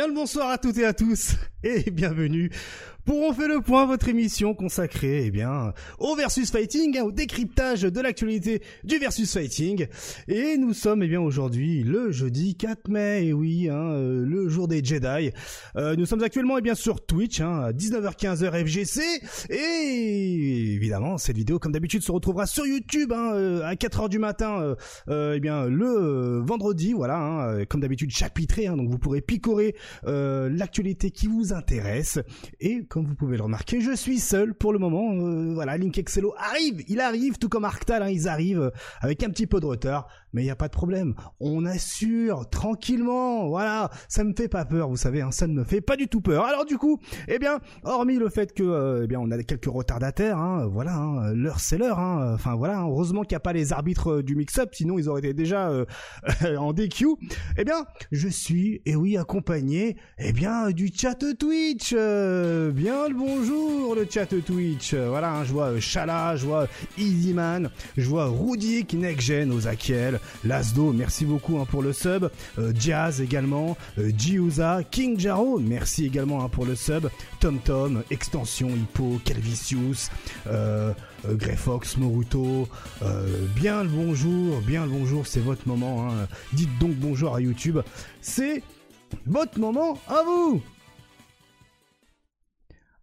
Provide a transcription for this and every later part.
Bien le bonsoir à toutes et à tous et bienvenue pour On fait le point, votre émission consacrée eh bien au versus fighting, hein, au décryptage de l'actualité du versus fighting. Et nous sommes eh bien aujourd'hui le jeudi 4 mai, et oui, hein, euh, le jour des Jedi. Euh, nous sommes actuellement eh bien sur Twitch hein, à 19h15 FGC et évidemment cette vidéo comme d'habitude se retrouvera sur YouTube hein, euh, à 4h du matin eh bien le vendredi, voilà, hein, comme d'habitude chapitré, hein, donc vous pourrez picorer l'actualité qui vous intéresse et comme vous pouvez le remarquer, je suis seul pour le moment. Euh, voilà, Link Excello arrive, il arrive, tout comme Arctal, hein, ils arrivent euh, avec un petit peu de retard, mais il n'y a pas de problème. On assure tranquillement, voilà, ça me fait pas peur, vous savez, hein, ça ne me fait pas du tout peur. Alors du coup, eh bien, hormis le fait que, euh, eh bien, on a quelques retardataires, hein, voilà, hein, l'heure c'est l'heure, hein, enfin voilà, heureusement qu'il n'y a pas les arbitres du mix-up, sinon ils auraient été déjà en DQ. Eh bien, je suis, et eh oui, accompagné, eh bien, du chat Twitch, bien le bonjour le chat Twitch. Voilà, hein, je vois euh, Chala, je vois Easyman, je vois Rudy Next Ozakiel, Lasdo, merci beaucoup hein, pour le sub, euh, Jazz également, euh, Jiuza, King Jaro, merci également hein, pour le sub, Tom Tom, Extension Hippo, Calvicius, euh, Greyfox, Moruto, bien le bonjour, bien le bonjour, c'est votre moment. Dites donc bonjour à YouTube, c'est votre moment à vous.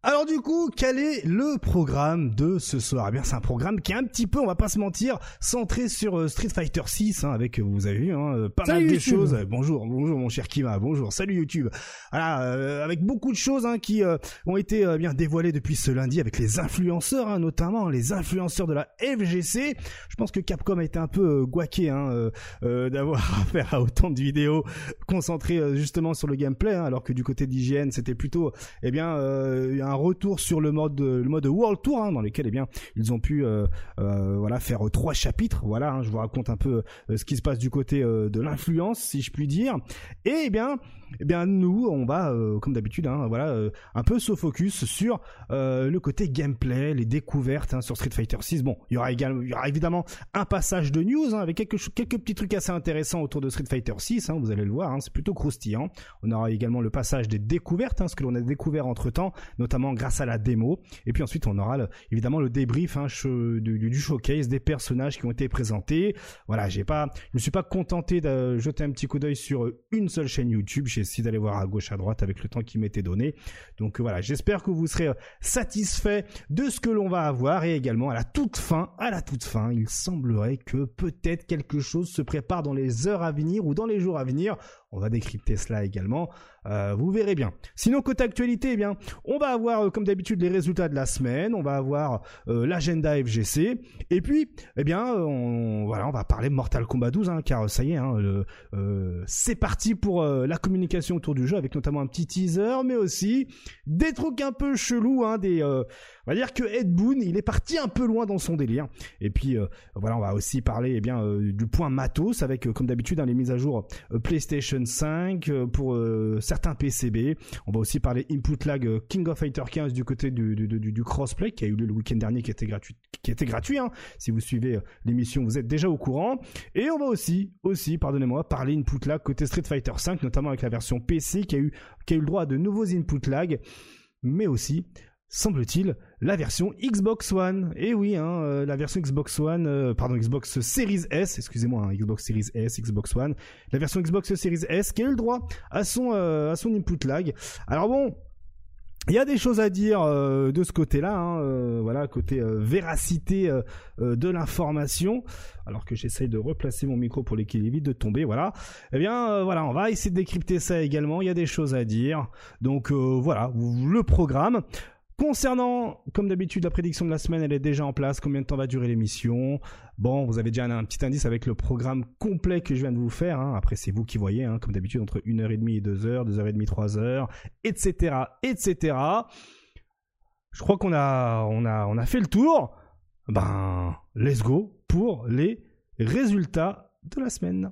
Alors du coup, quel est le programme de ce soir? Eh bien, c'est un programme qui est un petit peu, on va pas se mentir, centré sur euh, Street Fighter 6, hein, avec, vous avez vu, hein, euh, pas mal de choses. Bonjour, bonjour mon cher Kima, bonjour, salut YouTube. Voilà, euh, avec beaucoup de choses hein, qui ont été bien dévoilées depuis ce lundi avec les influenceurs, hein, notamment les influenceurs de la FGC. Je pense que Capcom a été un peu guaqué hein, d'avoir affaire à autant de vidéos concentrées justement sur le gameplay, hein, alors que du côté d'hygiène, c'était plutôt, eh bien, un retour sur le mode le mode World Tour hein, dans lequel eh bien ils ont pu euh, euh, voilà faire trois chapitres. Voilà, hein, je vous raconte un peu euh, ce qui se passe du côté de l'influence, si je puis dire. Et eh bien eh bien nous on va comme d'habitude hein, voilà un peu se focus sur le côté gameplay les découvertes hein, sur Street Fighter 6 bon il y aura également il y aura évidemment un passage de news hein, avec quelques quelques petits trucs assez intéressants autour de Street Fighter 6 vous allez le voir c'est plutôt croustillant on aura également le passage des découvertes ce que l'on a découvert entre temps notamment grâce à la démo. Et puis ensuite, on aura évidemment le débrief du, showcase des personnages qui ont été présentés. Voilà, j'ai pas, je me suis pas contenté de jeter un petit coup d'œil sur une seule chaîne YouTube. J'ai essayé d'aller voir à gauche, à droite avec le temps qui m'était donné. Donc voilà, j'espère que vous serez satisfait de ce que l'on va avoir et également à la toute fin, à la toute fin, il semblerait que peut-être quelque chose se prépare dans les heures à venir ou dans les jours à venir. On va décrypter cela également. Euh, vous verrez bien. Sinon côté actualité, eh bien, on va avoir euh, comme d'habitude les résultats de la semaine. On va avoir euh, l'agenda FGC. Et puis, eh bien, on, voilà, on va parler Mortal Kombat 12, hein, car ça y est, hein, c'est parti pour la communication autour du jeu, avec notamment un petit teaser, mais aussi des trucs un peu chelous, hein, des on va dire que Ed Boon, il est parti un peu loin dans son délire. Et puis euh, voilà, on va aussi parler eh bien euh, du point matos avec euh, comme d'habitude hein, les mises à jour PlayStation 5 pour certains PCB. On va aussi parler input lag King of Fighter 15 du côté du, du, du, crossplay qui a eu lieu le week-end dernier qui était gratuit qui était gratuit hein. Si vous suivez l'émission, vous êtes déjà au courant. Et on va aussi aussi pardonnez-moi parler input lag côté Street Fighter 5 notamment avec la version PC qui a eu qui a eu le droit à de nouveaux input lag mais aussi semble-t-il, la version Xbox One. Et oui, hein, euh, la version Xbox One, euh, pardon, Xbox Series S, excusez-moi, hein, Xbox Series S, Xbox One, la version Xbox Series S qui a eu le droit à son euh, à son input lag. Alors bon, il y a des choses à dire de ce côté-là, hein, voilà, côté véracité de l'information. Alors que j'essaye de replacer mon micro pour qu'il évite de tomber, voilà. Eh bien, voilà, on va essayer de décrypter ça également. Il y a des choses à dire. Donc voilà, le programme. Concernant, comme d'habitude, la prédiction de la semaine, elle est déjà en place. Combien de temps va durer l'émission? Bon, vous avez déjà un, petit indice avec le programme complet que je viens de vous faire. Hein. Après, c'est vous qui voyez, hein, comme d'habitude, entre 1h30 et 2h, 2h30, 3h, etc., etc. Je crois qu'on a, on a, on a fait le tour. Ben, let's go pour les résultats de la semaine.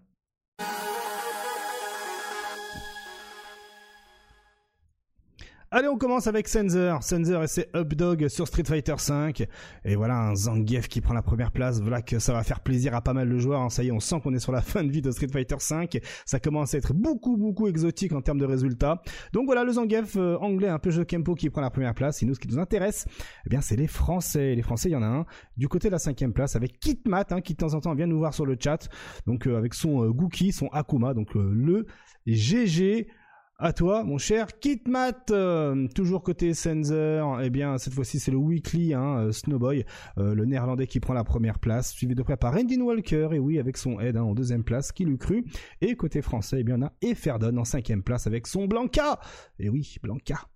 Allez, on commence avec Sensor. Sensor et ses Updog sur Street Fighter V. Et voilà un Zangief qui prend la première place. Voilà que ça va faire plaisir à pas mal de joueurs. Hein. Ça y est, on sent qu'on est sur la fin de vie de Street Fighter V. Ça commence à être beaucoup, beaucoup exotique en termes de résultats. Donc voilà, le Zangief euh, anglais, un peu jeu Kempo qui prend la première place. Et nous, ce qui nous intéresse, eh bien, c'est les Français. Les Français, il y en a un du côté de la cinquième place avec Kitmat, hein, qui de temps en temps vient nous voir sur le chat. Donc euh, avec son euh, Gookie, son Akuma, donc le GG. À toi, mon cher Kitmat, euh, toujours côté Sensor. Eh bien, cette fois-ci, c'est le Weekly hein, euh, Snowboy, euh, le néerlandais qui prend la première place, suivi de près par Rendin Walker, et oui, avec son aide hein, en deuxième place, qui l'eût cru. Et côté français, eh bien, on a Eferdon en cinquième place avec son Blanca. Et oui, Blanca.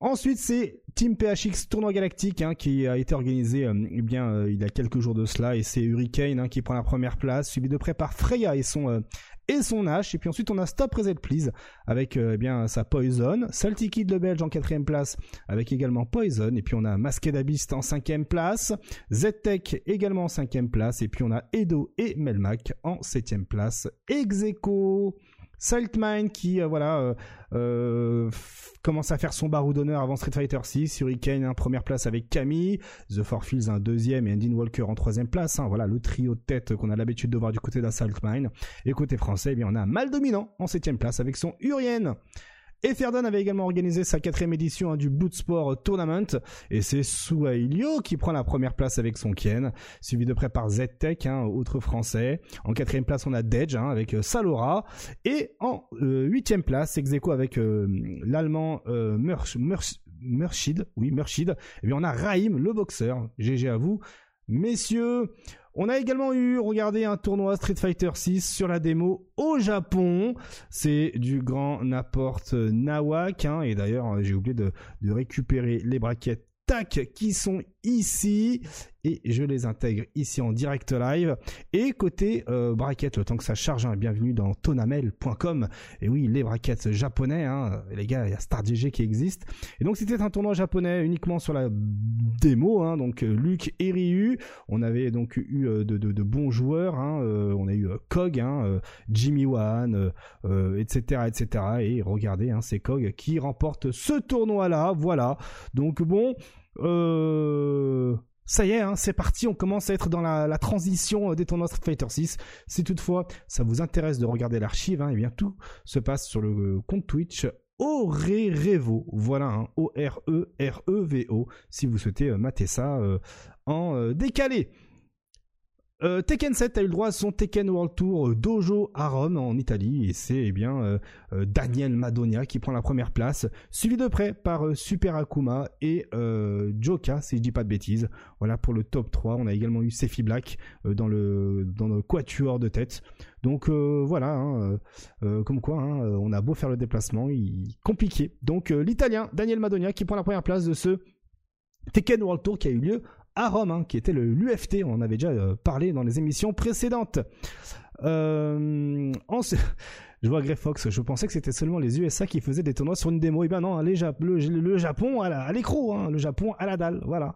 Ensuite, c'est Team PHX Tournoi Galactique hein, qui a été organisé eh bien il y a quelques jours de cela et c'est Hurricane hein, qui prend la première place, suivi de près par Freya et son et son H. Et puis ensuite on a Stop Reset Please avec eh bien sa Poison, Salty Kid le Belge en quatrième place avec également Poison. Et puis on a Masked Abyss en cinquième place, Z-Tech également en cinquième place et puis on a Edo et Melmac en septième place. Execo. Saltmine qui euh, voilà euh, euh, commence à faire son barreau d'honneur avant Street Fighter 6, Hurricane en première place avec Camille, The Four Fields un deuxième et Andy Walker en troisième place. Hein. voilà le trio de tête qu'on a l'habitude de voir du côté d'Assault Mine. Et côté français, eh bien on a Mal Dominant en septième place avec son Urien. Et Ferdon avait également organisé sa quatrième édition hein, du Bootsport Tournament. Et c'est Suailio qui prend la première place avec son Kien, suivi de près par Z-Tech, hein, autre français. En quatrième place, on a Dedge hein, avec euh, Salora. Et en euh, huitième place, ex avec euh, l'allemand Murshid. Oui, Murshid. Et bien on a Raïm, le boxeur. GG à vous. Messieurs, on a également eu, regardez, un tournoi Street Fighter 6 sur la démo au Japon. C'est du grand n'importe Nawak. Hein, et d'ailleurs, j'ai oublié de, récupérer les braquettes TAC qui sont ici et je les intègre ici en direct live. Et côté euh, le temps que ça charge, hein, bienvenue dans tonamel.com. Et oui, les braquettes japonais, hein, les gars, il y a StarDG qui existe. Et donc c'était un tournoi japonais uniquement sur la démo, hein, donc euh, Luc et Ryu. On avait donc eu euh, de, bons joueurs, euh, on a eu Kog, Jimmy Wan, etc., etc. Et regardez, c'est Kog qui remporte ce tournoi-là. Voilà. Donc bon. Euh, ça y est, hein, c'est parti, on commence à être dans la, transition euh, des tournois Fighter 6. Si toutefois ça vous intéresse de regarder l'archive, hein, eh bien tout se passe sur le compte Twitch Orerevo. Voilà, hein, O-R-E-R-E-V-O, si vous souhaitez euh, mater ça euh, en décalé. Euh, Tekken 7 a eu le droit à son Tekken World Tour euh, Dojo à Rome en Italie et c'est eh bien euh, Daniel Madonia qui prend la première place, suivi de près par Super Akuma et Joka si je dis pas de bêtises. Voilà pour le top 3. On a également eu Sefi Black dans le dans le quatuor de tête. Donc voilà, hein, comme quoi hein, on a beau faire le déplacement, il compliqué. Donc l'Italien Daniel Madonia qui prend la première place de ce Tekken World Tour qui a eu lieu à Rome, hein, qui était l'UFT. On en avait déjà euh, parlé dans les émissions précédentes. Euh, je vois Grey Fox, je pensais que c'était seulement les USA qui faisaient des tournois sur une démo. Et eh ben non, le, Japon à l'écrou, hein, le Japon à la dalle, voilà.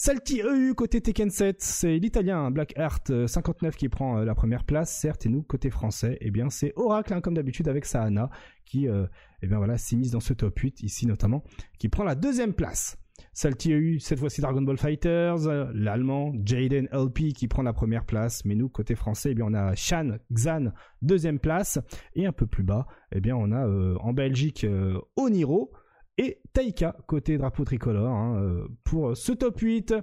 Salty EU côté Tekken 7, c'est l'italien Blackheart 59 qui prend euh, la première place, certes, et nous côté français, eh bien c'est Oracle hein, comme d'habitude avec Sahana qui eh bien voilà s'immisce dans ce top 8 ici notamment, qui prend la deuxième place. Salty a eu cette fois-ci Dragon Ball Fighters, l'allemand Jaden LP qui prend la première place, mais nous côté français, eh bien on a Shan Xan deuxième place et un peu plus bas, eh bien on a euh, en Belgique euh, Oniro et Taika côté drapeau tricolore hein, euh, pour ce top 8.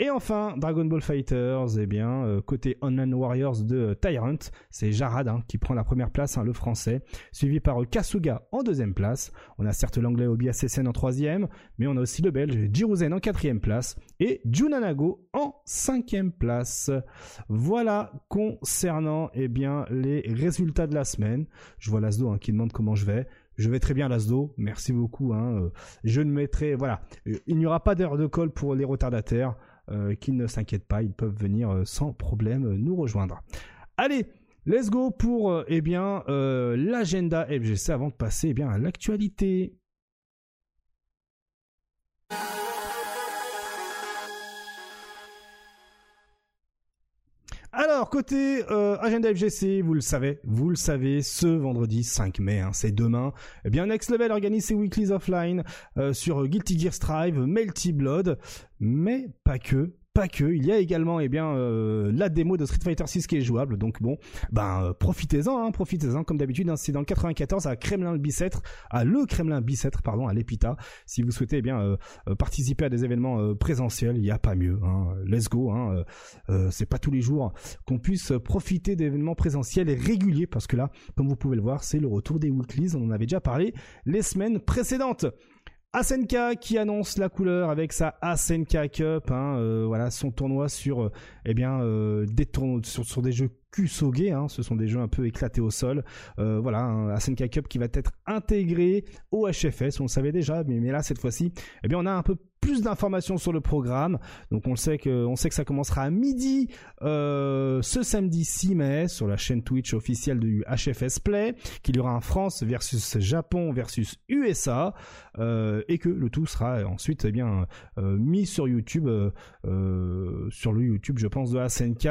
Et enfin, Dragon Ball Fighters, eh bien, euh, côté Online Warriors de Tyrant, c'est Jarad hein, qui prend la première place, hein, le français, suivi par Kasuga en deuxième place. On a certes l'anglais Obi Assesen en troisième, mais on a aussi le belge Jiruzen en quatrième place et Junanago en cinquième place. Voilà concernant eh bien, les résultats de la semaine. Je vois Lasdo hein, qui demande comment je vais. Je vais très bien Lasdo, merci beaucoup. Hein. Je ne mettrai, voilà, il n'y aura pas d'heure de colle pour les retardataires. Euh, qu'ils ne s'inquiètent pas, ils peuvent venir euh, sans problème euh, nous rejoindre. Allez, let's go pour eh bien l'agenda FGC avant de passer eh bien à l'actualité. Alors côté euh, agenda FGC, vous le savez, vous le savez, ce vendredi 5 mai, hein, c'est demain, eh bien Next Level organise ses weeklies offline euh, sur Guilty Gear Strive, Melty Blood, mais pas que, pas que, il y a également eh bien euh, la démo de Street Fighter 6 qui est jouable. Donc bon, ben euh, profitez-en, hein, profitez-en comme d'habitude. Hein, c'est dans le 94 à Kremlin Bicêtre, à le Kremlin Bicêtre pardon, à l'Epita. Si vous souhaitez eh bien euh, participer à des événements présentiels, il n'y a pas mieux. Hein. Let's go. Hein, c'est pas tous les jours qu'on puisse profiter d'événements présentiels et réguliers parce que là, comme vous pouvez le voir, c'est le retour des weeklies. On en avait déjà parlé les semaines précédentes. Asenka qui annonce la couleur avec sa Asenka Cup, hein, euh, voilà son tournoi sur euh, eh euh, des jeux Kusoge, hein, ce sont des jeux un peu éclatés au sol. voilà, un Asenka Cup qui va être intégré au HFS, on le savait déjà, mais, mais là cette fois-ci, eh bien on a un peu plus d'informations sur le programme. Donc on sait que ça commencera à midi euh, ce samedi 6 mai sur la chaîne Twitch officielle du HFS Play, qu'il y aura un France versus Japon versus USA euh, et que le tout sera ensuite eh euh, mis sur YouTube sur le YouTube je pense de SNK.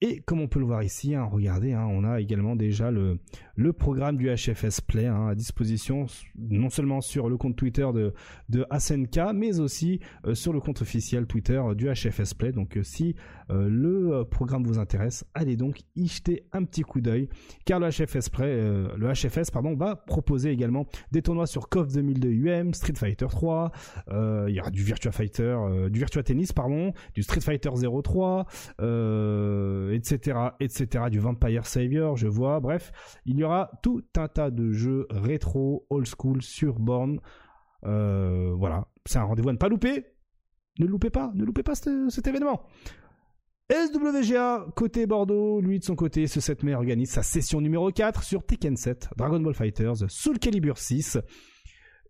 Et comme on peut le voir ici, hein, regardez, hein, on a également déjà le, le programme du HFS Play hein, à disposition, non seulement sur le compte Twitter de, de SNK, mais aussi euh, sur le compte officiel Twitter du HFS Play. Donc euh, si euh, le programme vous intéresse, allez donc y jeter un petit coup d'œil, car le HFS Play, le HFS pardon, va proposer également des tournois sur KOF 2002 UM, Street Fighter 3, il y aura du Virtua Fighter, du Virtua Tennis pardon, du Street Fighter 03, etc., etc., du Vampire Savior, je vois. Bref, il y aura tout un tas de jeux rétro, old school, sur borne. Euh, voilà, c'est un rendez-vous à ne pas louper. Ne loupez pas, ne loupez pas cet, événement. SWGA, côté Bordeaux, lui de son côté, ce 7 mai organise sa session numéro 4 sur Tekken 7, Dragon Ball Fighters, Soul Calibur 6,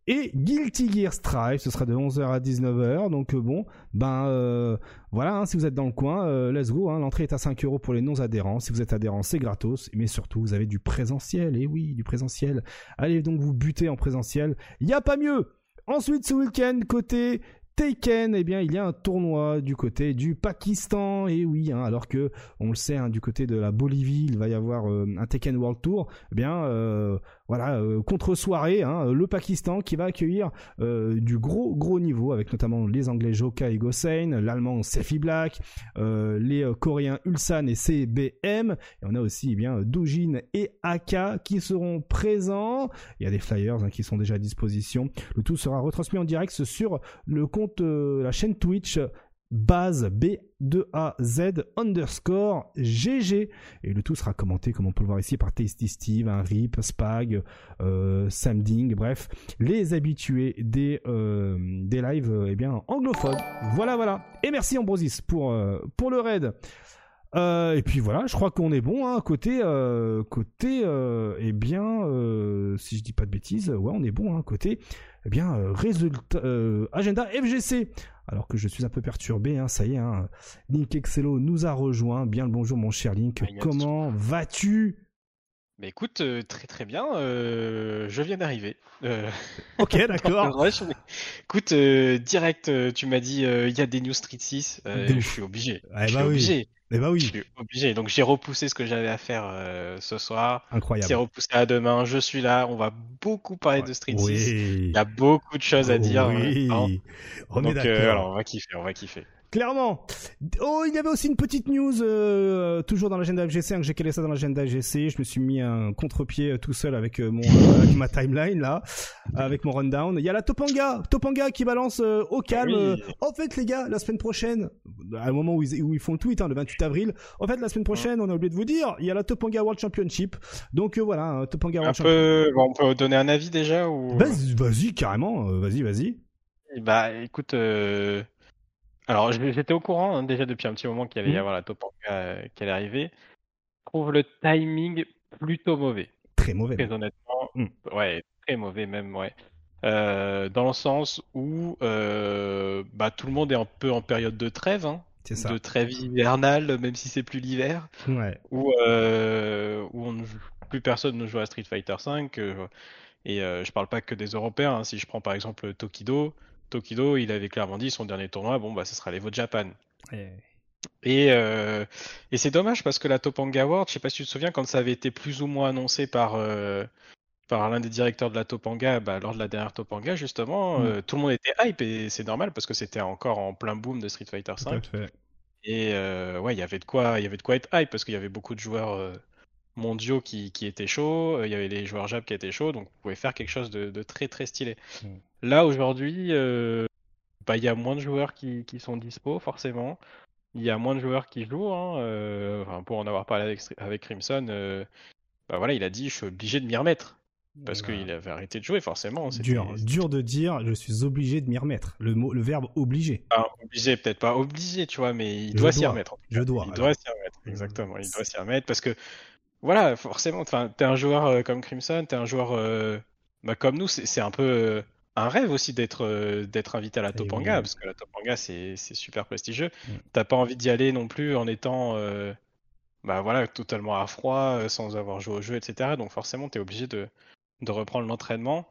et Guilty Gear Strive, ce sera de 11h à 19h. Donc euh, bon, ben euh, voilà, hein, si vous êtes dans le coin, euh, let's go. Hein, L'entrée est à 5 euros pour les non-adhérents. Si vous êtes adhérent, c'est gratos. Mais surtout, vous avez du présentiel. Et oui, du présentiel. Allez donc vous buter en présentiel. Il n'y a pas mieux. Ensuite, ce week-end, côté Taken, eh bien, il y a un tournoi du côté du Pakistan, et oui, hein, alors que on le sait, du côté de la Bolivie, il va y avoir un Taken World Tour. Eh bien, voilà, euh, contre-soirée, hein, le Pakistan qui va accueillir euh, du gros gros niveau avec notamment les Anglais Joka et Gosein, l'Allemand Sefi Black, euh, les Coréens Ulsan et CBM, et on a aussi eh bien Dojin et Aka qui seront présents. Il y a des flyers hein, qui sont déjà à disposition. Le tout sera retransmis en direct sur le compte, la chaîne Twitch base B2AZ underscore GG. Et le tout sera commenté, comme on peut le voir ici, par Tasty Steve, un Rip, Spag, euh, Samding, bref, les habitués des, euh, des lives euh, eh bien, anglophones. Voilà, voilà. Et merci Ambrosis pour, euh, pour le raid. et puis voilà, je crois qu'on est bon hein, côté côté eh bien si je dis pas de bêtises, ouais, on est bon hein, côté eh bien résultat agenda FGC. Alors que je suis un peu perturbé, hein, ça y est, hein, Link Excello nous a rejoint. Bien le bonjour mon cher Link, comment vas-tu? Bah écoute, euh, très très bien, euh, je viens d'arriver. Euh, ok, d'accord. écoute, direct, tu m'as dit, il y a des News Street 6, je suis obligé. Eh je suis bah obligé. Eh bah oui. Je suis obligé. Donc j'ai repoussé ce que j'avais à faire ce soir. Incroyable. C'est repoussé à demain. Je suis là. On va beaucoup parler de Street 6. Il y a beaucoup de choses à dire. Oui. Donc alors, on va kiffer, on va kiffer. Clairement. Oh, il y avait aussi une petite news, euh, toujours dans l'agenda FGC, hein, que j'ai calé ça dans l'agenda FGC. Je me suis mis un contre-pied euh, tout seul avec euh, mon, avec ma timeline là, avec mon rundown. Il y a la Topanga, Topanga qui balance au calme. En fait, les gars, la semaine prochaine, à un moment où ils, où ils font le tweet, hein, le 28 avril. En fait, la semaine prochaine, on a oublié de vous dire, il y a la Topanga World Championship. Donc voilà, hein, Topanga World Championship. on peut donner un avis déjà ou? Vas-y, vas-y carrément, vas-y, vas-y. Bah, écoute. Alors, j'étais au courant hein, déjà depuis un petit moment qu'il allait y mmh. avoir la Topanga euh, qui allait arriver. Je trouve le timing plutôt mauvais. Très mauvais. Très honnêtement. Mmh. Ouais, très mauvais même, ouais. Euh, dans le sens où euh, bah, tout le monde est un peu en période de trêve, hein, ça. de trêve hivernale, même si c'est plus l'hiver, ouais. où, où on, plus personne ne joue à Street Fighter V. et je parle pas que des Européens. Hein. Si je prends par exemple Tokido, Tokido, il avait clairement dit son dernier tournoi, bon bah ce sera l'Evo Japan. Et, euh, et c'est dommage parce que la Topanga Award, je sais pas si tu te souviens, quand ça avait été plus ou moins annoncé par, euh, par l'un des directeurs de la Topanga, bah, lors de la dernière Topanga, justement, mm. euh, tout le monde était hype et c'est normal parce que c'était encore en plein boom de Street Fighter V. Et ouais, il y avait de quoi, il y avait de quoi être hype parce qu'il y avait beaucoup de joueurs mondiaux qui, qui étaient chauds, il y avait les joueurs Jap qui étaient chauds, donc vous pouvez faire quelque chose de, de très très stylé. Mm. Là aujourd'hui, bah, il y a moins de joueurs qui, qui sont dispo forcément il y a moins de joueurs qui jouent. Hein, euh, pour en avoir parlé avec, avec Crimson, euh, bah voilà, il a dit je suis obligé de m'y remettre. Parce qu'il avait arrêté de jouer, forcément. Dur, dur de dire, je suis obligé de m'y remettre. Le, mot, le verbe obligé. Ah, obligé, peut-être pas obligé, tu vois, mais il doit s'y remettre. Je dois. Il doit s'y remettre, exactement. Il doit s'y remettre parce que, voilà, forcément, t'es un joueur euh, comme Crimson, t'es un joueur bah, comme nous, c'est un peu un rêve aussi d'être euh, d'être invité à la Topanga, parce que la Topanga c'est super prestigieux. Mm. T'as pas envie d'y aller non plus en étant euh, bah voilà totalement à froid, euh, sans avoir joué au jeu, etc. Donc forcément t'es obligé de, de reprendre l'entraînement.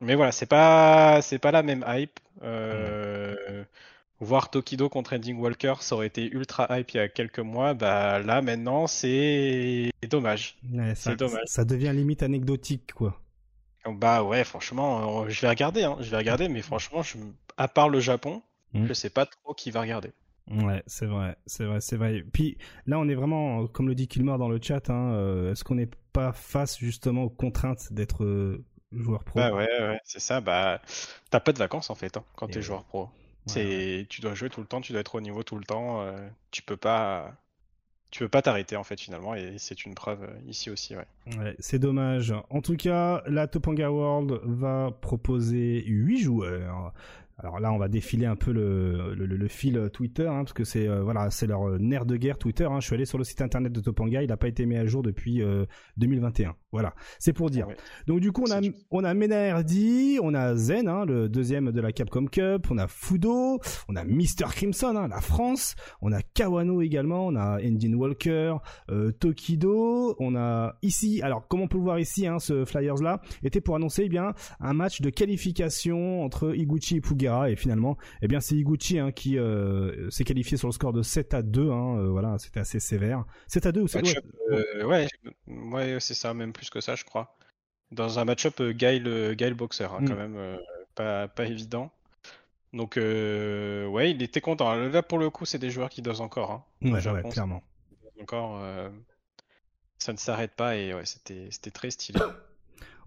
Mais voilà, c'est pas c'est pas la même hype. Voir Tokido contre Ending Walker, ça aurait été ultra hype il y a quelques mois. Bah là maintenant c'est dommage. c'est dommage. Ça devient limite anecdotique quoi. Bah ouais, franchement, euh, je vais regarder, hein, je vais regarder, mais franchement, je... à part le Japon, je hmm. je sais pas trop qui va regarder. Ouais, c'est vrai, c'est vrai, c'est vrai. Puis là, on est vraiment, comme le dit Kilmer dans le chat, hein, euh, est-ce qu'on n'est pas face justement aux contraintes d'être euh, joueur pro? Bah ouais, ouais, c'est ça. Bah, t'as pas de vacances en fait hein, quand t'es joueur pro. C'est, tu dois jouer tout le temps, tu dois être au niveau tout le temps. tu peux pas, tu peux pas t'arrêter en fait finalement et c'est une preuve euh, ici aussi ouais. c'est dommage. En tout cas, la Topanga World va proposer 8 joueurs alors là, on va défiler un peu le, le, le fil Twitter, hein, parce que c'est euh, voilà, c'est leur nerf de guerre Twitter. Hein. Je suis allé sur le site internet de Topanga, il n'a pas été mis à jour depuis 2021. Euh, voilà, c'est pour dire. Donc du coup, on a on a Menardi, on a Zen, hein, le deuxième de la Capcom Cup, on a Fudo, on a Mr Crimson, la France, on a Kawano également, on a Endin Walker, euh, Tokido, on a ici. Alors, comme on peut le voir ici, ce flyers là était pour annoncer eh bien un match de qualification entre Iguchi et Puga et finalement, eh bien, c'est Iguchi hein, qui euh, s'est qualifié sur le score de 7 à 2. Hein, euh, voilà, c'était assez sévère. 7 à 2 ou 7 euh, Ouais, ouais c'est ça, même plus que ça, je crois. Dans un match-up Gail, Gail Boxer, hein, quand mm. même, pas, pas évident. Donc, ouais, il était content. Là, pour le coup, c'est des joueurs qui dosent encore. Hein, ouais, clairement. Encore, ça ne s'arrête pas et ouais, c'était très stylé.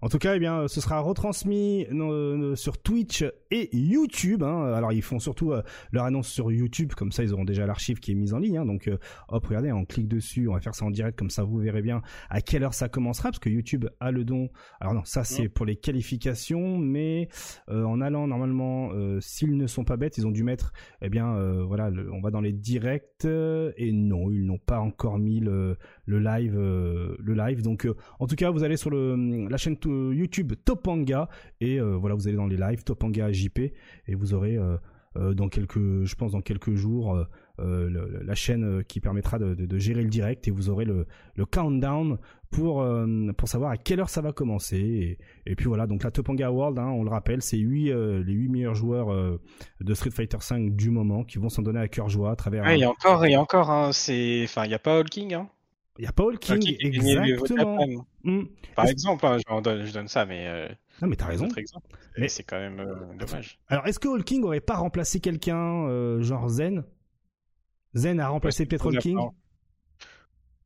En tout cas, eh bien, ce sera retransmis euh, sur Twitch et YouTube. Hein. Alors, ils font surtout euh, leur annonce sur YouTube, comme ça, ils auront déjà l'archive qui est mise en ligne. Hein. Donc, euh, hop, regardez, on clique dessus, on va faire ça en direct, comme ça, vous verrez bien à quelle heure ça commencera, parce que YouTube a le don. Alors non, ça c'est pour les qualifications, mais en allant normalement, s'ils ne sont pas bêtes, ils ont dû mettre, eh bien, voilà, on va dans les directs et non, ils n'ont pas encore mis le, le live, le live. Donc, en tout cas, vous allez sur le, la chaîne YouTube Topanga. Et euh, voilà vous allez dans les lives Topanga JP et vous aurez euh, euh, dans quelques je pense dans quelques jours la chaîne qui permettra de, gérer le direct. Et vous aurez le, countdown pour pour savoir à quelle heure ça va commencer. Et, puis voilà donc la Topanga World hein, on le rappelle c'est huit les 8 meilleurs joueurs de Street Fighter 5 du moment qui vont s'en donner à cœur joie à travers il y a encore et encore hein, c'est enfin il y a pas All King hein il n'y a pas All King, exactement. Hmm. Par exemple, hein, je, donne, je, donne, ça, mais. Euh, non, mais t'as raison. Mais c'est quand même euh, dommage. Alors, est-ce que All King aurait pas remplacé quelqu'un, euh, genre Zen? Zen a remplacé peut-être All King?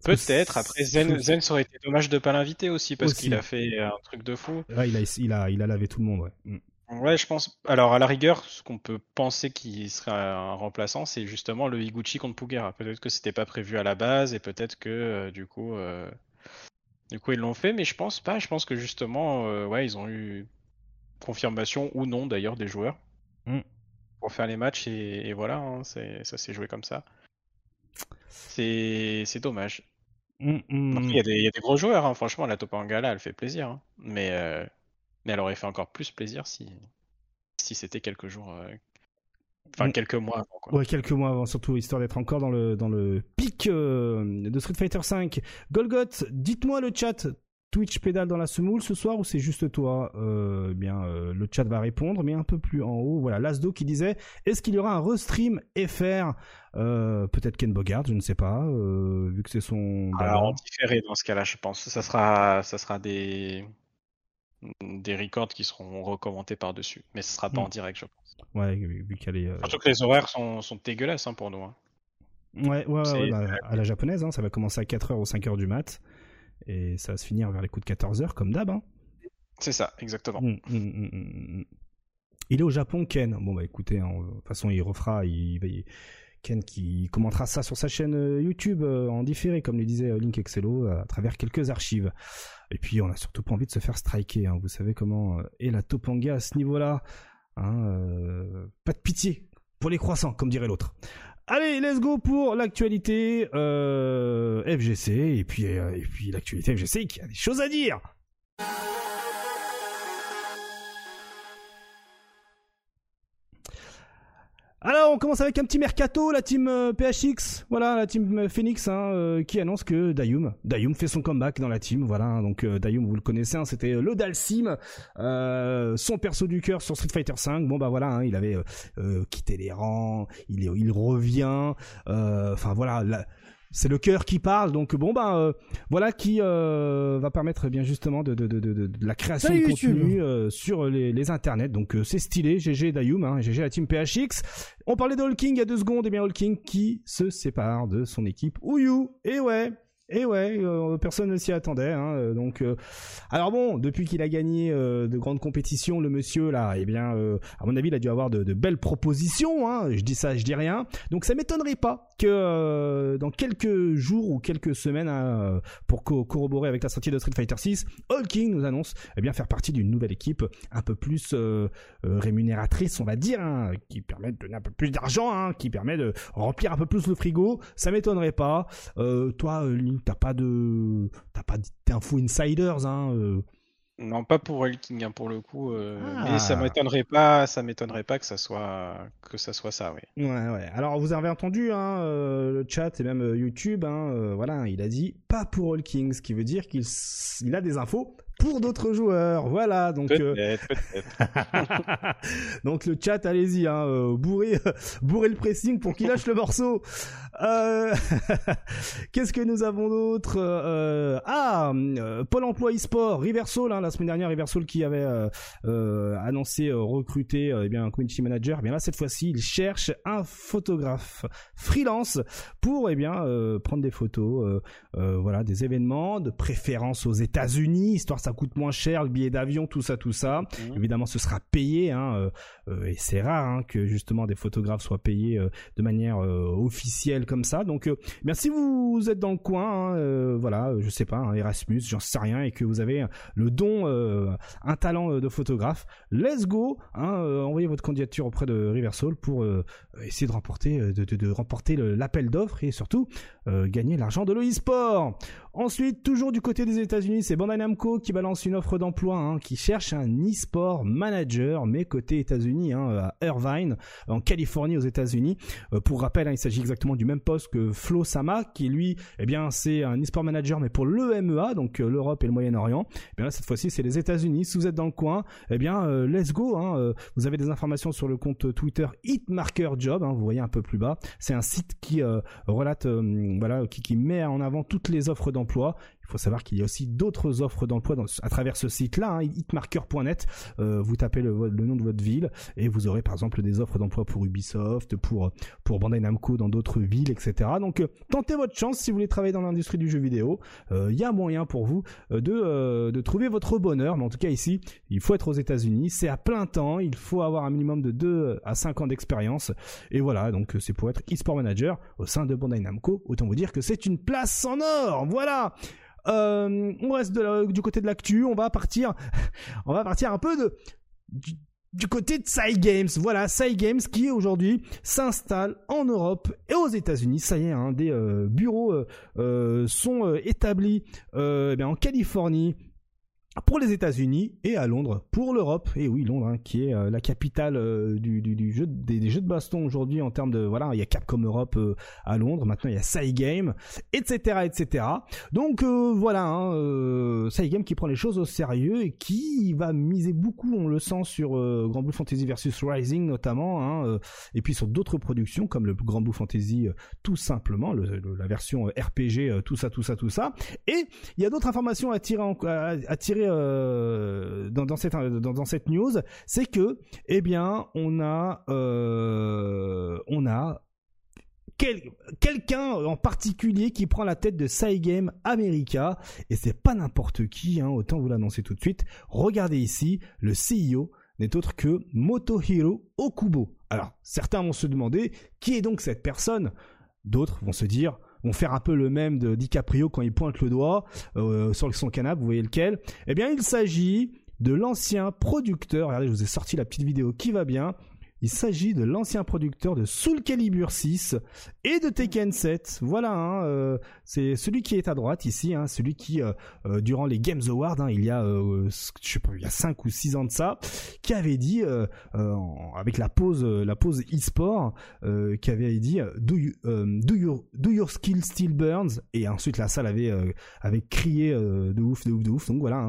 Peut-être. Après, Zen, Zen, ça aurait été dommage de pas l'inviter aussi, parce qu'il a fait un truc de fou. Ouais, il a, il a, il a lavé tout le monde, ouais. Hmm. Ouais, je pense. Alors, à la rigueur, ce qu'on peut penser qui serait un remplaçant, c'est justement le Higuchi contre Pugera. Peut-être que c'était pas prévu à la base et peut-être que euh, du coup, euh, du coup, ils l'ont fait, mais je pense pas. Je pense que justement, euh, ouais, ils ont eu confirmation ou non d'ailleurs des joueurs mm. pour faire les matchs et, voilà, hein, ça s'est joué comme ça. C'est dommage. Mm, mm. Il y, a des gros joueurs, hein. franchement, la Topangala, elle fait plaisir, hein. mais mais elle aurait fait encore plus plaisir si, si c'était quelques jours. Euh, enfin, mm. quelques mois avant. Quoi. Ouais, quelques mois avant, surtout histoire d'être encore dans le, dans le pic euh, de Street Fighter V. Golgot, dites-moi le chat. Twitch pédale dans la semoule ce soir ou c'est juste toi? Euh, eh Bien, euh, le chat va répondre, mais un peu plus en haut, voilà, Lasdo qui disait est-ce qu'il y aura un restream FR euh, Peut-être Ken Bogart, je ne sais pas, vu que c'est son. Alors en différé dans ce cas-là, je pense. Ça sera, ça sera des des records qui seront recommandés par dessus, mais ce sera pas hmm. en direct, je pense. Ouais, vu qu'elle est. Surtout que les horaires sont, sont dégueulasses hein, pour nous. Hein. Ouais, ouais, ouais bah, à la japonaise, hein, ça va commencer à 4h ou 5h du mat. Et ça va se finir vers les coups de 14h, comme d'hab. C'est ça, exactement. Hum, il est au Japon, Ken. Bon, bah écoutez, de toute façon, il refera. Il, Qui commentera ça sur sa chaîne euh, YouTube euh, en différé, comme le disait euh, Link Excello, à travers quelques archives. Et puis, on a surtout pas envie de se faire striker. Hein. Vous savez comment est la Topanga à ce niveau-là. pas de pitié pour les croissants, comme dirait l'autre. Allez, let's go pour l'actualité FGC et puis et puis l'actualité FGC qui a des choses à dire. Alors, on commence avec un petit mercato, la team euh, PHX, voilà, la team euh, Phoenix, hein, euh, qui annonce que Dayum, Dayum fait son comeback dans la team, voilà, hein, donc Dayum, vous le connaissez, hein, c'était le Dalsim, son perso du cœur sur Street Fighter V, bon bah voilà, il avait quitté les rangs, il, il revient, enfin voilà, la, c'est le cœur qui parle. Donc bon ben euh, voilà qui euh, va permettre eh bien justement de, de, de, de, la création de contenu euh, sur les, les internets. Donc c'est stylé. GG Dayum, hein, GG la team PHX. On parlait de Hulking il y a deux secondes. Et eh bien Hulking qui se sépare de son équipe Ouyu. Et ouais. Et ouais, euh, personne ne s'y attendait. Hein, euh, donc, euh, alors bon, depuis qu'il a gagné de grandes compétitions, le monsieur là, eh bien, à mon avis, il a dû avoir de, belles propositions. Hein, je dis ça, je dis rien. Donc, ça m'étonnerait pas que dans quelques jours ou quelques semaines, hein, pour corroborer avec la sortie de Street Fighter 6, Hulking nous annonce eh bien faire partie d'une nouvelle équipe un peu plus rémunératrice, on va dire, qui permet de donner un peu plus d'argent, qui permet de remplir un peu plus le frigo. Ça m'étonnerait pas. toi, t'as pas de, t'as pas d'infos insiders, hein. Euh. Non, pas pour Hulking, hein, pour le coup. Euh, ah. Mais ça m'étonnerait pas, ça m'étonnerait pas que ça soit, que ça soit ça, oui. Ouais, ouais. Alors vous avez entendu, hein, euh, le chat et même YouTube, hein, voilà, il a dit pas pour Hulking, ce qui veut dire qu'il il a des infos pour d'autres joueurs. Voilà, donc euh, donc le chat, allez-y, hein, euh, bourrez, bourrez le pressing pour qu'il lâche le morceau. Euh... Qu'est-ce que nous avons d'autre euh, Ah, Pôle Emploi e-sport, Riversol, hein, la semaine dernière, Riversol qui avait annoncé recruter eh bien un community manager. Eh bien là, cette fois-ci, il cherche un photographe freelance pour eh bien prendre des photos, voilà, des événements, de préférence aux États-Unis, histoire ça coûte moins cher, le billet d'avion, tout ça, tout ça. Mmh. Évidemment, ce sera payé, hein, euh, euh, et c'est rare hein, que justement des photographes soient payés euh, de manière officielle comme ça. Donc, bien si vous êtes dans le coin, hein, voilà, je sais pas, Erasmus, j'en sais rien, et que vous avez le don, un talent de photographe, let's go, envoyez votre candidature auprès de Riversol pour essayer de remporter, de, de remporter l'appel d'offres et surtout gagner l'argent de l'e-sport. Ensuite, toujours du côté des États-Unis, c'est Bandai Namco qui balance une offre d'emploi, hein, qui cherche un e-sport manager, mais côté États-Unis, hein, à Irvine, en Californie, aux États-Unis. Euh, pour rappel, hein, il s'agit exactement du même poste que Flo Sama, qui lui, eh bien, c'est un e-sport manager, mais pour l'EMEA, donc euh, l'Europe et le Moyen-Orient. Eh bien là, cette fois-ci, c'est les États-Unis. Si vous êtes dans le coin, eh bien, euh, let's go. Vous avez des informations sur le compte Twitter Hitmarkerjob. Hein, vous voyez un peu plus bas. C'est un site qui relate, voilà, qui met en avant toutes les offres d'emploi il faut savoir qu'il y a aussi d'autres offres d'emploi à travers ce site-là, hein, hitmarker.net. Euh, vous tapez le, nom de votre ville et vous aurez par exemple des offres d'emploi pour Ubisoft, pour pour Bandai Namco dans d'autres villes, etc. Donc euh, tentez votre chance si vous voulez travailler dans l'industrie du jeu vidéo. Euh, il y a moyen pour vous de de trouver votre bonheur. Mais en tout cas ici, il faut être aux États-Unis. C'est à plein temps. Il faut avoir un minimum de 2 à 5 ans d'expérience. Et voilà, donc c'est pour être e-sport manager au sein de Bandai Namco. Autant vous dire que c'est une place en or. Voilà. Euh, on reste du côté de l'actu. On va partir, un peu de du, côté de Cygames. Voilà, Cygames qui aujourd'hui s'installe en Europe et aux États-Unis. Ça y est, hein, des euh, bureaux euh, sont établis eh en Californie pour les États-Unis et à Londres pour l'Europe. Et oui, Londres, hein, qui est euh, la capitale euh, du, jeu des, jeux de baston aujourd'hui en termes de voilà, il y a Capcom Europe euh, à Londres, maintenant il y a Cygame, etc., etc. Donc voilà, hein, qui prend les choses au sérieux et qui va miser beaucoup, on le sent sur Grand Blue Fantasy versus Rising notamment, hein, et puis sur d'autres productions comme le Grand Blue Fantasy tout simplement, la version RPG, tout ça, tout ça, tout ça. Et il y a d'autres informations à tirer euh, dans, cette, dans, cette news, c'est que, eh bien, on a, euh, on a quelqu'un en particulier qui prend la tête de Cygame America et c'est pas n'importe qui, hein, autant vous l'annoncer tout de suite. Regardez ici, le CEO n'est autre que Motohiro Okubo. Alors, certains vont se demander qui est donc cette personne? D'autres vont se dire vont faire un peu le même de DiCaprio quand il pointe le doigt euh, sur son canapé, vous voyez lequel. Eh bien, il s'agit de l'ancien producteur, regardez, je vous ai sorti la petite vidéo qui va bien, il s'agit de l'ancien producteur de Soul Calibur 6 et de Tekken 7. Voilà, hein, euh, c'est celui qui est à droite ici, hein, celui qui, euh, euh, durant les Games Awards, hein, il y a, je sais pas, il y a 5 ou 6 ans de ça, qui avait dit, avec la pause, la pause e-sport, qui avait dit, do, you, do, your, do your skill still burns? Et ensuite la salle avait, avait crié de ouf, de ouf, de ouf. Donc voilà.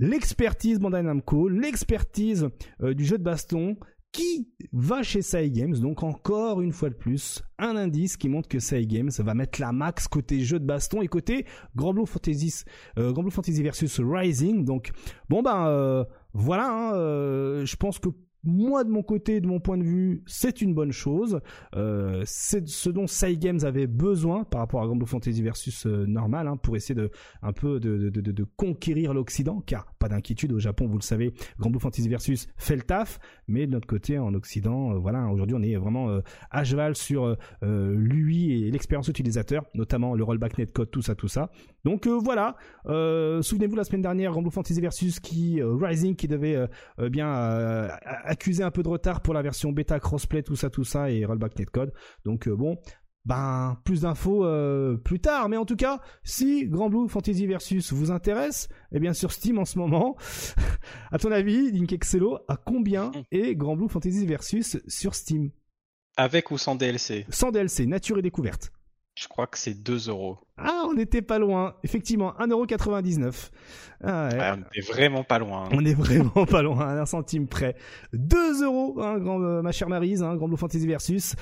L'expertise Bandai Namco, l'expertise du jeu de baston, qui va chez Games Donc encore une fois de plus, un indice qui montre que Games va mettre la max côté jeu de baston et côté Grand Blue Fantasy, euh, Grand Blue Fantasy versus Rising. Donc bon ben euh, voilà, hein, euh, je pense que moi, de mon côté, de mon point de vue, c'est une bonne chose. Euh, c'est ce dont Games avait besoin par rapport à Grand Blue Fantasy versus normal, hein, pour essayer de un peu de, de conquérir l'Occident, car pas d'inquiétude au Japon, vous le savez, Grand Blue Fantasy versus fait le taf, mais de notre côté, en Occident, euh, voilà, aujourd'hui, on est vraiment euh, à cheval sur l'UI et l'expérience utilisateur, notamment le rollback netcode, tout ça, tout ça. Donc voilà. Souvenez-vous la semaine dernière, Grand Blue Fantasy versus qui Rising, qui devait bien accusé un peu de retard pour la version bêta crossplay, tout ça, tout ça, et rollback netcode. Donc euh, bon, ben plus d'infos euh, plus tard. Mais en tout cas, si Grand Blue Fantasy Versus vous intéresse, eh bien sur Steam en ce moment, à ton avis, Link Excello, à combien est Grand Blue Fantasy Versus sur Steam? Avec ou sans DLC Sans DLC, nature et découverte. Je crois que c'est 2 euros. Ah, on n'était pas loin. Effectivement, 1,99€. Ah ouais. on est vraiment pas loin. Hein. On est vraiment pas loin, à un centime près. 2 euros, hein, grand, euh, ma chère Marise, hein, Grand Blue Fantasy Versus.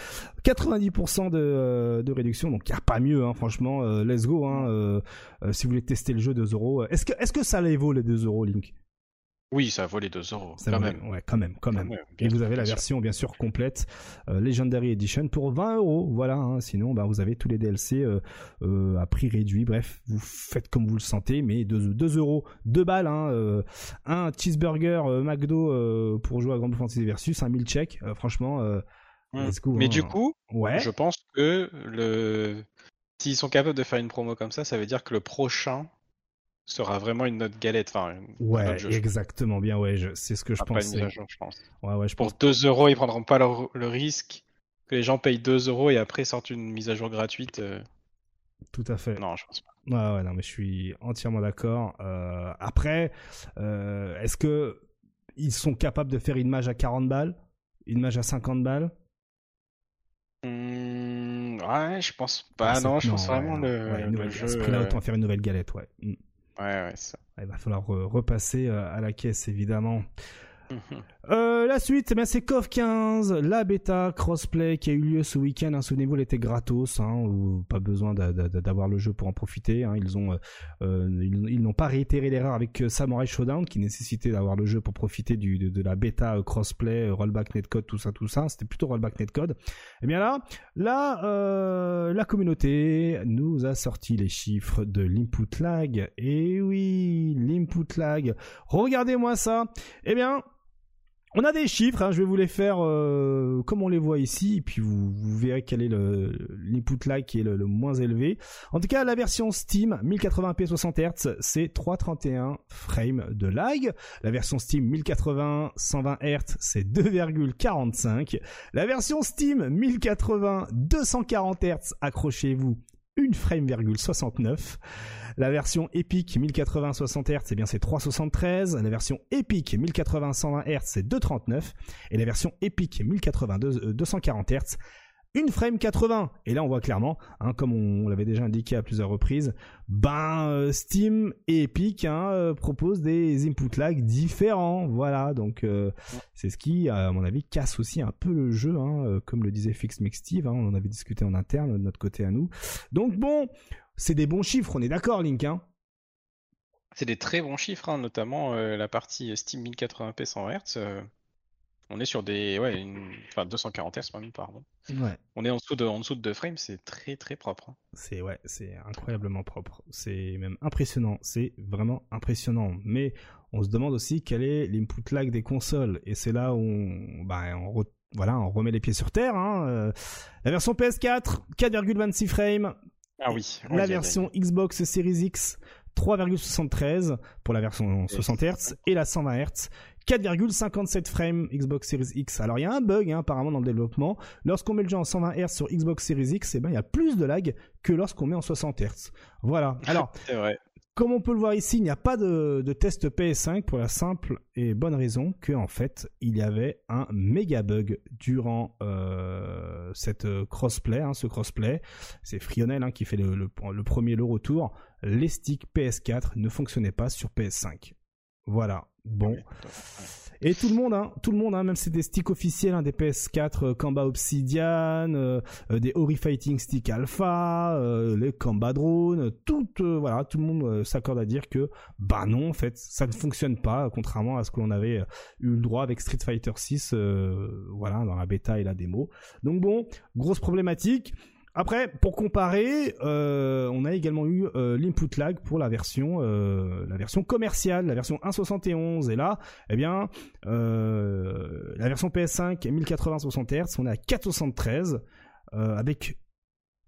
90% de, euh, de réduction, donc il n'y a pas mieux, hein, franchement. Euh, let's go. Hein, si vous voulez tester le jeu, 2 euros. Est-ce que, est-ce que ça les vaut les 2 euros, Link? Oui, ça vaut les 2 euros. quand, même. Ouais, quand même, quand même. Et vous avez la version bien sûr complète euh, Legendary Edition pour 20 euros. Voilà. Hein. Sinon, bah, vous avez tous les DLC euh, euh, à prix réduit. Bref, vous faites comme vous le sentez, mais 2, 2 euros, 2 balles. Hein, un cheeseburger McDo pour jouer à Grand Fantasy Versus, un milkshake. franchement, mais du hein. coup, ouais. je pense que le s'ils sont capables de faire une promo comme ça, ça veut dire que le prochain sera vraiment une note galette. Enfin, ouais, exactement bien. Ouais, c'est ce que je pense. je pense. Ouais, ouais, je Pour 2 euros, ils prendront pas le, risque que les gens payent 2 euros et après sortent une mise à jour gratuite. Euh. Tout à fait. Non, je pense pas. Ouais, ouais, non, mais je suis entièrement d'accord. Euh, après, euh, est-ce que ils sont capables de faire une mage à 40 balles, une mage à 50 balles? Mmh, Ouais, je pense pas. non, je pense vraiment le, le jeu. À ce prix-là, autant faire une nouvelle galette, ouais. Mmh. Ouais, ça. Il va falloir repasser euh, à la caisse, évidemment. Euh, la suite, eh c'est KOF 15, la bêta crossplay qui a eu lieu ce week-end. Hein, Souvenez-vous, elle était gratos, hein, pas besoin d'avoir le jeu pour en profiter. Hein. Ils ont, euh, ils, n'ont pas réitéré l'erreur avec Samurai Showdown qui nécessitait d'avoir le jeu pour profiter du, de, la bêta crossplay, rollback netcode, tout ça, tout ça. C'était plutôt rollback netcode. Et eh bien là, là, la communauté nous a sorti les chiffres de l'input lag. Et oui, l'input lag. Regardez-moi ça. Eh bien, on a des chiffres, hein, je vais vous les faire euh, comme on les voit ici, et puis vous, verrez quel est l'input lag qui est le, moins élevé. En tout cas, la version Steam 1080p 60 Hz, c'est 331 frames de lag. La version Steam 1080 120 Hz, c'est 2,45. La version Steam 1080 240 Hz, accrochez-vous, 1 frame,69. La version Epic 1080 60 Hz, eh bien c'est 373. La version Epic 1080 120 Hz, c'est 239. Et la version Epic 1080 240 Hz, une frame 80. Et là, on voit clairement, hein, comme on, l'avait déjà indiqué à plusieurs reprises, ben euh, Steam et Epic hein, euh, proposent des input lag différents. Voilà, donc euh, c'est ce qui, à mon avis, casse aussi un peu le jeu, hein, comme le disait Fix on en avait discuté en interne de notre côté à nous. Donc bon, c'est des bons chiffres, on est d'accord, Link. C'est des très bons chiffres, notamment la partie Steam 1080p 100 Hz. On est sur des. Ouais, une... enfin 240 Hz même, pardon. Ouais. On est en dessous de, en dessous de 2 frames, c'est très très propre. Hein. C'est ouais, c'est incroyablement propre. C'est même impressionnant. C'est vraiment impressionnant. Mais on se demande aussi quel est l'input lag des consoles. Et c'est là où on, bah, on, voilà, on remet les pieds sur terre. Hein. Euh, la version PS4, 4,26 frames. Ah oui. La version Xbox Series X, 3,73 pour la version 60 Hz et la 120 Hz 4,57 frames Xbox Series X. Alors il y a un bug hein, apparemment dans le développement. Lorsqu'on met le jeu en 120 Hz sur Xbox Series X, eh ben il y a plus de lag que lorsqu'on met en 60 Hz. Voilà. Alors Comme on peut le voir ici, il n'y a pas de, test PS5 pour la simple et bonne raison que en fait il y avait un méga bug durant euh, cette euh, crossplay, hein, ce crossplay. C'est Frionel hein, qui fait le, le premier le retour. Les sticks PS4 ne fonctionnaient pas sur PS5. Voilà. Bon. Et tout le monde, hein, tout le monde, hein, même c'est des sticks officiels, hein, des PS4 euh, Kamba Obsidian, euh, euh, des Ori Fighting Stick Alpha, les Kamba Drone, tout, voilà, tout le monde s'accorde à dire que, bah non, en fait, ça ne fonctionne pas, contrairement à ce que l'on avait eu le droit avec Street Fighter 6, voilà, dans la bêta et la démo. Donc bon, grosse problématique. Après, pour comparer, euh, on a également eu euh, l'input lag pour la version, euh, la version commerciale, la version 1.71. Et là, eh bien, la version PS5 1080 60 Hz, on est à 473 avec.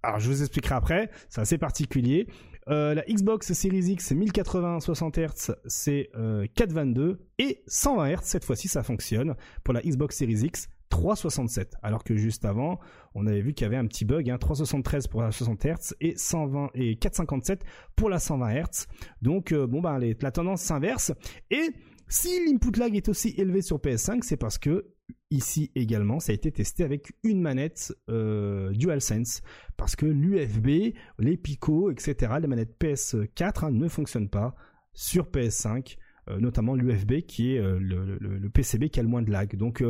Alors, je vous expliquerai après. C'est assez particulier. la Xbox Series X 1080 60 Hz, c'est 422 et 120 Hz. Cette fois-ci, ça fonctionne pour la Xbox Series X. 367. Alors que juste avant, on avait vu qu'il y avait un petit bug, hein, 373 pour la 60 Hz et 120 et 457 pour la 120 Hz. Donc euh, bon bah la tendance s'inverse. Et si l'input lag est aussi élevé sur PS5, c'est parce que ici également, ça a été testé avec une manette euh, DualSense. Parce que l'UFB, les Pico, etc., les manettes PS4 hein, ne fonctionnent pas sur PS5. Euh, notamment l'UFB qui est euh, le, PCB qui a le moins de lag. Donc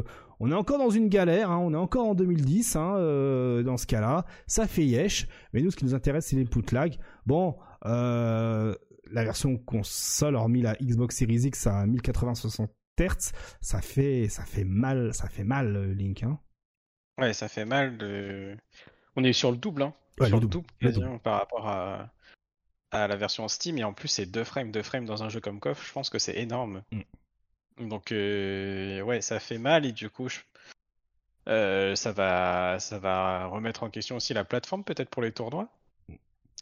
on est encore dans une galère, hein, on est encore en 2010 hein, dans ce cas-là, ça fait yesh, mais nous ce qui nous intéresse c'est l'input lag. Bon, la version console, hormis la Xbox Series X à 1080-60 Hz, ça fait, ça fait mal, ça fait mal Link. Hein. Ouais, ça fait mal. De... On est sur le double, hein. sur le double, par rapport à, à la version Steam et en plus c'est 2 frames, 2 frames dans un jeu comme KOF, je pense que c'est énorme. Mm. Donc euh, ouais, ça fait mal et du coup euh, ça va ça va remettre en question aussi la plateforme peut-être pour les tournois. Mm.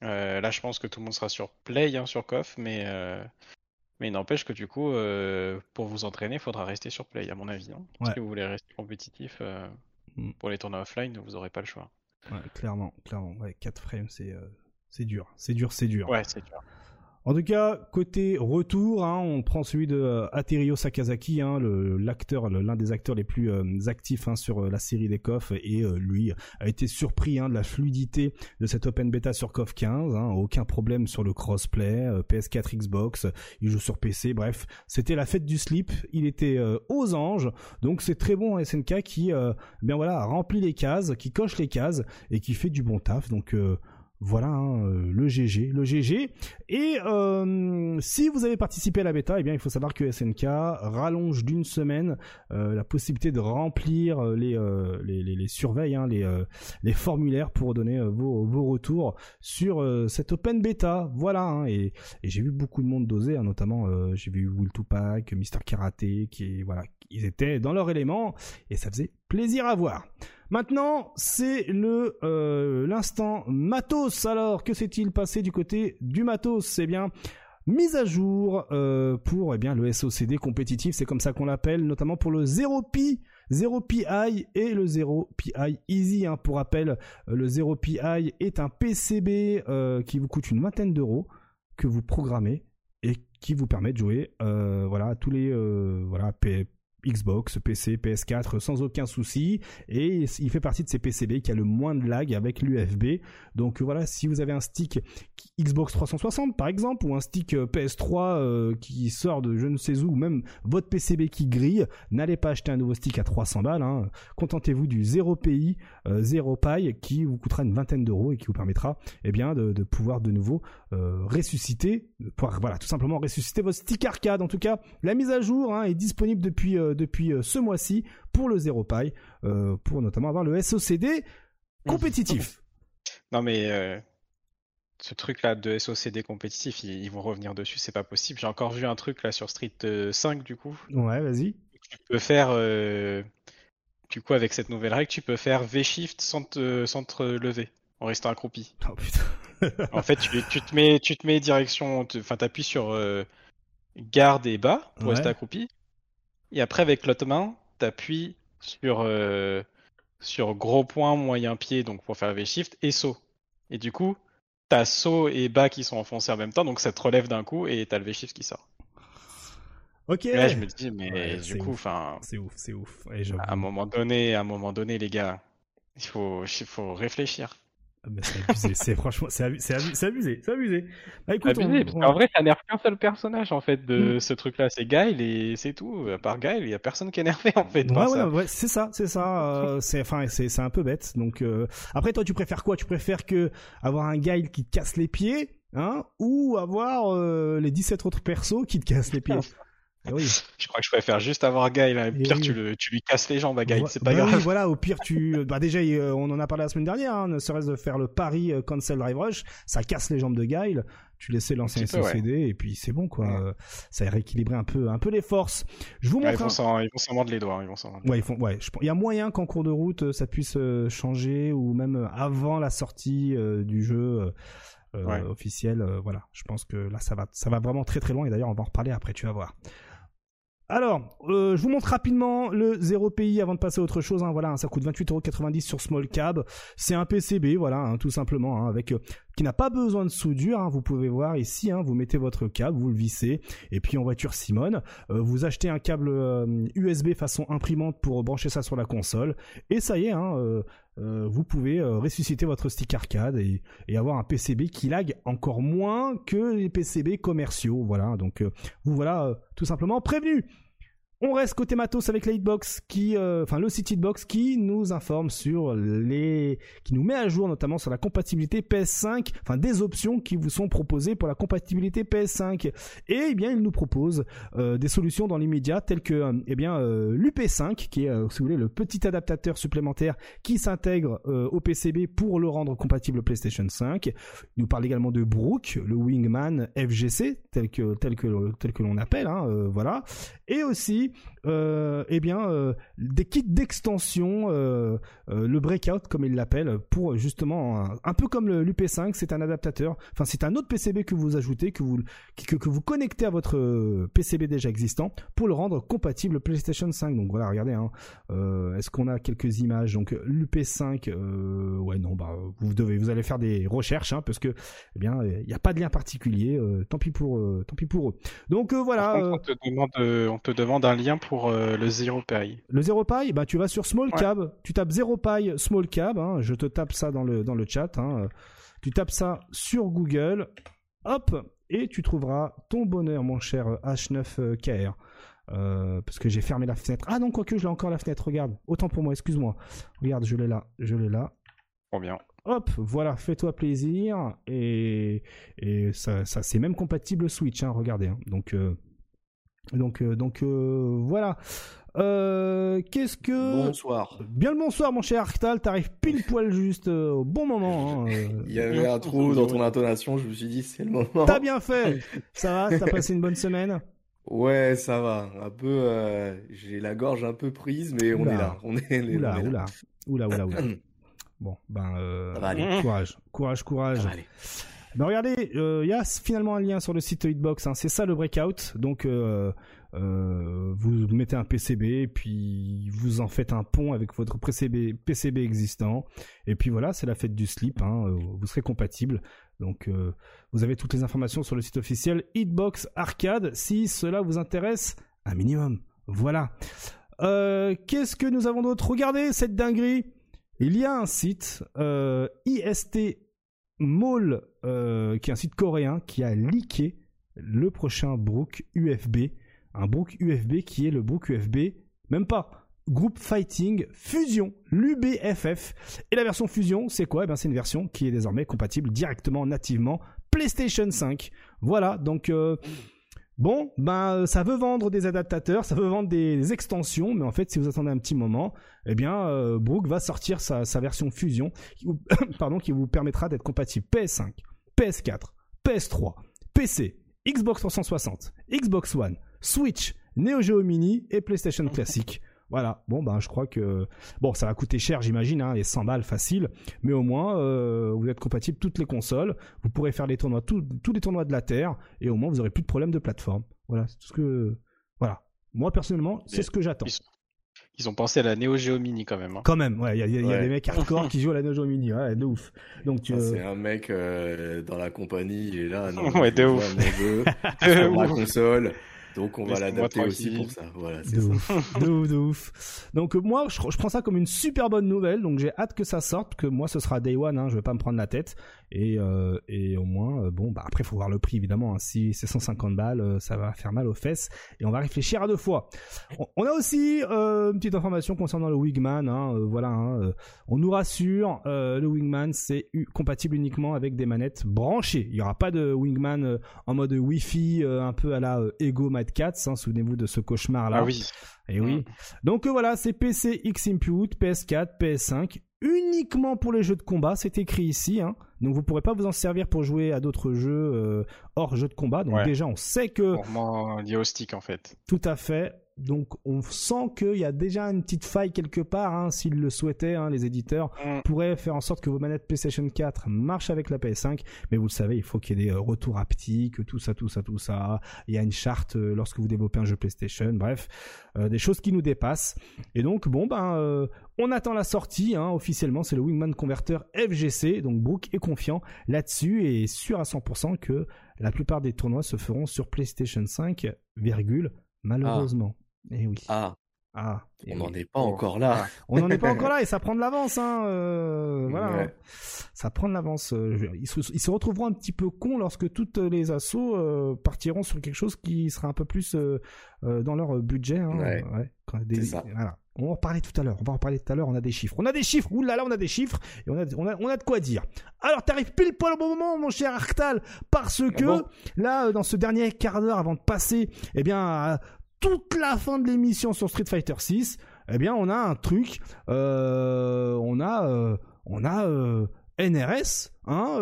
Euh, là je pense que tout le monde sera sur Play hein, sur KOF mais mais il n'empêche que du coup pour vous entraîner, il faudra rester sur Play à mon avis. Hein. Si vous voulez rester compétitif mm. pour les tournois offline, vous n'aurez pas le choix. Ouais, clairement, clairement. Ouais, 4 frames, c'est c'est dur, c'est dur, c'est dur. Ouais, c'est dur. En tout cas, côté retour, hein, on prend celui de euh, Aterio Sakazaki, hein, l'acteur, l'un des acteurs les plus euh, actifs hein, sur euh, la série des KOF, et lui a été surpris de la fluidité de cette open beta sur KOF 15. aucun problème sur le crossplay, PS4, Xbox, il joue sur PC. Bref, c'était la fête du slip. Il était aux anges, donc c'est très bon SNK qui, bien voilà, remplit les cases, qui coche les cases et qui fait du bon taf. Donc voilà hein, euh, le GG, le GG. Et euh, si vous avez participé à la bêta, eh bien il faut savoir que SNK rallonge d'une semaine euh, la possibilité de remplir les les, les, les surveilles, hein, les les formulaires pour donner vos, vos retours sur cette open bêta. Voilà. Hein, et, et j'ai vu beaucoup de monde doser, hein, notamment j'ai vu Will Tupac, Mister Karate, qui voilà, ils étaient dans leur élément et ça faisait plaisir à voir. Maintenant, c'est le euh, l'instant matos. Alors, que s'est-il passé du côté du matos? C'est bien mise à jour euh, pour eh bien le SOCD compétitif, c'est comme ça qu'on l'appelle, notamment pour le 0pi 0PI et le 0PI Easy. Hein. Pour rappel, le 0PI est un PCB qui vous coûte une vingtaine d'euros que vous programmez et qui vous permet de jouer voilà tous les voilà Xbox, PC, PS4 sans aucun souci et il fait partie de ces PCB qui a le moins de lag avec l'UFB. Donc voilà, si vous avez un stick Xbox 360 par exemple ou un stick euh, PS3 euh, qui sort de je ne sais où ou même votre PCB qui grille, n'allez pas acheter un nouveau stick à 300 balles. Hein. Contentez-vous du 0 PI, 0 paille qui vous coûtera une vingtaine d'euros et qui vous permettra eh bien de, pouvoir de nouveau euh, ressusciter, voilà tout simplement ressusciter votre stick arcade. En tout cas, la mise à jour hein, est disponible depuis depuis ce mois-ci pour le 0 paille, pour notamment avoir le SOCD compétitif. Non mais ce truc là de SOCD compétitif, ils, vont revenir dessus, c'est pas possible. J'ai encore vu un truc là sur Street 5 euh, du coup. Ouais, vas-y. Tu peux faire, euh, du coup, avec cette nouvelle règle, tu peux faire V-shift sans te, sans lever en restant accroupi. Oh putain. en fait, tu, te mets, tu te mets direction, enfin, t'appuies sur euh, garde et bas pour rester accroupi. Et après, avec l'autre main, t'appuies sur, sur gros point, moyen pied, donc pour faire V-shift et saut. Et du coup, t'as saut et bas qui sont enfoncés en même temps, donc ça te relève d'un coup et t'as le V-shift qui sort. Ok. là, je me dis, mais du coup, enfin. C'est ouf, c'est ouf. à un moment donné, à un moment donné, les gars, il faut, il faut réfléchir. Ah, c'est abusé, c'est franchement, c'est abusé, c'est abusé, c'est abusé. Bah, écoute, En vrai, ça nerve qu'un seul personnage en fait de mm. ce truc-là, c'est Guile et c'est tout. À part Guile, il y a personne qui est énervé en fait. Ouais, ouais, ouais, c'est ça, c'est ça. Euh, c'est, enfin, c'est, c'est un peu bête. Donc, euh... après, toi, tu préfères quoi? Tu préfères que avoir un Guile qui te casse les pieds, hein, ou avoir euh, les 17 autres persos qui te cassent les pieds? ah je crois que je préfère juste avoir Guy. Là. Au pire, tu, le, tu, lui casses les jambes à Guy, c'est pas bah grave. voilà, au pire, tu. Bah déjà, on en a parlé la semaine dernière, hein, ne serait-ce de faire le pari euh, Cancel Drive Rush, ça casse les jambes de Guy. Tu laissais l'ancien SOCD et puis c'est bon quoi. Ça a rééquilibré un peu, un peu les forces. Je vous montre. ils, vont s'en, ils vont s'en mordre les doigts. Ils vont s'en ouais, ils font. Ouais, il y a moyen qu'en cours de route ça puisse euh, changer ou même avant la sortie euh, du jeu. officiel, voilà. Je pense que là, ça va, ça va vraiment très très loin. Et d'ailleurs, on va en reparler après. Tu vas voir. Alors, euh, je vous montre rapidement le 0 PI avant de passer à autre chose. Hein. voilà, ça coûte 28,90€ sur Small Cab. C'est un PCB, voilà, hein, tout simplement, hein, avec euh, qui n'a pas besoin de soudure. vous pouvez voir ici, vous mettez votre câble, vous le vissez, et puis en voiture Simone, euh, vous achetez un câble USB façon imprimante pour brancher ça sur la console, et ça y est, vous pouvez ressusciter votre stick arcade et, et, avoir un PCB qui lag encore moins que les PCB commerciaux. Voilà, donc vous voilà tout simplement prévenu. On reste côté matos avec la qui, euh, enfin le site hitbox qui nous informe sur les, qui nous met à jour notamment sur la compatibilité PS5, enfin des options qui vous sont proposées pour la compatibilité PS5. Et eh bien il nous propose euh, des solutions dans l'immédiat telles que euh, eh bien l'UP5 qui est si vous voulez le petit adaptateur supplémentaire qui s'intègre au PCB pour le rendre compatible PlayStation 5. Il nous parle également de Brook, le Wingman FGC tel que tel que tel que l'on appelle, hein, voilà. Et aussi euh, eh bien, euh, des kits d'extension, euh, le breakout comme il l'appelle, pour justement un, peu comme l'UP5, c'est un adaptateur. Enfin, c'est un autre PCB que vous ajoutez, que vous que, vous connectez à votre PCB déjà existant pour le rendre compatible PlayStation 5. Donc voilà, regardez. Hein, Est-ce qu'on a quelques images? Donc l'UP5, ouais non, bah vous devez, vous allez faire des recherches, hein, parce que eh bien, il n'y a pas de lien particulier. tant pis pour, tant pis pour eux. Donc voilà. on te demande, on te demande un lien pour euh, le zéro paille. Le zéro paille, bah tu vas sur Small Cab, tu tapes zéro paille Small Cab, hein, je te tape ça dans le, dans le chat, hein. tu tapes ça sur Google, hop, et tu trouveras ton bonheur mon cher H9KR. Euh, parce que j'ai fermé la fenêtre. Ah non, quoique je l'ai encore la fenêtre, regarde. Autant pour moi, excuse-moi. Regarde, je l'ai là, je l'ai là. Trop bien. Hop, voilà, fais-toi plaisir. Et, et ça, ça c'est même compatible Switch, hein, regardez. Hein. Donc, euh, donc, euh, donc euh, voilà. Euh, qu'est-ce que bonsoir. Bien le bonsoir mon cher Arctal. T'arrives pile poil juste au bon moment hein, il y avait un trou dans ton intonation je me suis dit c'est le moment. T'as bien fait. Ça va t'as passé une bonne semaine? Ouais ça va. Un peu j'ai la gorge un peu prise mais on est là. On est, oula, oula, oula oula oula. Bon ben courage. Courage courage Ben regardez, il y a finalement un lien sur le site Hitbox. Hein. C'est ça le breakout. Donc euh, vous mettez un PCB, puis vous en faites un pont avec votre PCB, existant, et puis voilà, c'est la fête du slip, hein, euh, vous serez compatible. Donc euh, vous avez toutes les informations sur le site officiel Hitbox Arcade, si cela vous intéresse un minimum. Voilà. Qu'est-ce que nous avons d'autre? Regardez cette dinguerie. Il y a un site, IST Mall, qui est un site coréen, qui a leaké le prochain Brook UFB un Brook UFB qui est le Brook UFB, même pas, Group Fighting Fusion, l'UBFF. Et la version Fusion, c'est quoi? Eh ben, C'est une version qui est désormais compatible directement, nativement, PlayStation 5. Voilà, donc... Euh, bon, ben ça veut vendre des adaptateurs, ça veut vendre des, extensions, mais en fait, si vous attendez un petit moment, eh bien, euh, va sortir sa, version Fusion, qui vous, qui vous permettra d'être compatible PS5, PS4, PS3, PC, Xbox 360, Xbox One, Switch, Neo Geo Mini et PlayStation Classic. Voilà, bon ben je crois que bon ça va coûter cher j'imagine, hein, les 100 balles facile, mais au moins euh, vous êtes compatible toutes les consoles, vous pourrez faire les tournois tous les tournois de la terre et au moins vous aurez plus de problème de plateforme. Voilà, c'est tout ce que voilà. Moi personnellement c'est ce que j'attends. Ils ont pensé à la Neo Geo Mini quand même. Hein. Quand même, ouais, il y a, des mecs hardcore qui jouent à la Neo Geo Mini, ouais, de ouf. Donc tu. Ah, c'est un mec euh, dans la compagnie, il est là, non, ouais, de ouf. Mon console. Donc on va l'adapter aussi pour ça. Voilà, de, ouf. de ouf, de ouf. Donc moi, je, je, prends ça comme une super bonne nouvelle. Donc j'ai hâte que ça sorte, que moi ce sera day one. Hein, je vais pas me prendre la tête. Et, euh, et au moins, euh, bon, bah après faut voir le prix évidemment. Hein. Si c'est 150 balles, euh, ça va faire mal aux fesses. Et on va réfléchir à deux fois. On, a aussi une petite information concernant le Wingman. Hein, voilà, hein, on nous rassure, le Wingman c'est compatible uniquement avec des manettes branchées. Il y aura pas de Wingman en mode Wi-Fi un peu à la Ego Mad 4. Hein, souvenez-vous de ce cauchemar là. Ah oui. Et oui. Mm. Donc voilà, c'est PC X Input, PS4, PS5 uniquement pour les jeux de combat, c'est écrit ici. Hein. Donc vous pourrez pas vous en servir pour jouer à d'autres jeux euh, hors jeux de combat. Donc déjà on sait que... Vraiment lié au stick en fait. Tout à fait. Donc on sent qu'il y a déjà une petite faille quelque part, hein, s'ils le souhaitaient, hein, les éditeurs mm. pourraient faire en sorte que vos manettes PlayStation 4 marchent avec la PS5, mais vous le savez, il faut qu'il y ait des euh, retours haptiques, tout ça, tout ça, tout ça. Il y a une charte euh, lorsque vous développez un jeu PlayStation, bref, des choses qui nous dépassent. Et donc bon ben on attend la sortie, hein, officiellement, c'est le Wingman Converter FGC, donc Brook est confiant là-dessus et sûr à 100% que la plupart des tournois se feront sur PlayStation 5, virgule, malheureusement. Ah. Et eh oui. Ah. Ah, on n'en est pas encore là. on n'en est pas encore là et ça prend de l'avance. Hein, euh, voilà, ça prend de l'avance. Euh, ils se, retrouveront un petit peu cons lorsque toutes les assos euh, partiront sur quelque chose qui sera un peu plus dans leur budget. Hein, ouais. ouais ça. Voilà. On va en parler tout à l'heure. On va en parler tout à l'heure. On a des chiffres. On a des chiffres. Ouh là là, on a des chiffres. Et on a, on a, on a de quoi dire. Alors, t'arrives pile poil au bon moment, mon cher Arctal, parce ah que là, dans ce dernier quart d'heure avant de passer, eh bien, à toute la fin de l'émission sur Street Fighter 6, eh bien, on a un truc. Euh, on a, euh, on a euh, NRS, hein,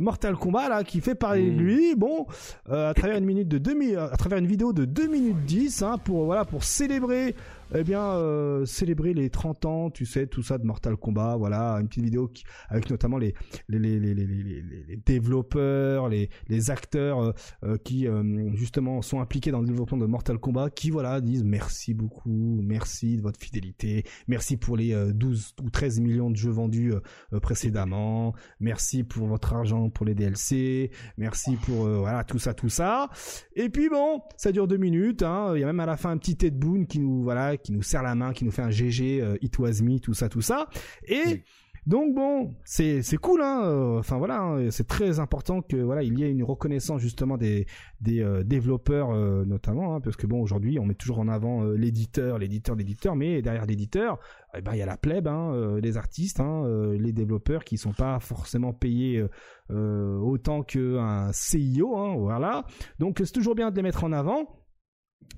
Mortal Kombat là, qui fait parler de hmm. lui. Bon, à travers une minute de 2 à travers une vidéo de 2 minutes 10, hein, pour voilà, pour célébrer eh bien, euh, célébrer les 30 ans, tu sais, tout ça de Mortal Kombat, voilà, une petite vidéo avec notamment les, les, les, les, développeurs, les, acteurs euh, euh, qui, justement, sont impliqués dans le développement de Mortal Kombat, qui, voilà, disent merci beaucoup, merci de votre fidélité, merci pour les 12 ou 13 millions de jeux vendus précédemment, merci pour votre argent pour les DLC, merci pour, voilà, tout ça, tout ça. Et puis, bon, ça dure deux minutes, hein, il y a même à la fin un petit Ted Boon qui nous, voilà, qui nous serre la main, qui nous fait un GG, euh, it was me, tout ça, tout ça. Et donc bon, c'est c'est cool, hein. Euh, enfin voilà, hein, c'est très important que voilà il y ait une reconnaissance justement des des euh, développeurs notamment, hein, parce que bon aujourd'hui on met toujours en avant l'éditeur, l'éditeur, l'éditeur, mais derrière l'éditeur, eh ben il y a la plèbe, hein, les artistes, hein, les développeurs qui sont pas forcément payés autant qu'un CIO, hein, voilà. Donc c'est toujours bien de les mettre en avant.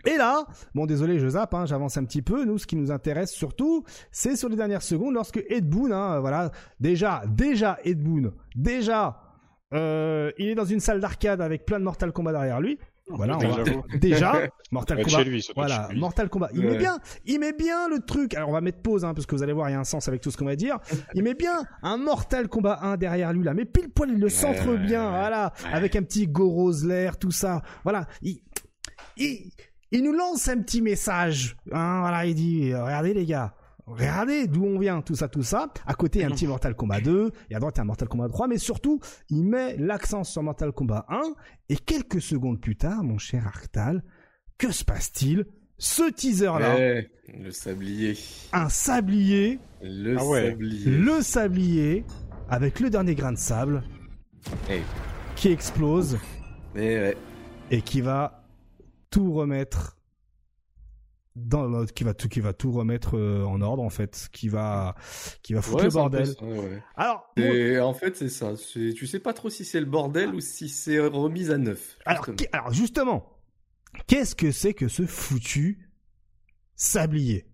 Et là, bon désolé, je zappe, hein, j'avance un petit peu. Nous, ce qui nous intéresse surtout, c'est sur les dernières secondes, lorsque Ed Boon, hein, voilà, déjà, déjà Ed Boon, déjà, euh, il est dans une salle d'arcade avec plein de Mortal Kombat derrière lui. Voilà, déjà Mortal Kombat. Lui, voilà, Mortal Kombat. Il met bien, il met bien le truc. Alors on va mettre pause hein, parce que vous allez voir, il y a un sens avec tout ce qu'on va dire. Il met bien un Mortal Kombat 1 derrière lui là, mais pile poil il le centre bien, voilà, avec un petit Gorosler, tout ça. Voilà, il, il, il nous lance un petit message. Hein, voilà, il dit regardez les gars, regardez d'où on vient, tout ça, tout ça. À côté, il y a un petit Mortal Kombat 2, et à droite, il y a un Mortal Kombat 3, mais surtout, il met l'accent sur Mortal Kombat 1, et quelques secondes plus tard, mon cher Arctal, que se passe-t-il? Ce teaser-là. Eh, le sablier. Un sablier. Le ah sablier. Le sablier, avec le dernier grain de sable, eh. qui explose, eh et qui va tout remettre dans qui va tout qui va tout remettre euh, en ordre en fait qui va qui va foutre le bordel. alors en fait c'est ça. Tu sais pas trop si c'est le bordel ou si c'est remise à neuf alors, alors justement qu'est-ce que c'est que ce foutu sablier?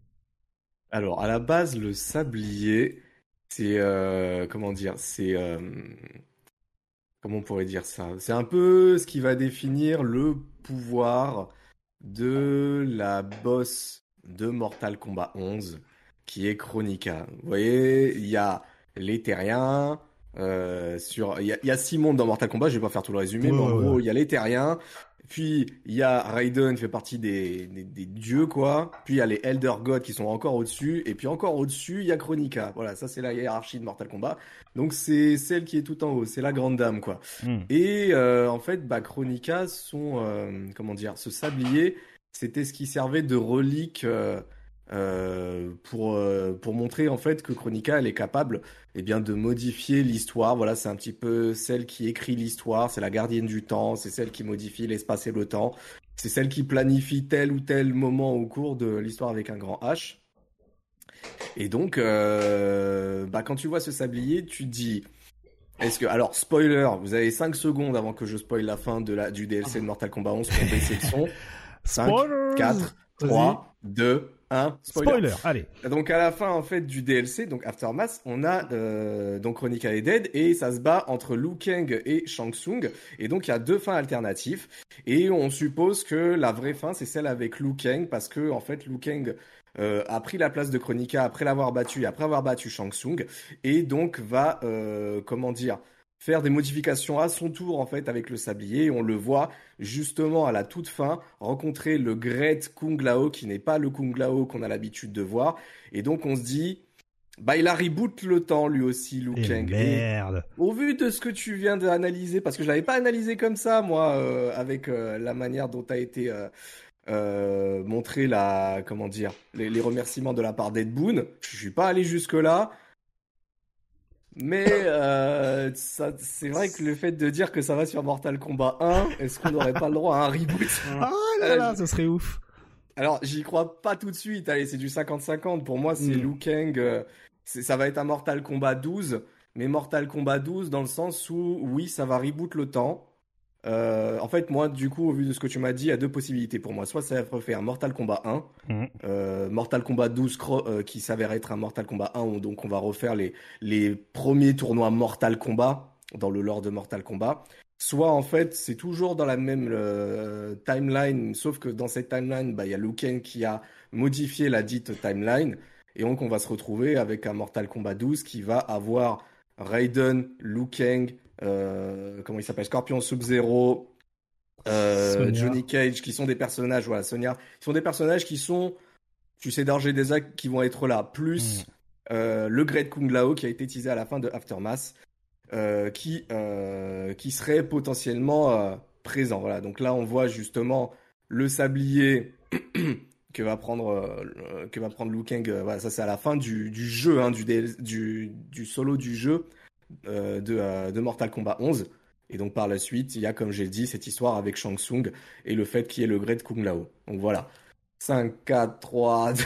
Alors à la base le sablier c'est euh, comment dire c'est euh, comment on pourrait dire ça? C'est un peu ce qui va définir le pouvoir de la boss de Mortal Kombat 11, qui est Chronica. Vous voyez, il y a les terriens, euh, sur, il y, a, six mondes dans Mortal Kombat, je vais pas faire tout le résumé, mais en gros, il y a les terriens, puis il y a Raiden qui fait partie des, des, dieux quoi. Puis il y a les Elder Gods qui sont encore au-dessus. Et puis encore au-dessus, il y a Chronica. Voilà, ça c'est la hiérarchie de Mortal Kombat. Donc c'est celle qui est tout en haut, c'est la grande dame quoi. Hmm. Et euh, en fait, bah, Chronica, son euh, comment dire, ce sablier, c'était ce qui servait de relique. Euh, euh, pour euh, pour montrer en fait que Chronica elle est capable eh bien de modifier l'histoire. Voilà, c'est un petit peu celle qui écrit l'histoire, c'est la gardienne du temps, c'est celle qui modifie l'espace et le temps, c'est celle qui planifie tel ou tel moment au cours de l'histoire avec un grand H. Et donc, euh, bah, quand tu vois ce sablier, tu dis, est-ce que, alors, spoiler, vous avez 5 secondes avant que je spoil la fin de la, du DLC de Mortal Kombat 11 pour baisser le son. 5, 4, 3, 2, un spoiler. allez. Donc à la fin en fait du DLC, donc Aftermath, on a euh, donc Chronica est dead et ça se bat entre Liu Kang et Shang Tsung et donc il y a deux fins alternatives et on suppose que la vraie fin c'est celle avec Liu Kang parce que en fait Liu Kang euh, a pris la place de Chronica après l'avoir battu et après avoir battu Shang Tsung et donc va euh, comment dire faire des modifications à son tour en fait avec le sablier. on le voit justement à la toute fin rencontrer le Great Kung Lao qui n'est pas le Kung Lao qu'on a l'habitude de voir. Et donc on se dit, bah il a reboot le temps lui aussi, Liu Kang. Merde. au vu de ce que tu viens d'analyser, parce que je l'avais pas analysé comme ça moi, euh, avec euh, la manière dont a été euh, montré la, comment dire, les, les, remerciements de la part d'Ed Boon. Je suis pas allé jusque là. Mais euh, c'est vrai que le fait de dire que ça va sur Mortal Kombat 1, est-ce qu'on n'aurait pas le droit à un reboot? Ah là là, ça serait ouf. Alors, j'y crois pas tout de suite. Allez, c'est du 50-50. Pour moi, c'est mm. Liu Kang. Euh, ça va être un Mortal Kombat 12. Mais Mortal Kombat 12 dans le sens où, oui, ça va reboot le temps. Euh, en fait, moi, du coup, au vu de ce que tu m'as dit, il y a deux possibilités pour moi. Soit ça va faire Mortal Kombat 1, mhm. euh, Mortal Kombat 12 euh, qui s'avère être un Mortal Kombat 1, où donc on va refaire les, les premiers tournois Mortal Kombat dans le lore de Mortal Kombat. Soit en fait, c'est toujours dans la même timeline, sauf que dans cette timeline, bah, il y a Liu Kang qui a modifié la dite timeline. Et donc, on va se retrouver avec un Mortal Kombat 12 qui va avoir Raiden, Liu Kang, comment il s'appelle? Scorpion Sub-Zero, euh, Johnny Cage, qui sont des personnages, voilà, Sonia, qui sont des personnages qui sont, tu sais, d'ores des actes qui vont être là, plus mm. euh, le Great Kung Lao qui a été teasé à la fin de Aftermath, qui, qui serait potentiellement présent. Voilà, donc là on voit justement le sablier que va prendre que va prendre Liu Kang. voilà, ça c'est à la fin du, du jeu, hein, du, du, du solo du jeu. Euh, euh, de, Mortal Kombat 11. Et donc par la suite, il y a, comme j'ai dit, cette histoire avec Shang Tsung et le fait qu'il y ait le Great Kung Lao. Donc voilà. 5, 4, 3, 2,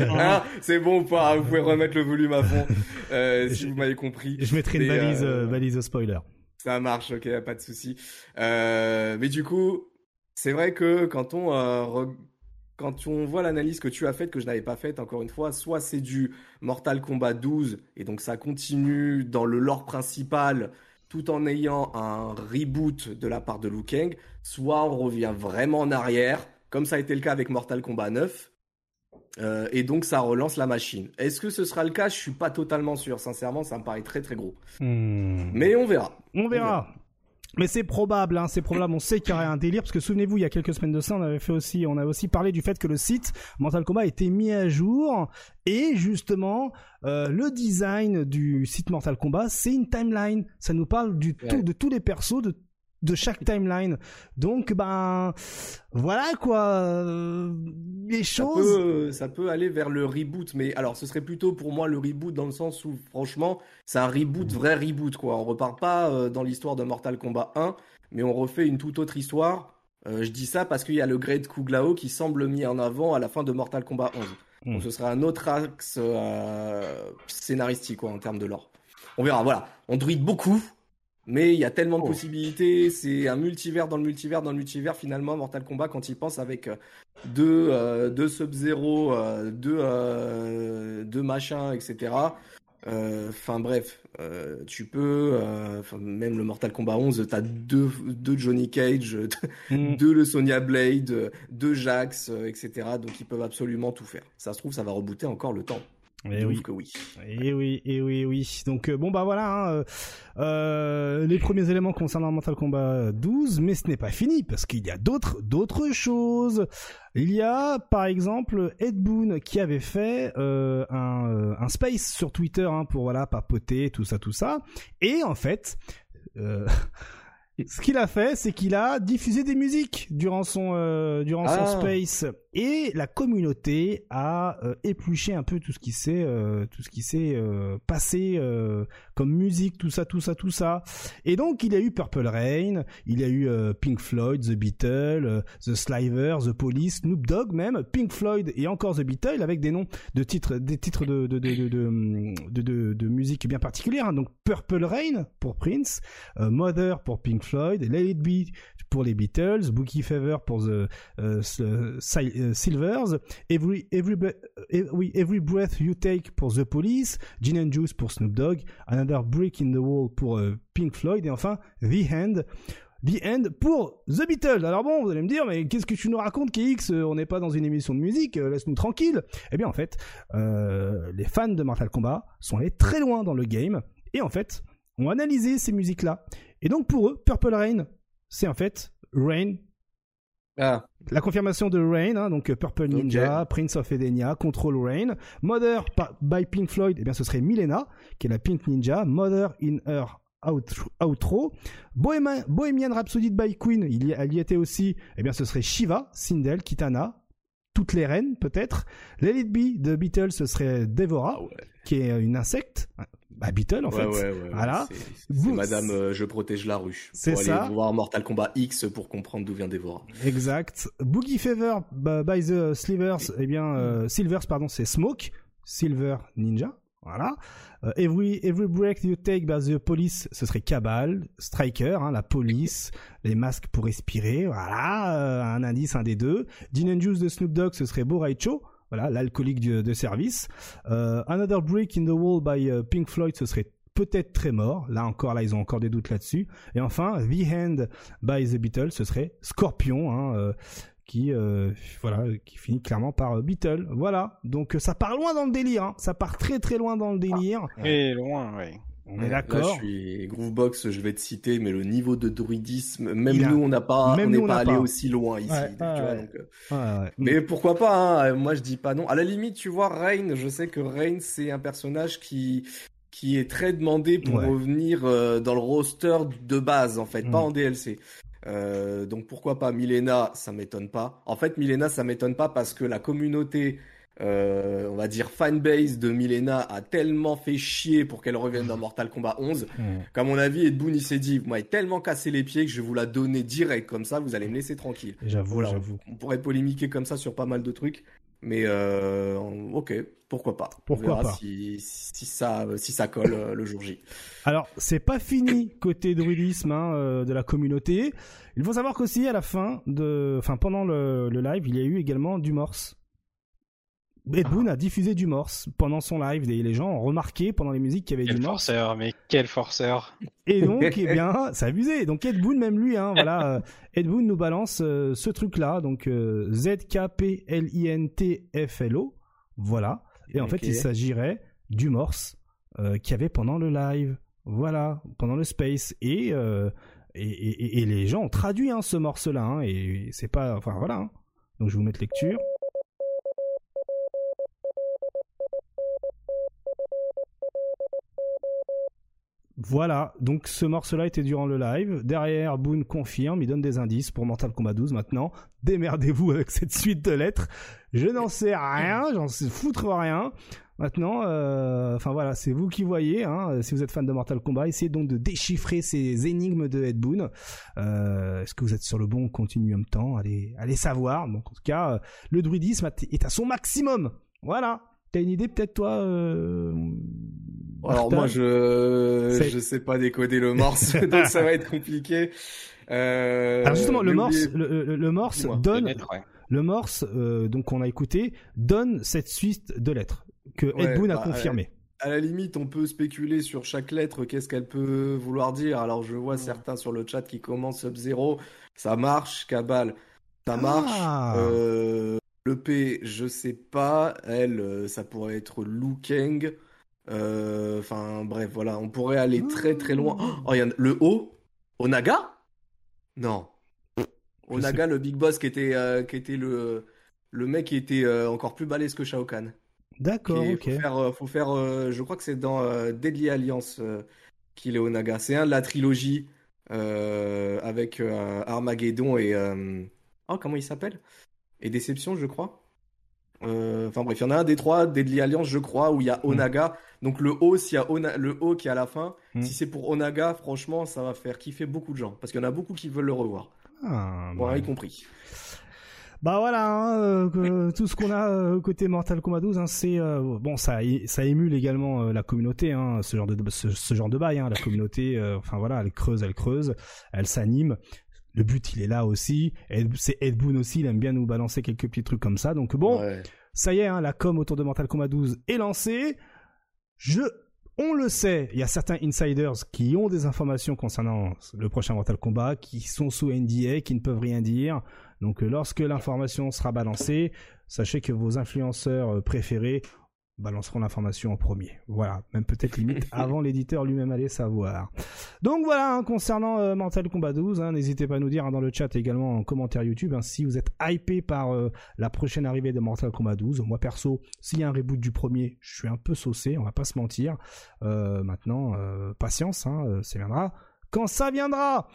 1. C'est bon ou pas? Vous pouvez remettre le volume à fond euh, si vous m'avez compris. Je mettrai une balise, balise spoiler. Ça marche, ok, pas de souci. mais du coup, c'est vrai que quand on quand on voit l'analyse que tu as faite, que je n'avais pas faite encore une fois, soit c'est du Mortal Kombat 12, et donc ça continue dans le lore principal, tout en ayant un reboot de la part de Liu Kang, soit on revient vraiment en arrière, comme ça a été le cas avec Mortal Kombat 9, euh, et donc ça relance la machine. Est-ce que ce sera le cas? Je suis pas totalement sûr. Sincèrement, ça me paraît très très gros. Hmm. Mais on verra. On verra. Mais c'est probable, hein, c'est probable. On sait qu'il y aurait un délire parce que souvenez-vous, il y a quelques semaines de ça, on avait fait aussi, on avait aussi parlé du fait que le site Mortal Kombat a été mis à jour et justement euh, le design du site Mortal Kombat, c'est une timeline. Ça nous parle du tout de tous les persos, de de chaque timeline. Donc ben voilà quoi euh, les choses ça peut, aller vers le reboot mais alors ce serait plutôt pour moi le reboot dans le sens où franchement c'est un reboot vrai reboot quoi. On repart pas euh, dans l'histoire de Mortal Kombat 1 mais on refait une toute autre histoire. Euh, je dis ça parce qu'il y a le Great Kuglao qui semble mis en avant à la fin de Mortal Kombat 11. Donc hmm. ce sera un autre axe scénaristique quoi en termes de lore. On verra voilà, on druide beaucoup mais il y a tellement de oh. possibilités, c'est un multivers dans le multivers dans le multivers finalement Mortal Kombat quand il pense avec euh, deux, euh, deux Sub-Zero, euh, deux, euh, deux machins, etc. Enfin bref, tu peux, même le Mortal Kombat 11, t'as deux, deux Johnny Cage, mm. deux le Sonya Blade, deux Jax, etc. Donc ils peuvent absolument tout faire. Ça se trouve, ça va rebooter encore le temps. Et oui. que oui. Et oui, et oui, oui. Donc euh, bon bah voilà, hein, euh, euh, les premiers éléments concernant Mortal Kombat 12, mais ce n'est pas fini parce qu'il y a d'autres d'autres choses. Il y a par exemple Ed Boon qui avait fait un, un space sur Twitter hein, pour voilà papoter tout ça tout ça, et en fait. Ce qu'il a fait, c'est qu'il a diffusé des musiques durant son euh, durant son ah. space et la communauté a euh, épluché un peu tout ce qui s'est euh, tout ce qui s'est passé comme musique, tout ça, tout ça, tout ça. Et donc il y a eu Purple Rain, il y a eu Pink Floyd, The Beatles, The Slivers, The Police, Snoop Dogg même, Pink Floyd et encore The Beatles avec des noms de titres des titres de de de de musique bien particulières. Hein. Donc Purple Rain pour Prince, Mother pour Pink Floyd, Let It Be pour les Beatles, Bookie Fever pour The uh, Silvers, Every, every, every Breath You Take pour The Police, Gin and Juice pour Snoop Dogg, Another Brick in the Wall pour Pink Floyd, et enfin The End The End pour The Beatles. Alors bon, vous allez me dire, mais qu'est-ce que tu nous racontes, KX On n'est pas dans une émission de musique, laisse-nous tranquille. Eh bien, en fait, euh, les fans de Mortal Kombat sont allés très loin dans le game, et en fait, ont analysé ces musiques-là. Et donc pour eux, Purple Rain, c'est en fait Rain. Ah. La confirmation de Rain, hein, donc Purple Ninja, Prince of Edenia, Control Rain, Mother by Pink Floyd, eh bien ce serait Milena, qui est la Pink Ninja, Mother in Her outro. Bohemian, Rhapsody by Queen, il y, elle y était aussi, eh bien ce serait Shiva, Sindel, Kitana, toutes les reines peut-être. Let It Be de Beatles, ce serait Devora, ah qui est une insecte, bah, Beatle en fait. voilà. C'est Madame euh, Je protège la rue. C'est ça. Aller voir Mortal Kombat X pour comprendre d'où vient Devora. Exact. Boogie Fever by the Slivers, eh bien euh, Silvers pardon, c'est Smoke, Silver Ninja. Voilà. Euh, every every break you take by the police, ce serait Cabal, Striker, hein, la police, les masques pour respirer. Voilà, un indice, un des deux. Gin and Juice de Snoop Dogg, ce serait Boraicho voilà, l'alcoolique de, service. Euh, Another Brick in the Wall by euh, Pink Floyd, ce serait peut-être très mort. Là encore, là, ils ont encore des doutes là-dessus. Et enfin, The Hand by the Beatles, ce serait Scorpion, hein, euh, qui, voilà, qui finit clairement par Beatles. Voilà. Donc, ça part loin dans le délire. Hein. Ça part très très loin dans le délire. Et loin, oui. On est d'accord. Je suis Groovebox, je vais te citer, mais le niveau de druidisme, même nous, on n'a pas, on n'est pas allé aussi loin ici. mais pourquoi pas hein, Moi, je dis pas non. À la limite, tu vois, Rain, je sais que Rain, c'est un personnage qui qui est très demandé pour revenir euh, dans le roster de base, en fait, pas mm. en DLC. Euh, donc pourquoi pas Milena, ça m'étonne pas. En fait, Milena, ça m'étonne pas parce que la communauté euh, on va dire fanbase de Milena a tellement fait chier pour qu'elle revienne dans Mortal Kombat 11 mm. qu'à mon avis Ed Boon il s'est dit vous m'avez tellement cassé les pieds que je vais vous la donner direct comme ça vous allez me laisser tranquille. J'avoue j'avoue. on pourrait polémiquer comme ça sur pas mal de trucs mais euh, ok pourquoi pas. Pourquoi pas. si, ça si ça colle euh, le jour J. Alors c'est pas fini côté druidisme hein, de la communauté. Il faut savoir qu'aussi à la fin de enfin pendant le, le live il y a eu également du morse Ed Boon a diffusé du morse pendant son live et les gens ont remarqué pendant les musiques qu'il y avait quel du morse. forceur, mais quel forceur Et donc, eh bien, ça abusé. Donc Ed Boon, même lui, hein, voilà, euh, Ed Boon nous balance euh, ce truc-là, donc euh, Z-K-P-L-I-N-T-F-L-O, voilà. Et en fait, il s'agirait du morse qu'il y avait pendant le live, voilà, pendant le space. Et, et, et, les gens ont traduit hein, ce morse-là, hein, et c'est pas, enfin voilà. Hein. Donc je vais vous mettre lecture. Voilà, donc ce morceau-là était durant le live. Derrière, Boone confirme, il donne des indices pour Mortal Kombat 12 maintenant. Démerdez-vous avec cette suite de lettres. Je n'en sais rien, j'en sais foutre rien. Maintenant, euh, enfin voilà, c'est vous qui voyez. Hein, si vous êtes fan de Mortal Kombat, essayez donc de déchiffrer ces énigmes de Ed. Euh, Est-ce que vous êtes sur le bon continuum temps? Allez, allez savoir. Donc en tout cas, euh, le druidisme est à son maximum. Voilà. T'as une idée peut-être toi Alors moi je je sais pas décoder le morse donc ça va être compliqué. Euh... Alors justement le morse le, le, morse donne le morse euh, donc on a écouté donne cette suite de lettres que Ed Boon a bah, confirmé. À la limite, on peut spéculer sur chaque lettre, qu'est-ce qu'elle peut vouloir dire. Alors, je vois certains sur le chat qui commencent Sub-Zero, ça marche, Cabal, ça marche. Ah. Euh, le P, je sais pas. Elle, ça pourrait être Lu Kang. Euh, enfin, bref, voilà. On pourrait aller très très loin. Oh, oh y a le O Onaga? Non. Onaga, le big boss qui était, euh, qui était le, le mec qui était encore plus balèze que Shao Kahn. D'accord, ok. Faut faire, faut faire je crois que c'est dans Deadly Alliance qu'il est Onaga. C'est un de la trilogie avec Armageddon et. Oh, comment il s'appelle? Et Déception, je crois. Euh, enfin bref, il y en a un des trois, Deadly Alliance, je crois, où il y a hmm. Onaga. Donc le O, s'il y a le O qui est à la fin, hmm. si c'est pour Onaga, franchement, ça va faire kiffer beaucoup de gens. Parce qu'il y en a beaucoup qui veulent le revoir. Ah, bon, y compris. Bah voilà, hein, euh, tout ce qu'on a euh, côté Mortal Kombat 12, hein, c'est bon, ça, ça émule également la communauté, hein, ce genre de ce, genre de bail, la communauté. enfin voilà, elle creuse, elle creuse, elle s'anime le but il est là aussi. C'est Ed Boon aussi, il aime bien nous balancer quelques petits trucs comme ça. Donc bon, ça y est, hein, la com autour de Mortal Kombat 12 est lancée. Je, on le sait, il y a certains insiders qui ont des informations concernant le prochain Mortal Kombat, qui sont sous NDA, qui ne peuvent rien dire. Donc lorsque l'information sera balancée, sachez que vos influenceurs euh, préférés balanceront l'information en premier. Voilà, même peut-être limite avant l'éditeur lui-même allait savoir. Donc voilà, hein, concernant euh, Mortal Kombat 12, hein, n'hésitez pas à nous dire hein, dans le chat également en commentaire YouTube si vous êtes hypé par euh, la prochaine arrivée de Mortal Kombat 12. Moi perso, s'il y a un reboot du premier, je suis un peu saucé, on va pas se mentir. Euh, maintenant, patience, ça viendra quand ça viendra.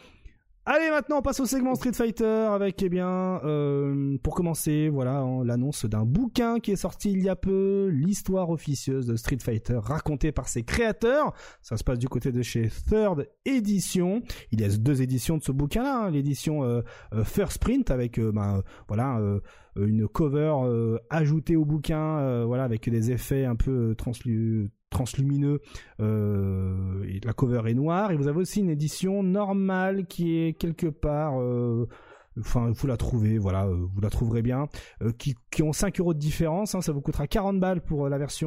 Allez, maintenant on passe au segment Street Fighter avec, eh bien, euh, pour commencer, voilà, l'annonce d'un bouquin qui est sorti il y a peu, l'histoire officieuse de Street Fighter racontée par ses créateurs. Ça se passe du côté de chez Third Edition. Il y a deux éditions de ce bouquin-là, hein. l'édition euh, euh, First Print avec, ben, voilà, une cover ajoutée au bouquin, voilà, avec des effets un peu translumineux translumineux euh, et la cover est noire. Et vous avez aussi une édition normale qui est quelque part euh, Enfin, vous la trouvez, voilà, euh, vous la trouverez bien. Euh, qui, ont 5 euros de différence. Hein, ça vous coûtera 40 balles pour euh, la version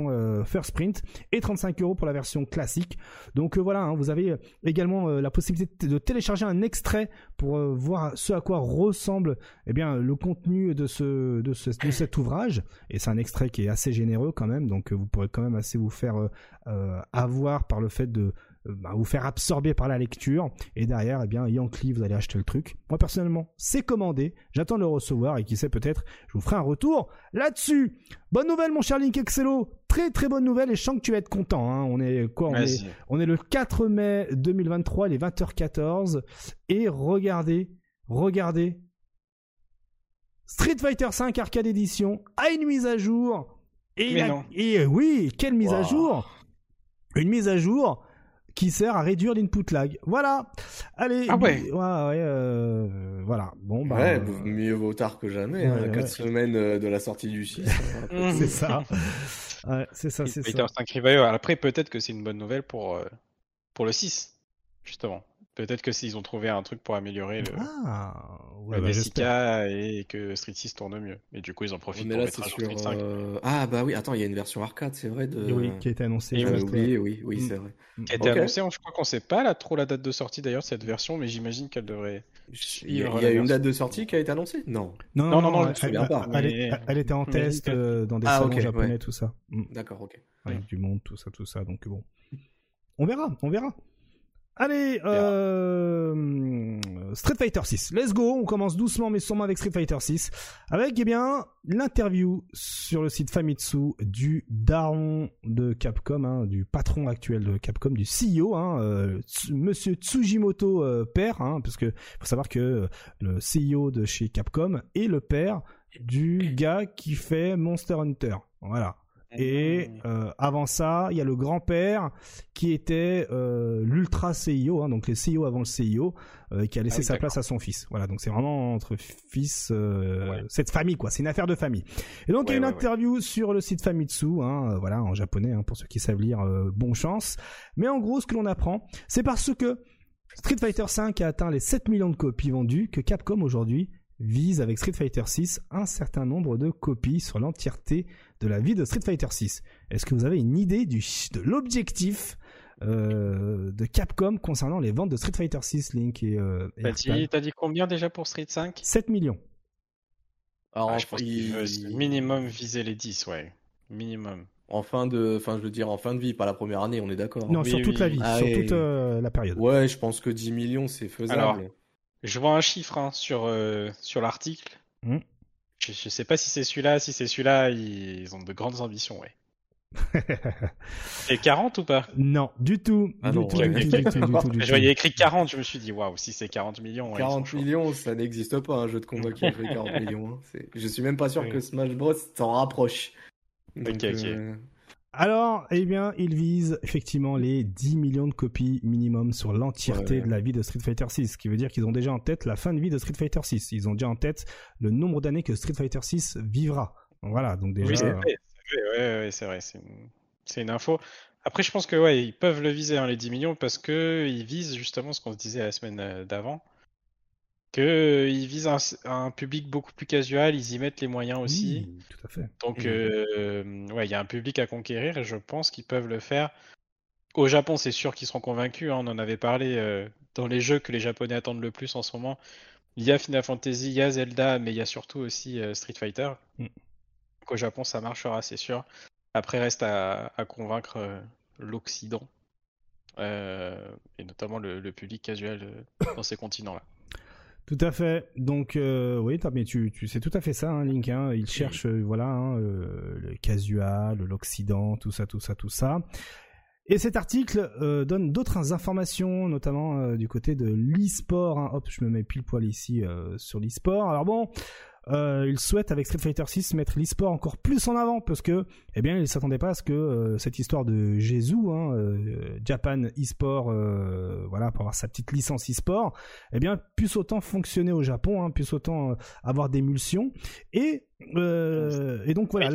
First Print et 35 euros pour la version classique. Donc voilà, hein, vous avez également la possibilité de télécharger un extrait pour voir ce à quoi ressemble eh bien le contenu de ce de, de cet ouvrage. Et c'est un extrait qui est assez généreux quand même, donc vous pourrez quand même assez vous faire avoir par le fait de bah, vous faire absorber par la lecture. Et derrière eh bien Yankee vous allez acheter le truc. Moi personnellement c'est commandé. J'attends de le recevoir et qui sait peut-être je vous ferai un retour là-dessus. Bonne nouvelle mon cher Link Excello. Très très bonne nouvelle et je sens que tu vas être content hein. on est quoi on est, on est le 4 mai 2023 il est 20h14 et regardez regardez. Street Fighter 5 Arcade Edition a une mise à jour. Et, et oui quelle mise à jour. Une mise à jour qui sert à réduire l'input lag. Voilà. Allez. Ah ouais. ouais, ouais euh, voilà. Bon bah. Ouais, mieux vaut tard que jamais. Hein, 4 semaines euh, de la sortie du 6. Hein, c'est ça. Ouais, c'est ça, c'est ça. Après, peut-être que c'est une bonne nouvelle pour euh, pour le 6, justement. Peut-être que s'ils ont trouvé un truc pour améliorer le, ah, bah, et que Street 6 tourne mieux. Et du coup, ils en profitent pour mettre sur, Street 5. Euh, ah bah oui, attends, il y a une version arcade, c'est vrai. De... Oui, qui a été annoncée. Oui, oui, oui, c'est vrai. Qui a été annoncée, je crois qu'on sait pas là, trop la date de sortie d'ailleurs cette version, mais j'imagine qu'elle devrait. Il y a, une date de sortie qui a été annoncée? Non. Non, non, non, non, elle, pas. Elle, était en test euh, dans des ah, salons japonais, tout ça. Mm. D'accord, ok. Avec du monde, tout ça, tout ça. Donc bon, on verra, on verra. Allez, euh, Street Fighter 6. Let's go. On commence doucement mais sûrement avec Street Fighter 6. Avec, eh bien, l'interview sur le site Famitsu du daron de Capcom, hein, du patron actuel de Capcom, du CEO, hein, euh, Monsieur Tsujimoto euh, père, hein, parce que faut savoir que le CEO de chez Capcom est le père du gars qui fait Monster Hunter. Voilà. Et mmh. euh, avant ça, il y a le grand-père qui était euh, l'ultra CIO, hein, donc les CIO avant le CIO, euh, qui a laissé ah sa place à son fils. Voilà, donc c'est vraiment entre fils, cette famille quoi, c'est une affaire de famille. Et donc il y a une interview sur le site Famitsu, hein, voilà, en japonais, hein, pour ceux qui savent lire, bon chance. Mais en gros, ce que l'on apprend, c'est parce que Street Fighter V a atteint les 7 millions de copies vendues que Capcom aujourd'hui vise avec Street Fighter 6 un certain nombre de copies sur l'entièreté de la vie de Street Fighter 6. Est-ce que vous avez une idée du, de l'objectif euh, de Capcom concernant les ventes de Street Fighter 6, Link et, euh, T'as dit, combien déjà pour Street 5 7 millions. Alors, ah, je pense qu'il minimum viser les 10, ouais. Minimum. En fin de, enfin, je veux dire, en fin de vie, pas la première année, on est d'accord. Non, sur toute la vie, ah sur toute euh, la période. Ouais, je pense que 10 millions, c'est faisable. Je vois un chiffre hein, sur, euh, sur l'article. Hmm. Je, je, sais pas si c'est celui-là. Si c'est celui-là, ils, ont de grandes ambitions, ouais. c'est 40 ou pas? Non, du tout. Ah du, tout, je voyais écrit 40, je me suis dit, waouh, si c'est 40 millions. 40 millions, ça n'existe pas un jeu de combat qui a fait 40 millions. Hein. Je suis même pas sûr que Smash Bros s'en rapproche. ok, ok. Euh, alors, eh bien, ils visent effectivement les 10 millions de copies minimum sur l'entièreté de la vie de Street Fighter 6, ce qui veut dire qu'ils ont déjà en tête la fin de vie de Street Fighter 6. Ils ont déjà en tête le nombre d'années que Street Fighter 6 vivra. Voilà, donc déjà. Oui, c'est vrai, c'est une... info. Après, je pense que ouais, ils peuvent le viser hein, les 10 millions parce que ils visent justement ce qu'on se disait la semaine euh, d'avant, qu'ils euh, visent un, public beaucoup plus casual, ils y mettent les moyens aussi. tout à fait. Donc, euh, ouais, il y a un public à conquérir et je pense qu'ils peuvent le faire. Au Japon, c'est sûr qu'ils seront convaincus. Hein, on en avait parlé euh, dans les jeux que les Japonais attendent le plus en ce moment. Il y a Final Fantasy, il y a Zelda, mais il y a surtout aussi Street Fighter. Mm. au Japon, ça marchera, c'est sûr. Après, reste à, convaincre l'Occident et notamment le public casual dans ces continents-là. Tout à fait. Donc euh, oui, mais tu, tu c'est tout à fait ça, hein, Link. Hein. Il cherche, euh, voilà, hein, euh, le casual, l'Occident, tout ça, tout ça, tout ça. Et cet article donne d'autres informations, notamment du côté de l'e-sport. Hein. Hop, je me mets pile poil ici sur l'e-sport. Alors bon, euh, il souhaite avec Street Fighter 6 mettre l'e-sport encore plus en avant parce que, eh bien, il s'attendait pas à ce que euh, cette histoire de Jésus, hein, euh, Japan e-sport, euh, voilà, pour avoir sa petite licence e-sport, eh bien, puisse autant fonctionner au Japon, hein, puisse autant avoir d'émulsion et et donc voilà.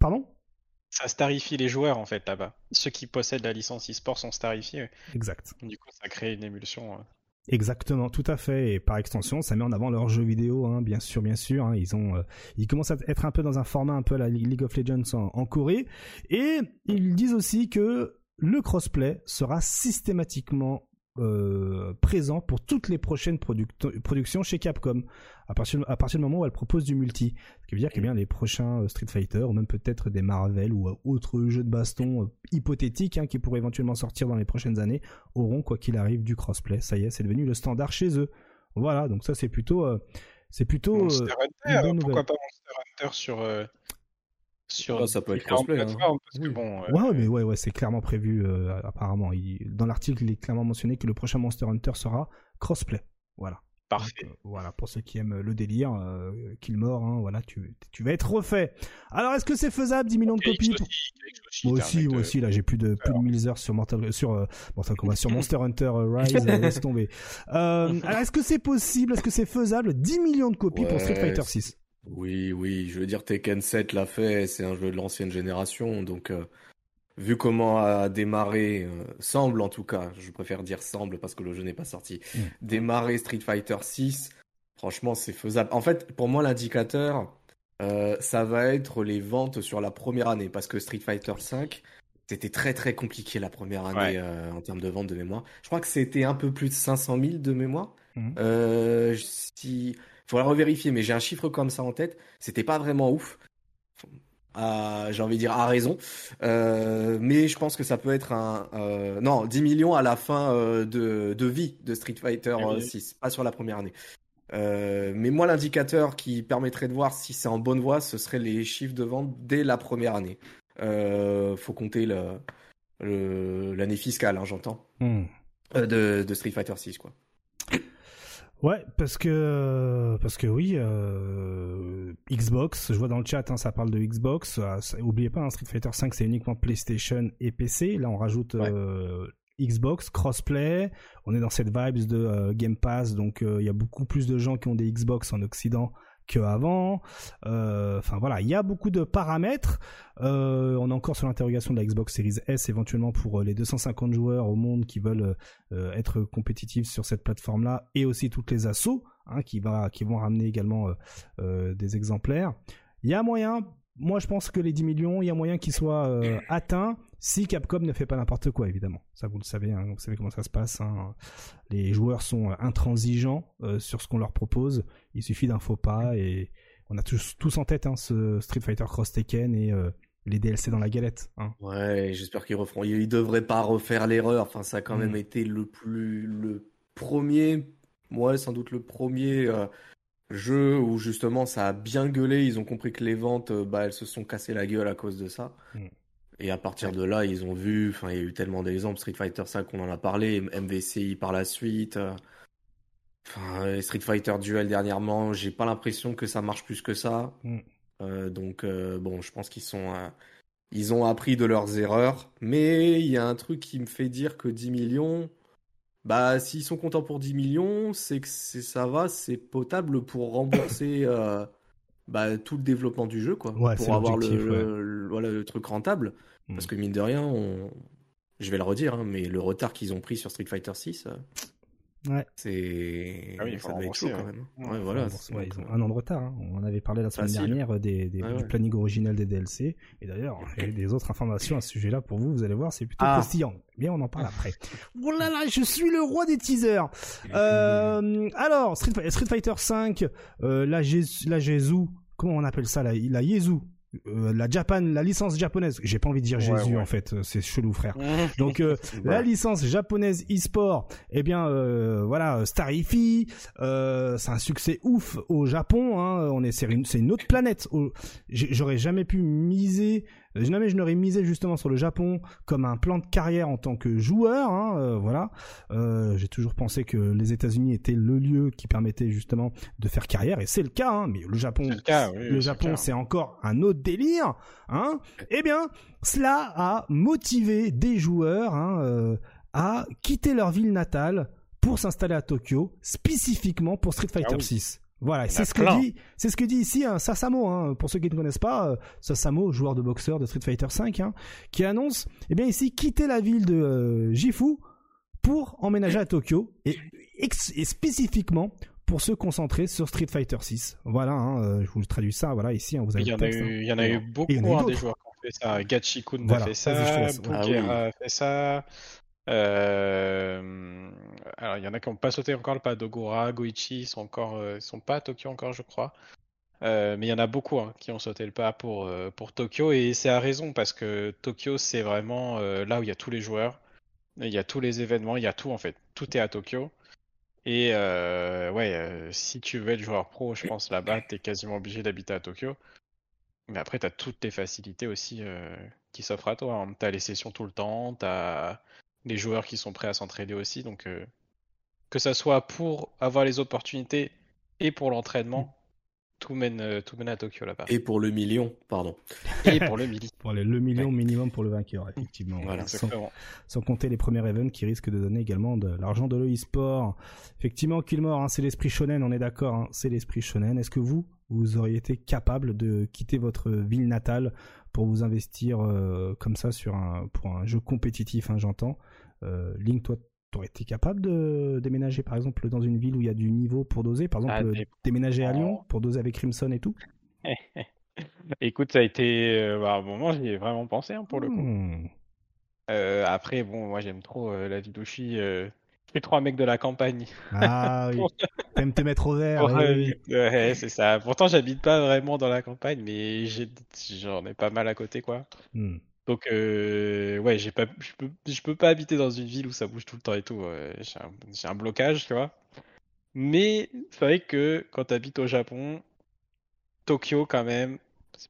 Pardon? Ça starifie les joueurs en fait là-bas. Ceux qui possèdent la licence e-sport sont starifiés. Exact. Du coup, ça crée une émulsion. Exactement, tout à fait. Et par extension, ça met en avant leurs jeux vidéo, hein, bien sûr, bien sûr. Hein. ils ont, euh, ils commencent à être un peu dans un format un peu la League of Legends en, Corée. Et ils disent aussi que le crossplay sera systématiquement euh, présent pour toutes les prochaines productions chez Capcom à partir, à partir du moment où elle propose du multi. Ce qui veut dire que bien les prochains euh, Street Fighter ou même peut-être des Marvel ou euh, autres jeux de baston hypothétiques hein, qui pourraient éventuellement sortir dans les prochaines années auront quoi qu'il arrive du crossplay. Ça y est, c'est devenu le standard chez eux. Voilà, donc ça c'est plutôt c'est plutôt Monster Hunter, pourquoi pas Monster Hunter sur sur ah, ça peut être crossplay hein. bon, ouais mais ouais ouais c'est clairement prévu apparemment dans l'article il est clairement mentionné que le prochain Monster Hunter sera crossplay voilà Parfait. Euh, voilà, pour ceux qui aiment le délire, euh, mort, hein, voilà, tu, tu vas être refait. Alors, est-ce que c'est faisable 10 millions de copies Moi aussi, moi aussi, là, j'ai plus de plus de 1000 heures sur Mortal, sur euh, Mortal Kombat, sur Monster Hunter euh, Rise, laisse tomber. alors, est-ce que c'est possible Est-ce que c'est faisable 10 millions de copies pour Street Fighter 6 Oui, oui, je veux dire Tekken 7 l'a fait, c'est un jeu de l'ancienne génération, donc vu comment a démarré, euh, semble en tout cas, je préfère dire semble parce que le jeu n'est pas sorti, mm. démarrer Street Fighter 6, franchement c'est faisable. En fait, pour moi l'indicateur, euh, ça va être les ventes sur la première année parce que Street Fighter 5, c'était très très compliqué la première année euh, en termes de vente de mémoire. Je crois que c'était un peu plus de 500 000 de mémoire. Mm. Euh, si... Faudra revérifier, mais j'ai un chiffre comme ça en tête. C'était pas vraiment ouf j'ai envie de dire, à raison. Euh, mais je pense que ça peut être un... Euh, non, 10 millions à la fin euh, de, de, vie de Street Fighter 6, pas sur la première année. mais moi, l'indicateur qui permettrait de voir si c'est en bonne voie, ce serait les chiffres de vente dès la première année. faut compter l'année le, fiscale, hein, j'entends. Hmm. De, de, Street Fighter 6, quoi. Ouais, parce que parce que oui, euh, Xbox, je vois dans le chat, hein, ça parle de Xbox. Ah, oubliez pas, hein, Street Fighter 5 c'est uniquement PlayStation et PC. Là, on rajoute euh, Xbox, crossplay. On est dans cette vibes de euh, Game Pass, donc il y a beaucoup plus de gens qui ont des Xbox en Occident qu'avant. Euh, enfin voilà, il y a beaucoup de paramètres. Euh, on est encore sur l'interrogation de la Xbox Series S éventuellement pour euh, les 250 joueurs au monde qui veulent être compétitifs sur cette plateforme-là et aussi toutes les assos hein, qui vont ramener également des exemplaires. Il y a moyen, moi je pense que les 10 millions, il y a moyen qu'ils soient atteints si Capcom ne fait pas n'importe quoi, évidemment. Ça, vous le savez, hein, vous savez comment ça se passe. Hein. Les joueurs sont intransigeants euh, sur ce qu'on leur propose. Il suffit d'un faux pas et on a tous, tous en tête hein, ce Street Fighter Cross Tekken et euh, les DLC dans la galette. Ouais, j'espère qu'ils referont. Ils devraient pas refaire l'erreur. Enfin, ça a quand même mm. été le plus le premier, moi sans doute le premier. Euh, jeu où justement ça a bien gueulé, ils ont compris que les ventes, bah, elles se sont cassées la gueule à cause de ça. Mm. Et à partir de là, ils ont vu, enfin, il y a eu tellement d'exemples, Street Fighter 5, on en a parlé, MVCI par la suite. Euh, enfin, Street Fighter Duel dernièrement, j'ai pas l'impression que ça marche plus que ça. Mm. Euh, donc, euh, bon, je pense qu'ils sont. ils ont appris de leurs erreurs. Mais il y a un truc qui me fait dire que 10 millions. Bah, s'ils sont contents pour 10 millions, c'est que ça va, c'est potable pour rembourser bah, tout le développement du jeu, quoi, pour avoir le, voilà, le truc rentable. Parce mm. que mine de rien, on... je vais le redire, hein, mais le retard qu'ils ont pris sur Street Fighter 6, Ouais. C'est. Ah oui, ça être chaud quand même. Ouais, voilà. ils ont un an de retard. Hein. On en avait parlé la semaine dernière euh, des, des du planning original des DLC. Et d'ailleurs, a des autres informations à ce sujet-là pour vous. Vous allez voir, c'est plutôt ah. croustillant. Bien, on en parle après. Oh là là, je suis le roi des teasers. Euh, alors, Street, Street Fighter 5, euh, la, la Jésus, comment on appelle ça, la, la Yezu euh, la Japan, la licence japonaise. J'ai pas envie de dire Jésus en fait, c'est chelou frère. Donc euh, la licence japonaise e-sport, eh bien euh, voilà, Starify, c'est un succès ouf au Japon. Hein. On est c'est une, autre planète. J'aurais jamais pu miser Jamais je n'aurais misé justement sur le Japon comme un plan de carrière en tant que joueur. Hein, euh, voilà, euh, j'ai toujours pensé que les États-Unis étaient le lieu qui permettait justement de faire carrière et c'est le cas. Hein, mais le Japon, le, Japon, c'est encore un autre délire. Hein. Eh bien, cela a motivé des joueurs hein, euh, à quitter leur ville natale pour s'installer à Tokyo, spécifiquement pour Street Fighter 6. Ah voilà, c'est ce que dit, c'est ce que dit ici hein, Sasamo. Hein, pour ceux qui ne connaissent pas, euh, Sasamo, joueur de boxeur de Street Fighter V, hein, qui annonce, eh bien ici, quitter la ville de euh, Jifu pour emménager à Tokyo et, et, spécifiquement pour se concentrer sur Street Fighter 6. Voilà, hein, euh, je vous traduis ça. Voilà, ici, vous avez. Il y, en a eu, il y en a eu beaucoup des joueurs qui ont fait ça. Gachikun a fait ça, Bukera a fait ça. Euh, alors, il y en a qui n'ont pas sauté encore le pas. Dogura, Goichi, ils sont encore, euh, sont pas à Tokyo encore, je crois. Euh, mais il y en a beaucoup hein, qui ont sauté le pas pour, pour Tokyo et c'est à raison parce que Tokyo c'est vraiment là où il y a tous les joueurs, il y a tous les événements, il y a tout en fait, tout est à Tokyo. Et ouais, si tu veux être joueur pro, je pense là-bas, tu es quasiment obligé d'habiter à Tokyo. Mais après, tu as toutes les facilités aussi qui s'offrent à toi. Hein. Tu as les sessions tout le temps, tu as les joueurs qui sont prêts à s'entraider aussi. Donc, euh, que ça soit pour avoir les opportunités et pour l'entraînement, mm. tout mène, euh, tout mène à Tokyo là-bas. Et pour le million, pardon. Et pour le million. pour le, million minimum pour le vainqueur, effectivement. voilà, sans, compter les premiers events qui risquent de donner également de l'argent de l'e-sport. Effectivement, Killmore, hein, c'est l'esprit shonen, on est d'accord, hein, c'est l'esprit shonen. Est-ce que vous, vous auriez été capable de quitter votre ville natale pour vous investir comme ça sur un pour un jeu compétitif, hein, j'entends. Link, toi, t'aurais été capable de déménager par exemple dans une ville où il y a du niveau pour doser, par exemple ah, déménager à Lyon pour doser avec Crimson et tout. Écoute, ça a été bah, à un moment j'y ai vraiment pensé hein, pour le coup. Hmm. après, bon, moi j'aime trop la Vidoshi les trois mecs de la campagne. Ah oui. T'aimes te mettre au vert. Ouais, c'est ça. Pourtant, j'habite pas vraiment dans la campagne, mais j'en ai, pas mal à côté, quoi. Hmm. Donc, euh, ouais, j'ai pas, je peux, je peux pas habiter dans une ville où ça bouge tout le temps et tout. j'ai un, blocage, tu vois. Mais c'est vrai que quand t'habites au Japon, Tokyo, quand même,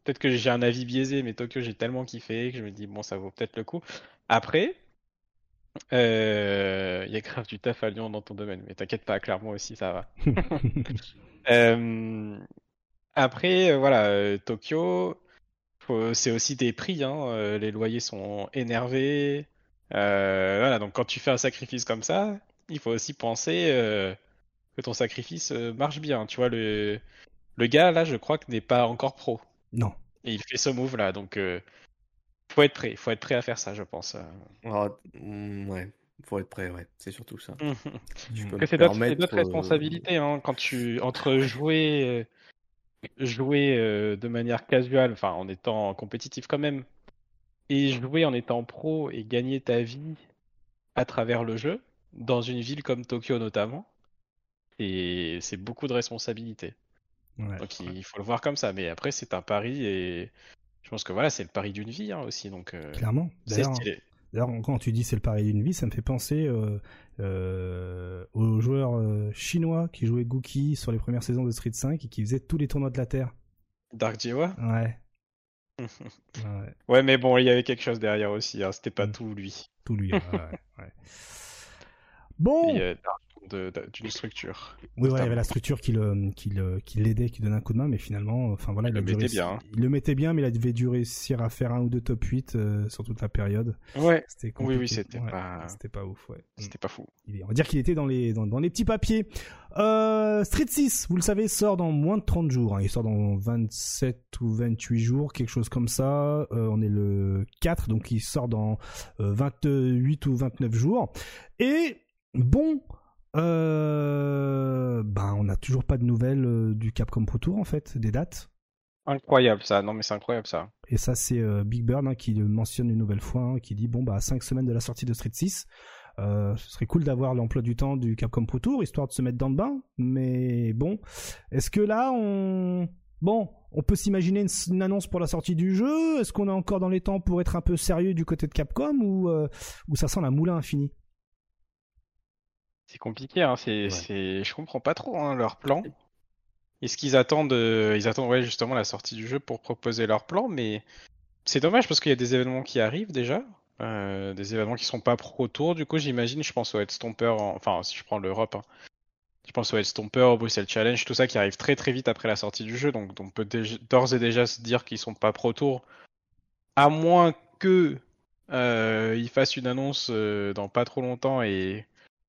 peut-être que j'ai un avis biaisé, mais Tokyo, j'ai tellement kiffé que je me dis, bon, ça vaut peut-être le coup. Après, il euh, y a grave du taf à Lyon dans ton domaine, mais t'inquiète pas, clairement aussi, ça va. Euh, après, euh, voilà, Tokyo, c'est aussi des prix, hein, les loyers sont énervés. voilà, donc quand tu fais un sacrifice comme ça, il faut aussi penser que ton sacrifice marche bien. Tu vois, le, le gars, là, je crois que n'est pas encore pro. Non. Et il fait ce move là, donc faut être prêt, faut être prêt à faire ça, je pense. Ah, mm, ouais, faut être prêt, ouais, c'est surtout ça. c'est d'autres euh, responsabilités hein, quand tu entre jouer, jouer euh, de manière casuale, enfin en étant compétitif quand même, et jouer en étant pro et gagner ta vie à travers le jeu dans une ville comme Tokyo notamment, et c'est beaucoup de responsabilités. Donc il faut le voir comme ça, mais après c'est un pari et je pense que voilà, c'est le pari d'une vie hein, aussi. Donc, euh, Clairement. D'ailleurs, quand tu dis c'est le pari d'une vie, ça me fait penser euh, euh, aux joueurs chinois qui jouaient Gookie sur les premières saisons de Street 5 et qui faisaient tous les tournois de la Terre. Dark Jiwa ouais. ouais. ouais. mais bon, il y avait quelque chose derrière aussi. Hein. C'était pas mm. tout lui. Tout lui, ouais. ouais. Bon d'une structure. Oui, il y avait la structure qui le, qui le, qui l'aidait, qui donnait un coup de main, mais finalement, enfin voilà, il, le mettait bien. Hein. Il le mettait bien, mais il avait dû réussir à faire un ou deux top 8 euh, sur toute la période. Ouais. C'était oui, oui, c'était pas, c'était pas ouf, ouais. C'était pas fou. on va dire qu'il était dans les, dans, dans les petits papiers. Euh, Street 6, vous le savez, sort dans moins de 30 jours. Hein. Il sort dans 27 ou 28 jours, quelque chose comme ça. Euh, on est le 4, donc il sort dans 28 ou 29 jours. Et bon, euh, ben, on n'a toujours pas de nouvelles euh, du Capcom Pro Tour en fait, des dates. Incroyable ça, non mais c'est incroyable ça. Et ça c'est euh, Big Burn hein, qui le mentionne une nouvelle fois, hein, qui dit bon bah à 5 semaines de la sortie de Street 6, ce serait cool d'avoir l'emploi du temps du Capcom Pro Tour histoire de se mettre dans le bain, mais bon, est-ce que là on bon on peut s'imaginer une, annonce pour la sortie du jeu? Est-ce qu'on est encore dans les temps pour être un peu sérieux du côté de Capcom ou, ou ça sent la moulin infinie? C'est compliqué, hein. C'est, c'est, je comprends pas trop hein, leur plan. Est-ce qu'ils attendent, euh, ils attendent ouais, justement la sortie du jeu pour proposer leur plan, mais c'est dommage parce qu'il y a des événements qui arrivent déjà, euh, des événements qui sont pas pro tour. Du coup, j'imagine, je pense au Headstomper, enfin si je prends l'Europe, hein. je pense au Headstomper, au Bruxelles Challenge, tout ça qui arrive très très vite après la sortie du jeu, donc on peut d'ores et déjà se dire qu'ils sont pas pro tour, à moins que euh, ils fassent une annonce euh, dans pas trop longtemps et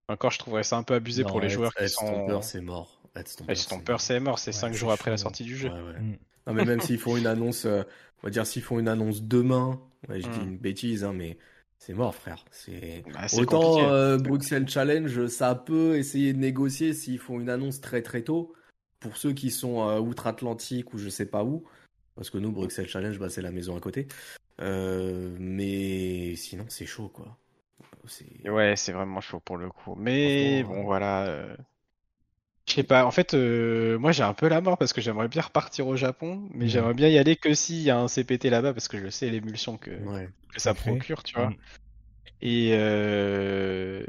encore, je trouverais ça un peu abusé pour les joueurs qui sont. c'est mort. Stomper, c'est mort, c'est 5 jours après la sortie du jeu. Mm. Non, mais même s'ils font une annonce, euh, on va dire s'ils font une annonce demain, je dis mm. une bêtise, hein, mais c'est mort, frère. C'est bah, autant euh, Bruxelles Challenge, ça peut essayer de négocier s'ils font une annonce très très tôt. Pour ceux qui sont euh, outre-Atlantique ou je sais pas où, parce que nous Bruxelles Challenge, bah, c'est la maison à côté. mais sinon, c'est chaud, quoi. Ouais, c'est vraiment chaud pour le coup. Mais bon, voilà. Euh, je sais pas. En fait, euh, moi j'ai un peu la mort parce que j'aimerais bien repartir au Japon, mais j'aimerais bien y aller que s'il y a un CPT là-bas parce que je sais l'émulsion que, que ça procure, tu vois. Mm. Et euh...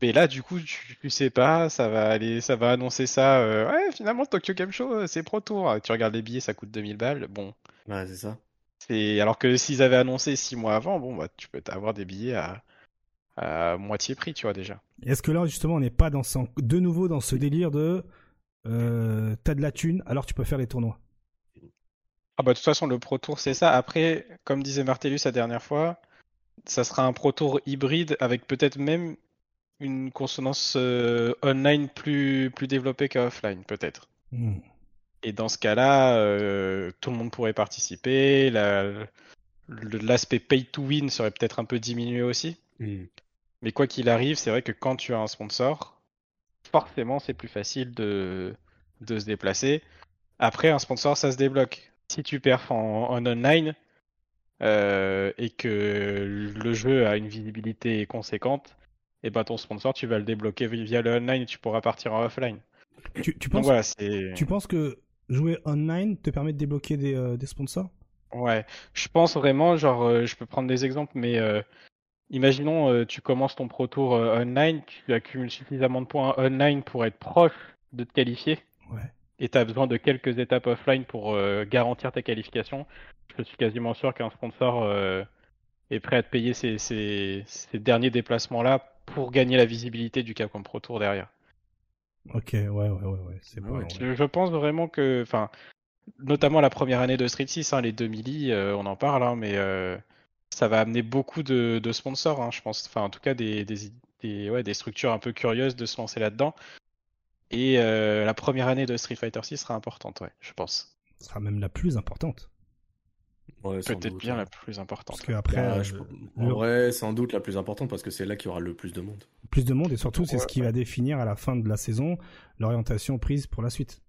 mais là, du coup, tu, sais pas, ça va aller, ça va annoncer ça. Euh, ouais, finalement, Tokyo Game Show, c'est Pro Tour. Tu regardes les billets, ça coûte 2000 balles. Bon. Ouais, c'est ça. C'est alors que s'ils avaient annoncé 6 mois avant, bon, bah, tu peux avoir des billets à à moitié prix, tu vois déjà. Est-ce que là justement on n'est pas dans de nouveau dans ce délire de euh, t'as de la thune, alors tu peux faire les tournois? Ah bah de toute façon le Pro Tour c'est ça. Après, comme disait Martellus la dernière fois, ça sera un Pro Tour hybride avec peut-être même une consonance euh, online plus, plus développée qu'offline peut-être. Hmm. Et dans ce cas-là, euh, tout le monde pourrait participer. La, l'aspect pay to win serait peut-être un peu diminué aussi. Hmm. Mais quoi qu'il arrive, c'est vrai que quand tu as un sponsor, forcément c'est plus facile de, de se déplacer. Après, un sponsor, ça se débloque. Si tu perfs en, online euh, et que le jeu a une visibilité conséquente, et eh ben ton sponsor, tu vas le débloquer via le online et tu pourras partir en offline. Tu, penses, tu penses que jouer online te permet de débloquer des, euh, des sponsors? Ouais, je pense vraiment, genre, euh, je peux prendre des exemples, mais imaginons, tu commences ton Pro Tour online, tu accumules suffisamment de points online pour être proche de te qualifier. Ouais et tu as besoin de quelques étapes offline pour euh, garantir ta qualification, je suis quasiment sûr qu'un sponsor euh, est prêt à te payer ces, ces, derniers déplacements-là pour gagner la visibilité du Capcom Pro Tour derrière. Ok, ouais, ouais, ouais, ouais. c'est bon. Je, pense vraiment que, enfin, notamment la première année de Street 6, hein, les 2000 euh, on en parle, hein, mais ça va amener beaucoup de, sponsors, hein, je pense. Enfin, en tout cas, des, des, ouais, des structures un peu curieuses de se lancer là-dedans. Et euh, la première année de Street Fighter 6 sera importante, ouais, je pense. Ce sera même la plus importante. Peut-être bien la plus importante. Parce que après, bah, euh, sans doute la plus importante parce que c'est là qu'il y aura le plus de monde. Plus de monde et surtout, c'est ce qui va définir à la fin de la saison l'orientation prise pour la suite.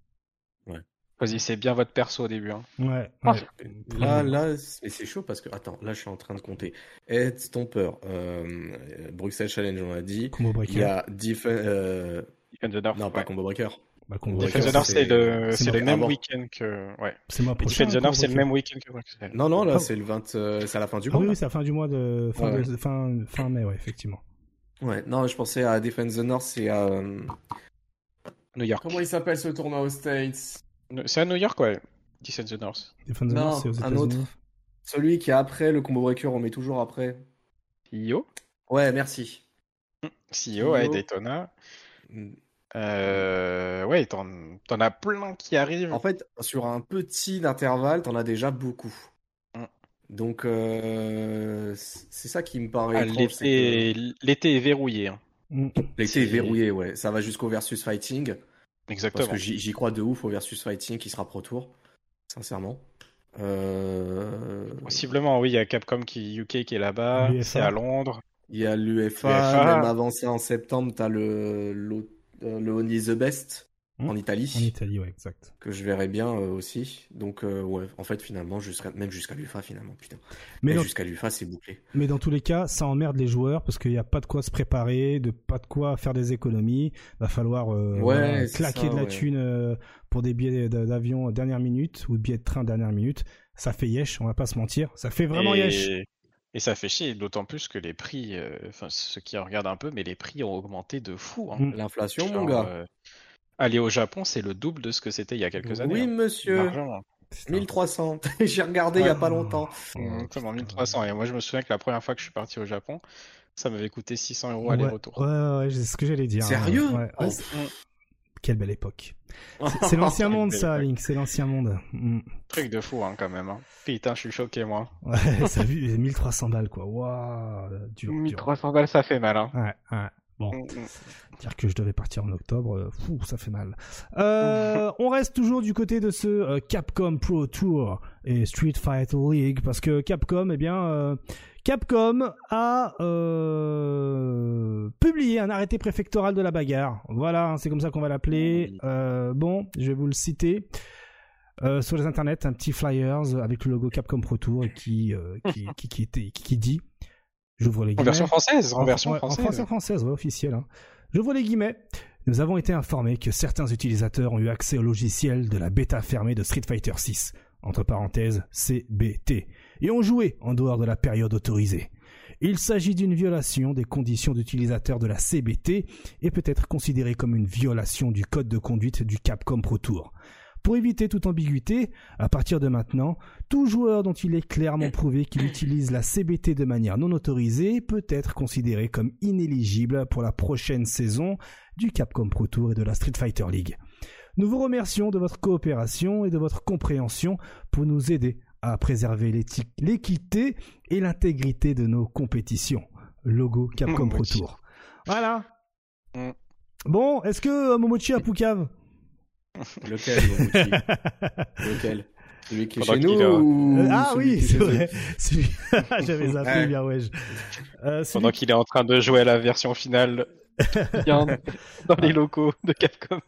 Ouais. Choisissez bien votre perso au début. Hein. Ouais. Ah. Là, là, c'est chaud parce que attends, là, je suis en train de compter. Ed Stomper, euh, Bruxelles Challenge, on l'a dit. Il y a Defend the North. Non, pas Combo Breaker. Bah, Combo the North, c'est le, c'est le même week-end que. Ouais. C'est moi Defend the North, c'est le même week-end que Bruxelles. Non, non, là, c'est le 20. Euh, c'est à la fin du ah mois. oui, c'est à la fin du mois de. Fin, de... fin, fin mai, ouais, effectivement. Ouais, non, je pensais à Defend the North, c'est à. Euh, New York. Comment il s'appelle ce tournoi aux States? C'est à New York, ouais. Defend the North. Defend the North, c'est aux un autre. Celui qui est après le combo breaker, on met toujours après. CEO Ouais, merci. CEO, ouais, Daytona. Mm. Euh, ouais, t'en, as plein qui arrivent. En fait, sur un petit intervalle, t'en as déjà beaucoup. Mm. Donc, euh, c'est ça qui me paraît. Ah, l'été... l'été est verrouillé. Hein. L'été est... verrouillé, ouais. Ça va jusqu'au versus fighting. Exactement. Parce que j'y, crois de ouf au versus fighting qui sera pro tour. Sincèrement. Euh... Possiblement, oui. Il y a Capcom qui UK qui est là-bas. C'est à Londres. Il y a l'UFA. Même avancé en septembre, t'as le, euh, le Only the Best hmm. en Italie. En Italie, ouais, exact. Que je verrais bien euh, aussi. Donc, euh, ouais, en fait, finalement, même jusqu'à l'UFA, finalement, putain. Mais jusqu'à l'UFA, c'est bouclé. Mais dans tous les cas, ça emmerde les joueurs parce qu'il n'y a pas de quoi se préparer, de pas de quoi faire des économies. Va falloir claquer de la thune pour des billets d'avion dernière minute ou de billets de train dernière minute. Ça fait yesh, on va pas se mentir. Ça fait vraiment yesh. Et ça fait chier, d'autant plus que les prix, euh, enfin ceux qui regardent un peu, mais les prix ont augmenté de fou. Hein. Mm. L'inflation, mon gars. Euh, aller au Japon, c'est le double de ce que c'était il y a quelques années. Oui, hein. monsieur. 1300. J'ai regardé il y a pas longtemps. Exactement, 1300. Et moi, je me souviens que la première fois que je suis parti au Japon, ça m'avait coûté 600 euros aller-retour. Ouais, ouais, c'est ce que j'allais dire. Sérieux oh. Quelle belle époque. C'est l'ancien monde, ça, Link. C'est l'ancien monde. Mm. Truc de fou, hein, quand même. Hein. Putain, je suis choqué, moi. Ouais, ça a vu 1300 balles, quoi. Waouh, dur. 1300 balles, ça fait mal, hein. Ouais, ouais. Bon, mm, mm. dire que je devais partir en octobre, euh, fou, ça fait mal. Euh, on reste toujours du côté de ce euh, Capcom Pro Tour et Street Fighter League parce que Capcom, eh bien, Capcom a euh, publié un arrêté préfectoral de la bagarre. Voilà, hein, c'est comme ça qu'on va l'appeler. Bon, je vais vous le citer. Sur les internets, un petit flyers avec le logo Capcom Pro Tour qui, qui, qui, qui, qui, dit J'ouvre les guillemets. En version française En, version française, en version française, ouais, officielle. Hein. J'ouvre les guillemets. Nous avons été informés que certains utilisateurs ont eu accès au logiciel de la bêta fermée de Street Fighter 6, entre parenthèses CBT, et ont joué en dehors de la période autorisée. Il s'agit d'une violation des conditions d'utilisateur de la CBT et peut être considéré comme une violation du code de conduite du Capcom Pro Tour. Pour éviter toute ambiguïté, à partir de maintenant, tout joueur dont il est clairement prouvé qu'il utilise la CBT de manière non autorisée peut être considéré comme inéligible pour la prochaine saison du Capcom Pro Tour et de la Street Fighter League. Nous vous remercions de votre coopération et de votre compréhension pour nous aider à préserver l'équité et l'intégrité de nos compétitions. Logo Capcom Pro Tour. Voilà. Mm. Bon, est-ce que euh, Momochi a Poucave Lequel, Lequel? Celui qui est chez nous Ah oui, c'est vrai. J'avais zappé bien, ouais. Pendant qu'il est en train de jouer à la version finale dans les locaux de Capcom.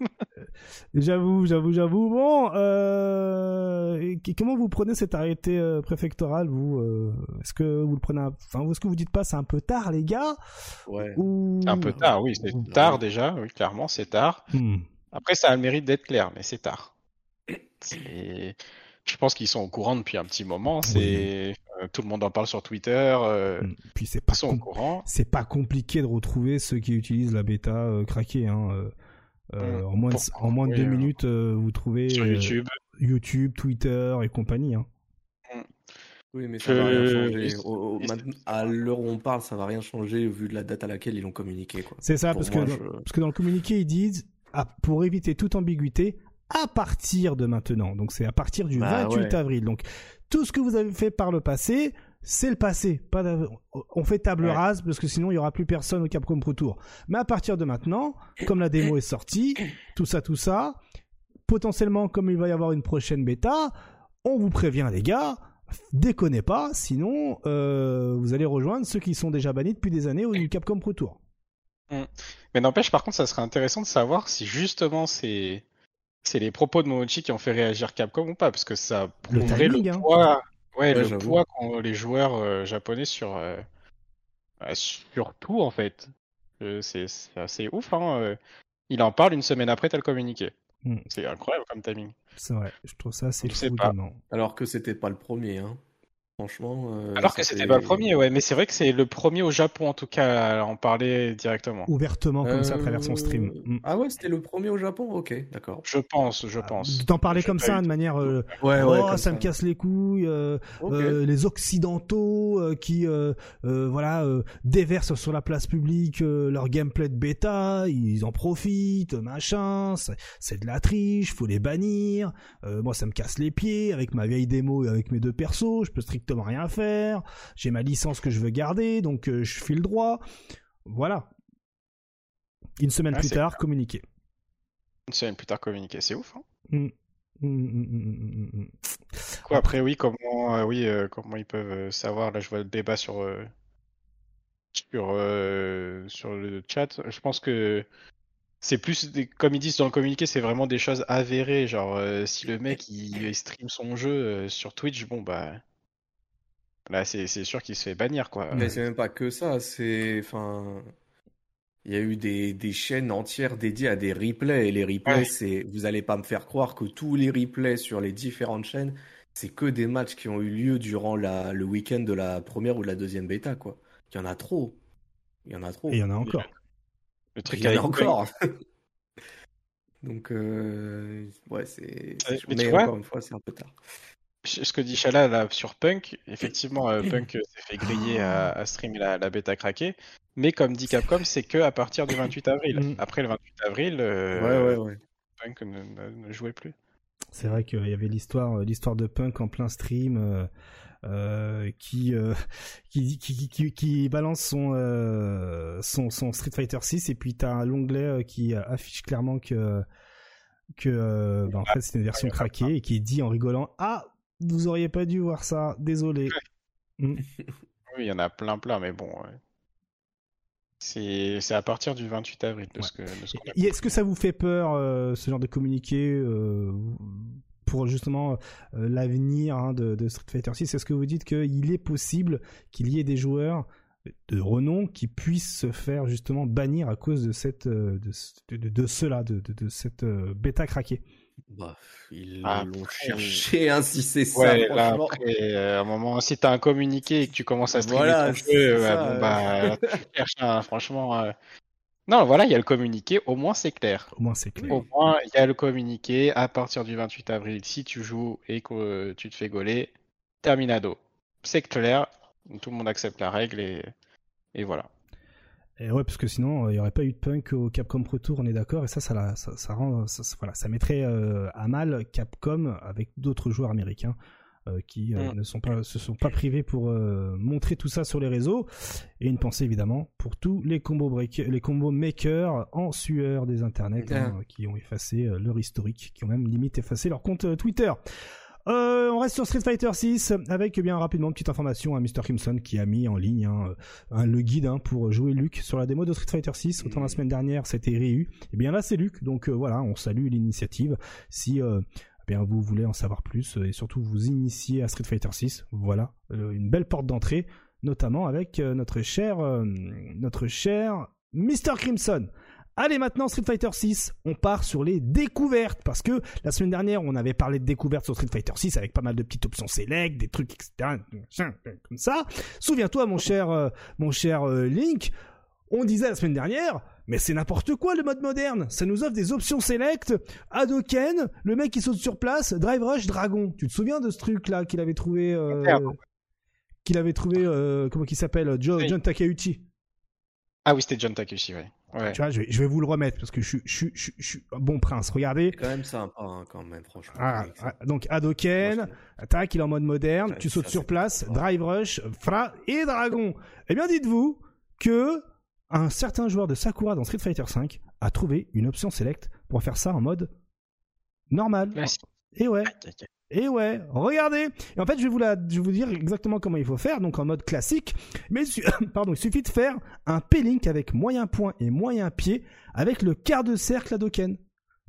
J'avoue, j'avoue, j'avoue. Bon, euh, comment vous prenez cet arrêté euh, préfectoral, vous euh, Est-ce que vous le prenez, enfin, est-ce que vous dites pas c'est un peu tard, les gars? Ouais. Ou... Un peu tard, oui, c'est tard déjà. Oui, clairement, c'est tard. Hmm. Après, ça a le mérite d'être clair, mais c'est tard. Je pense qu'ils sont au courant depuis un petit moment. C'est euh, tout le monde en parle sur Twitter. Euh, mm. Puis c'est pas C'est pas compliqué de retrouver ceux qui utilisent la bêta euh, craquée. Hein. Mm. en moins de, en moins de deux minutes, vous trouvez sur YouTube, YouTube, Twitter et compagnie. Hein. Mm. Oui, mais ça va rien changer. à l'heure où on parle, ça va rien changer vu de la date à laquelle ils l'ont communiqué. C'est ça, parce, que, parce que dans le communiqué, ils disent, pour éviter toute ambiguïté, à partir de maintenant. Donc c'est à partir du 28 bah avril. Donc tout ce que vous avez fait par le passé, c'est le passé. Pas on fait table rase parce que sinon il y aura plus personne au Capcom Pro Tour. Mais à partir de maintenant, comme la démo est sortie, tout ça, tout ça, potentiellement comme il va y avoir une prochaine bêta, on vous prévient les gars, déconnez pas, sinon euh, vous allez rejoindre ceux qui sont déjà bannis depuis des années au Capcom Pro Tour. Mm. Mais n'empêche, par contre, ça serait intéressant de savoir si justement c'est c'est les propos de Momochi qui ont fait réagir Capcom ou pas, parce que ça prouverait le, hein. poids, ouais, le poids qu'ont les joueurs euh, japonais sur, euh, bah, sur tout en fait. Euh, c'est assez ouf. Hein, il en parle une semaine après, t'as le communiqué. Hmm. C'est incroyable comme timing. C'est vrai, je trouve ça assez fou. Alors que c'était pas le premier. Hein. Franchement. Euh, Alors que c'était pas le premier, ouais, mais c'est vrai que c'est le premier au Japon en tout cas à en parler directement. Ouvertement comme ça à travers son stream. Euh, mm. Ah ouais, c'était le premier au Japon, ok, d'accord. Je pense, je ah, pense. D'en parler comme ça de manière. Euh, ouais, ouais, oh, ça, me casse les couilles. les Occidentaux qui, voilà, déversent sur la place publique leur gameplay de bêta, ils en profitent, machin. C'est de la triche, faut les bannir. moi, ça me casse les pieds avec ma vieille démo et avec mes deux persos. Je peux strictement rien faire, j'ai ma licence que je veux garder, donc euh, je file droit. Voilà. Une semaine plus tard, communiquer. Une semaine plus tard, communiquer, c'est ouf. Hein Quoi, après, oui, comment, euh, oui, euh, comment ils peuvent savoir Là, je vois le débat sur, sur, sur le chat. Je pense que c'est plus des, comme ils disent dans le communiqué, c'est vraiment des choses avérées. Genre, si le mec il, stream son jeu sur Twitch, bon bah Là, c'est sûr qu'il se fait bannir, quoi. Mais c'est même pas que ça, c'est. Enfin. Il y a eu des, des, chaînes entières dédiées à des replays. Et les replays, c'est. Vous allez pas me faire croire que tous les replays sur les différentes chaînes, c'est que des matchs qui ont eu lieu durant la, le week-end de la première ou de la deuxième bêta, quoi. Il y en a trop. Il y en a trop. Et il y en a encore. Le truc il y en a encore. Donc, euh... ouais, c'est. Mais, encore une fois, c'est un peu tard ce que dit Shala là sur Punk, effectivement, euh, Punk s'est fait griller à, à streamer la, la, bêta craquée. Mais comme dit Capcom, c'est que à partir du 28 avril. Mm. Après le 28 avril, euh, Punk ne, jouait plus. C'est vrai qu'il y avait l'histoire, euh, l'histoire de Punk en plein stream. qui, qui, qui, qui, qui, balance son, son, son, Street Fighter 6 et puis t'as l'onglet qui affiche clairement que, que bah, en fait c'est une version craquée et qui dit en rigolant Ah, vous auriez pas dû voir ça, désolé. Mm. Oui, il y en a plein, plein, mais bon. C'est à partir du 28 avril de ce que. Est-ce que ça vous fait peur, euh, ce genre de communiqué, euh, pour justement euh, l'avenir hein, de, Street Fighter 6 Est-ce que vous dites qu'il est possible qu'il y ait des joueurs de renom qui puissent se faire justement bannir à cause de cette de, de, cela, de, de, cette bêta craquée? Bah, ils ah, l'ont cherché, hein, si c'est ça. Ouais, là, après, euh, à un moment, si t'as un communiqué et que tu commences à streamer voilà, ton jeu, bon, bah, tu cherches, hein, franchement. Euh... Non, voilà, il y a le communiqué, au moins c'est clair. Au moins c'est clair. Au moins, il y a le communiqué, à partir du 28 avril, si tu joues et que tu te fais gauler, terminado. C'est clair, tout le monde accepte la règle et, et voilà. Et ouais, parce que sinon, il n'y aurait pas eu de punk au Capcom Pro Tour, on est d'accord, et ça, ça, ça, ça rend, ça, voilà, ça mettrait euh, à mal Capcom avec d'autres joueurs américains euh, qui euh, mm. ne sont pas, se sont pas privés pour montrer tout ça sur les réseaux. Et une pensée évidemment pour tous les combos breakers, les combos makers en sueur des internets hein, qui ont effacé leur historique, qui ont même limite effacé leur compte Twitter. Euh, on reste sur Street Fighter 6 avec bien rapidement une petite information à Mr. Crimson qui a mis en ligne hein, le guide hein, pour jouer Luc sur la démo de Street Fighter 6. Autant la semaine dernière c'était Ryu, et eh bien là c'est Luc. Donc euh, voilà, on salue l'initiative. Si euh, eh bien vous voulez en savoir plus et surtout vous initier à Street Fighter 6, voilà une belle porte d'entrée, notamment avec notre cher notre cher Mr. Crimson. Allez maintenant Street Fighter 6, on part sur les découvertes parce que la semaine dernière on avait parlé de découvertes sur Street Fighter 6 avec pas mal de petites options select, des trucs etc. comme ça. Souviens-toi mon cher euh, mon cher euh, Link, on disait la semaine dernière mais c'est n'importe quoi le mode moderne. Ça nous offre des options select, Hadoken, le mec qui saute sur place, Drive Rush, Dragon. Tu te souviens de ce truc là qu'il avait trouvé euh, qu'il avait trouvé comment il s'appelle John Takeuchi? Ah oui, c'était John Takeuchi, ouais. Tu vois, je vais, vous le remettre parce que je, suis un bon prince. Regardez. C'est quand même sympa, hein, quand même, franchement. Ah, ah, donc Hadoken, attaque, il est en mode moderne, tu sautes sur place, Drive Rush, Fra et Dragon. Eh bien, dites-vous que un certain joueur de Sakura dans Street Fighter V a trouvé une option select pour faire ça en mode normal. Merci. Et ouais. Et ouais, regardez. Et en fait, je vais vous la, je vais vous dire exactement comment il faut faire, donc en mode classique. Mais pardon, il suffit de faire un P-Link avec moyen point et moyen pied avec le quart de cercle Hadoken.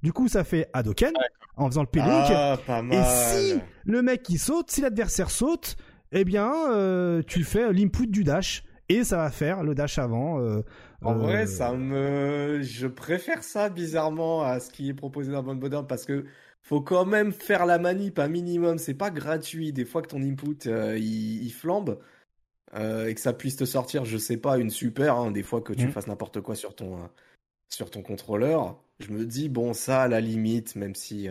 Du coup, ça fait Hadoken en faisant le P-Link. Ah, et si le mec qui saute, si l'adversaire saute, eh bien, euh, tu fais l'input du dash et ça va faire le dash avant. Euh, en vrai, euh, ça me, je préfère ça bizarrement à ce qui est proposé dans Bond Modern parce que faut quand même faire la manip un minimum. C'est pas gratuit. Des fois que ton input euh, il, flambe euh, et que ça puisse te sortir, je sais pas, une super. Hein, des fois que tu mm. fasses n'importe quoi sur ton euh, sur ton contrôleur, je me dis bon ça à la limite, même si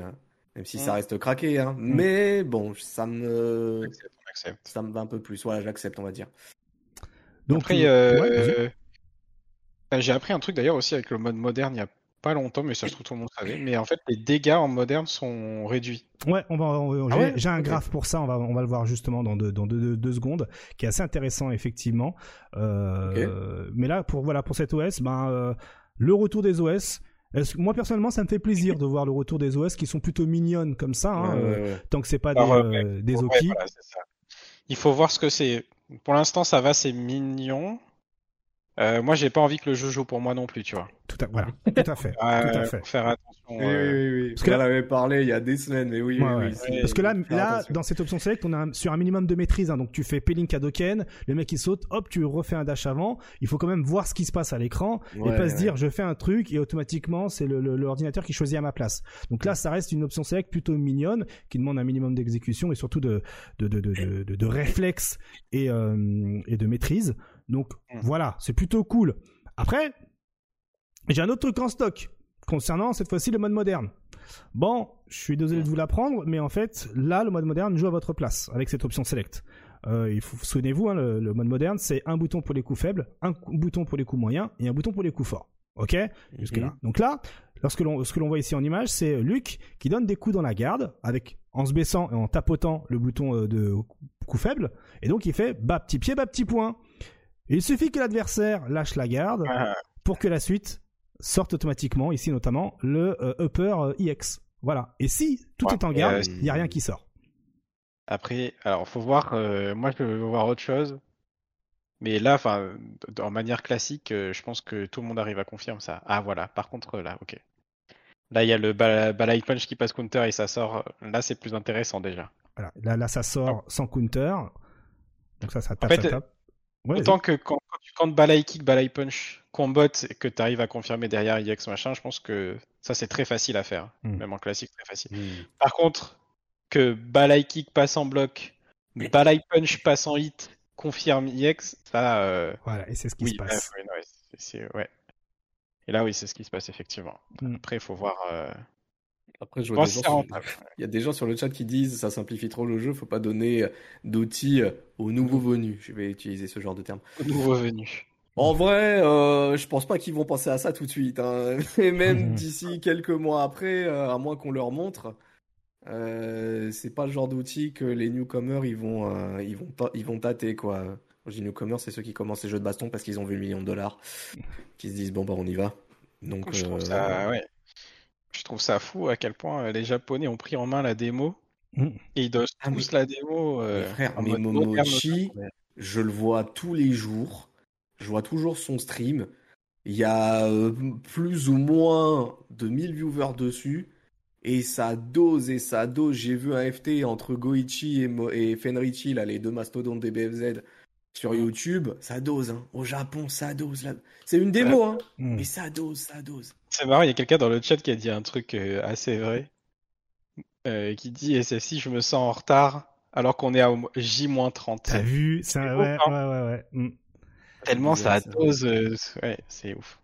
même si ça mm. reste craqué. Hein. Mm. Mais bon, ça me ça me va un peu plus. Voilà, j'accepte, on va dire. Donc après, bah, j'ai appris un truc d'ailleurs aussi avec le mode moderne il y a pas longtemps, mais ça se trouve tout le monde savait. Mais en fait, les dégâts en moderne sont réduits. Ouais, on va. Ah j'ai un graphe pour ça. On va, on va le voir justement dans deux, dans deux, secondes, qui est assez intéressant effectivement. Euh, mais là, pour voilà, pour cet OS, ben euh, le retour des OS. Moi personnellement, ça me fait plaisir de voir le retour des OS qui sont plutôt mignonnes comme ça, hein, euh, tant que c'est pas des, des Oki. Il faut voir ce que c'est. Pour l'instant, ça va, c'est mignon. Euh, moi, j'ai pas envie que le jeu joue pour moi non plus, tu vois. Tout à, voilà, tout à fait. tout à fait. Faire attention. Oui, oui, oui. Parce qu'elle avait parlé il y a des semaines, mais oui, oui, oui Parce que là, là, dans cette option select, on est sur un minimum de maîtrise. Hein. donc, tu fais P-Link à Doken, le mec il saute, hop, tu refais un dash avant. Il faut quand même voir ce qui se passe à l'écran et pas se dire, je fais un truc et automatiquement, c'est l'ordinateur le, qui choisit à ma place. Donc là, ça reste une option select plutôt mignonne, qui demande un minimum d'exécution et surtout de, de, de, de, de, de réflexe et, euh, et de maîtrise. Donc mmh. voilà, c'est plutôt cool. Après, j'ai un autre truc en stock concernant cette fois-ci le mode moderne. Bon, je suis désolé de vous l'apprendre, mais en fait, là, le mode moderne joue à votre place avec cette option select. Euh, souvenez-vous, hein, le, mode moderne, c'est un bouton pour les coups faibles, un bouton pour les coups moyens et un bouton pour les coups forts. Ok? Jusque là. Mhm. Donc là, lorsque l'on, ce que l'on voit ici en image, c'est Luc qui donne des coups dans la garde avec en se baissant et en tapotant le bouton euh, de coup faible, et donc il fait bas petit pied, bas petit point. Il suffit que l'adversaire lâche la garde ah. pour que la suite sorte automatiquement, ici notamment, le euh, upper EX. Euh, voilà. Et si tout est en garde, il n'y a rien qui sort. Après, alors faut voir, euh, moi je veux voir autre chose. Mais là, enfin, en manière classique, je pense que tout le monde arrive à confirmer ça. Ah voilà, par contre là, ok. Là, il y a le balai punch qui passe counter et ça sort. Là, c'est plus intéressant déjà. Voilà. Là, là, ça sort ah. sans counter. Donc ça, ça tape, ça tape. Autant que quand, tu comptes balai kick, balai punch, combat et que tu arrives à confirmer derrière IX machin, je pense que ça c'est très facile à faire. Hmm. Même en classique, très facile. Hmm. Par contre, que balai kick passe en bloc, balai punch passe en hit, confirme IX, ça. Euh, voilà, et c'est ce qui se passe. ouais. Et là, oui, c'est ce qui se passe effectivement. Hmm. Après, il faut voir. Euh, après, je vois des gens il y a des gens sur le chat qui disent ça simplifie trop le jeu, faut pas donner euh, d'outils euh, aux nouveaux venus. Je vais utiliser ce genre de terme. Aux nouveaux venus. En vrai, euh, je pense pas qu'ils vont penser à ça tout de suite. Hein. Et même d'ici quelques mois après, euh, à moins qu'on leur montre, euh, c'est pas le genre d'outil que les newcomers ils vont, ils vont ils vont tâter quoi. Je dis newcomers, c'est ceux qui commencent les jeux de baston parce qu'ils ont vu le million de dollars, qui se disent bon bah on y va. Donc je trouve ça, ouais. Je trouve ça fou à quel point euh, les Japonais ont pris en main la démo Mm. Et ils dosent ah, tous la démo. Euh, frère, mais Momochi, je le vois tous les jours. Je vois toujours son stream. Il y a euh, plus ou moins de 1000 viewers dessus. Et ça dose et ça dose. J'ai vu un FT entre Goichi et, et Fenrichi, là, les deux mastodontes des BFZ, sur YouTube. Ça dose. Hein. Au Japon, ça dose. Là. C'est une démo, hein. Mm. mais ça dose, ça dose. C'est marrant, il y a quelqu'un dans le chat qui a dit un truc euh, assez vrai. Euh, qui dit SSI, je me sens en retard alors qu'on est à J-30. T'as vu? C'est ouais, ouais, ouais, ouais. Mm. Tellement ça dose. Euh, ouais, c'est ouf.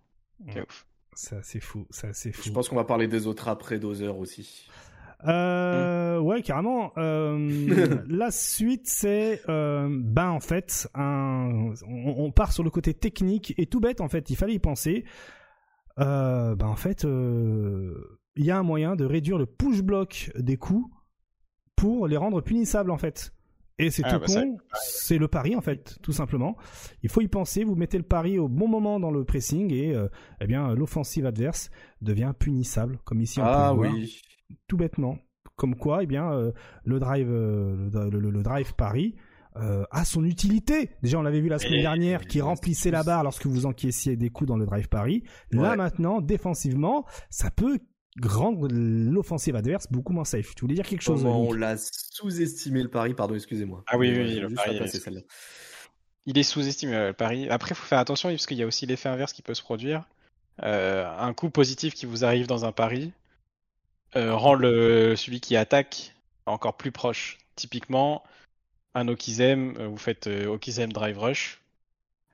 C'est ouf. C'est assez fou, c'est assez fou. Je pense qu'on va parler des autres après doseurs aussi. Euh, ouais, carrément. Euh, la suite, c'est euh, ben en fait, un, on, on, part sur le côté technique et tout bête en fait. Il fallait y penser. Ben en fait, il y a un moyen de réduire le push block des coups pour les rendre punissables en fait. Et c'est ah, tout bah, con, c'est le pari en fait, tout simplement. Il faut y penser, vous mettez le pari au bon moment dans le pressing et euh, eh bien l'offensive adverse devient punissable, comme ici on ah, peut le oui. Tout bêtement. Comme quoi, eh bien euh, le drive, euh, le, drive pari a son utilité. Déjà, on l'avait vu la semaine dernière, qui remplissait la barre lorsque vous encaissiez des coups dans le drive pari. Là maintenant, défensivement, ça peut rendre l'offensive adverse beaucoup moins safe. Tu voulais dire quelque chose On l'a sous-estimé le pari, pardon, excusez-moi. Ah oui, oui, le pari. Il est sous-estimé le pari. Après, il faut faire attention parce qu'il y a aussi l'effet inverse qui peut se produire. Euh, un coup positif qui vous arrive dans un pari euh, rend le, celui qui attaque encore plus proche. Typiquement, un Okizem, euh, vous faites Okizem Drive Rush.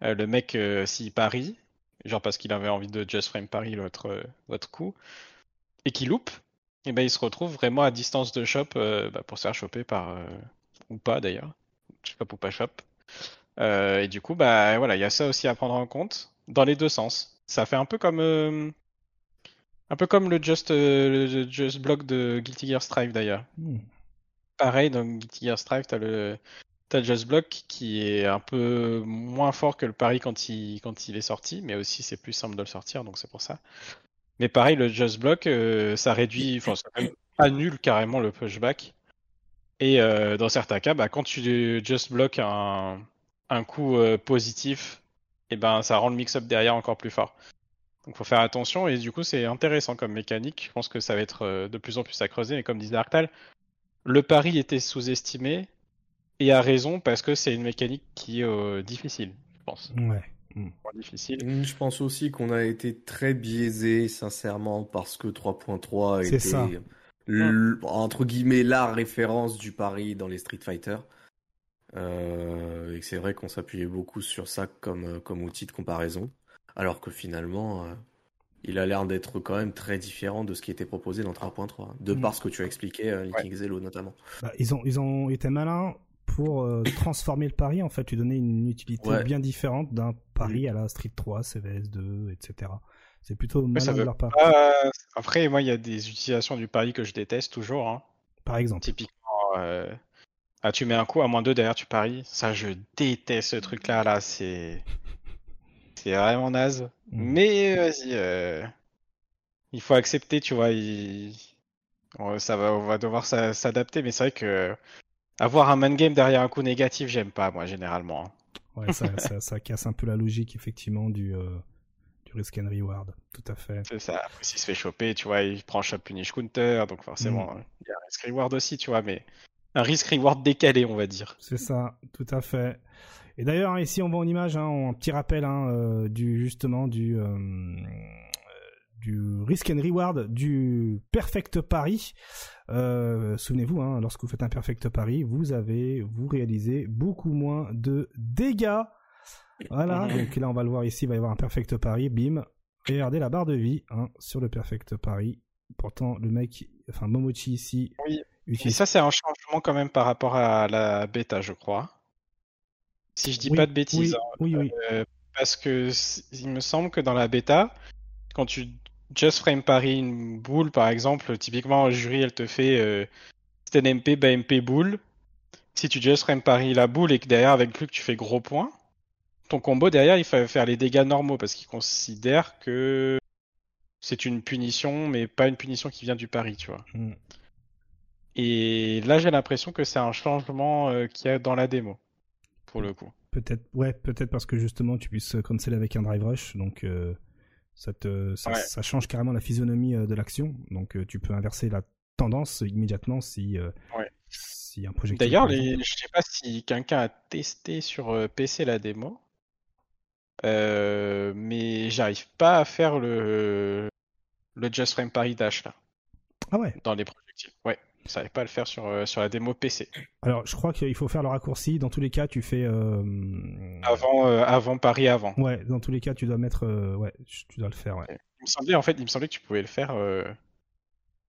le mec, s'il parie, genre parce qu'il avait envie de just frame pari votre, votre coup, et qui loupe, et ben il se retrouve vraiment à distance de shop euh, bah, pour se faire choper par euh, ou pas d'ailleurs, je sais pas shop. Euh, et du coup bah voilà, il y a ça aussi à prendre en compte dans les deux sens. Ça fait un peu comme un peu comme le just le just block de Guilty Gear Strive d'ailleurs. Hmm. Pareil dans Guilty Gear Strive t'as le T'as Just Block qui est un peu moins fort que le pari quand il, quand il est sorti, mais aussi c'est plus simple de le sortir, donc c'est pour ça. Mais pareil, le just block, euh, ça réduit, enfin, ça annule carrément le pushback. Et euh, dans certains cas, bah, quand tu just block un, un coup euh, positif, et eh ben ça rend le mix-up derrière encore plus fort. Donc faut faire attention et du coup c'est intéressant comme mécanique. Je pense que ça va être de plus en plus à creuser. Mais comme disait Arctal, le pari était sous-estimé et a raison parce que c'est une mécanique qui est difficile, je pense. Ouais. Hmm. difficile. Hmm, je pense aussi qu'on a été très biaisé, sincèrement, parce que 3.3 était ça. entre guillemets la référence du pari dans les Street Fighter. Euh, et c'est vrai qu'on s'appuyait beaucoup sur ça comme, euh, comme outil de comparaison, alors que finalement, euh, il a l'air d'être quand même très différent de ce qui était proposé dans 3.3, de hmm. par ce que tu as expliqué, euh, Linking notamment. Bah, ils, ont, ils ont été malins pour euh, transformer le pari, en fait, lui donner une utilité bien différente d'un pari à la Street 3, CVS 2, etc. C'est plutôt malin de leur part. Après, moi, il y a des utilisations du pari que je déteste toujours. Hein. Par exemple. Typiquement, euh... ah, tu mets un coup à moins 2 derrière, tu paries. Ça, je déteste ce truc-là. Là, c'est. C'est vraiment naze. Mm. Mais vas-y. Euh... Il faut accepter, tu vois. Ça va, on va devoir s'adapter. Mais c'est vrai que avoir un man game derrière un coup négatif, j'aime pas, moi, généralement. Hein. Ouais, ça, ça, casse un peu la logique, effectivement, du, euh, du risk and reward. Tout à fait. C'est ça. S'il se fait choper, tu vois, il prend shot punish counter, donc forcément, mm. il y a un risk reward aussi, tu vois, mais un risk reward décalé, on va dire. C'est ça, tout à fait. Et d'ailleurs, ici, on voit en image, hein, un petit rappel hein, euh, du justement du euh, du risk and reward du perfect pari. Euh, souvenez-vous, hein, lorsque vous faites un perfect pari, vous avez, vous réalisez beaucoup moins de dégâts. Voilà, donc là on va le voir ici, il va y avoir un perfect pari, bim. Regardez la barre de vie hein, sur le perfect pari. Pourtant, le mec, enfin Momochi ici. Oui. Et ça, c'est un changement quand même par rapport à la bêta, je crois. Si je dis pas de bêtises. Oui, hein, oui, euh, parce que il me semble que dans la bêta, quand tu Just Frame Paris, une boule par exemple, typiquement en jury elle te fait euh, MP, MP boule. Si tu Just Frame Paris la boule et que derrière avec que tu fais gros point, ton combo derrière il faut faire les dégâts normaux parce qu'il considère que c'est une punition mais pas une punition qui vient du pari, tu vois. Hmm. Et là, j'ai l'impression que c'est un changement euh, qu'il y a dans la démo, pour le coup. Peut-être, ouais, peut-être parce que justement, tu puisses cancel avec un drive rush, donc euh, ça, te, ça, change carrément la physionomie de l'action. Donc, tu peux inverser la tendance immédiatement si, si un projectile. D'ailleurs, je sais pas si quelqu'un a testé sur PC la démo. Euh, mais j'arrive pas à faire le, le Just Frame Paris Dash là. Ah ouais Dans les projectiles. Ouais, j'arrive pas à le faire sur, euh, sur la démo PC. Alors, je crois qu'il faut faire le raccourci. Dans tous les cas, tu fais. Euh... Avant, euh, avant Paris avant. Ouais, dans tous les cas, tu dois mettre. ouais, tu dois le faire, ouais. Il me semblait, en fait, il me semblait que tu pouvais le faire.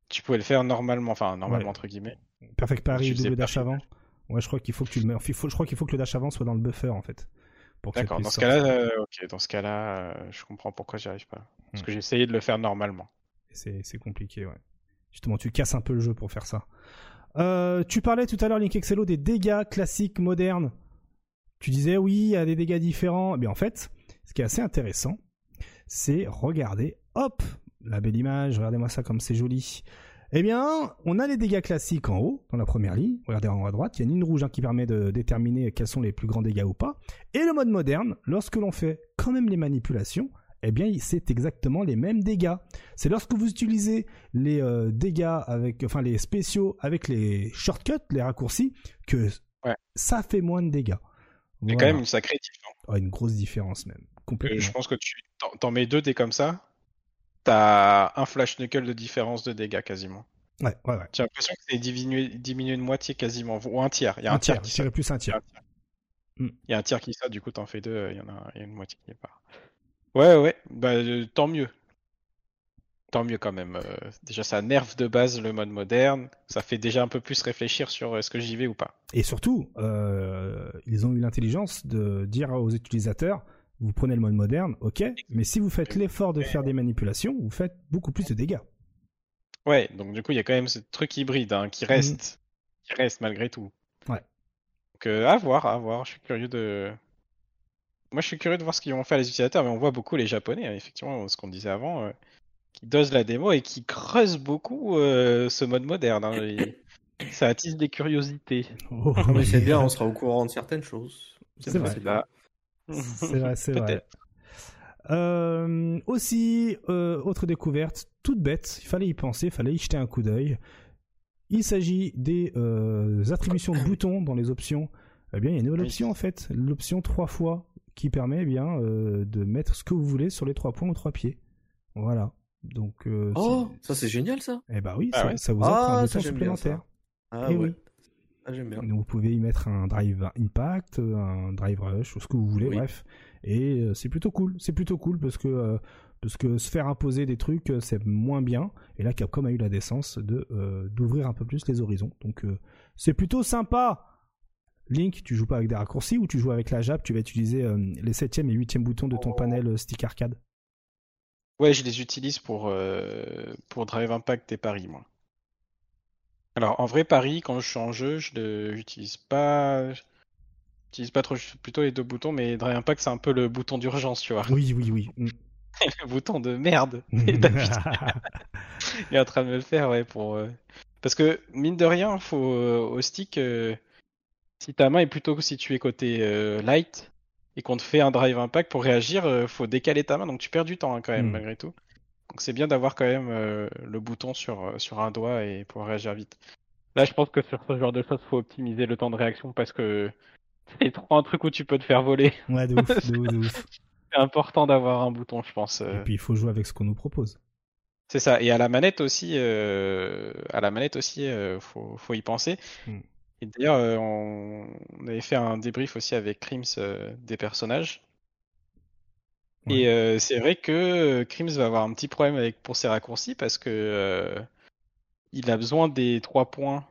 Tu pouvais le faire normalement, enfin, normalement, entre guillemets. Perfect Paris, double dash avant. Ouais, je crois qu'il faut que tu le mets. je crois qu'il faut que le dash avant soit dans le buffer, en fait. D'accord, dans ce cas-là, euh, ok, dans ce cas-là, euh, je comprends pourquoi j'y arrive pas. Parce hmm. que j'ai essayé de le faire normalement. C'est compliqué, ouais. Justement, tu casses un peu le jeu pour faire ça. Euh, tu parlais tout à l'heure, Link Excello, des dégâts classiques modernes. Tu disais, oui, il y a des dégâts différents. Mais en fait, ce qui est assez intéressant, c'est regarder, hop, la belle image, regardez-moi ça comme c'est joli. Eh bien, on a les dégâts classiques en haut, dans la première ligne. Regardez en haut à droite, il y a une ligne rouge hein, qui permet de déterminer quels sont les plus grands dégâts ou pas. Et le mode moderne, lorsque l'on fait quand même les manipulations, eh bien, c'est exactement les mêmes dégâts. C'est lorsque vous utilisez les euh, dégâts avec, enfin, les spéciaux avec les shortcuts, les raccourcis, que ça fait moins de dégâts. Il y a quand même une sacrée différence. Ah, une grosse différence même. Complètement. je pense que tu t'en mets deux, t'es comme ça t'as un flash knuckle de différence de dégâts quasiment. Ouais, ouais, ouais. J'ai l'impression que c'est diminué, diminué de moitié quasiment, ou un tiers. Il y a un, tiers, qui serait plus un tiers. Il y a un tiers qui ça, du coup t'en fais deux, il y en a, une moitié qui est pas. Ouais, ouais, bah euh, tant mieux. Tant mieux quand même. Euh, déjà, ça nerve de base le mode moderne. Ça fait déjà un peu plus réfléchir sur est-ce que j'y vais ou pas. Et surtout, euh, ils ont eu l'intelligence de dire aux utilisateurs vous prenez le mode moderne, ok, mais si vous faites l'effort de faire des manipulations, vous faites beaucoup plus de dégâts. Ouais, donc du coup, il y a quand même ce truc hybride hein, qui reste, mhm. qui reste malgré tout. Ouais. Donc euh, à voir, à voir. Je suis curieux de. Moi, je suis curieux de voir ce qu'ils vont faire les utilisateurs, mais on voit beaucoup les Japonais, hein, effectivement, ce qu'on disait avant, euh, qui dosent la démo et qui creusent beaucoup euh, ce mode moderne. Hein, Ça attise des curiosités. Oh, mais c'est bien, on sera au courant de certaines choses. C'est vrai. C'est vrai, c'est vrai. Euh, aussi, euh, autre découverte, toute bête, il fallait y penser, il fallait y jeter un coup d'œil. Il s'agit des euh, attributions de boutons dans les options. Eh bien, il y a une nouvelle option en fait, l'option trois fois, qui permet eh bien de mettre ce que vous voulez sur les trois points ou trois pieds. Voilà. Donc. oh, ça c'est génial ça. Eh bah oui, ah ça, vous offre un ah, bouton supplémentaire. Ah, eh oui. Ah, j'aime bien. vous pouvez y mettre un drive impact, un drive rush, ou ce que vous voulez, bref. Et euh, c'est plutôt cool. C'est plutôt cool parce que euh, parce que se faire imposer des trucs, euh, c'est moins bien. Et là, Capcom a eu la décence de d'ouvrir un peu plus les horizons. Donc c'est plutôt sympa. Link, tu joues pas avec des raccourcis ou tu joues avec la JAP, tu vas utiliser les 7e et 8e boutons de ton oh. panel stick arcade? Ouais, je les utilise pour, pour Drive Impact et Paris, moi. Alors, en vrai, Paris, quand je suis en jeu, je n'utilise pas. J'utilise pas trop, plutôt les deux boutons, mais Drive Impact, c'est un peu le bouton d'urgence, tu vois. Oui, oui, oui. Mm. le bouton de merde. Il est en train de me le faire, ouais, pour. Euh, parce que, mine de rien, faut, euh, au stick, euh, si ta main est plutôt située côté light, et qu'on te fait un drive impact pour réagir, faut décaler ta main, donc tu perds du temps hein, quand même, mm. malgré tout. Donc c'est bien d'avoir quand même euh, le bouton sur, euh, sur un doigt et pour réagir vite. Là, je pense que sur ce genre de choses, faut optimiser le temps de réaction parce que c'est trop un truc où tu peux te faire voler. Ouais, de ouf, de ouf, C'est important d'avoir un bouton, je pense. Euh. Et puis il faut jouer avec ce qu'on nous propose. C'est ça. Et à la manette aussi, à la manette aussi, faut, faut y penser. Hmm. Et d'ailleurs, on... on, avait fait un débrief aussi avec Crims des personnages. Et euh, c'est vrai que euh, Crims va avoir un petit problème avec pour ses raccourcis parce que euh, il a besoin des trois points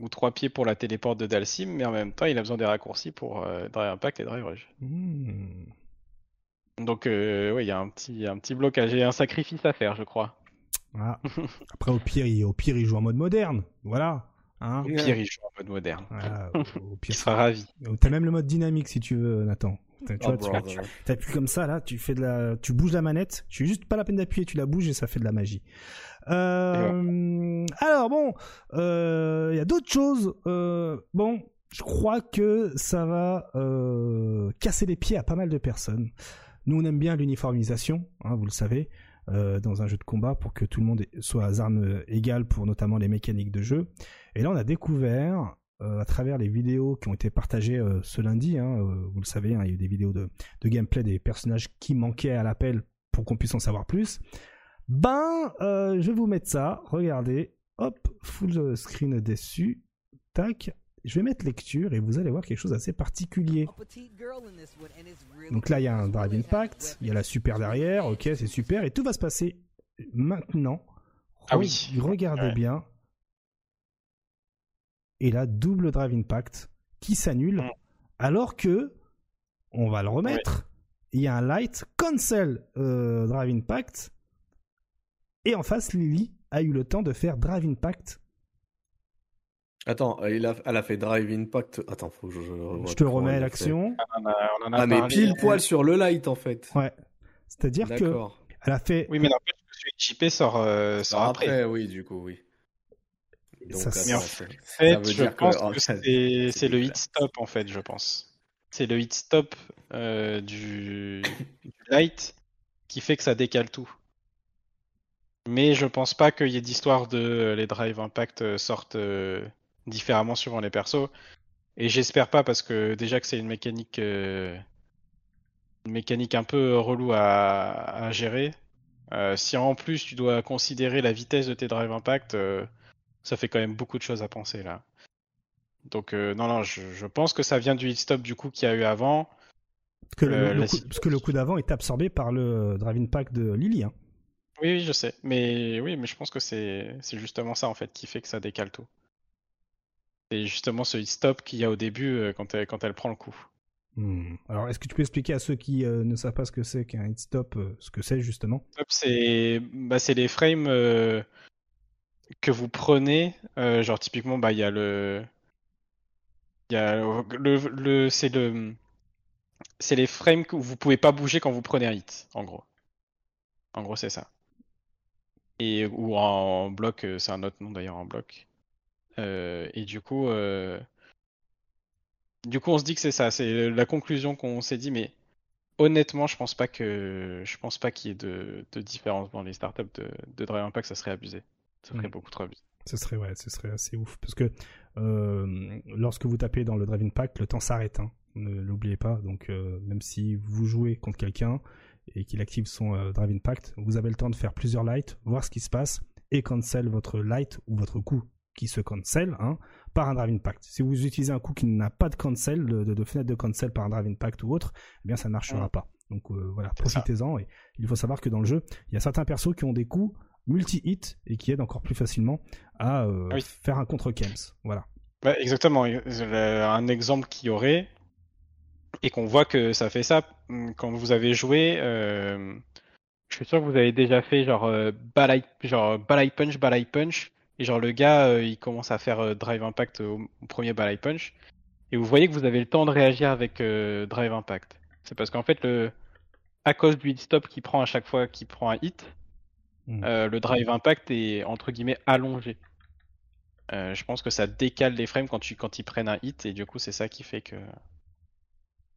ou trois pieds pour la téléporte de Dalsim, mais en même temps il a besoin des raccourcis pour Drive Impact et Drive Rush. Hmm. Donc oui, il y a un petit, un petit blocage et un sacrifice à faire, je crois. Ah. Après au pire, il, au pire il joue en mode moderne, voilà. Hein au pire il joue en mode moderne. au pire, il sera ravi. T'as même le mode dynamique si tu veux, Nathan. Tu, vois, tu, appuies comme ça là, tu fais de la, tu bouges la manette, tu juste pas la peine d'appuyer, tu la bouges et ça fait de la magie. Euh, alors bon, il euh, y a d'autres choses. Euh, bon, je crois que ça va casser les pieds à pas mal de personnes. Nous, on aime bien l'uniformisation, hein, vous le savez, dans un jeu de combat pour que tout le monde soit à armes égales pour notamment les mécaniques de jeu. Et là, on a découvert à travers les vidéos qui ont été partagées ce lundi, hein, vous le savez, hein, il y a eu des vidéos de, gameplay des personnages qui manquaient à l'appel pour qu'on puisse en savoir plus. Ben, euh, je vais vous mettre ça. Regardez. Hop, full screen dessus. Tac. Je vais mettre lecture et vous allez voir quelque chose d'assez particulier. Donc là, il y a un Drive Impact, il y a la super derrière, ok, c'est super, et tout va se passer maintenant. Ah oui. Regardez bien. Et là, double Drive Impact qui s'annule, mm. alors que, on va le remettre, il y a un Light Cancel euh, Drive Impact et en face, Lily a eu le temps de faire Drive Impact. Attends, elle a, fait Drive Impact. Attends, faut que je. Je, te remets l'action. Ah, mais pile poil sur le light en fait. Ouais. C'est-à-dire que. Elle a fait. Oui, mais en fait, JP sort, euh, sort après. après. Oui, du coup, oui. Donc, ça, en fait, je pense que, c'est le hit stop en fait, je pense. C'est le hit stop euh, du... du light qui fait que ça décale tout. Mais je pense pas qu'il y ait d'histoire de euh, les Drive Impact euh, sortent euh, différemment suivant les persos. Et j'espère pas parce que déjà que c'est une mécanique une mécanique un peu relou à, gérer. si en plus tu dois considérer la vitesse de tes Drive Impact, ça fait quand même beaucoup de choses à penser là. Donc non non, je, pense que ça vient du hit stop du coup qu'il y a eu avant. Parce que le, coup, parce que le coup d'avant est absorbé par le Drive Impact de Lily. Hein. Oui, je sais. Mais oui, mais je pense que c'est justement ça en fait qui fait que ça décale tout. C'est justement ce hit stop qu'il y a au début euh, quand, elle, quand elle prend le coup. Hmm. Alors, est-ce que tu peux expliquer à ceux qui euh, ne savent pas ce que c'est qu'un hit stop, euh, ce que c'est justement? C'est bah, les frames que vous prenez. genre, typiquement, bah, il y a le. Il y a le, le c'est le. C'est les frames que vous pouvez pas bouger quand vous prenez un hit, en gros. En gros, c'est ça. Et, ou en bloc, c'est un autre nom d'ailleurs en bloc. Euh, et du coup, euh, du coup, on se dit que c'est ça, c'est la conclusion qu'on s'est dit, mais honnêtement, je pense pas que je pense pas qu'il y ait de, de, différence dans les startups de, de Drive Impact, ça serait abusé. Ça serait mm. beaucoup trop abusé. Ce serait ouais, ce serait assez ouf parce que lorsque vous tapez dans le Drive Impact, le temps s'arrête. Hein. Ne l'oubliez pas. Donc même si vous jouez contre quelqu'un, et qu'il active son euh, Drive Impact, vous avez le temps de faire plusieurs lights, voir ce qui se passe et cancel votre light ou votre coup qui se cancel hein, par un Drive Impact. Si vous utilisez un coup qui n'a pas de cancel, de, fenêtre de cancel par un Drive Impact ou autre, eh bien ça ne marchera pas. Donc euh, voilà, profitez-en. Et il faut savoir que dans le jeu, il y a certains persos qui ont des coups multi-hit et qui aident encore plus facilement à euh, ah faire un contre-Kems. Voilà. Bah, exactement. Un exemple qui aurait, et qu'on voit que ça fait ça hum, quand vous avez joué. Euh, je suis sûr que vous avez déjà fait genre euh, balai, genre balai punch, balai punch, et genre le gars euh, il commence à faire drive impact au, premier balai punch, et vous voyez que vous avez le temps de réagir avec drive impact. C'est parce qu'en fait le, à cause du hit stop qui prend à chaque fois qu'il prend un hit, mmh. le drive impact est entre guillemets allongé. je pense que ça décale les frames quand, tu, quand ils prennent un hit et du coup c'est ça qui fait que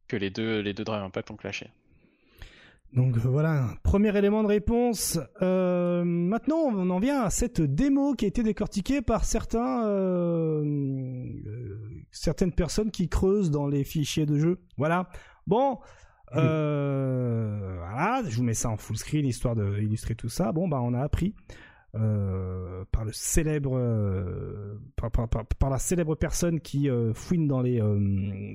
que les deux, les deux Drive Impact ont clashé. Donc euh, voilà, premier élément de réponse. Euh, maintenant, on en vient à cette démo qui a été décortiquée par certains, euh, certaines personnes qui creusent dans les fichiers de jeu. Voilà. Bon, voilà, je vous mets ça en full screen histoire d'illustrer tout ça. Bon, bah on a appris euh, par le célèbre euh, par, la célèbre personne qui euh, fouine dans les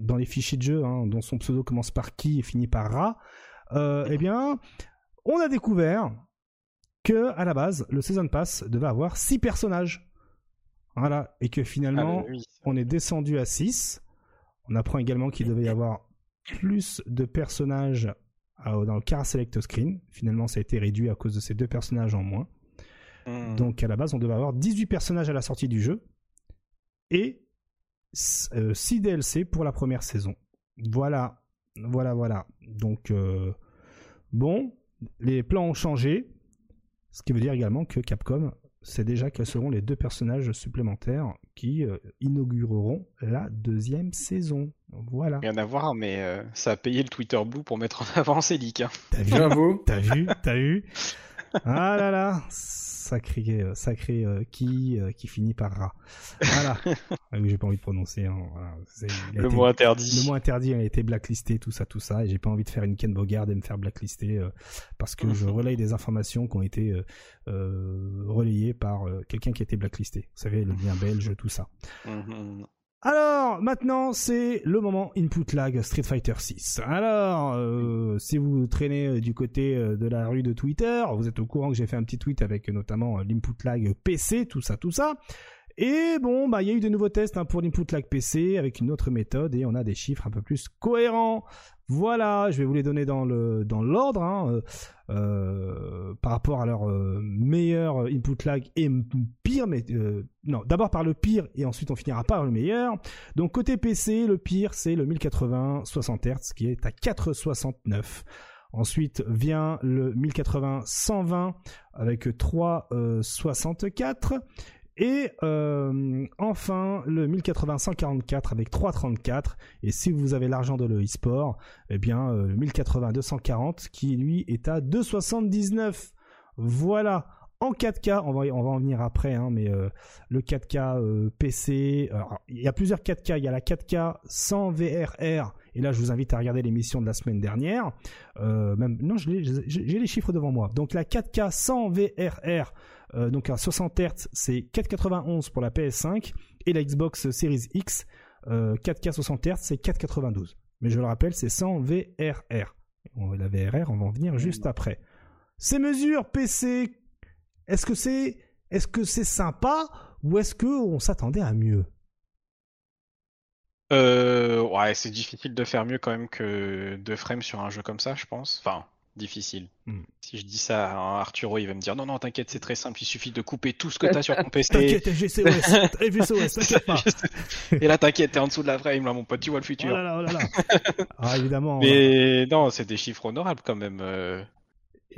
dans les fichiers de jeu hein, dont son pseudo commence par qui et finit par Ra eh bien on a découvert que à la base le season pass devait avoir 6 personnages voilà et que finalement ah, on est descendu à 6 on apprend également qu'il devait y avoir plus de personnages dans le car select screen finalement ça a été réduit à cause de ces deux personnages en moins Hmm. Donc à la base, on devait avoir 18 personnages à la sortie du jeu et 6 euh, DLC pour la première saison. Voilà. Voilà, voilà. Donc, bon, les plans ont changé. Ce qui veut dire également que Capcom sait déjà quels seront les deux personnages supplémentaires qui inaugureront la deuxième saison. Voilà. Rien à voir, mais ça a payé le Twitter Blue pour mettre en avant ces leaks. Hein. T'as vu T'as vu T'as vu Ah là là sacré, euh, sacré euh, qui euh, qui finit par rat. Voilà. ah, j'ai pas envie de prononcer. Hein, le mot interdit. Le mot interdit a été blacklisté, tout ça, tout ça. Et j'ai pas envie de faire une Ken Bogard et me faire blacklister parce que je relaye des informations qui ont été relayées par quelqu'un qui a été blacklisté. Vous savez, le lien belge, tout ça. Alors, maintenant, c'est le moment input lag Street Fighter 6. Alors, euh, si vous traînez euh, du côté euh, de la rue de Twitter, vous êtes au courant que j'ai fait un petit tweet avec notamment l'input lag PC, tout ça, tout ça. Et bon, bah il y a eu de nouveaux tests hein, pour l'input lag PC avec une autre méthode et on a des chiffres un peu plus cohérents. Voilà, je vais vous les donner dans l'ordre hein, euh, euh, par rapport à leur euh, meilleur input lag et pire, mais non, d'abord par le pire et ensuite on finira par le meilleur. Donc côté PC, le pire c'est le 1080 60 Hz qui est à 469. Ensuite vient le 1080 120 avec 364 et euh, enfin, le 1080-144 avec 334. Et si vous avez l'argent de le sport eh bien, euh, le 1080-240 qui lui est à 279. Voilà. En 4K, on va, on va en venir après, hein, mais euh, le 4K PC, il y a plusieurs 4K. Il y a la 4K sans VRR. Et là, je vous invite à regarder l'émission de la semaine dernière. même, non, j'ai les chiffres devant moi. Donc la 4K sans VRR euh, donc à 60 Hz, c'est 4,91 pour la PS5 et la Xbox Series X, 4K 60 Hz, c'est 4,92. Mais je le rappelle, c'est sans VRR. La VRR, on va en venir juste après. Ces mesures PC, est-ce que c'est est-ce que c'est sympa ou est-ce que on s'attendait à mieux? Euh, ouais, c'est difficile de faire mieux quand même que 2 frames sur un jeu comme ça, je pense. Enfin, difficile. Hmm. Si je dis ça à Arturo, il va me dire non, non, t'inquiète, c'est très simple, il suffit de couper tout ce que t'as sur ton PC. T'inquiète, FGCOS, t'inquiète pas. Et là, t'inquiète, t'es en dessous de la frame, là, mon pote, tu vois le futur. Oh là là, oh là là. ah, évidemment. Mais non, c'est des chiffres honorables quand même. Euh...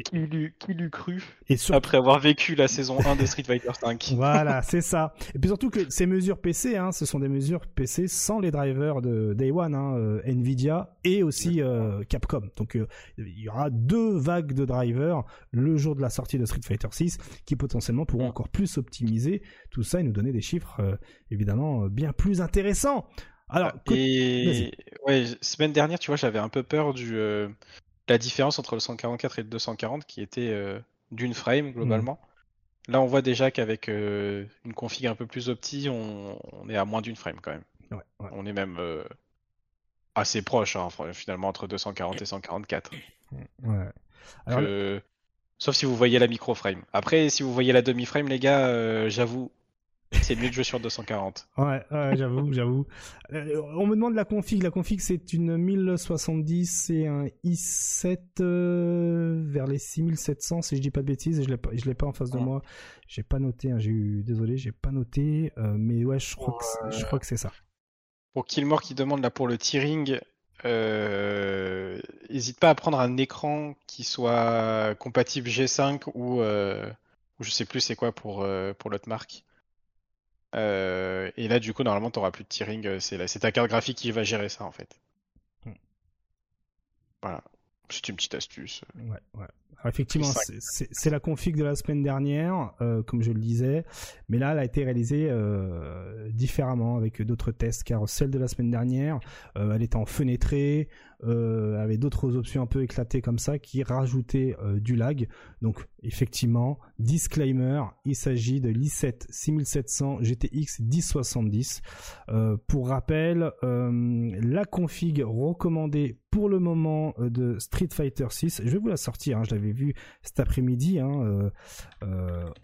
Qui l'eût cru et après avoir vécu la saison 1 de Street Fighter 5 Voilà, c'est ça. Et puis surtout que ces mesures PC, hein, ce sont des mesures PC sans les drivers de Day One, hein, euh, Nvidia et aussi euh, Capcom. Donc euh, il y aura deux vagues de drivers le jour de la sortie de Street Fighter 6 qui potentiellement pourront encore plus optimiser tout ça et nous donner des chiffres évidemment bien plus intéressants. Alors, et ouais, semaine dernière, tu vois, j'avais un peu peur du la différence entre le 144 et le 240 qui était euh, d'une frame globalement. Hmm. Là, on voit déjà qu'avec euh, une config un peu plus opti, on, est à moins d'une frame quand même. On est même euh, assez proche hein, finalement entre 240 et 144. Sauf si vous voyez la micro frame. Après, si vous voyez la demi frame, les gars, j'avoue, c'est mieux de jouer sur 240. Ouais, ouais j'avoue, j'avoue. Euh, on me demande la config. La config, c'est une 1070 et un i7 euh, vers les 6700, si je dis pas de bêtises. Je l'ai pas, je l'ai pas en face de moi. J'ai pas noté. Hein, j'ai eu, désolé, j'ai pas noté. Euh, mais ouais, je crois que, je crois que c'est ça. Pour Killmore qui demande là pour le tearing, n'hésite pas à prendre un écran qui soit compatible G5 ou, ou je sais plus c'est quoi pour, pour l'autre marque. Euh, et là, du coup, normalement, tu n'auras plus de tearing. Euh, c'est ta carte graphique qui va gérer ça, en fait. Hmm. Voilà. C'est une petite astuce. Ouais, ouais. effectivement, c'est la config de la semaine dernière, euh, comme je le disais, mais là, elle a été réalisée différemment avec d'autres tests, car celle de la semaine dernière, elle était en fenêtré, euh, avait d'autres options un peu éclatées comme ça qui rajoutaient euh, du lag. Donc effectivement, disclaimer, il s'agit de l'i7 6700 GTX 1070. Euh, pour rappel, la config recommandée pour le moment de Street Fighter 6, je vais vous la sortir, hein, je l'avais vu cet après-midi. Hein,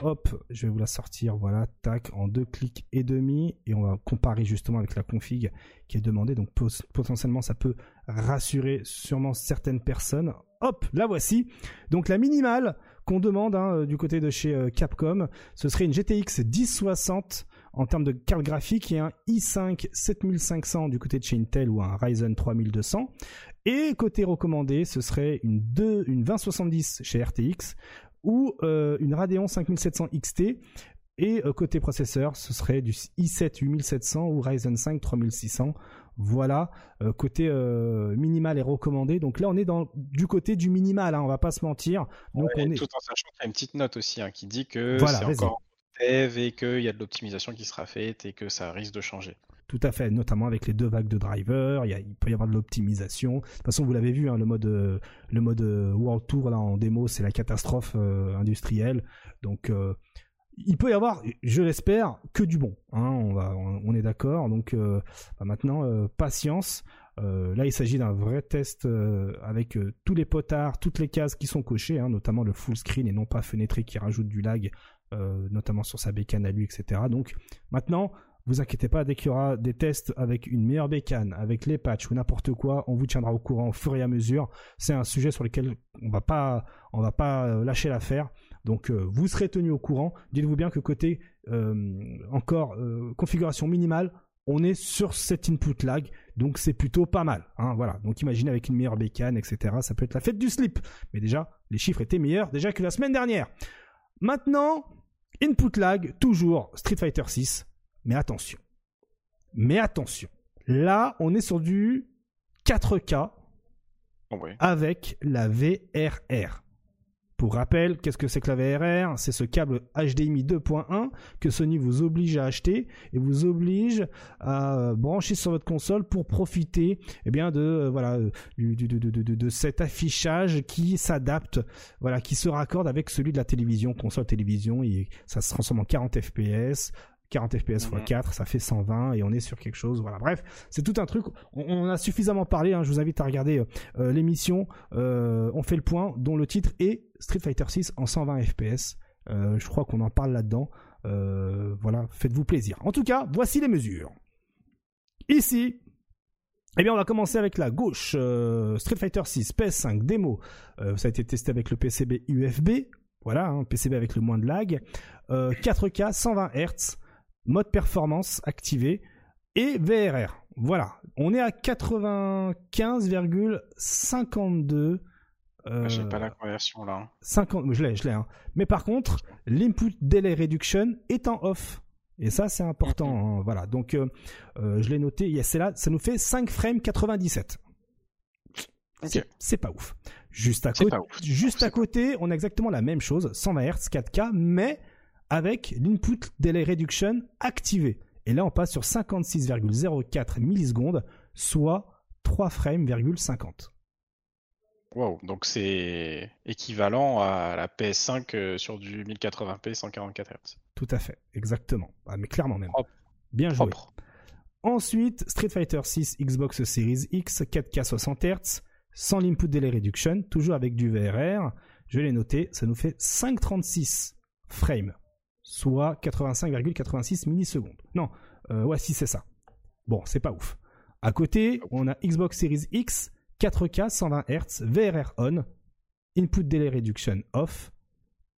hop, je vais vous la sortir, voilà, tac, en deux clics et demi, et on va comparer justement avec la config qui est demandée. Donc potentiellement, ça peut rassurer sûrement certaines personnes. Hop, la voici. Donc la minimale qu'on demande hein, euh, du côté de chez euh, Capcom, ce serait une GTX 1060 en termes de carte graphique et un i5 7500 du côté de chez Intel ou un Ryzen 3200 Et côté recommandé, ce serait une, 2, une 2070 chez RTX ou euh, une Radeon 5700 XT. Et côté processeur, ce serait du i7 8700 ou Ryzen 5 3600. Voilà, euh, côté minimal et recommandé. Donc là, on est dans du côté du minimal, hein, on va pas se mentir. Donc on est... Tout en sachant qu'il y a une petite note aussi hein, qui dit que c'est encore dev et qu'il y a de l'optimisation qui sera faite et que ça risque de changer. Tout à fait, notamment avec les deux vagues de drivers, il, peut y avoir de l'optimisation. De toute façon, vous l'avez vu, hein, le mode, le mode euh, World Tour là en démo, c'est la catastrophe euh, industrielle. Donc, euh, il peut y avoir, je l'espère, que du bon. Hein, on, est d'accord. Donc, bah, maintenant, patience. là, il s'agit d'un vrai test avec tous les potards, toutes les cases qui sont cochées, hein, notamment le full screen et non pas fenêtré qui rajoute du lag, notamment sur sa bécane à lui, etc. Donc, maintenant vous inquiétez pas, dès qu'il y aura des tests avec une meilleure bécane, avec les patchs ou n'importe quoi, on vous tiendra au courant au fur et à mesure. C'est un sujet sur lequel on va pas, on va pas euh, lâcher l'affaire. Donc euh, vous serez tenu au courant. Dites-vous bien que côté euh, encore configuration minimale, on est sur cet input lag, donc c'est plutôt pas mal. Hein, voilà. Donc imaginez avec une meilleure bécane, etc. Ça peut être la fête du slip. Mais déjà, les chiffres étaient meilleurs déjà que la semaine dernière. Maintenant, input lag, toujours Street Fighter 6 mais attention. Mais attention. Là, on est sur du 4K avec la VRR. Pour rappel, qu'est-ce que c'est que la VRR C'est ce câble HDMI 2.1 que Sony vous oblige à acheter et vous oblige à brancher sur votre console pour profiter eh bien, de, euh, voilà, de, cet affichage qui s'adapte, voilà, qui se raccorde avec celui de la télévision, console télévision, et ça se transforme en 40 FPS 40 fps x 4, ça fait 120 et on est sur quelque chose. Voilà, bref, c'est tout un truc. On, a suffisamment parlé. Hein, je vous invite à regarder euh, euh, l'émission. Euh, on fait le point, dont le titre est Street Fighter 6 en 120 fps. je crois qu'on en parle là-dedans. voilà, faites-vous plaisir. En tout cas, voici les mesures. Ici, eh bien, on va commencer avec la gauche. Street Fighter 6 PS5 démo. ça a été testé avec le PCB UFB. Voilà, un hein, PCB avec le moins de lag. 4K 120 Hz mode performance activé et VRR. Voilà, on est à 95,52. Euh, J'ai pas la conversion là. 50, je l'ai, je l'ai. Hein. Mais par contre, l'input delay reduction est en off. Et ça, c'est important. Hein. Voilà, donc euh, euh, je l'ai noté. C'est là, ça nous fait 5 frames 97. C'est pas ouf. Juste à, côté, juste à côté, on a exactement la même chose, 120 Hz, 4K, mais avec l'input delay reduction activé. Et là, on passe sur 56,04 millisecondes, soit 3 frames,50. Wow, donc c'est équivalent à la PS5 euh, sur du 1080p 144 Hz. Tout à fait, exactement. Ah, mais clairement même. Bien joué. Ensuite, Street Fighter 6 Xbox Series X 4K 60 Hz, sans l'input delay reduction, toujours avec du VRR. Je l'ai noté, ça nous fait 536 frames soit 85,86 millisecondes. Non, euh, ouais, si c'est ça. Bon, c'est pas ouf. À côté, on a Xbox Series X, 4K 120 Hz, VRR on, input delay reduction off,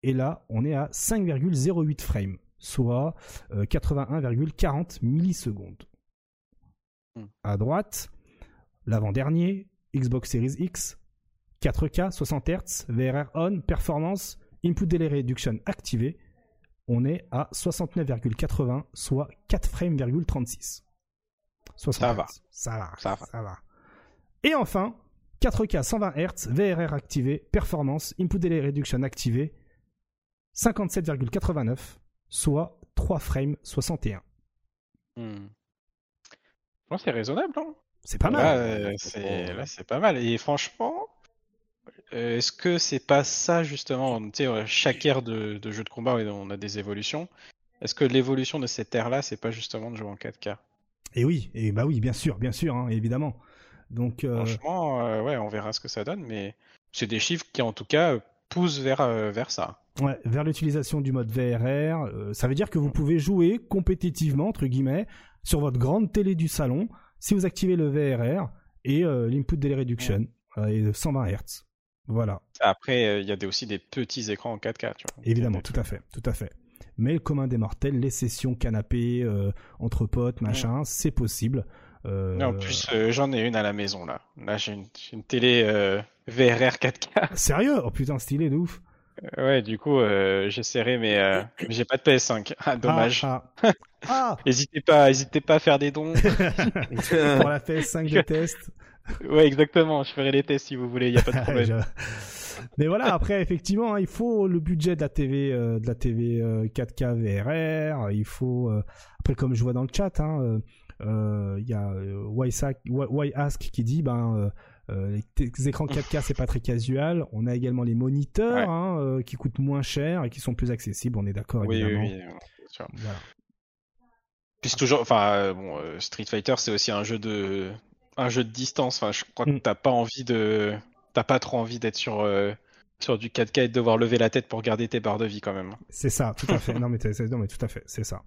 et là, on est à 5,08 frames, soit 81,40 euh, millisecondes. Hmm. À droite, l'avant-dernier, Xbox Series X, 4K 60 Hz, VRR on, performance, input delay reduction activé, on est à 69,80, soit 4 frames,36. Ça va. Ça va. Ça va. Ça va. Et enfin, 4K 120 Hz, VRR activé, performance, input delay reduction activé, 57,89, soit 3 frames 61. Hmm. c'est raisonnable, hein C'est pas mal. Euh, là, c'est pas mal. Et franchement, euh, est-ce que c'est pas ça justement chaque ère de, jeu de combat, on a des évolutions. Est-ce que l'évolution de cette ère-là, c'est pas justement de jouer en 4K Et oui, et bah oui, bien sûr, bien sûr, hein, évidemment. Donc, euh, franchement, euh, ouais, on verra ce que ça donne, mais c'est des chiffres qui, en tout cas, poussent vers vers ça. Ouais, vers l'utilisation du mode VRR. ça veut dire que vous pouvez jouer compétitivement entre guillemets sur votre grande télé du salon si vous activez le VRR et l'input delay reduction et 120 Hz. Voilà. Après, euh, il y a aussi des petits écrans en 4K. Tu vois. Évidemment, tout à fait, tout à fait. Mais le commun des mortels, les sessions canapé euh, entre potes, machin, c'est possible. en plus, j'en ai une à la maison là. Là, j'ai une, télé VRR 4K. Sérieux? Oh putain, stylé de ouf. Ouais, du coup, j'ai serré, mais, j'ai pas de PS5. Ah, dommage. Ah, ah. N'hésitez pas, hésitez pas à faire des dons. Pour la PS5 de test. Ouais, exactement. Je ferai les tests si vous voulez. Il y a pas de problème. Mais voilà, après effectivement, hein, il faut le budget de la TV, euh, de la TV 4K VRR. Il faut euh, après comme je vois dans le chat, hein, euh, il y a Ask qui dit ben les écrans 4K c'est pas très casual. On a également les moniteurs hein, qui coûtent moins cher et qui sont plus accessibles. On est d'accord oui, évidemment. Oui, oui, voilà. Puis toujours, enfin bon, Street Fighter c'est aussi un jeu de un jeu de distance. Enfin, je crois que mm. t'as pas envie de t'as pas trop envie d'être sur, euh, sur du 4K et de devoir lever la tête pour garder tes barres de vie quand même. C'est ça, tout à fait. non, mais, non, mais tout à fait, c'est ça.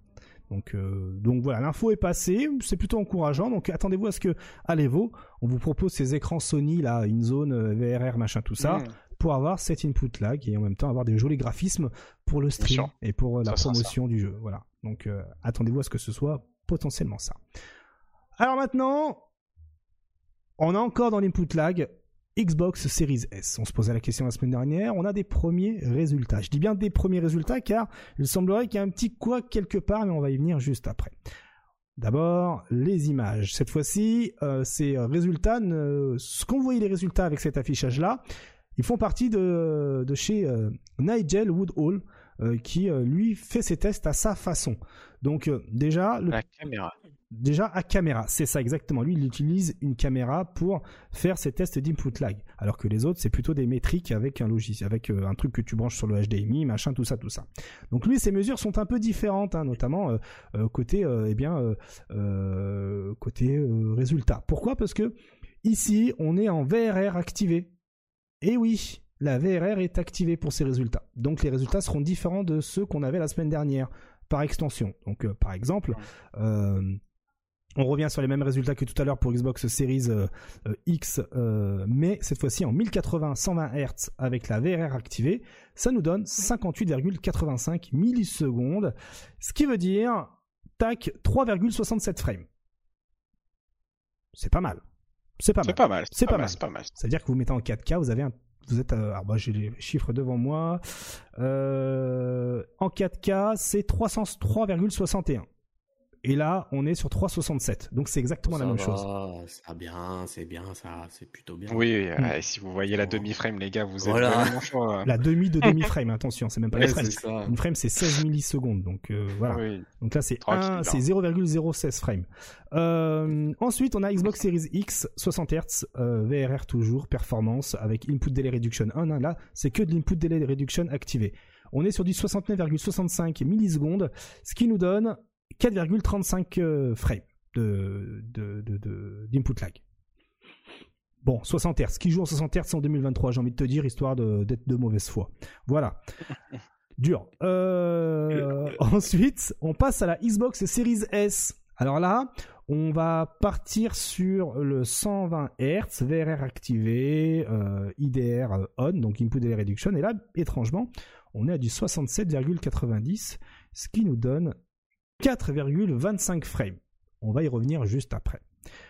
Donc, euh, donc voilà, l'info est passée, c'est plutôt encourageant. Donc attendez-vous à ce que à l'Evo, on vous propose ces écrans Sony là, une zone euh, VRR machin tout ça, mm. pour avoir cet input lag et en même temps avoir des jolis graphismes pour le stream et pour la promotion du jeu. Voilà. Donc attendez-vous à ce que ce soit potentiellement ça. Alors maintenant, on est encore dans l'input lag. Xbox Series S. On se posait la question la semaine dernière, on a des premiers résultats. Je dis bien des premiers résultats car il semblerait qu'il y a un petit quoi quelque part, mais on va y venir juste après. D'abord, les images. Cette fois-ci, euh, ces résultats, ce qu'on voyait les résultats avec cet affichage-là, ils font partie de, chez euh, Nigel Woodhall, euh, qui lui fait ses tests à sa façon. Donc déjà, la caméra. Déjà à caméra, c'est ça exactement. Lui, il utilise une caméra pour faire ses tests d'input lag, alors que les autres, c'est plutôt des métriques avec un logiciel, avec euh, un truc que tu branches sur le HDMI, machin, tout ça, tout ça. Donc lui, ses mesures sont un peu différentes, hein, notamment euh, euh, côté, eh bien, côté résultat. Pourquoi? Parce que ici, on est en VRR activé. Et oui, la VRR est activée pour ces résultats. Donc les résultats seront différents de ceux qu'on avait la semaine dernière par extension. Donc par exemple, on revient sur les mêmes résultats que tout à l'heure pour Xbox Series euh, euh, X, euh, mais cette fois-ci en 1080 120 Hz avec la VRR activée, ça nous donne 58,85 millisecondes, ce qui veut dire tac 3,67 frames. C'est pas mal. C'est pas, pas, mal. C'est pas, mal. C'est pas mal. C'est-à-dire que vous mettez en 4K, vous avez un vous êtes alors moi j'ai les chiffres devant moi. En 4K c'est 303,61 et là, on est sur 3,67. Donc c'est exactement la même chose. Ça bien, c'est bien, ça, c'est plutôt bien. Oui, hmm. si vous voyez la demi-frame, les gars, vous êtes vraiment chaud. Hein. La demi de demi-frame, attention, c'est même pas la frame. Une frame, c'est 16 millisecondes. Donc euh, voilà. Donc là, c'est 0,016 frame. Euh, ensuite, on a Xbox Series X, 60 Hz, VRR toujours, performance, avec Input Delay Reduction 1. Hein, là, c'est que de l'Input Delay Reduction activé. On est sur du 69,65 millisecondes, ce qui nous donne 4,35 euh, frames de, d'input lag. Bon, 60 Hz. Qui joue en 60 Hz en 2023, j'ai envie de te dire, histoire d'être de mauvaise foi. Voilà. Dur. Euh, ensuite, on passe à la Xbox Series S. Alors là, on va partir sur le 120 Hz, VRR activé, euh, IDR on, donc Input Delay Reduction. Et là, étrangement, on est à du 67,90, ce qui nous donne 4,25 frames. On va y revenir juste après.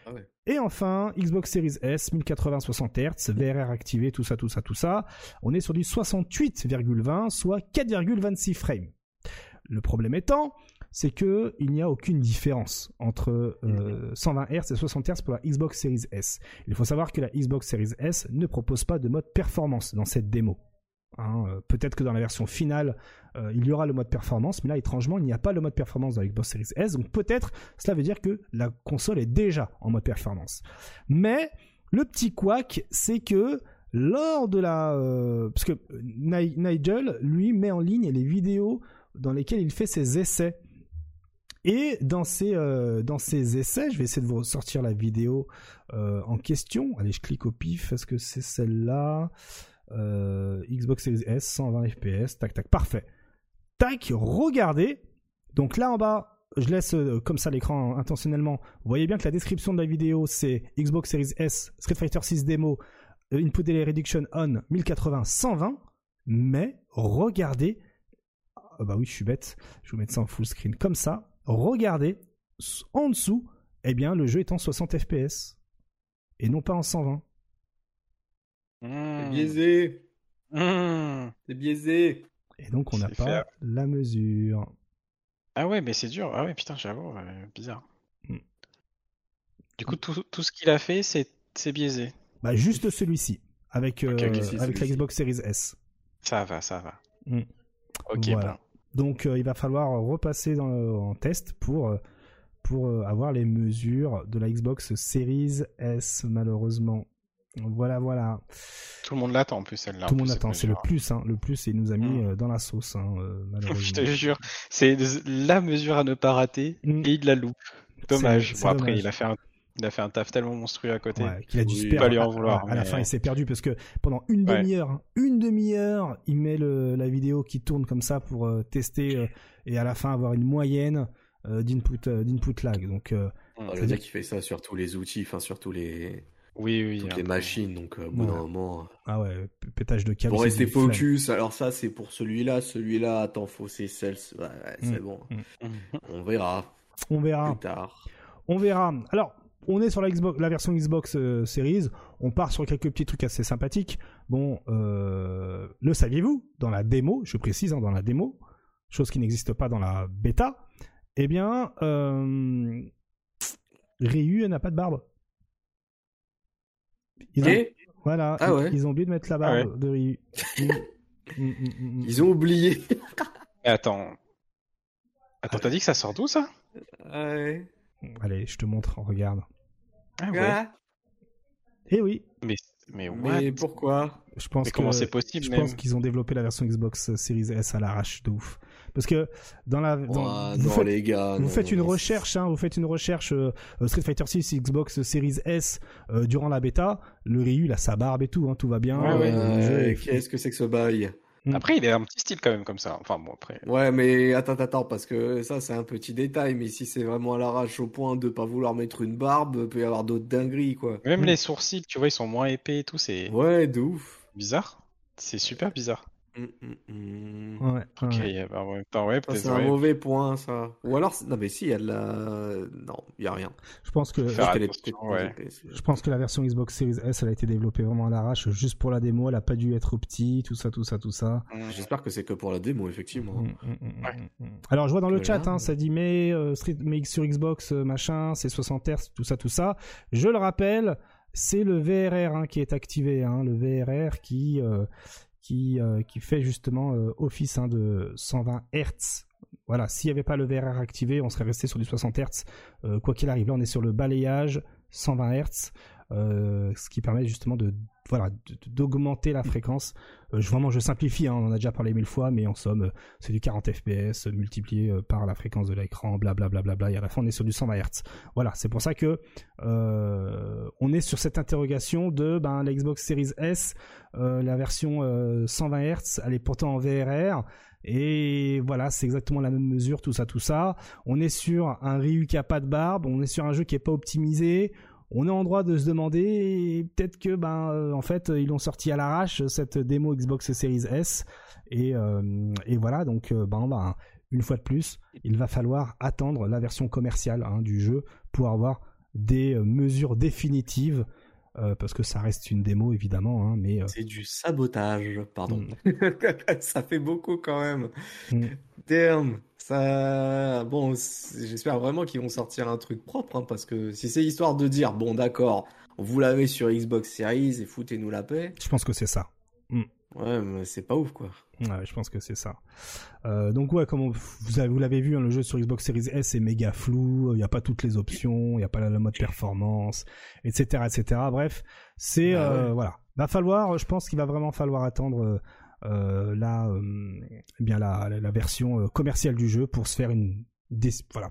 Ah Et enfin, Xbox Series S, 1080-60 Hz, VRR activé, tout ça, tout ça, tout ça. On est sur du 68,20, soit 4,26 frames. Le problème étant, c'est que il n'y a aucune différence entre 120 euh, Hz et 60 Hz pour la Xbox Series S. Il faut savoir que la Xbox Series S ne propose pas de mode performance dans cette démo. Hein, euh, peut-être que dans la version finale, euh, il y aura le mode performance, mais là, étrangement, il n'y a pas le mode performance dans Xbox Series S. Donc peut-être, cela veut dire que la console est déjà en mode performance. Mais le petit couac, c'est que lors de la... Euh, parce que Nigel, lui, met en ligne les vidéos dans lesquelles il fait ses essais. Et dans ces, dans ces essais, je vais essayer de vous ressortir la vidéo en question. Allez, je clique au pif. Est-ce que c'est celle-là? Xbox Series S, 120 FPS, tac tac, parfait. Tac, regardez. Donc là en bas, je laisse euh, comme ça l'écran intentionnellement. Vous voyez bien que la description de la vidéo c'est Xbox Series S, Street Fighter 6 démo, euh, Input Delay Reduction on 1080 120. Mais regardez, ah bah oui je suis bête, je vais vous mettre ça en full screen comme ça. Regardez en dessous eh bien le jeu est en 60 fps et non pas en 120. C'est hmm. biaisé. C'est biaisé. Et donc on n'a pas la mesure. Ah ouais, mais c'est dur. Ah ouais, putain, j'avoue, bizarre. Hmm. Du coup, tout, tout ce qu'il a fait, c'est biaisé. Bah juste celui-ci, avec, euh, avec la Xbox Series S. Ça va, ça va. Ok, voilà. Donc euh, il va falloir repasser dans, en test pour, euh, pour avoir les mesures de la Xbox Series S, malheureusement. Voilà, voilà. Tout le monde l'attend en plus celle-là. Tout le monde l'attend, c'est le plus, hein. le plus, il nous a mis mm. euh, dans la sauce, hein, euh, malheureusement. Je te jure, c'est la mesure à ne pas rater mm. et il la loupe. Dommage. Bon, après, il a fait un il a fait un taf tellement monstrueux à côté. Ouais, qu'il a dû se perdre. Pas lui en vouloir. À, la fin, il s'est perdu parce que pendant une demi-heure, une demi-heure, il met le, la vidéo qui tourne comme ça pour euh, tester et à la fin avoir une moyenne d'input d'input lag. Donc, on veut dire qu'il fait ça sur tous les outils, enfin sur tous les oui, oui. Toutes les machines, donc euh, au bout d'un moment. Euh, ah ouais, pétage de câble. Pour rester focus, alors ça c'est pour celui-là, celui-là, attends, faut c'est celle, ouais, c'est mm, bon. Mm. On verra. On verra. Plus tard. On verra. Alors, on est sur la, Xbox, la version Xbox euh, Series. On part sur quelques petits trucs assez sympathiques. Bon, le saviez-vous? Dans la démo, je précise, hein, dans la démo, chose qui n'existe pas dans la bêta, eh bien, Ryu n'a pas de barbe. Ils ont... Voilà, ah ils, ont oublié de mettre la barbe ah de Ryu. Mm, mm, mm, ils ont oublié. attends. Attends, t'as dit que ça sort d'où ça? Ouais. Allez, je te montre, regarde. Ah ouais. Eh oui. Mais mais, mais pourquoi? Je pense comment c'est possible Je pense qu'ils ont développé la version Xbox Series S à l'arrache de ouf. Parce que dans la dans, vous faites, les gars, vous faites une recherche, hein, vous faites une recherche euh, euh, Street Fighter 6 Xbox Series S euh, durant la bêta. Le Ryu, il a sa barbe et tout, hein, tout va bien. Ouais, Qu'est-ce que c'est que ce bail mm. après, il a un petit style quand même comme ça. Enfin bon, après. Ouais, mais attends, attends, parce que ça, c'est un petit détail. Mais si c'est vraiment à l'arrache au point de pas vouloir mettre une barbe, il peut y avoir d'autres dingueries, quoi. Même mm. les sourcils, tu vois, ils sont moins épais et tout. C'est. Ouais, de ouf. Bizarre. C'est super bizarre. Mm, mm, mm. Ouais, ouais. c'est un mauvais point, ça. Ou alors, non, mais si, il y a de la. Non, il n'y a rien. Je pense que. Je pense que la version Xbox Series S, elle a été développée vraiment à l'arrache, juste pour la démo, elle a pas dû être petit, tout ça, tout ça, tout ça. J'espère que c'est que pour la démo, effectivement. Alors, je vois dans le chat, hein, ça dit, mais, euh, mais sur Xbox, euh, machin, c'est 60 Hz, tout ça, tout ça. Je le rappelle, c'est le VRR hein, qui est activé, hein, le VRR qui, euh, qui, euh, qui fait justement euh, office hein, de 120 Hz. Voilà, s'il n'y avait pas le VRR activé, on serait resté sur du 60 Hz. Euh, quoi qu'il arrive, là on est sur le balayage 120 Hz. Euh, ce qui permet justement de voilà d'augmenter la fréquence. Euh, vraiment, je simplifie, hein, on en a déjà parlé mille fois, mais en somme, euh, c'est du 40 fps multiplié par la fréquence de l'écran, blablabla, bla, bla, et à la fin on est sur du 120 Hz. Voilà, c'est pour ça que on est sur cette interrogation de ben, la Xbox Series S, la version 120 Hz, elle est pourtant en VRR. Et voilà, c'est exactement la même mesure, tout ça, tout ça. On est sur un Ryu qui a pas de barbe, on est sur un jeu qui est pas optimisé, on est en droit de se demander peut-être que ben euh, en fait ils l'ont sorti à l'arrache cette démo Xbox Series S. Et, euh, voilà donc euh, ben, ben, une fois de plus il va falloir attendre la version commerciale hein, du jeu pour avoir des mesures définitives parce que ça reste une démo évidemment hein, mais c'est du sabotage pardon mm. ça fait beaucoup quand même mm. Damn. Ça, bon, j'espère vraiment qu'ils vont sortir un truc propre, hein, parce que si c'est histoire de dire, bon, d'accord, vous l'avez sur Xbox Series et foutez-nous la paix. Je pense que c'est ça. Mm. Ouais, mais c'est pas ouf, quoi. Ouais, je pense que c'est ça. Euh, donc ouais, comme vous, avez, vous l'avez vu, hein, le jeu sur Xbox Series S est méga flou. Il n'y a pas toutes les options, il n'y a pas la, mode performance, etc., etc. Bref, c'est bah euh, voilà. Va falloir, je pense qu'il va vraiment falloir attendre. Euh, la, eh bien la, la, version commerciale du jeu pour se faire une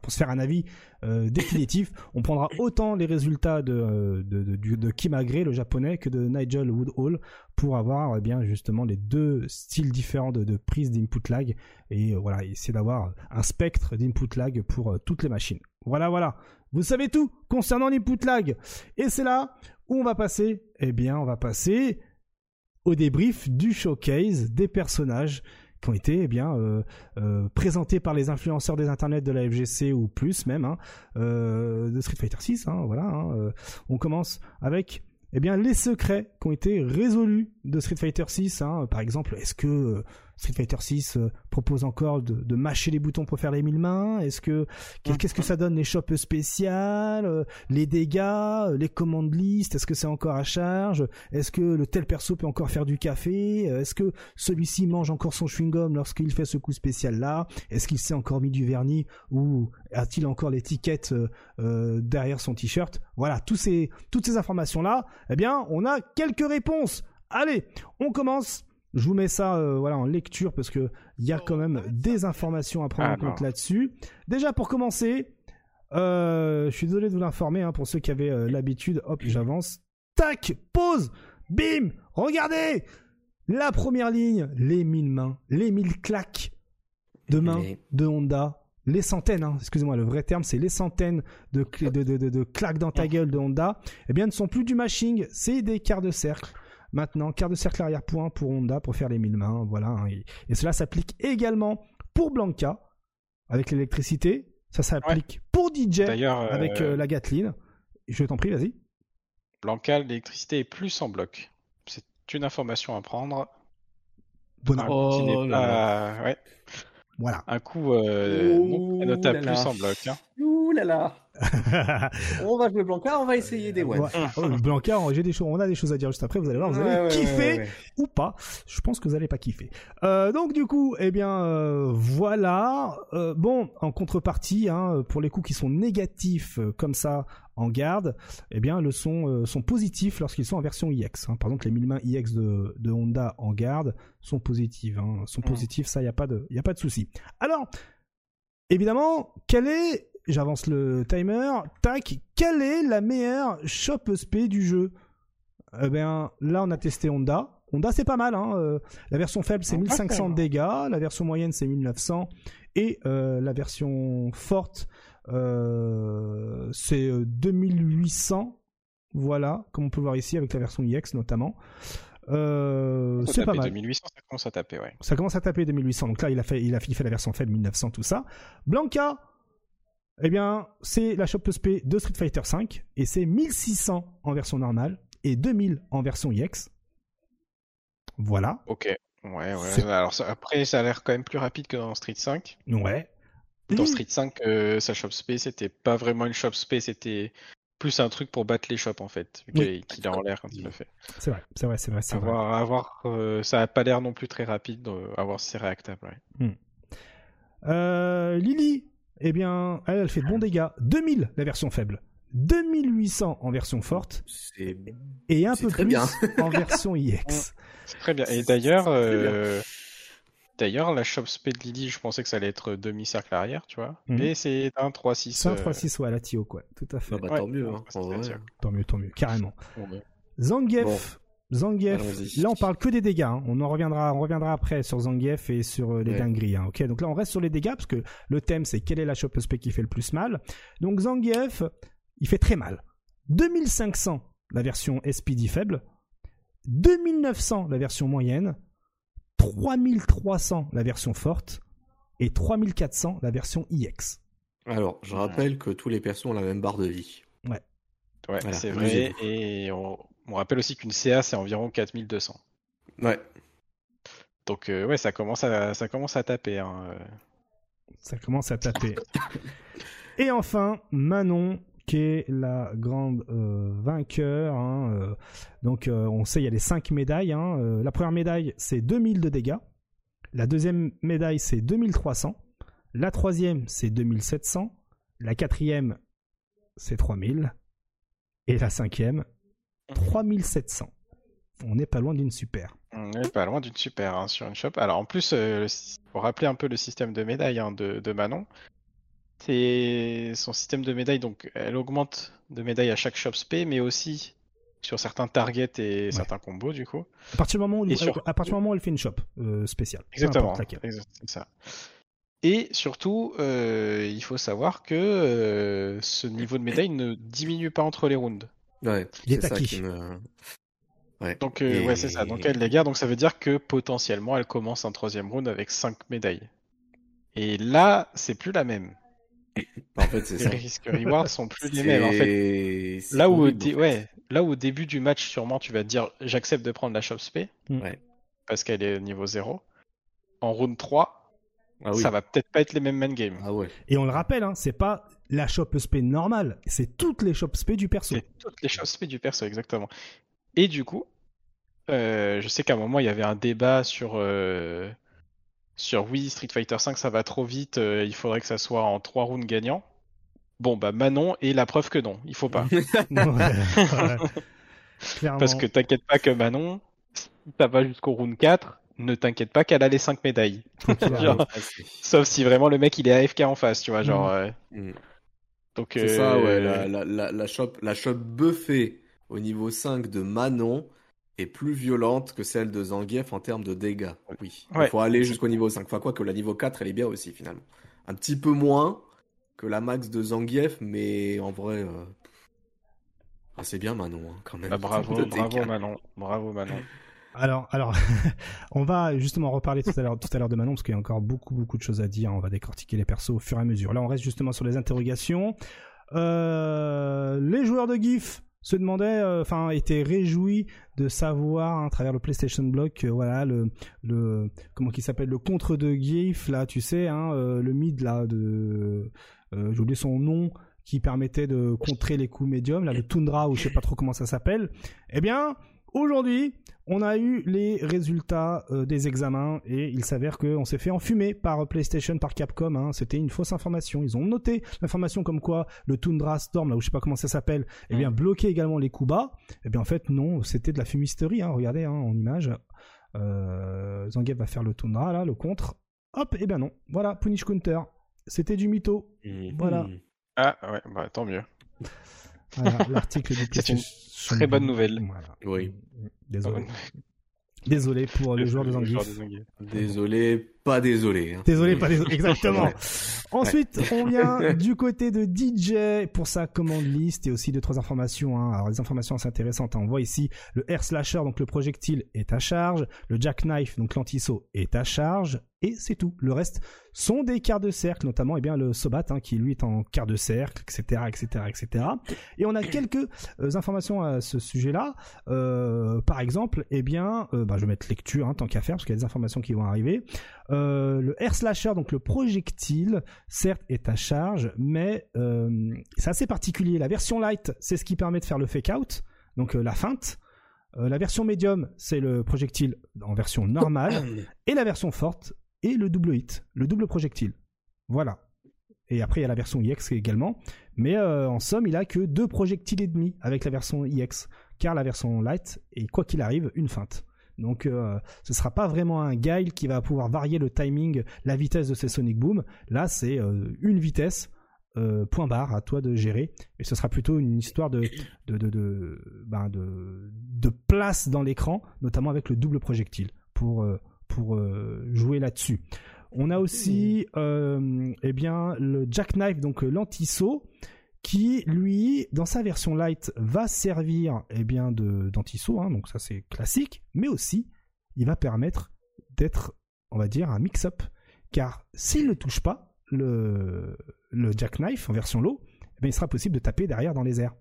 pour se faire un avis définitif, on prendra autant les résultats de, de, de, Kim le japonais, que de Nigel Woodhall pour avoir eh bien justement les deux styles différents de, prise d'input lag et voilà, essayer d'avoir un spectre d'input lag pour toutes les machines. Voilà, voilà. Vous savez tout concernant l'input lag. Et c'est là où on va passer, eh bien, on va passer au débrief du showcase des personnages qui été eh bien présentés par les influenceurs des internets de la FGC ou plus même hein, de Street Fighter 6. Hein, voilà. Hein, on commence avec eh bien, les secrets qui ont été résolus de Street Fighter 6. Hein. Par exemple, est-ce que Street Fighter 6 euh, propose encore de, mâcher les boutons pour faire les mille mains. Est-ce que qu'est-ce que ça donne les shops spéciales, euh, les dégâts, euh, les commandes list Est-ce que c'est encore à charge? Est-ce que le tel perso peut encore faire du café? Est-ce que celui-ci mange encore son chewing gum lorsqu'il fait ce coup spécial là Est-ce qu'il s'est encore mis du vernis ou a-t-il encore l'étiquette derrière son t-shirt? Voilà, tous ces, toutes ces informations là, eh bien, on a quelques réponses. Allez, on commence je vous mets ça euh, voilà en lecture parce que il y a quand même des informations à prendre en compte là-dessus. Déjà pour commencer, euh, je suis désolé de vous l'informer hein, pour ceux qui avaient euh, l'habitude. Hop, j'avance. Tac, pause, bim, regardez la première ligne, les mille mains, les mille claques de mains de Honda. Les centaines, hein, excusez-moi, le vrai terme, c'est les centaines de, de, de, de, claques dans ta gueule de Honda, eh bien, ne sont plus du mashing, c'est des quarts de cercle. Maintenant, quart de cercle arrière-point pour Honda pour faire les mille mains. Voilà. Hein, et, cela s'applique également pour Blanca avec l'électricité. Ça s'applique pour DJ avec euh, euh, la Gatling. Je t'en prie, vas-y. Blanca, l'électricité est plus en bloc. C'est une information à prendre. Bon, oh, ouais. Voilà. Un coup euh, notable plus en bloc. Hein. Ouh là là. on va jouer Blanca, on va essayer des web. Oh, Blanca, j'ai des choses, on a des choses à dire juste après. Vous allez voir, vous allez kiffer ou pas. Je pense que vous allez pas kiffer. Euh, donc du coup, eh bien euh, voilà. Euh, bon, en contrepartie, hein, pour les coups qui sont négatifs comme ça en garde, eh bien le son euh, sont positifs lorsqu'ils sont en version IX. Hein. Par exemple, les 1000 mains IX de, de Honda en garde sont positives. Hein. Sont positifs, ça y a pas de, y a pas de souci. Alors. Évidemment, quelle est j'avance le timer, tac, quelle est la meilleure shop SP du jeu? Eh bien, là, on a testé Honda. Honda, c'est pas mal. Hein. Euh, la version faible, c'est 1500 dégâts. La version moyenne, c'est 1900. Et euh, la version forte, euh, c'est 2800. Voilà, comme on peut voir ici avec la version IX notamment. c'est pas mal. 2800, ça commence à taper, ouais. Ça commence à taper 2800. Donc là, il a fait, il a fait la version faible 1900, tout ça. Blanca, eh bien, c'est la Shop SP de Street Fighter V et c'est 1600 en version normale et 2000 en version EX. Voilà. Ok. Ouais, ouais. Alors après, ça a l'air quand même plus rapide que dans Street 5. Ouais. Dans Street 5, euh, sa Shop SP, c'était pas vraiment une Shop SP, c'était plus un truc pour battre les shops en fait, qu'il est en l'air quand il le fait. C'est vrai, c'est vrai, c'est vrai. Avoir, euh, ça a pas l'air non plus très rapide, à voir si c'est réactable. Hmm. Euh, Lily, eh bien, elle, elle fait de bons dégâts. 2000 la version faible. 2800 en version forte. Et un peu plus bien. en version IX. C'est très bien. Et d'ailleurs, euh, d'ailleurs, la shop speed Lily, je pensais que ça allait être demi-cercle arrière, tu vois. Mhm. Mais c'est un 3-6. C'est un 3-6, ouais, la Tio, quoi. Tout à fait. Ah bah, tant mieux, hein. Tant mieux, tant mieux, carrément. Zangief, Zangief, là on parle que des dégâts. Hein. On en reviendra, on reviendra après sur Zangief et sur euh, les dingueries. Hein. Ok, donc là on reste sur les dégâts parce que le thème c'est quelle est la shop spec qui fait le plus mal. Donc Zangief, il fait très mal. 2500 la version SPD faible, 2900 la version moyenne, 3300 la version forte et 3400 la version IX. Alors, je rappelle que tous les persos ont la même barre de vie. Ouais. Ouais, c'est vrai. Et on, on rappelle aussi qu'une CA, c'est environ 4200. Ouais. Donc, euh, ouais, ça commence à, ça commence à taper. Hein, euh. Ça commence à taper. Et enfin, Manon, qui est la grande euh, vainqueur. Hein, donc, on sait, il y a les 5 médailles. Hein, la première médaille, c'est 2000 de dégâts. La deuxième médaille, c'est 2300. La troisième, c'est 2700. La quatrième, c'est 3000. Et la cinquième, 3700. On n'est pas loin d'une super. On n'est pas loin d'une super hein, sur une shop. Alors en plus, euh, pour rappeler un peu le système de médailles hein, de, Manon, c'est son système de médailles, donc elle augmente de médailles à chaque shop SP, mais aussi sur certains targets et certains combos du coup. À partir du moment où, elle, à partir du moment où elle fait une shop euh, spéciale. Exactement. C'est ça. Et surtout, euh, il faut savoir que ce niveau de médaille ne diminue pas entre les rounds. Ouais, c'est ça qui me... Donc ouais, c'est ça. Donc elle les garde. Donc ça veut dire que potentiellement elle commence un troisième round avec 5 médailles. Et là, c'est plus la même. en fait, c'est ça. Les risques rewards sont plus les mêmes. En fait, là où, ouais, là où au début du match, sûrement, tu vas te dire j'accepte de prendre la shop spé. Mm. Ouais. Parce qu'elle est niveau 0. En round 3, ah ça va peut-être pas être les mêmes main games. Ah ouais. Et on le rappelle, hein, c'est pas la shop spé normale, c'est toutes les shop spé du perso. C'est toutes les shop spé du perso, exactement. Et du coup, euh, je sais qu'à un moment il y avait un débat sur euh, sur oui Street Fighter 5 ça va trop vite, euh, il faudrait que ça soit en 3 rounds gagnants. Bon bah Manon est la preuve que non, il faut pas. Parce que t'inquiète pas que Manon, si ça va jusqu'au round 4, ne t'inquiète pas qu'elle a les 5 médailles. sauf si vraiment le mec il est AFK en face, tu vois, genre. Mm. Mm. Donc. C'est ça, ouais. La, la, la, shop, la shop buffée au niveau 5 de Manon est plus violente que celle de Zangief en termes de dégâts. Oui. Il faut aller jusqu'au niveau 5. Enfin, quoi que la niveau 4, elle est bien aussi, finalement. Un petit peu moins que la max de Zangief, mais en vrai. Euh, ah, c'est bien Manon, hein, quand même. Bah, bravo, bravo Manon. Bravo Manon. Alors, alors, on va justement reparler tout à l'heure, tout à l'heure de Manon parce qu'il y a encore beaucoup, beaucoup de choses à dire. On va décortiquer les persos au fur et à mesure. Là, on reste justement sur les interrogations. Euh, les joueurs de GIF se demandaient, euh, enfin, étaient réjouis de savoir hein, à travers le PlayStation Block, voilà, le, le, comment qui s'appelle, le contre de GIF, là, tu sais, hein, euh, le mid là de, j'ai oublié son nom qui permettait de contrer les coups médiums, là, le Tundra ou je sais pas trop comment ça s'appelle. Eh bien, Aujourd'hui, on a eu les résultats euh, des examens et il s'avère qu'on s'est fait enfumer par PlayStation, par Capcom. Hein. C'était une fausse information. Ils ont noté l'information comme quoi le Tundra Storm, là où je sais pas comment ça s'appelle, eh bien bloquait également les coups bas. Eh bien en fait non, c'était de la fumisterie. Hein. Regardez hein, en image. Euh, Zangief va faire le Tundra là, le contre. Hop, eh bien non. Voilà, Punish Counter. C'était du mytho. Voilà. Ah ouais, bah tant mieux. l'article du C'est très bonne nouvelle. Oui. Désolé. Désolé pour les joueurs de Zangief. Désolé, pas désolé. Hein. Désolé, pas désolé. Exactement. Ensuite, on vient du côté de DJ pour sa commande liste et aussi deux trois informations. Hein. Alors les informations assez intéressantes. Hein. On voit ici le air slasher, donc le projectile est à charge. Le jackknife, donc l'antisaut est à charge et c'est tout. Le reste sont des quarts de cercle, notamment eh bien le Sobat hein, qui lui est en quart de cercle, etc., etc., etc. Et on a quelques euh, informations à ce sujet-là. Euh, par exemple, eh bien, euh, bah, je vais mettre lecture hein, tant qu'à faire parce qu'il y a des informations qui vont arriver. Le air slasher, donc le projectile, certes est à charge, mais c'est assez particulier. La version light, c'est ce qui permet de faire le fake out, donc la feinte. la version médium, c'est le projectile en version normale. Et la version forte, et le double hit, le double projectile. Voilà. Et après, il y a la version IX également. Mais euh, en somme, il a que deux projectiles et demi avec la version IX. Car la version light est, quoi qu'il arrive, une feinte. Donc euh, ce sera pas vraiment un guile qui va pouvoir varier le timing, la vitesse de ces Sonic Boom. Là, c'est euh, une vitesse, point barre, à toi de gérer. Et ce sera plutôt une histoire de, de, de, ben place dans l'écran, notamment avec le double projectile, pour euh, jouer là-dessus. On a aussi euh, eh bien le jackknife, donc l'anti-saut, qui lui, dans sa version light, va servir eh bien de d'anti-saut, hein, donc ça c'est classique, mais aussi il va permettre d'être, on va dire, un mix-up, car s'il ne touche pas le, le jackknife en version low, eh il sera possible de taper derrière dans les airs.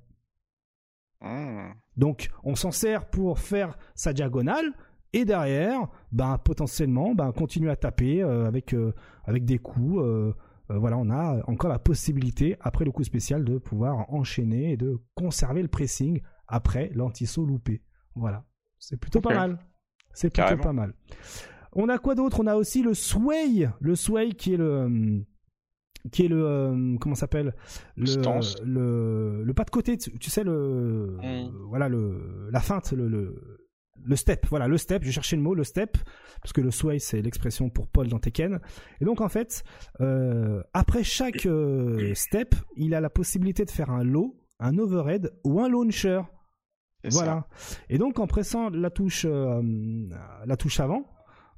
Ah. Donc on s'en sert pour faire sa diagonale, et derrière, ben potentiellement, ben continuer à taper euh, avec euh, avec des coups. Euh, voilà, on a encore la possibilité après le coup spécial de pouvoir enchaîner et de conserver le pressing après l'anti-saut loupé. Voilà, c'est plutôt pas mal. C'est plutôt pas mal. On a quoi d'autre? On a aussi le sway, le sway qui est le qui est le comment s'appelle? Le, le, le pas de côté tu sais le mm. voilà le la feinte le le step, voilà, le step, j'ai cherché le mot, le step, parce que le sway c'est l'expression pour Paul dans Tekken. Et donc en fait, euh, après chaque euh, step, il a la possibilité de faire un low, un overhead ou un launcher. Voilà. Et donc en pressant la touche, euh, la touche avant,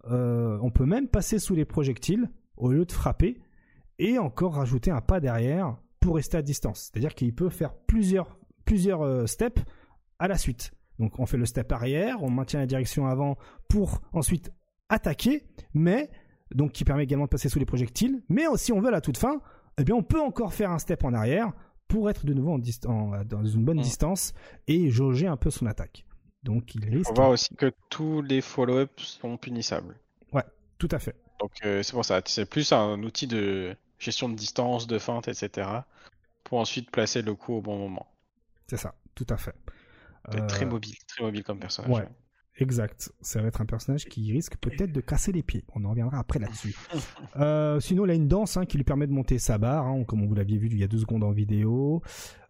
on peut même passer sous les projectiles au lieu de frapper et encore rajouter un pas derrière pour rester à distance. C'est-à-dire qu'il peut faire plusieurs, plusieurs steps à la suite. Donc on fait le step arrière, on maintient la direction avant pour ensuite attaquer, mais donc qui permet également de passer sous les projectiles. Mais si on veut à la toute fin, eh bien on peut encore faire un step en arrière pour être de nouveau en dans une bonne mm. distance et jauger un peu son attaque. Donc il risque. On voit aussi que tous les follow-up sont punissables. Ouais, tout à fait. Donc euh, c'est pour ça, c'est plus un outil de gestion de distance, de feinte, etc. pour ensuite placer le coup au bon moment. C'est ça, tout à fait. Très euh, mobile, très mobile comme personnage. Ouais, Exact. Ça va être un personnage qui risque peut-être de casser les pieds. On en reviendra après là-dessus. Euh, sinon, il a une danse hein, qui lui permet de monter sa barre, hein, comme vous l'aviez vu il y a deux secondes en vidéo.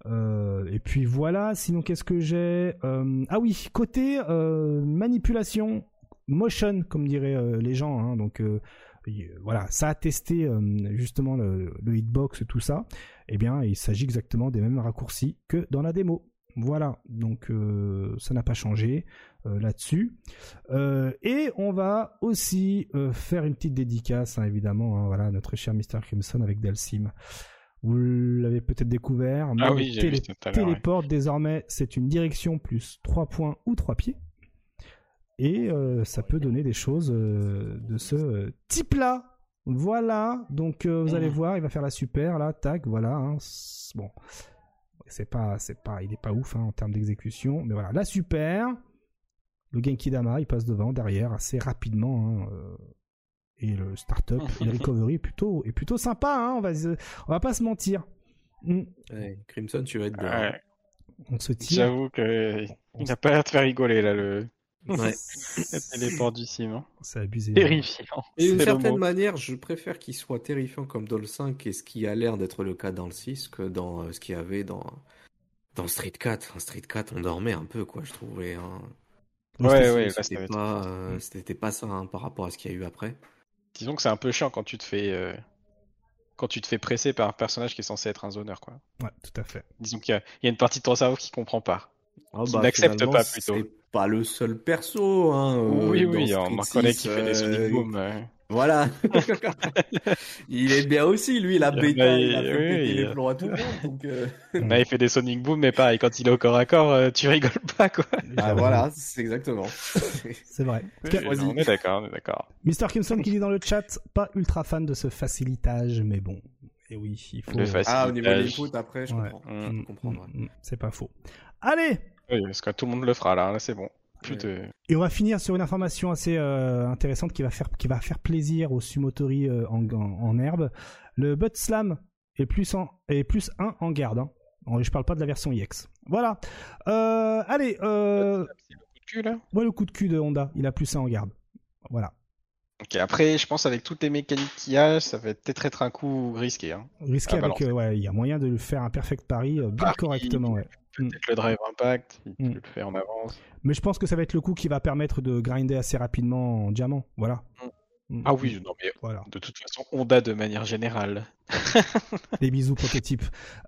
Euh, et puis voilà. Sinon, qu'est-ce que j'ai euh, Ah oui, côté manipulation, motion, comme diraient les gens. Hein, donc voilà, ça a testé justement le, le hitbox, tout ça. Eh bien, il s'agit exactement des mêmes raccourcis que dans la démo. Voilà, donc ça n'a pas changé. Euh, là-dessus. Euh, et on va aussi euh, faire une petite dédicace, hein, évidemment, hein, voilà, notre cher Mr. Crimson avec Delsim. Vous l'avez peut-être découvert. Ah oui, télé désormais, c'est une direction plus 3 points ou 3 pieds. Et ça peut donner des choses de ce type-là. Voilà, donc vous allez mmh. voir, il va faire la super là, tac, voilà. Hein, bon, c'est pas, c'est pas, il est pas ouf en termes d'exécution, mais voilà, la super. Le Genki Dama, il passe devant, derrière, assez rapidement. Hein, euh, et le startup, le recovery est plutôt, est plutôt sympa, hein, on, va, on va pas se mentir. Mm. Crimson, tu vas être bien. On se tire. J'avoue qu'il n'a pas l'air de faire rigoler, là, le. Ouais. téléport du ciment. C'est abusé. Terrifiant. Et d'une certaine manière, je préfère qu'il soit terrifiant comme dans le 5 et ce qui a l'air d'être le cas dans le 6 que dans euh, ce qu'il y avait dans, dans Street 4. Street 4, on dormait un peu, quoi, je trouvais. Hein. Ouais, ouais, c'était pas, euh, c'était pas ça hein, par rapport à ce qu'il y a eu après. Disons que c'est un peu chiant quand tu te fais euh, quand tu te fais presser par un personnage qui est censé être un zoneur, quoi. Ouais, tout à fait. Disons qu'il y, a une partie de ton cerveau qui comprend pas, oh, qui bah, n'accepte pas plutôt. Pas le seul perso, hein. oui, euh, oui, on connaît qui fait des Sonic Boom. Voilà. il est bien aussi, lui, il a pété, il a fait péter les plombs à tout le monde. Donc euh. il fait des Sonic Boom, mais pareil, quand il est au corps à corps, euh, tu rigoles pas, quoi. Ah, voilà, c'est exactement. c'est vrai. on est d'accord, on est d'accord. Mr. Kimson qui dit dans le chat, pas ultra fan de ce facilitage, mais bon. Et oui, il faut. Ah, au niveau des foot, après, je comprends. Mm, mm, mm, c'est pas faux. Allez! Oui, parce que tout le monde le fera, là, là c'est bon. Et on va finir sur une information assez euh, intéressante qui va faire qui va faire plaisir aux sumotori euh, en, en, herbe. Le Butt Slam est plus en est plus 1 en garde. Hein. Je parle pas de la version EX. Voilà. Euh, allez. Euh... C'est le coup de cul là? Ouais, le coup de cul de Honda. Il a plus 1 en garde. Voilà. Ok, après, je pense avec toutes les mécaniques qu'il y a, ça va peut-être être un coup risqué. Hein, risqué avec, ouais, il y a moyen de faire un perfect pari bien correctement. Ouais. Peut-être mm. le drive impact, il mm. le fait en avance. Mais je pense que ça va être le coup qui va permettre de grinder assez rapidement en diamant. Voilà. Mm. Ah oui, non, mais voilà. de toute façon, Honda de manière générale. Les bisous prototypes.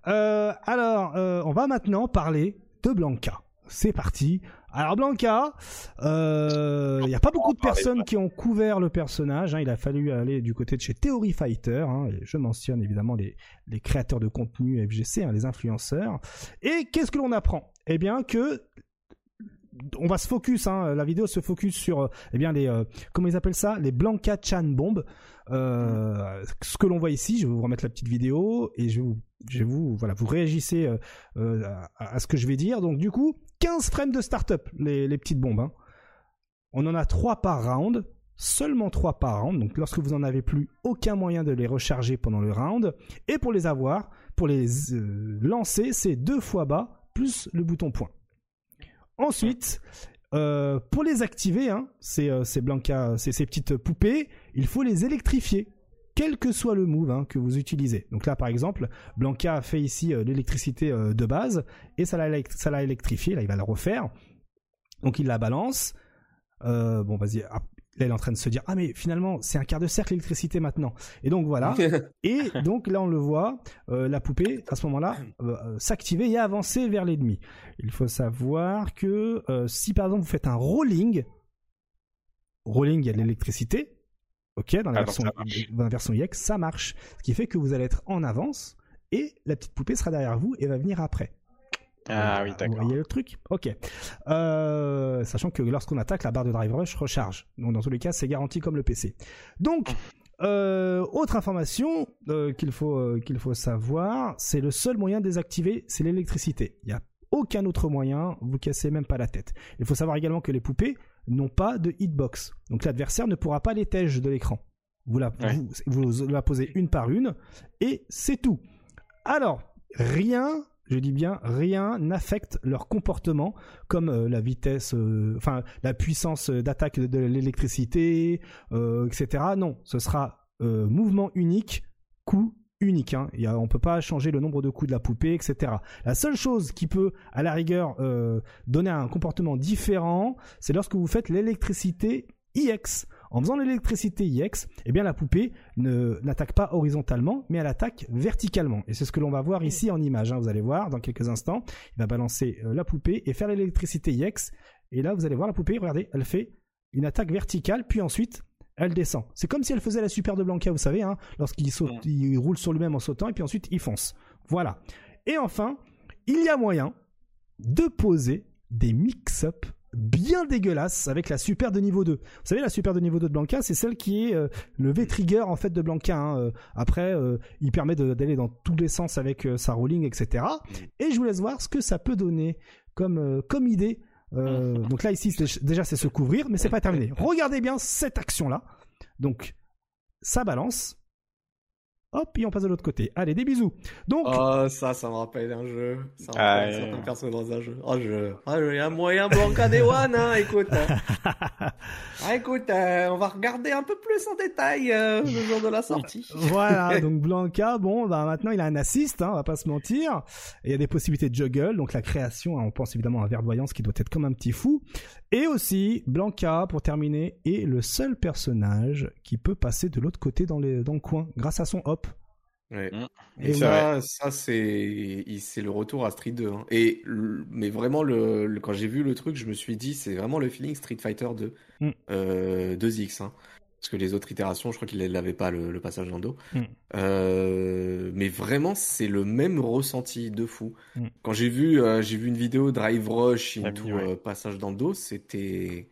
Euh, alors, euh, on va maintenant parler de Blanca. C'est parti. Alors Blanca, il euh, n'y a pas beaucoup de personnes qui ont couvert le personnage. Hein. Il a fallu aller du côté de chez Theory Fighter. Hein. je mentionne évidemment les, les, créateurs de contenu FGC, hein, les influenceurs. Et qu'est-ce que l'on apprend? Eh bien que on va se focus, hein, la vidéo se focus sur, euh, eh bien les, euh, comment ils appellent ça, les Blanca Chan bombes. Euh, ce que l'on voit ici, je vais vous remettre la petite vidéo et je vous, voilà, vous réagissez à, ce que je vais dire. Donc du coup, 15 frames de start-up, les, petites bombes. Hein. On en a 3 par round, seulement 3 par round. Donc lorsque vous en avez plus, aucun moyen de les recharger pendant le round. Et pour les avoir, pour les lancer, c'est deux fois bas plus le bouton point. Ensuite, euh, pour les activer, hein, ces, euh, ces Blanca, ces, petites poupées, il faut les électrifier quel que soit le move hein, que vous utilisez. Donc là, par exemple, Blanca a fait ici euh, l'électricité de base et ça l'a électrifié. Là, il va le refaire. Donc il la balance. Bon, vas-y. Là, il est en train de se dire ah mais finalement c'est un quart de cercle l'électricité maintenant. Et donc voilà. et donc là, on le voit, la poupée à ce moment-là s'activer et avancer vers l'ennemi. Il faut savoir que si par exemple vous faites un rolling, rolling il y a de l'électricité Ok, dans la, ah, version, dans la version IX, ça marche. Ce qui fait que vous allez être en avance et la petite poupée sera derrière vous et va venir après. Ah oui, d'accord. Vous voyez le truc Ok. Euh, sachant que lorsqu'on attaque, la barre de Drive Rush recharge. Donc dans tous les cas, c'est garanti comme le PC. Donc, euh, autre information euh, qu'il faut, qu'il faut savoir, c'est le seul moyen de désactiver, c'est l'électricité. Il n'y a aucun autre moyen, vous cassez même pas la tête. Il faut savoir également que les poupées n'ont pas de hitbox. Donc l'adversaire ne pourra pas les tèges de l'écran. Vous la, vous la posez une par une et c'est tout. Alors, rien je dis bien rien n'affecte leur comportement comme euh, la vitesse, euh, enfin la puissance d'attaque de, l'électricité, euh, etc. Non, ce sera mouvement unique, coup unique. Hein. Il peut pas changer le nombre de coups de la poupée, etc. La seule chose qui peut, à la rigueur, donner un comportement différent, c'est lorsque vous faites l'électricité IX. En faisant l'électricité IX, eh bien la poupée n'attaque pas horizontalement, mais elle attaque verticalement. Et c'est ce que l'on va voir ici en image. Hein. Vous allez voir dans quelques instants. Il va balancer euh, la poupée et faire l'électricité IX. Et là, vous allez voir la poupée. Regardez, elle fait une attaque verticale, puis ensuite elle descend. C'est comme si elle faisait la super de Blanca, vous savez, hein, lorsqu'il saute, il roule sur lui-même en sautant, et puis ensuite il fonce. Voilà. Et enfin, il y a moyen de poser des mix-up bien dégueulasse avec la super de niveau 2. Vous savez, la super de niveau 2 de Blanca, c'est celle qui est euh, le V-trigger en fait de Blanca. Hein. Euh, après, euh, il permet d'aller dans tous les sens avec sa rolling, etc. Et je vous laisse voir ce que ça peut donner comme, comme idée. Donc là, ici, déjà, c'est se couvrir, mais c'est pas terminé. Regardez bien cette action-là. Donc, ça balance hop, et on passe de l'autre côté. Allez, des bisous. Donc. Oh, ça, ça me rappelle un jeu. Ça me rappelle ah, certaines personnes dans un jeu. Oh, je. Ah, il y a un moyen Blanca des One, hein, écoute. ah, écoute, euh, on va regarder un peu plus en détail euh, le jour de la sortie. voilà, donc Blanca, bon, bah, maintenant il a un assist, hein, on va pas se mentir. Il y a des possibilités de juggle, donc la création, hein, on pense évidemment à un verdoyance qui doit être comme un petit fou. Et aussi, Blanca, pour terminer, est le seul personnage qui peut passer de l'autre côté dans, les, dans le coin, grâce à son hop. Ouais. Mmh. Et, ça, ça c'est c'est le retour à Street 2. Hein. Et mais vraiment le, quand j'ai vu le truc, je me suis dit c'est vraiment le feeling Street Fighter 2 mmh. euh, 2X. Hein. Parce que les autres itérations, je crois qu'il n'avait pas le, passage dans dos. Mmh. Euh, mais vraiment, c'est le même ressenti de fou. Quand j'ai vu, euh, j'ai vu une vidéo Drive Rush into euh, passage dans le dos, c'était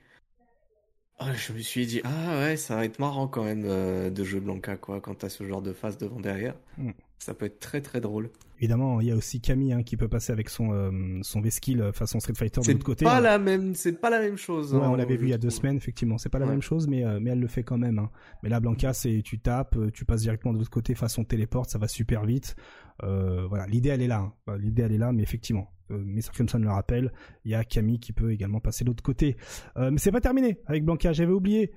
ah, je me suis dit, ah ouais, ça va être marrant quand même de jouer Blanca, quoi, quand t'as ce genre de face devant derrière. Hmm. Ça peut être très très drôle. Évidemment, il y a aussi Camille hein, qui peut passer avec son euh, son V-Skill euh, façon Street Fighter de l'autre côté. Pas hein. la même, c'est pas la même chose. Ouais, on hein, l'avait vu il y a deux semaines, effectivement. C'est pas la même chose, mais mais elle le fait quand même. Hein. Mais là, Blanca, c'est tu tapes, tu passes directement de l'autre côté façon téléporte, ça va super vite. voilà, l'idée elle est là. L'idée elle est là, mais effectivement, euh, Mr. Crimson le rappelle, il y a Camille qui peut également passer de l'autre côté. Euh, mais c'est pas terminé avec Blanca, j'avais oublié.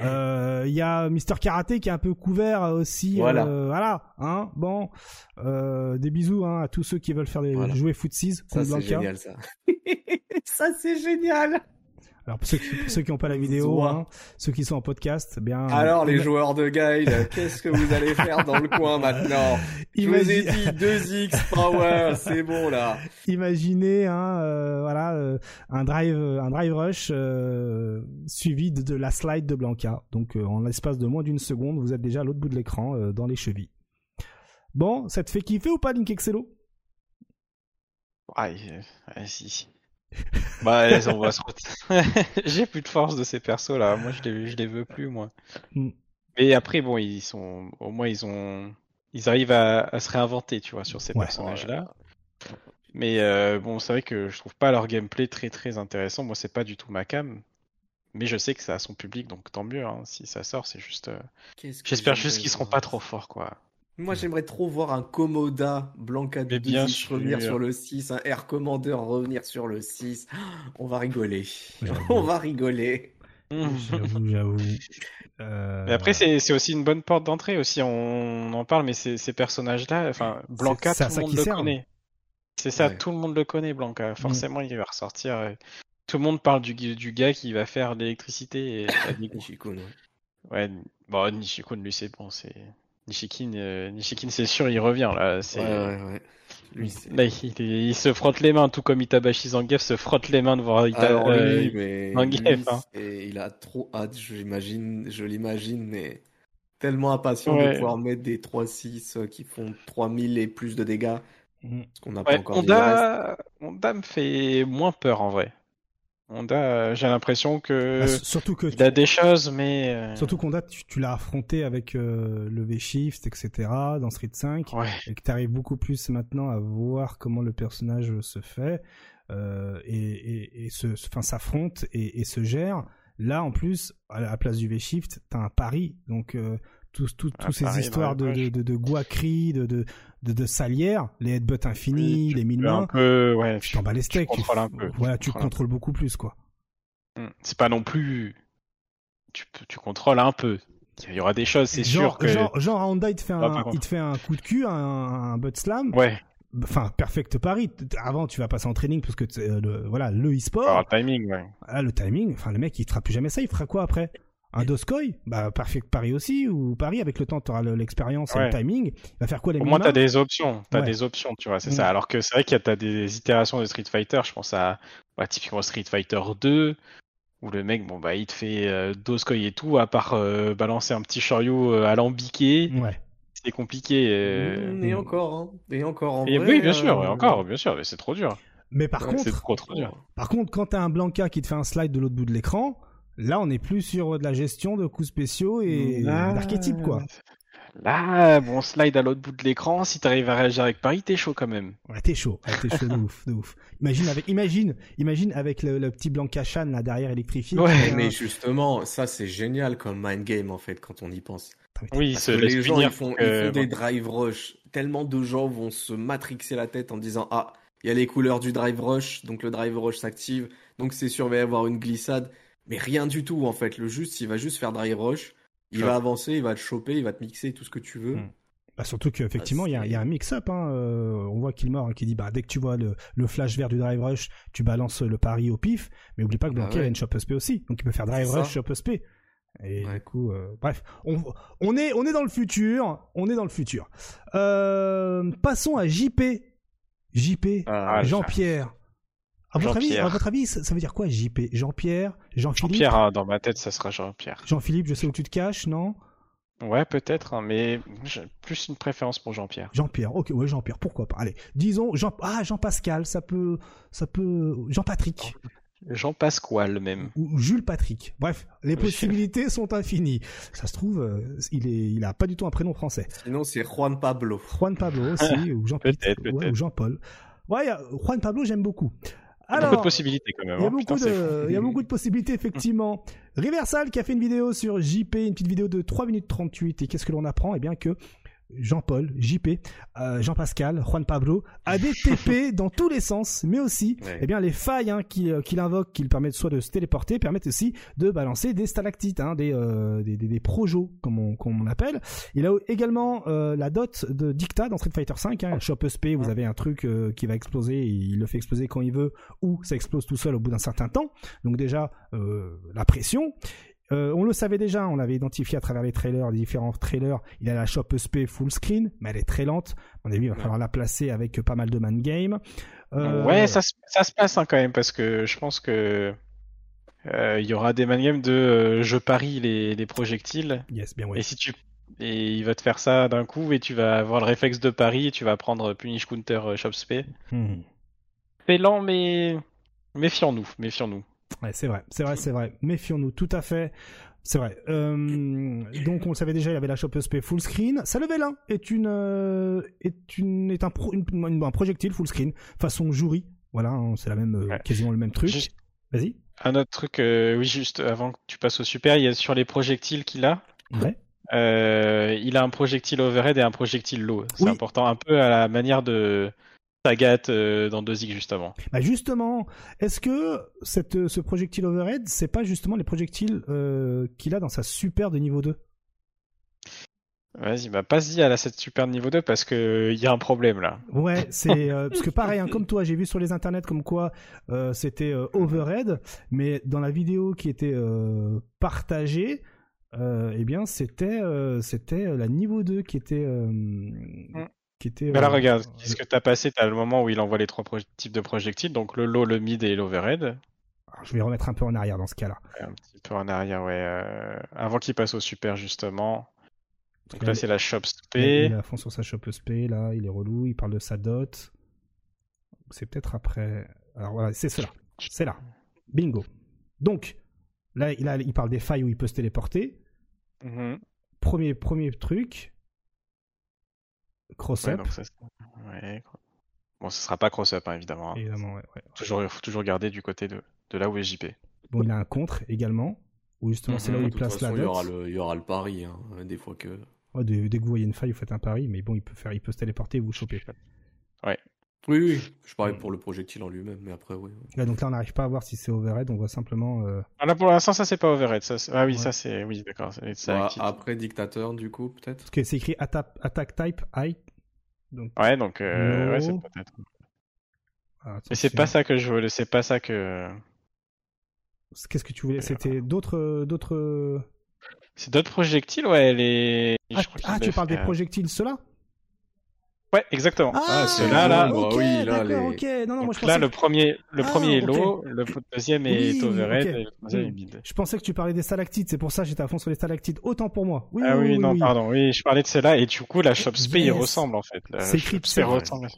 Euh, il y a Mister Karaté qui est un peu couvert aussi. Voilà. voilà hein, bon. des bisous hein, à tous ceux qui veulent faire des jouer footsies. Ça, c'est génial, ça. ça, c'est génial. Alors pour ceux qui, n'ont pas la vidéo, hein, ceux qui sont en podcast, eh bien. Alors les joueurs de guide, qu'est-ce que vous allez faire dans le coin maintenant Je vous ai dit 2x power, c'est bon là. Imaginez, hein, euh, voilà, euh, un drive, un drive rush euh, suivi de, la slide de Blanca. Donc en l'espace de moins d'une seconde, vous êtes déjà à l'autre bout de l'écran, dans les chevilles. Bon, ça te fait kiffer ou pas Link Excello? Ouais, si bah, on va se J'ai plus de force de ces persos là. Moi, je les, je les veux plus, moi. Mm. Mais après, bon, ils sont, au moins, ils ont, ils arrivent à, se réinventer, tu vois, sur ces personnages-là. Mais euh, bon, c'est vrai que je trouve pas leur gameplay très très intéressant. Moi, c'est pas du tout ma cam. Mais je sais que ça a son public, donc tant mieux. Hein. Si ça sort, c'est juste. Euh, j'espère juste qu'ils seront pas trop forts, quoi. Moi, j'aimerais trop voir un Komoda Blanca de revenir sur le 6, un Air Commander revenir sur le 6. On va rigoler. On va rigoler. J'avoue, j'avoue. Euh, mais après, c'est aussi une bonne porte d'entrée aussi. On en parle, mais ces, personnages-là, enfin, Blanca, tout le monde le connaît. C'est ça, tout le monde le connaît, Blanca. Forcément, il va ressortir. Euh, tout le monde parle du, du gars qui va faire l'électricité. Et... Nishikun, ouais. Bon, Nishikun, lui, c'est bon, c'est. Nishikin, euh, Nishikin c'est sûr, il revient là. C'est... Ouais, ouais, ouais. Lui, là, il, se frotte les mains, tout comme Itabashi Zangief se frotte les mains de voir Ita... euh, mais Zangief. Hein. Et il a trop hâte, j'imagine, je l'imagine, mais tellement impatient de pouvoir mettre des 3-6 euh, qui font 3000 et plus de dégâts qu'on n'a pas encore Honda... Honda me fait moins peur en vrai. Honda, j'ai l'impression que bah, surtout que il a des choses, mais euh, surtout qu'Honda, tu, tu l'as affronté avec euh, le V-Shift, etc. dans Street 5, et que tu arrives beaucoup plus maintenant à voir comment le personnage se fait euh, et, et, et se, enfin, s'affronte et, et, se gère. Là, en plus, à la place du V-Shift, t'as un pari, donc tous tout, tous ces histoires de, de, de, de, guacri, de, de, de, de salière, les headbutts infinis, les mille mains. ouais, tu t'en bats les steaks. Tu, un peu. Voilà, tu, contrôles beaucoup plus, quoi. Hmm, c'est pas non plus. Tu, tu contrôles un peu. Il y aura des choses, c'est sûr que. Genre, genre Honda, il te fait un, il te fait un coup de cul, un, un butt slam. Ouais. Enfin, perfect pari. Avant, tu vas passer en training parce que euh, le, voilà, le e-sport. Ah, le timing, ouais. Ah, le timing. Enfin, le mec, il fera plus jamais ça. Il fera quoi après? Un Doskoy, bah Perfect Paris aussi, ou Paris avec le temps, tu auras l'expérience et le timing. Il va faire quoi les Au moins, tu as des options, tu as des options, tu vois, c'est ça. Alors que c'est vrai qu'il y a des itérations de Street Fighter, je pense à bah, typiquement Street Fighter 2, où le mec, bon, bah, il te fait euh, Doskoy et tout, à part euh, balancer un petit Shoryu euh, alambiqué. Ouais. C'est compliqué. Euh... Mm, et encore, hein. Et encore, en et Oui, bien sûr, encore, bien sûr, mais c'est trop dur. Mais par contre, trop, trop dur. par contre, quand t'as un Blanca qui te fait un slide de l'autre bout de l'écran, Là, on n'est plus sur de la gestion de coups spéciaux et d'archétypes, quoi. Là, bon, slide à l'autre bout de l'écran, si t'arrives à réagir avec Paris, t'es chaud quand même. Ouais, t'es chaud, t'es chaud de ouf, de ouf. Imagine avec, imagine, imagine avec le, petit Blanca Chan là derrière électrifié. Ouais, mais justement, ça c'est génial comme mind game en fait quand on y pense. Oui, Parce que les gens ils font, ils font des drive rush. Tellement de gens vont se matrixer la tête en disant ah, il y a les couleurs du drive rush, donc le drive rush s'active, donc c'est sûr il va y avoir une glissade mais rien du tout en fait. Le juste, il va juste faire drive rush, il va avancer, il va te choper, il va te mixer tout ce que tu veux. Hmm. Bah surtout qu'effectivement, il y, a un mix-up. Hein. Euh, on voit Kilmore hein, qui dit bah, dès que tu vois le, flash vert du drive rush, tu balances le pari au pif. Mais oublie pas que Blanquer ah a une shop SP aussi. Donc il peut faire drive rush, shop SP. Et du coup, euh, bref, on, on, est, on est dans le futur. On est dans le futur. Euh, passons à JP. JP, ah, Jean-Pierre. À votre, avis, à votre avis, ça veut dire quoi JP Jean-Pierre Jean-Philippe? Jean-Pierre, hein, dans ma tête, ça sera Jean-Pierre. Jean-Philippe, je sais où tu te caches, non? Ouais, peut-être, hein, mais j'ai plus une préférence pour Jean-Pierre. Jean-Pierre, ok, ouais, Jean-Pierre, pourquoi pas. Allez, disons Jean, ah, Jean-Pascal, ça peut, ça peut, Jean-Patrick. Jean-Pasquale même. Ou Jules Patrick. Bref, les possibilités sont infinies. Ça se trouve, euh, il est, il a pas du tout un prénom français. Sinon, c'est Juan Pablo. Juan Pablo aussi, ou Jean-Paul. Ouais, ou Jean-Paul. Ouais, Juan Pablo, j'aime beaucoup. Alors, il y a beaucoup de possibilités quand même. Il y a, hein. beaucoup, de, il y a beaucoup de possibilités, effectivement. Riversal qui a fait une vidéo sur JP, une petite vidéo de 3 minutes 38. Et qu'est-ce que l'on apprend? Eh bien que Jean-Paul, JP, euh, Jean-Pascal, Juan Pablo, a des TP dans tous les sens, mais aussi, eh bien, les failles hein, qu'il invoque, qui permettent soit de se téléporter, permettent aussi de balancer des stalactites, hein, des, euh, des, des, des, projos, comme on, comme on appelle. Il a également euh, la dot de Dicta dans Street Fighter 5, hein, Shop SP, vous avez un truc euh, qui va exploser, il le fait exploser quand il veut, ou ça explose tout seul au bout d'un certain temps. Donc déjà, euh, la pression. Euh, on le savait déjà, on l'avait identifié à travers les trailers, les différents trailers. Il a la shop ESP full screen, mais elle est très lente. On a vu, il va falloir la placer avec pas mal de man game. Euh... Ouais, ça, ça, se passe hein, quand même parce que je pense que euh, il y aura des man games de euh, je parie les, les projectiles. Yes, bien ouais. Et si tu et il va te faire ça d'un coup et tu vas avoir le réflexe de pari et tu vas prendre punish counter shop SP. Hmm. C'est lent mais méfions-nous, méfions-nous. Ouais, c'est vrai, c'est vrai, c'est vrai. Méfions-nous, tout à fait. C'est vrai. Euh, donc on le savait déjà, il y avait la Shop SP full screen. Ça level 1 est une euh, est une est un, un projectile full screen façon jury. Voilà, hein, c'est la même euh, quasiment le même truc. Vas-y. Un autre truc, oui, juste avant que tu passes au super, il y a sur les projectiles qu'il a. Ouais. il a un projectile overhead et un projectile low. C'est important, un peu à la manière de Sagat euh, dans 2X juste avant. Bah justement, est-ce que cette, ce projectile overhead, c'est pas justement les projectiles euh, qu'il a dans sa super de niveau 2 Vas-y, bah passe-y à la, cette super de niveau 2 parce que il y a un problème là. Ouais, c'est euh, parce que pareil, hein, comme toi, j'ai vu sur les internets comme quoi c'était overhead, mais dans la vidéo qui était partagée, eh bien c'était c'était la niveau 2 qui était mm. Mais là, euh, regarde, ce que tu as passé, tu as le moment où il envoie les trois types de projectiles, donc le low, le mid et l'overhead. Je vais remettre un peu en arrière dans ce cas-là. Un petit peu en arrière, ouais. Euh, avant qu'il passe au super, justement. Donc là, c'est la shop SP. Il est à fond sur sa shop SP, là, il est relou, il parle de sa dot. C'est peut-être après. Alors voilà, c'est cela. C'est là. Bingo. Donc, là, il, a, il parle des failles où il peut se téléporter. Mm-hmm. Premier, premier truc. Cross-up. Ouais, Bon, ce sera pas cross-up, hein, évidemment. Hein. Évidemment, ouais, Toujours, faut toujours garder du côté de, de là où est JP. Bon, il a un contre également, où justement c'est là où il place la il y, aura le, il y aura le pari, hein, des fois que. Ouais, dès, que vous voyez une faille, vous faites un pari, mais bon, il peut faire, il peut se téléporter et vous choper. Ouais. Oui, oui, je parlais pour le projectile en lui-même, mais après, oui. donc là, on n'arrive pas à voir si c'est overhead, on voit simplement. Euh... Ah, là, pour l'instant, ça, c'est pas overhead. Ça, ah oui, ça, c'est. Oui, d'accord. après, dictateur, du coup, peut-être? Parce que c'est écrit attack, attack type, high. Donc... Ouais, donc. Euh, ouais, c'est peut-être. Ah, mais c'est pas ça que je voulais, c'est pas ça que. Qu'est-ce que tu voulais? C'était d'autres, d'autres. C'est d'autres projectiles, ouais. Les... Ah, ah tu parles des projectiles, ceux-là? Ouais, exactement. Ah, c'est là, là. Ok, oui, là, ok. Non, non, moi, je là, le premier, le ah, premier est low, le deuxième est overhead, et le troisième est mid. Je pensais que tu parlais des stalactites, c'est pour ça que j'étais à fond sur les stalactites. Autant pour moi. Oui, ah oui, non, pardon. Oui, je parlais de celle-là, et du coup, la shop spé, il ressemble, en fait. C'est écrit,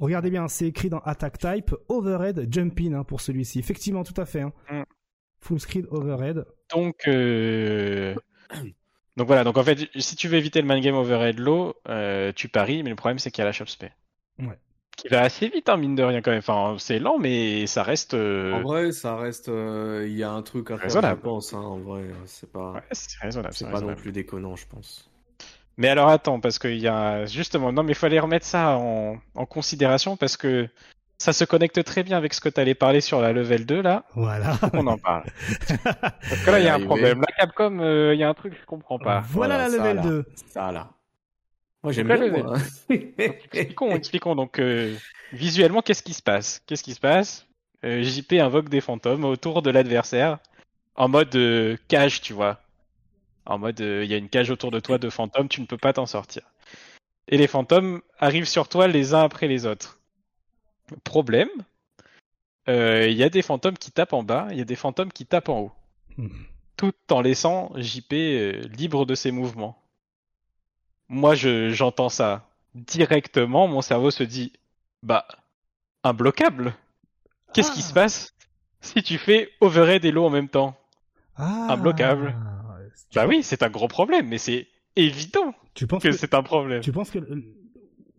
regardez bien, c'est écrit dans attack type, overhead, jump in, hein, pour celui-ci. Effectivement, tout à fait, hein. Mm. Full screen, overhead. Donc, euh... Donc voilà, donc en fait, si tu veux éviter le man game overhead low, euh, tu paries, mais le problème c'est qu'il y a la shop spé. Ouais. Qui va assez vite, hein, mine de rien quand même. Enfin, c'est lent, mais ça reste. Euh, en vrai, ça reste. Euh, il y a un truc à faire, je pense. Hein, en vrai, c'est pas. Ouais, c'est raisonnable. C'est pas non plus déconnant, je pense. Mais alors attends, parce qu'il y a justement, non, mais il fallait remettre ça en, en considération parce que ça se connecte très bien avec ce que tu allais parler sur la level 2 là. Voilà. On en parle. Parce que là, il y a un problème. La Capcom, euh, il y a un truc que je comprends pas. Voilà, la level 2. Ça là. Moi j'aime bien. Moi. expliquons, expliquons. Donc euh, visuellement, qu'est-ce qui se passe? Qu'est-ce qui se passe? Euh, JP invoque des fantômes autour de l'adversaire en mode cage, tu vois. En mode, il y a une cage autour de toi de fantômes, tu ne peux pas t'en sortir. Et les fantômes arrivent sur toi les uns après les autres. Problème, euh, il y a des fantômes qui tapent en bas, il y a des fantômes qui tapent en haut. Hmm. Tout en laissant JP euh, libre de ses mouvements. Moi, j'entends ça directement, mon cerveau se dit, bah, imbloquable. Qu'est-ce qui se ah. passe si tu fais overhead et low en même temps? Ah, Imbloquable. Bah oui, c'est un gros problème, mais c'est évident tu penses que, que c'est un problème. Tu penses que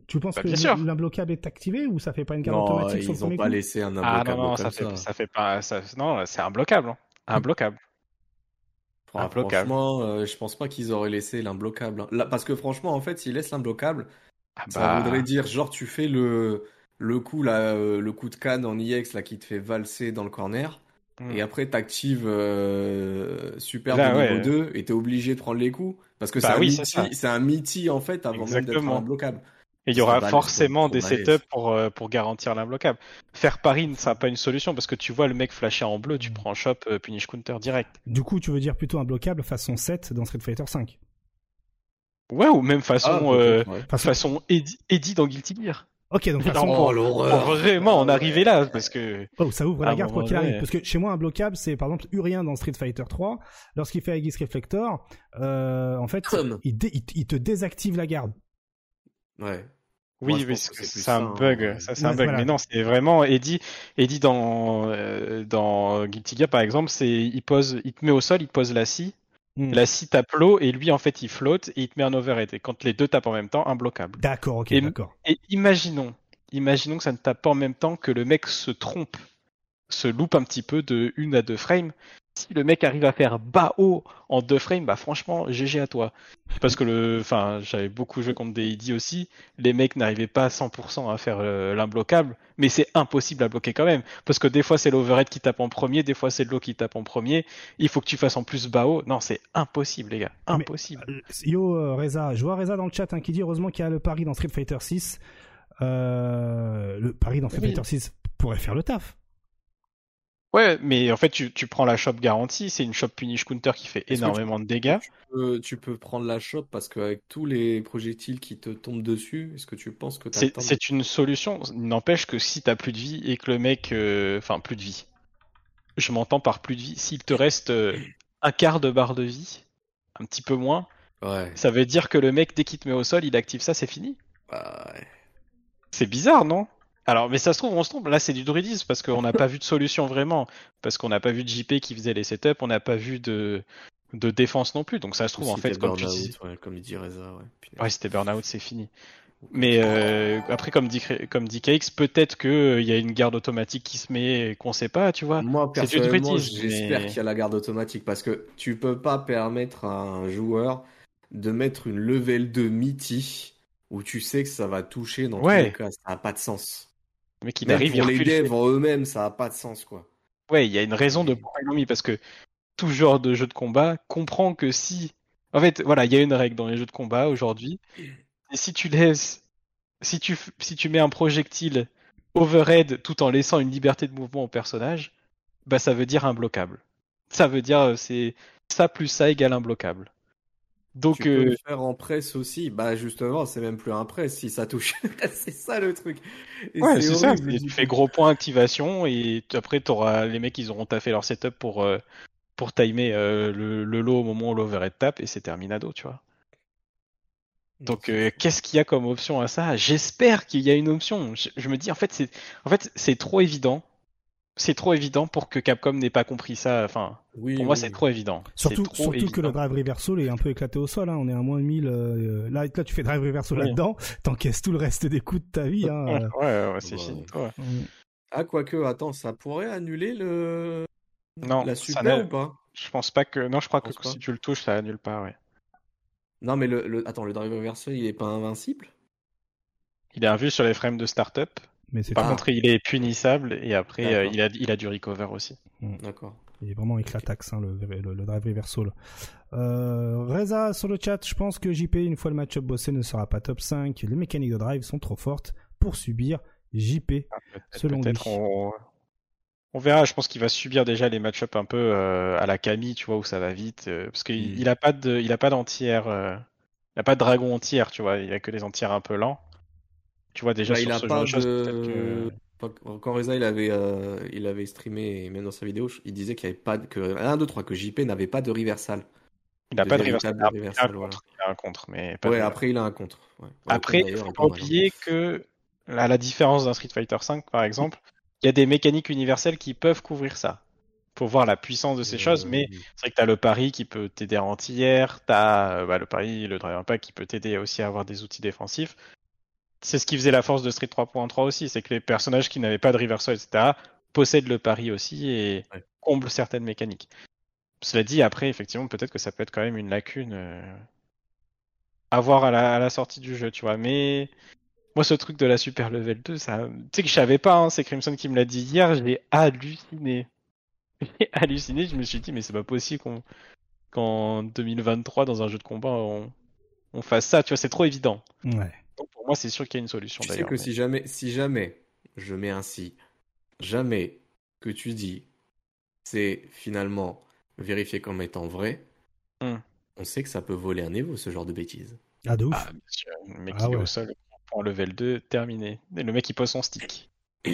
tu penses bah, que l'imbloquable est activé ou ça fait pas une garde automatique sur le ils ont pas laissé un imbloquable ah non, non ça, fait, ça. fait pas ça... non c'est imbloquable hein. imbloquable Franchement, euh, je pense pas qu'ils auraient laissé l'imbloquable. Hein. Parce que franchement, en fait, s'ils laissent l'imbloquable, ah ça bah. voudrait dire genre tu fais le le coup là, euh, le coup de canne en IX là qui te fait valser dans le corner. Hmm. Et après, t'actives euh, super niveau 2 et t'es obligé de prendre les coups. Parce que bah c'est un, miti en fait avant même d'être imbloquable. Et il y aura forcément des setups pour, euh, pour garantir l'imbloquable. Faire pari, ça n'a pas une solution parce que tu vois le mec flasher en bleu, tu mm. prends shop, euh, punish counter direct. Du coup, tu veux dire plutôt imbloquable façon 7 dans Street Fighter 5 Ouais, ou même façon, ah, euh, façon Eddie, dans Guilty Gear. Ok, donc façon oh, pour, vraiment en arriver là, parce que. Oh, ça ouvre la garde quoi qu'il arrive. Parce que chez moi, un bloquable, c'est par exemple Urien dans Street Fighter 3. Lorsqu'il fait Aegis Reflector, euh, en fait, il, il, te désactive la garde. Ouais. Oui, oui c'est un bug. Ça, c'est un bug. Mais non, c'est vraiment Eddie. Eddie dans euh, dans Guilty Gear par exemple, c'est il pose, il te met au sol, il pose la scie. Hmm. La scie tape l'eau et lui en fait il flotte et il te met un overhead. Et quand les deux tapent en même temps, imbloquable. D'accord, ok, d'accord. Et imaginons, imaginons que ça ne tape pas en même temps que le mec se trompe, se loupe un petit peu de une à deux frames si le mec arrive à faire bas haut en deux frames, bah franchement, GG à toi. Parce que le, enfin, j'avais beaucoup joué contre des ID aussi. Les mecs n'arrivaient pas à 100% à faire euh, l'imbloquable, mais c'est impossible à bloquer quand même. Parce que des fois c'est l'overhead qui tape en premier, des fois c'est le low qui tape en premier. Il faut que tu fasses en plus bas haut. Non, c'est impossible, les gars. Impossible. Euh, yo, euh, Reza, je vois Reza dans le chat hein, qui dit heureusement qu'il y a le pari dans Street Fighter 6. le pari dans Street Fighter 6 pourrait faire le taf. Ouais, mais en fait, tu, tu prends la shop garantie, c'est une shop punish counter qui fait énormément de dégâts. Tu peux, tu peux, prendre la shop parce qu'avec tous les projectiles qui te tombent dessus, est-ce que tu penses que c'est, c'est une solution. N'empêche que si t'as plus de vie et que le mec, euh, enfin plus de vie, je m'entends par plus de vie. S'il te reste euh, un quart de barre de vie, un petit peu moins, Ça veut dire que le mec, dès qu'il te met au sol, il active ça, c'est fini. Bah, c'est bizarre, non? Alors, mais ça se trouve, on se trompe. Là, c'est du druidisme parce qu'on n'a pas vu de solution vraiment. Parce qu'on n'a pas vu de JP qui faisait les setups, on n'a pas vu de, de défense non plus. Donc, ça se trouve, en fait, comme tu dis. comme il dit Reza, ouais. Ouais, c'était Burnout, c'est fini. Mais euh, après, comme dit, comme dit KX, peut-être qu'il euh, il y a une garde automatique qui se met et qu'on sait pas, tu vois. Moi, personnellement, j'espère qu'il y a la garde automatique parce que tu peux pas permettre à un joueur de mettre une level de Miti où tu sais que ça va toucher dans tous les cas. Ça n'a pas de sens. Mais qui arrive, pour les devs eux-mêmes, ça n'a pas de sens, quoi. Ouais, il y a une raison de pourquoi ils l'ont mis parce que tout genre de jeu de combat comprend que si. En fait, voilà, il y a une règle dans les jeux de combat aujourd'hui. Et si tu laisses. Si tu, si tu mets un projectile overhead tout en laissant une liberté de mouvement au personnage, bah ça veut dire imbloquable. Ça veut dire euh, c'est ça plus ça égale imbloquable. Donc, tu peux le euh, faire en presse aussi. Bah justement, c'est même plus un presse si ça touche. c'est ça le truc. ouais, c'est ça. Tu fais gros point activation et après t'auras les mecs ils auront taffé leur setup pour euh, pour timer euh, le, le, lot au moment où l'overhead tape et c'est terminado, tu vois. Donc qu'est-ce qu'il y a comme option à ça? J'espère qu'il y a une option. Je, je me dis en fait c'est en fait c'est trop évident c'est trop évident pour que Capcom n'ait pas compris ça. Enfin, pour moi, c'est trop évident. Surtout, surtout que le drive reversal est un peu éclaté au sol. Hein. On est à moins de 1000. Euh, là, là, tu fais drive reversal là-dedans, t'encaisses tout le reste des coups de ta vie. Hein. ouais, ouais, c'est fini. Ah, quoique, attends, ça pourrait annuler le. Non, la super ou pas? Je pense pas que. Non, je crois que si tu le touches, ça annule pas, ouais. Non, mais le, le... attends, le drive reversal, il est pas invincible? Il est invu sur les frames de startup. Par contre, il est punissable et après, euh, il, a, il a du recover aussi. Hmm. D'accord. Il est vraiment éclataxe, hein, le, le, drive reversal. Euh, Reza sur le chat, je pense que JP, une fois le match-up bossé, ne sera pas top 5. Les mécaniques de drive sont trop fortes pour subir JP, ah, selon lui. On... verra, je pense qu'il va subir déjà les match-up un peu euh, à la Camille, tu vois, où ça va vite. parce qu'il n'a pas de, il a pas d'entière, il n'a pas de dragon entière, tu vois, il a que des entières un peu lents. Tu vois déjà bah, sur il a ce pas genre de... Quand Reza il avait, euh, il avait streamé, et même dans sa vidéo, il disait qu'il n'y avait pas de, que 1, 2, 3, que JP n'avait pas de reversal. Il n'a pas de reversal. il, a un contre, mais ouais, après il a un contre. après, il faut pas oublier que, à la différence d'un Street Fighter 5 par exemple, il y a des mécaniques universelles qui peuvent couvrir ça. Pour voir la puissance de ces choses, mais euh, c'est vrai que tu as le pari qui peut t'aider en entière, tu as euh, bah, le pari, le drive impact qui peut t'aider aussi à avoir des outils défensifs c'est ce qui faisait la force de Street 3.3 aussi, c'est que les personnages qui n'avaient pas de reversal, etc., possèdent le pari aussi et comblent certaines mécaniques. Cela dit, après, effectivement, peut-être que ça peut être quand même une lacune euh, à voir à la, sortie du jeu, tu vois. Mais moi, ce truc de la super level 2, ça, tu sais que je savais pas, hein, c'est Crimson qui me l'a dit hier, j'ai halluciné. J'ai halluciné, je me suis dit, mais c'est pas possible qu'en 2023, dans un jeu de combat, on, on fasse ça, tu vois, c'est trop évident. Ouais pour moi, c'est sûr qu'il y a une solution. Tu sais que si jamais, si jamais, je mets ainsi, jamais que tu dis, c'est finalement vérifié comme étant vrai, hmm. on sait que ça peut voler un niveau, ce genre de bêtises. Ah, de ouf. Ah, Le mec ah, est au sol, pour level 2, terminé. Et le mec, il pose son stick.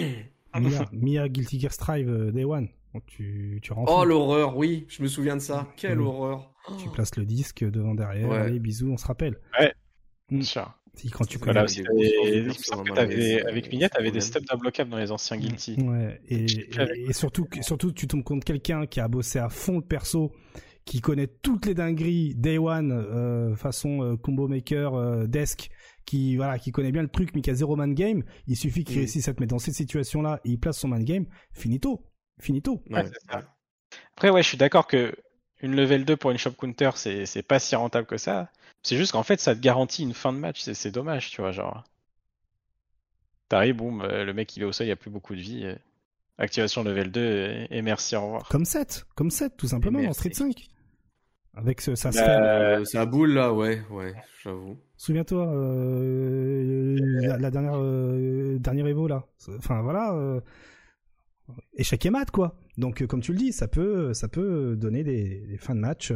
Mia, Guilty Gear Strive euh, Day One. tu, tu oh l'horreur, oui, je me souviens de ça. Quelle horreur. Tu places le disque devant derrière, allez bisous, on se rappelle. Ouais, mm. Si, quand tu connais. avec avais des steps d'imbloquables dans les anciens Guilty. Ouais, et, et, surtout, surtout, tu tombes compte quelqu'un qui a bossé à fond le perso, qui connaît toutes les dingueries Day One, euh, façon euh, combo maker, euh, desk, qui voilà, qui connaît bien le truc, mais qui a zéro man game. Il suffit qu'il réussisse à te mettre dans cette situation-là et il place son man game. Finito, finito. Après, ouais, je suis d'accord que une level 2 pour une shop counter, c'est pas si rentable que ça. C'est juste qu'en fait, ça te garantit une fin de match. C'est dommage, tu vois, genre. T'arrives, boum, euh, le mec il est au sol, il n'y a plus beaucoup de vie. Euh, activation level 2 et, merci, au revoir. Comme 7, comme 7, tout simplement, en Street 5. Avec ce, ça bah, sa boule là, ouais, ouais, j'avoue. Souviens-toi, euh, la, dernière, euh, dernière Evo là. Enfin voilà, euh, échec et mat quoi. Donc comme tu le dis, ça peut, ça peut donner des, des fins de match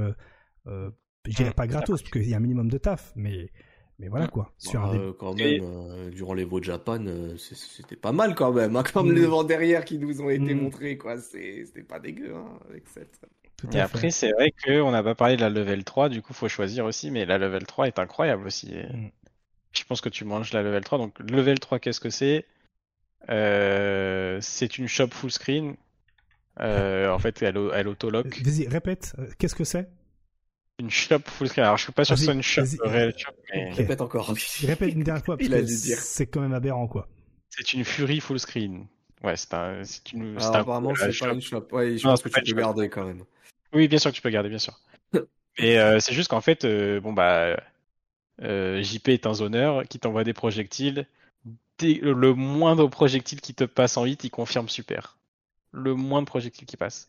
je dirais pas gratos, parce qu'il y a un minimum de taf, mais, mais voilà quoi. Sur bah, euh, quand même, euh, durant les Voix Japan, euh, c'était pas mal quand même. Hein, comme mm. les vents derrière qui nous ont été mm. montrés, quoi. C'était pas dégueu hein, avec cette. et après, c'est vrai qu'on n'a pas parlé de la level 3, du coup, faut choisir aussi, mais la level 3 est incroyable aussi. Mm. Je pense que tu manges la level 3. Donc, level 3, qu'est-ce que c'est? Euh, C'est une shop full screen. Euh, en fait, elle, elle auto-lock. Vas-y, répète, qu'est-ce que c'est? Une shop full screen. Alors, je suis pas sûr que ce soit une shop, réelle shop. Mais... Répète encore. Répète une dernière fois, c'est quand même aberrant, quoi. C'est une Fury full screen. Ouais, c'est un, c'est une. Alors, apparemment, c'est pas une shop. Ouais, je pense que tu peux garder quand même. Oui, bien sûr que tu peux garder, bien sûr. Mais euh, c'est juste qu'en fait, euh, bon bah, euh, JP est un zoneur qui t'envoie des projectiles. le moindre projectile qui te passe en hit, il confirme super. Le moindre projectile qui passe.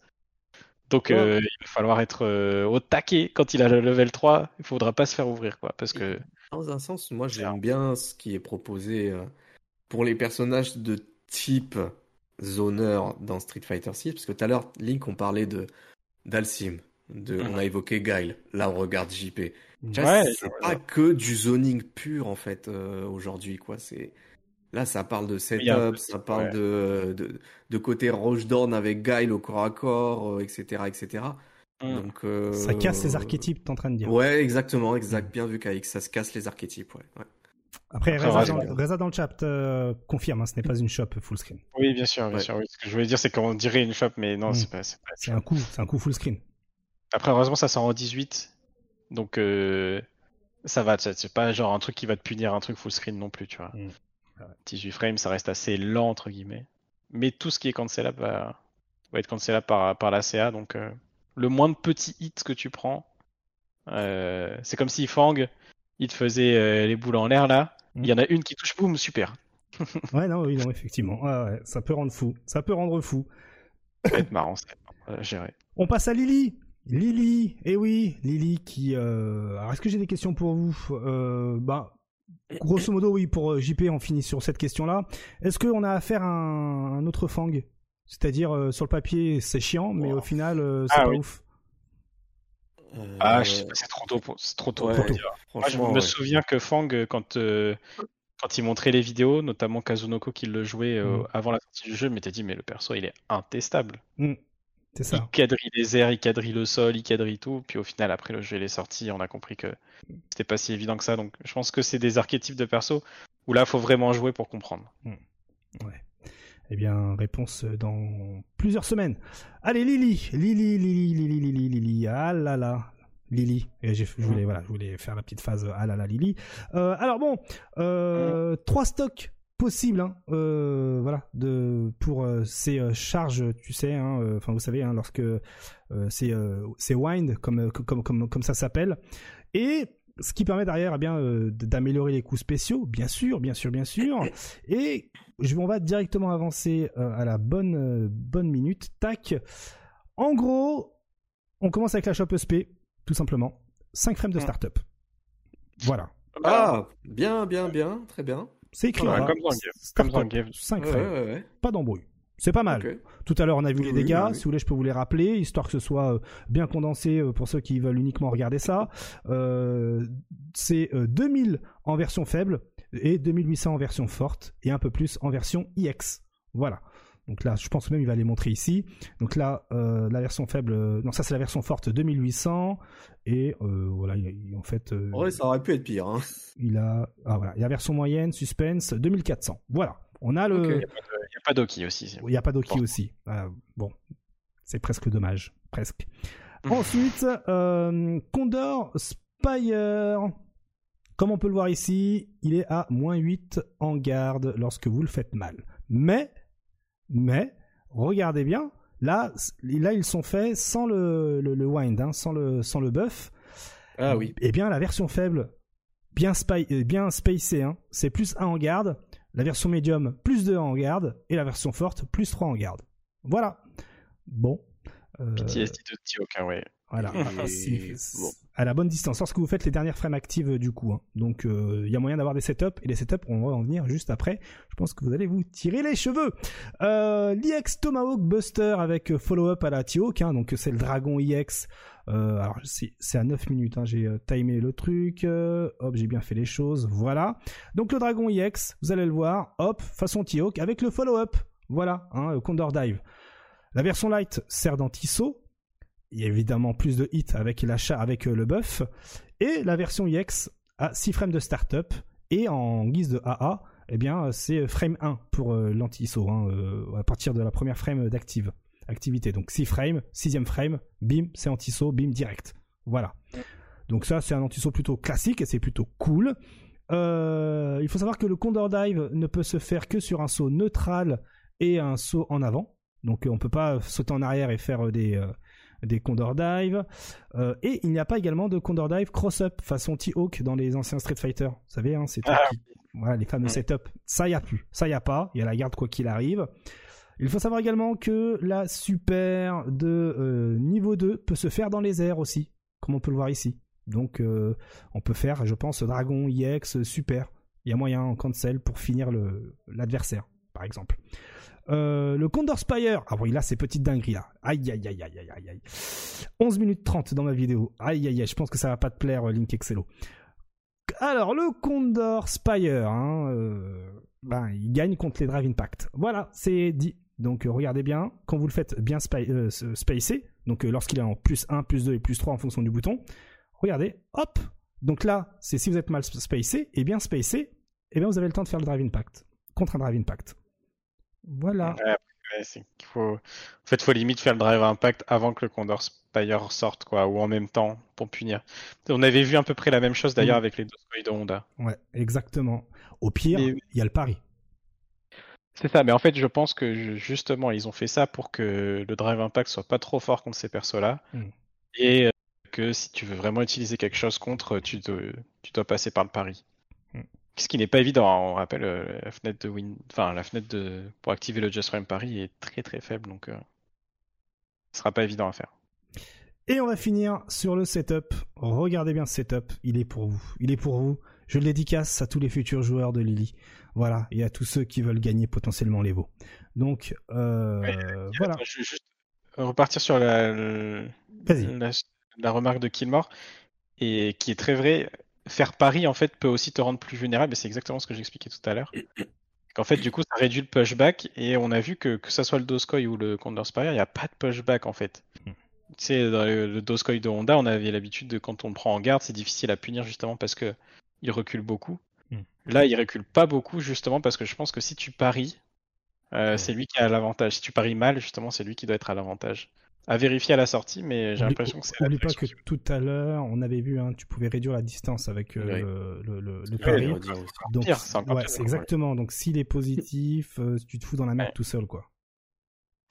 Donc il va falloir être au taquet quand il a le level 3. Il faudra pas se faire ouvrir quoi, parce que. Dans un sens, moi j'aime bien ce qui est proposé pour les personnages de type zoneur dans Street Fighter 6, parce que tout à l'heure, Link, on parlait de d'Alcim, de, on a évoqué Guile, là on regarde JP. Ouais, c'est pas que du zoning pur en fait euh, aujourd'hui, quoi. C'est là, ça parle de setup, ça parle de, de, de côté Roche Dorn avec Guile au corps à corps, etc., etc. Donc, euh... ça casse les archétypes, t'es en train de dire. Ouais, exactement, exact. Bien vu qu'avec ça se casse les archétypes, ouais. ouais. Après, Reza, dans, le chat euh, confirme, hein, ce n'est pas une shop full screen. Oui, bien sûr, bien sûr. Ce que je voulais dire, c'est qu'on dirait une shop, mais non, mm. c'est pas. C'est un coup, c'est un coup full screen. Après, heureusement, ça sort en 18, donc euh, ça va. C'est pas genre un truc qui va te punir un truc full screen non plus, tu vois. 18 mm. frames, ça reste assez lent entre guillemets. Mais tout ce qui est cancelable va, va être cancelable par, par la CA, donc euh, le moins de petits hits que tu prends, c'est comme si Fang il te faisait les boules en l'air là il y en a une qui touche, boum, super. ouais, non, oui, non, effectivement. ouais, ça peut rendre fou. Ça peut rendre fou. Ça va être marrant, ça va gérer. On passe à Lily. Lily, eh oui, Lily qui. Euh... Alors, est-ce que j'ai des questions pour vous? Euh, Bah, grosso modo, oui, pour euh, JP, on finit sur cette question-là. Est-ce qu'on a affaire à un, autre Fang? C'est-à-dire, euh, sur le papier, c'est chiant, mais au final, c'est ah pas ouf. Euh, ah, c'est trop tôt pour, trop tôt dire. Moi, je me souviens que Fang, euh, quand, euh, quand il montrait les vidéos, notamment Kazunoko qui le jouait mm. avant la sortie du jeu, m'était dit, mais le perso, il est intestable. Mm. C'est ça. Il quadrille les airs, il quadrille le sol, il quadrille tout. Puis au final, après le jeu il est sorti, on a compris que c'était pas si évident que ça. Donc je pense que c'est des archétypes de perso où là, il faut vraiment jouer pour comprendre. Mm. Ouais. Eh bien, réponse dans plusieurs semaines. Allez, Lily, Lily, Lily, Lily, Lily, Lily, ah là là, Lily. Et je, voulais, voilà, je voulais faire la petite phase ah là là, Lily. Euh, alors bon, euh, trois stocks possibles, hein, euh, voilà, de pour ces charges, tu sais, hein, enfin vous savez, hein, lorsque c'est c'est wind comme comme comme comme ça s'appelle, et ce qui permet derrière eh bien d'améliorer les coups spéciaux, bien sûr, bien sûr, bien sûr. Et je, on va directement avancer à la bonne bonne minute. Tac. En gros, on commence avec la shop SP tout simplement. 5 frames de startup. Voilà. Ah, bien, bien, bien, très bien. C'est écrit. comme dans 5 frames. Pas d'embrouille. C'est pas mal. Tout à l'heure, on a vu les dégâts. Si vous voulez, je peux vous les rappeler, histoire que ce soit euh, bien condensé euh, pour ceux qui veulent uniquement regarder ça. Euh, c'est 2000 en version faible et 2800 en version forte et un peu plus en version IX. Voilà. Donc là, je pense même il va les montrer ici. Donc là, euh, la version faible, euh, non ça c'est la version forte 2800 et euh, voilà, en fait. ouais, ça aurait pu être pire. Hein. Il a, ah voilà, il y a version moyenne, suspense 2400. Voilà, on a le. Il n'y a pas d'Oki aussi. Il n'y a pas d'Oki aussi. Ah, bon, c'est presque dommage, presque. Ensuite, Condor Spire. Comme on peut le voir ici, il est à moins 8 en garde lorsque vous le faites mal. Mais mais regardez bien, là, là ils sont faits sans le, le, wind, hein, sans le sans le buff. Ah oui. Eh bien la version faible, bien euh, bien spacée, hein, c'est plus 1 en garde. La version médium, plus 2 en garde. Et la version forte, plus 3 en garde. Voilà. Bon. Euh... PTSD de Tioka, ouais. Voilà. À la bonne distance. Lorsque vous faites les dernières frames actives euh, du coup. Hein. Donc euh, il y a moyen d'avoir des setups. Et les setups, on va en venir juste après. Je pense que vous allez vous tirer les cheveux. Euh, L'IX Tomahawk Buster avec euh, follow-up à la Tioka. Hein. donc c'est le Dragon IX. Euh, alors c'est à 9 minutes. Hein. J'ai timé le truc. hop, j'ai bien fait les choses. Voilà. Donc le Dragon IX, vous allez le voir. Hop, façon Tioka avec le follow-up. Voilà, hein, Condor Dive. La version light sert d'anti-saut il y a évidemment plus de hits avec l'achat, avec le buff. Et la version EX a 6 frames de startup. Et en guise de AA, eh bien, c'est frame 1 pour l'anti-ISO, hein, à partir de la première frame d'active activité. Donc 6 frames, 6 frame, bim, c'est anti-saut, bim, direct. Voilà. Donc ça, c'est un anti-saut plutôt classique et c'est plutôt cool. Euh, il faut savoir que le Condor Dive ne peut se faire que sur un saut neutral et un saut en avant. Donc on ne peut pas sauter en arrière et faire des, euh, des Condor Dive. Euh, et il n'y a pas également de Condor Dive cross-up façon T-Hawk dans les anciens Street Fighter. Vous savez, hein, c'est ah. voilà, les fameux setups. Ça, il n'y a plus. Ça, il n'y a pas. Il y a la garde quoi qu'il arrive. Il faut savoir également que la super de niveau 2 peut se faire dans les airs aussi, comme on peut le voir ici. Donc euh, on peut faire, je pense, Dragon, EX, Super. Il y a moyen en cancel pour finir l'adversaire, par exemple. Euh, le Condor Spire. Ah oui, là, c'est petite dinguerie, là. Aïe, aïe, aïe, aïe, aïe, aïe. 11 minutes 30 dans ma vidéo. Aïe, aïe, aïe. Je pense que ça va pas te plaire, Link Excello. Alors, le Condor Spire, hein, euh, ben, il gagne contre les Drive Impact. Voilà, c'est dit. Donc, regardez bien. Quand vous le faites bien spacer, donc lorsqu'il est en plus 1, plus 2 et plus 3 en fonction du bouton, regardez, hop Donc là, c'est si vous êtes mal spacé, et bien spacé, et eh bien vous avez le temps de faire le drive impact, contre un drive impact. Voilà. faut... En fait, il faut limite faire le drive impact avant que le Condor Spire sorte, quoi, ou en même temps, pour punir. On avait vu à peu près la même chose d'ailleurs mm. avec les deux de Honda. Ouais, exactement. Au pire, il y a le pari. C'est ça, mais en fait, je pense que justement, ils ont fait ça pour que le drive impact soit pas trop fort contre ces persos-là. Mm. Et euh, que si tu veux vraiment utiliser quelque chose contre, tu, tu dois passer par le pari. Ce qui n'est pas évident, hein. on rappelle euh, la fenêtre de win, enfin la fenêtre de pour activer le Just Frame pari est très très faible, donc euh, ce sera pas évident à faire. Et on va finir sur le setup. Regardez bien ce setup, il est pour vous. Il est pour vous. Je le dédicace à tous les futurs joueurs de Lily. Voilà, et à tous ceux qui veulent gagner potentiellement les veaux. Donc, euh, voilà. je vais juste repartir sur la, la, la remarque de Kilmore, et qui est très vrai. Faire pari, en fait, peut aussi te rendre plus vulnérable, et c'est exactement ce que j'expliquais tout à l'heure. En fait, du coup, ça réduit le pushback, et on a vu que que ça soit le Doskoy ou le Condor Spire, il n'y a pas de pushback, en fait. Hmm. Tu sais, dans le, le de Honda, on avait l'habitude de, quand on le prend en garde, c'est difficile à punir, justement, parce que il recule beaucoup. Hmm. Là, il recule pas beaucoup, justement, parce que je pense que si tu paries, euh, c'est lui qui a l'avantage. Si tu paries mal, justement, c'est lui qui doit être à l'avantage à vérifier à la sortie, mais j'ai l'impression que c'est. N'oublie pas que tout à l'heure, on avait vu, hein, tu pouvais réduire la distance avec euh, le, le, le pari. Donc, ouais, exactement. Donc, s'il est positif, euh, tu te fous dans la merde tout seul, quoi.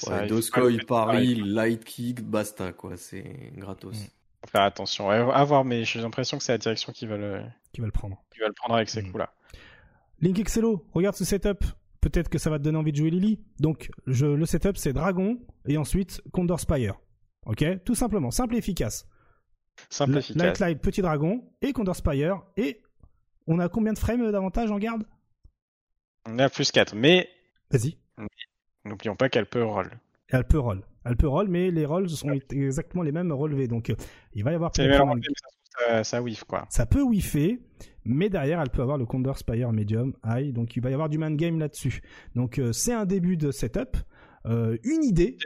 Ouais, Doskoy, pari, light kick, basta, quoi. C'est gratos. Mm. Faut faire attention. à voir, mais j'ai l'impression que c'est la direction qui va le. Qui va le prendre. Qui va le prendre avec ces mm. coups-là. Link Excello, regarde ce setup peut-être que ça va te donner envie de jouer Lily. Donc, je, le setup, c'est Dragon et ensuite Condor Spire. Ok? Tout simplement, simple et efficace. Simple et efficace. Light Light, petit dragon et Condor Spire. Et on a combien de frames d'avantage en garde? On a plus 4, mais. Vas-y. N'oublions pas qu'elle peut roll. Elle peut roll. Elle peut roll, mais les rolls sont exactement les mêmes relevés. Donc, euh, il va y avoir. C'est ça, ça whiff, quoi. Ça peut whiffer, mais derrière, elle peut avoir le Condor Spire Medium High, donc il va y avoir du man game là-dessus. Donc euh, c'est un début de setup, euh, une idée,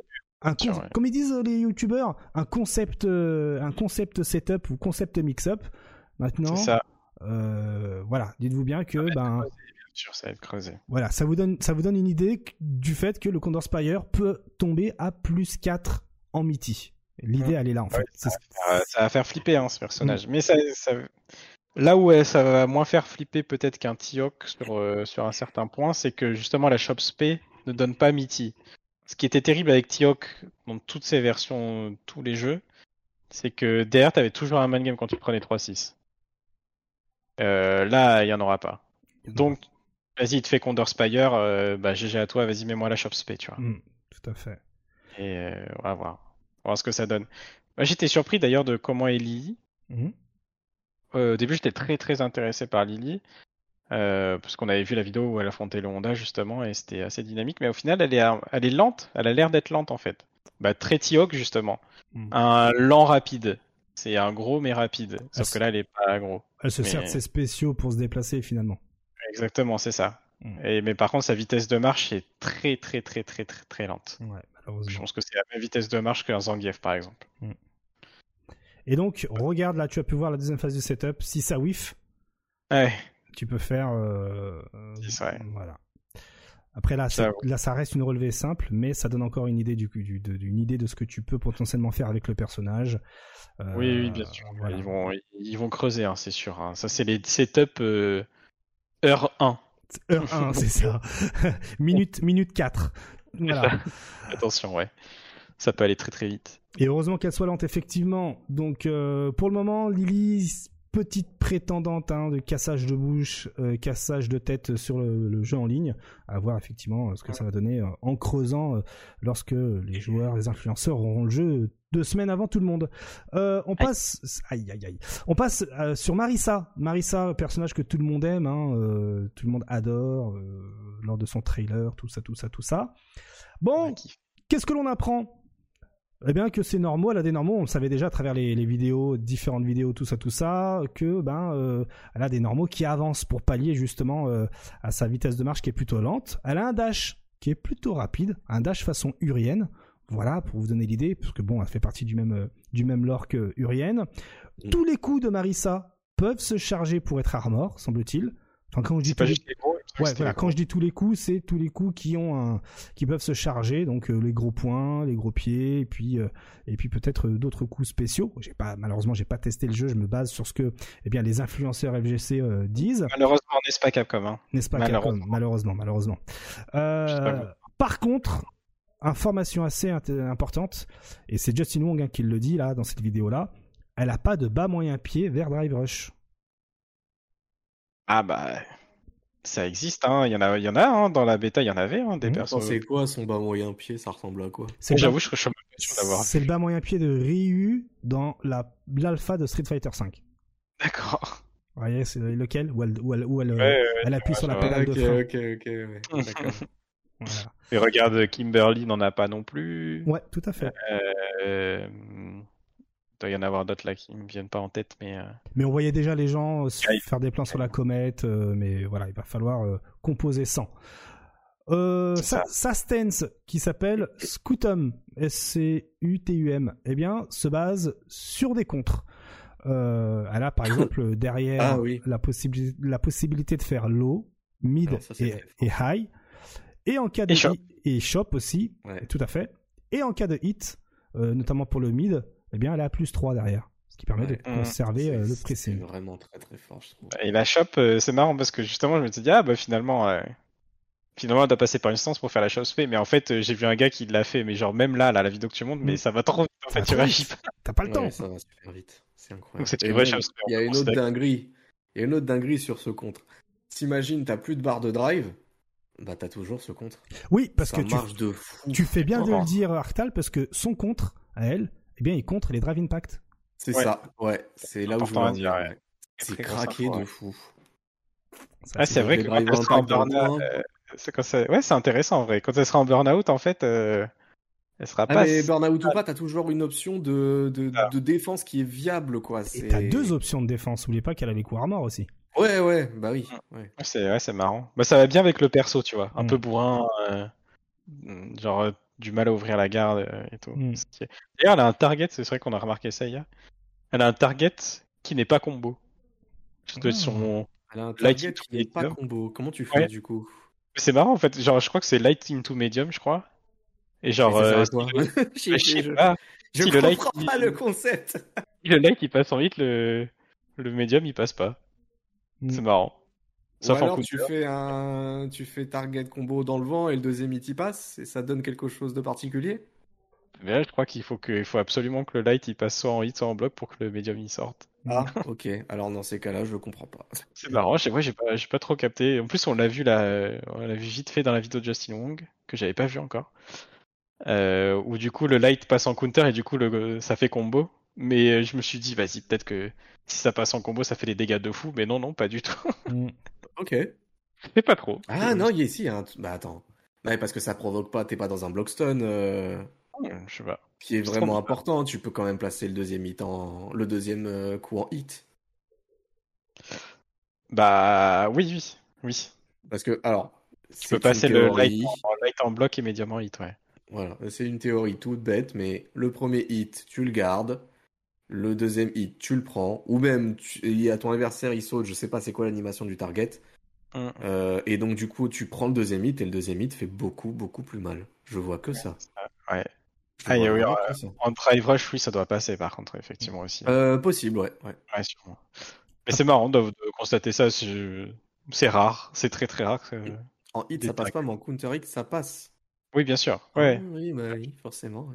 un comme ils disent les youtubeurs, un concept, euh, un concept setup ou concept mix-up. Maintenant, ça. voilà, dites-vous bien que ben, ça va être creusé. Voilà, ça vous donne, ça vous donne une idée du fait que le Condor Spire peut tomber à plus 4 en MITI. L'idée, elle est là, en fait. Ça, va faire flipper, hein, ce personnage. Mm. Mais ça, ça, Là où ça va moins faire flipper peut-être qu'un Tiok sur, euh, sur un certain point, c'est que justement la Shop Spé ne donne pas Miti. Ce qui était terrible avec Tiok dans toutes ses versions, tous les jeux, c'est que derrière, t'avais toujours un man game quand tu prenais 3-6. Euh, là, il n'y en aura pas. Donc, vas-y, il te fait Condor Spire, euh, bah GG à toi, vas-y, mets-moi la Shop Spé, tu vois. Mm, tout à fait. Et euh, on va voir. On va voir ce que ça donne. Moi, j'étais surpris d'ailleurs de comment Ellie. Mm. Euh, au début, j'étais très très intéressé par Lily. Euh, parce qu'on avait vu la vidéo où elle affrontait le Honda justement et c'était assez dynamique mais au final elle est, elle est lente elle a l'air d'être lente en fait bah très T-Hawk justement hmm. un lent rapide c'est un gros mais rapide sauf que là elle est pas gros elle se sert de ses spéciaux pour se déplacer finalement exactement c'est ça hmm. et mais par contre sa vitesse de marche est très très très très très très lente ouais Je pense que c'est la même vitesse de marche qu'un Zangief, par exemple. Mm. Et donc, regarde là, tu as pu voir la deuxième phase du setup. Si ça whiff, ouais. tu peux faire. Euh, voilà. Après là, ça, là, ça reste une relevée simple, mais ça donne encore une idée du, du de, une idée de ce que tu peux potentiellement faire avec le personnage. Euh, oui, oui, bien sûr. Ils vont, ils vont creuser, hein, c'est sûr. Hein. Ça, c'est les setups euh, heure 1. Heure 1, c'est ça. minute, minute 4. Voilà. Attention, ouais. Ça peut aller très très vite. Et heureusement qu'elle soit lente, effectivement. Donc, euh, pour le moment, Lily, petite prétendante hein, de cassage de bouche, euh, cassage de tête sur le, jeu en ligne. À voir effectivement euh, ce que ça va donner en creusant lorsque les joueurs, les influenceurs auront le jeu deux semaines avant tout le monde. on passe, aïe aïe aïe, on passe sur Marissa. Marissa, personnage que tout le monde aime, hein, tout le monde adore lors de son trailer, tout ça, tout ça, tout ça. Bon, qu'est-ce que l'on apprend? Eh bien que c'est normal, elle a des normaux, on le savait déjà à travers les, vidéos, différentes vidéos, tout ça, tout ça, que ben euh, elle a des normaux qui avancent pour pallier justement euh, à sa vitesse de marche qui est plutôt lente. Elle a un dash qui est plutôt rapide, un dash façon Urienne. Voilà, pour vous donner l'idée, parce que bon, elle fait partie du même, euh, du même lore que Urienne. Mm. Tous les coups de Marissa peuvent se charger pour être armor, semble-t-il. Enfin, quand je dis Ouais, voilà, quand je dis tous les coups, c'est tous les coups qui ont un, qui peuvent se charger, donc euh, les gros points, les gros pieds, et puis euh, et puis peut-être euh, d'autres coups spéciaux. J'ai pas, malheureusement, j'ai pas testé le jeu, je me base sur ce que, eh bien, les influenceurs FGC disent. Malheureusement, n'est-ce pas Capcom, hein? N'est-ce pas malheureusement. Capcom, malheureusement, malheureusement. par contre, information assez importante, et c'est Justin Wong hein, qui le dit là dans cette vidéo là, elle a pas de bas moyen pied vers Drive Rush. Ah bah ça existe, hein. Il y en a, il y en a hein. dans la bêta, il y en avait hein, des mmh. personnes. C'est quoi son bas moyen pied? Ça ressemble à quoi? J'avoue, je sûr d'avoir. C'est le bas moyen pied de Ryu dans la l'alpha de Street Fighter V. D'accord. Vous voyez, c'est lequel? Où elle, où elle, elle, appuie sur la pédale de frein. Ok, ok, ok. D'accord. voilà. Et regarde, Kimberly n'en a pas non plus. Ouais, tout à fait. Euh, doit y en avoir d'autres là qui me viennent pas en tête, mais. Euh, mais on voyait déjà les gens euh, faire des plans sur la comète, euh, mais voilà, il va falloir composer sans. Euh, Sastens, qui s'appelle Scutum, S-C-U-T-U-M, eh bien, se base sur des contres. elle a par exemple derrière ah la, possibilité, la possibilité de faire low, mid et, high. Et en cas de et shop, aussi, tout à fait. Et en cas de hit, notamment pour le mid, eh bien, elle a plus 3 derrière. Ce qui permet de conserver euh, le pressing. C'est vraiment très très fort, je trouve. Et la shop, euh, c'est marrant parce que justement, je me suis dit, ah bah finalement, euh, finalement, elle doit passer par une instance pour faire la shop spé. Mais en fait, j'ai vu un gars qui l'a fait, mais genre, même là, là, la vidéo que tu montres, mais mm. ça va trop vite. En fait, tu réagis pas. T'as pas le temps. ça va super vite. C'est incroyable. Il y a une autre dinguerie. Il y a une autre dinguerie sur ce contre. T'imagines, t'as plus de barre de drive. Bah t'as toujours ce contre. Oui, parce que tu, de fou. tu fais bien de le dire, Arctal, parce que son contre, à elle, eh bien, il contre les Drive Impact. C'est ça, ouais. C'est là où je veux dire. C'est craqué de fou. Ah, c'est vrai que quand elle sera en burn-out, euh, ouais, c'est intéressant en vrai. Quand elle sera en burn-out, en fait, euh, elle sera ah, pas. Mais burn-out ou pas, t'as toujours une option de, de, ah. de, défense qui est viable, quoi. Et t'as deux options de défense. N'oubliez pas qu'elle a les coups armor aussi. Ouais, ouais, bah oui. Ouais. C'est ouais, c'est marrant. Bah, ça va bien avec le perso, tu vois. Un mm. peu bourrin. Euh, genre, du mal à ouvrir la garde euh, et tout. Hmm. D'ailleurs, elle a un target, c'est vrai qu'on a remarqué ça hier. Elle a un target qui n'est pas combo. Ah. son elle a un target qui n'est pas combo. Comment tu fais du coup? C'est marrant en fait. Genre, je crois que c'est light into medium, je crois. Et genre, euh, je sais pas. Je si comprends le pas le concept. le light il passe en vite, le le medium il passe pas. Hmm. C'est marrant. Ou alors tu fais un, tu fais target combo dans le vent et le deuxième il y passe et ça donne quelque chose de particulier? Mais là, je crois qu'il faut que, faut absolument que le light il passe soit en hit soit en bloc pour que le medium il sorte. Ah, ok. Alors dans ces cas-là, je comprends pas. C'est marrant. J'ai, j'ai pas, j'ai pas trop capté. En plus, on l'a vu là, on l'a vu vite fait dans la vidéo de Justin Wong que j'avais pas vu encore. Euh, où du coup le light passe en counter et du coup le, ça fait combo. Mais je me suis dit, vas-y, peut-être que si ça passe en combo, ça fait des dégâts de fou. Mais non, non, pas du tout. Mm. Ok. C'est pas trop. Ah non, il y a ici. Hein. Bah attends. Ouais, parce que ça provoque pas, t'es pas dans un blockstone. Euh... Je sais pas. Qui est vraiment important. Tu peux quand même placer le deuxième hit en... le deuxième euh, coup en hit. Bah oui, oui, oui. Parce que alors. Tu peux passer le light en, light en, bloc et médium en hit, ouais. Voilà, c'est une théorie toute bête, mais le premier hit, tu le gardes. Le deuxième hit, tu le prends. Ou même, y a ton adversaire, il saute, je sais pas c'est quoi l'animation du target. Hum. Euh, et donc, du coup, tu prends le deuxième hit et le deuxième hit fait beaucoup, beaucoup plus mal. Je vois que ça. Ouais. Ah, oui, en drive rush, oui, ça doit passer par contre, effectivement aussi. Euh, possible, ouais. ouais. sûrement. Mais c'est marrant de, constater ça. C'est rare, c'est très très rare. En hit, ça passe pas, mais en counter hit, ça passe. Oui, bien sûr. Ouais. Ah oui, bah, oui, forcément.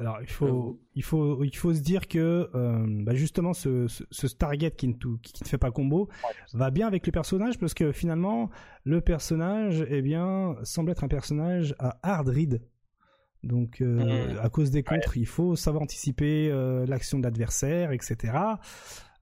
Alors il faut, il faut, il faut se dire que euh, bah justement ce, ce, target qui ne, qui ne fait pas combo va bien avec le personnage parce que finalement le personnage eh bien semble être un personnage à hard read. Donc euh, mmh. à cause des contres, il faut savoir anticiper euh, l'action de l'adversaire, etc.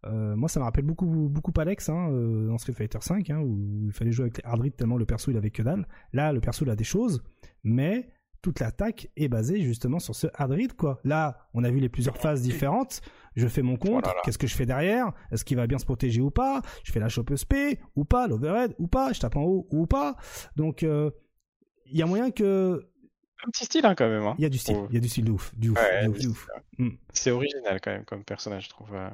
moi, ça me rappelle beaucoup, beaucoup Alex hein, dans Street Fighter V, hein, où il fallait jouer avec les hard read tellement le perso il avait que dalle. Là, le perso il a des choses, mais toute l'attaque est basée justement sur ce hard read quoi. Là, on a vu les plusieurs phases différentes. Je fais mon compte, qu'est-ce que je fais derrière? Est-ce qu'il va bien se protéger ou pas? Je fais la chope SP ou pas, l'overhead ou pas, je tape en haut ou pas? Donc euh, il y a moyen que un petit style hein, quand même. Hein. Il y a du style, il y a du style de ouf, du ouf, hmm. C'est original quand même comme personnage, je trouve. Euh.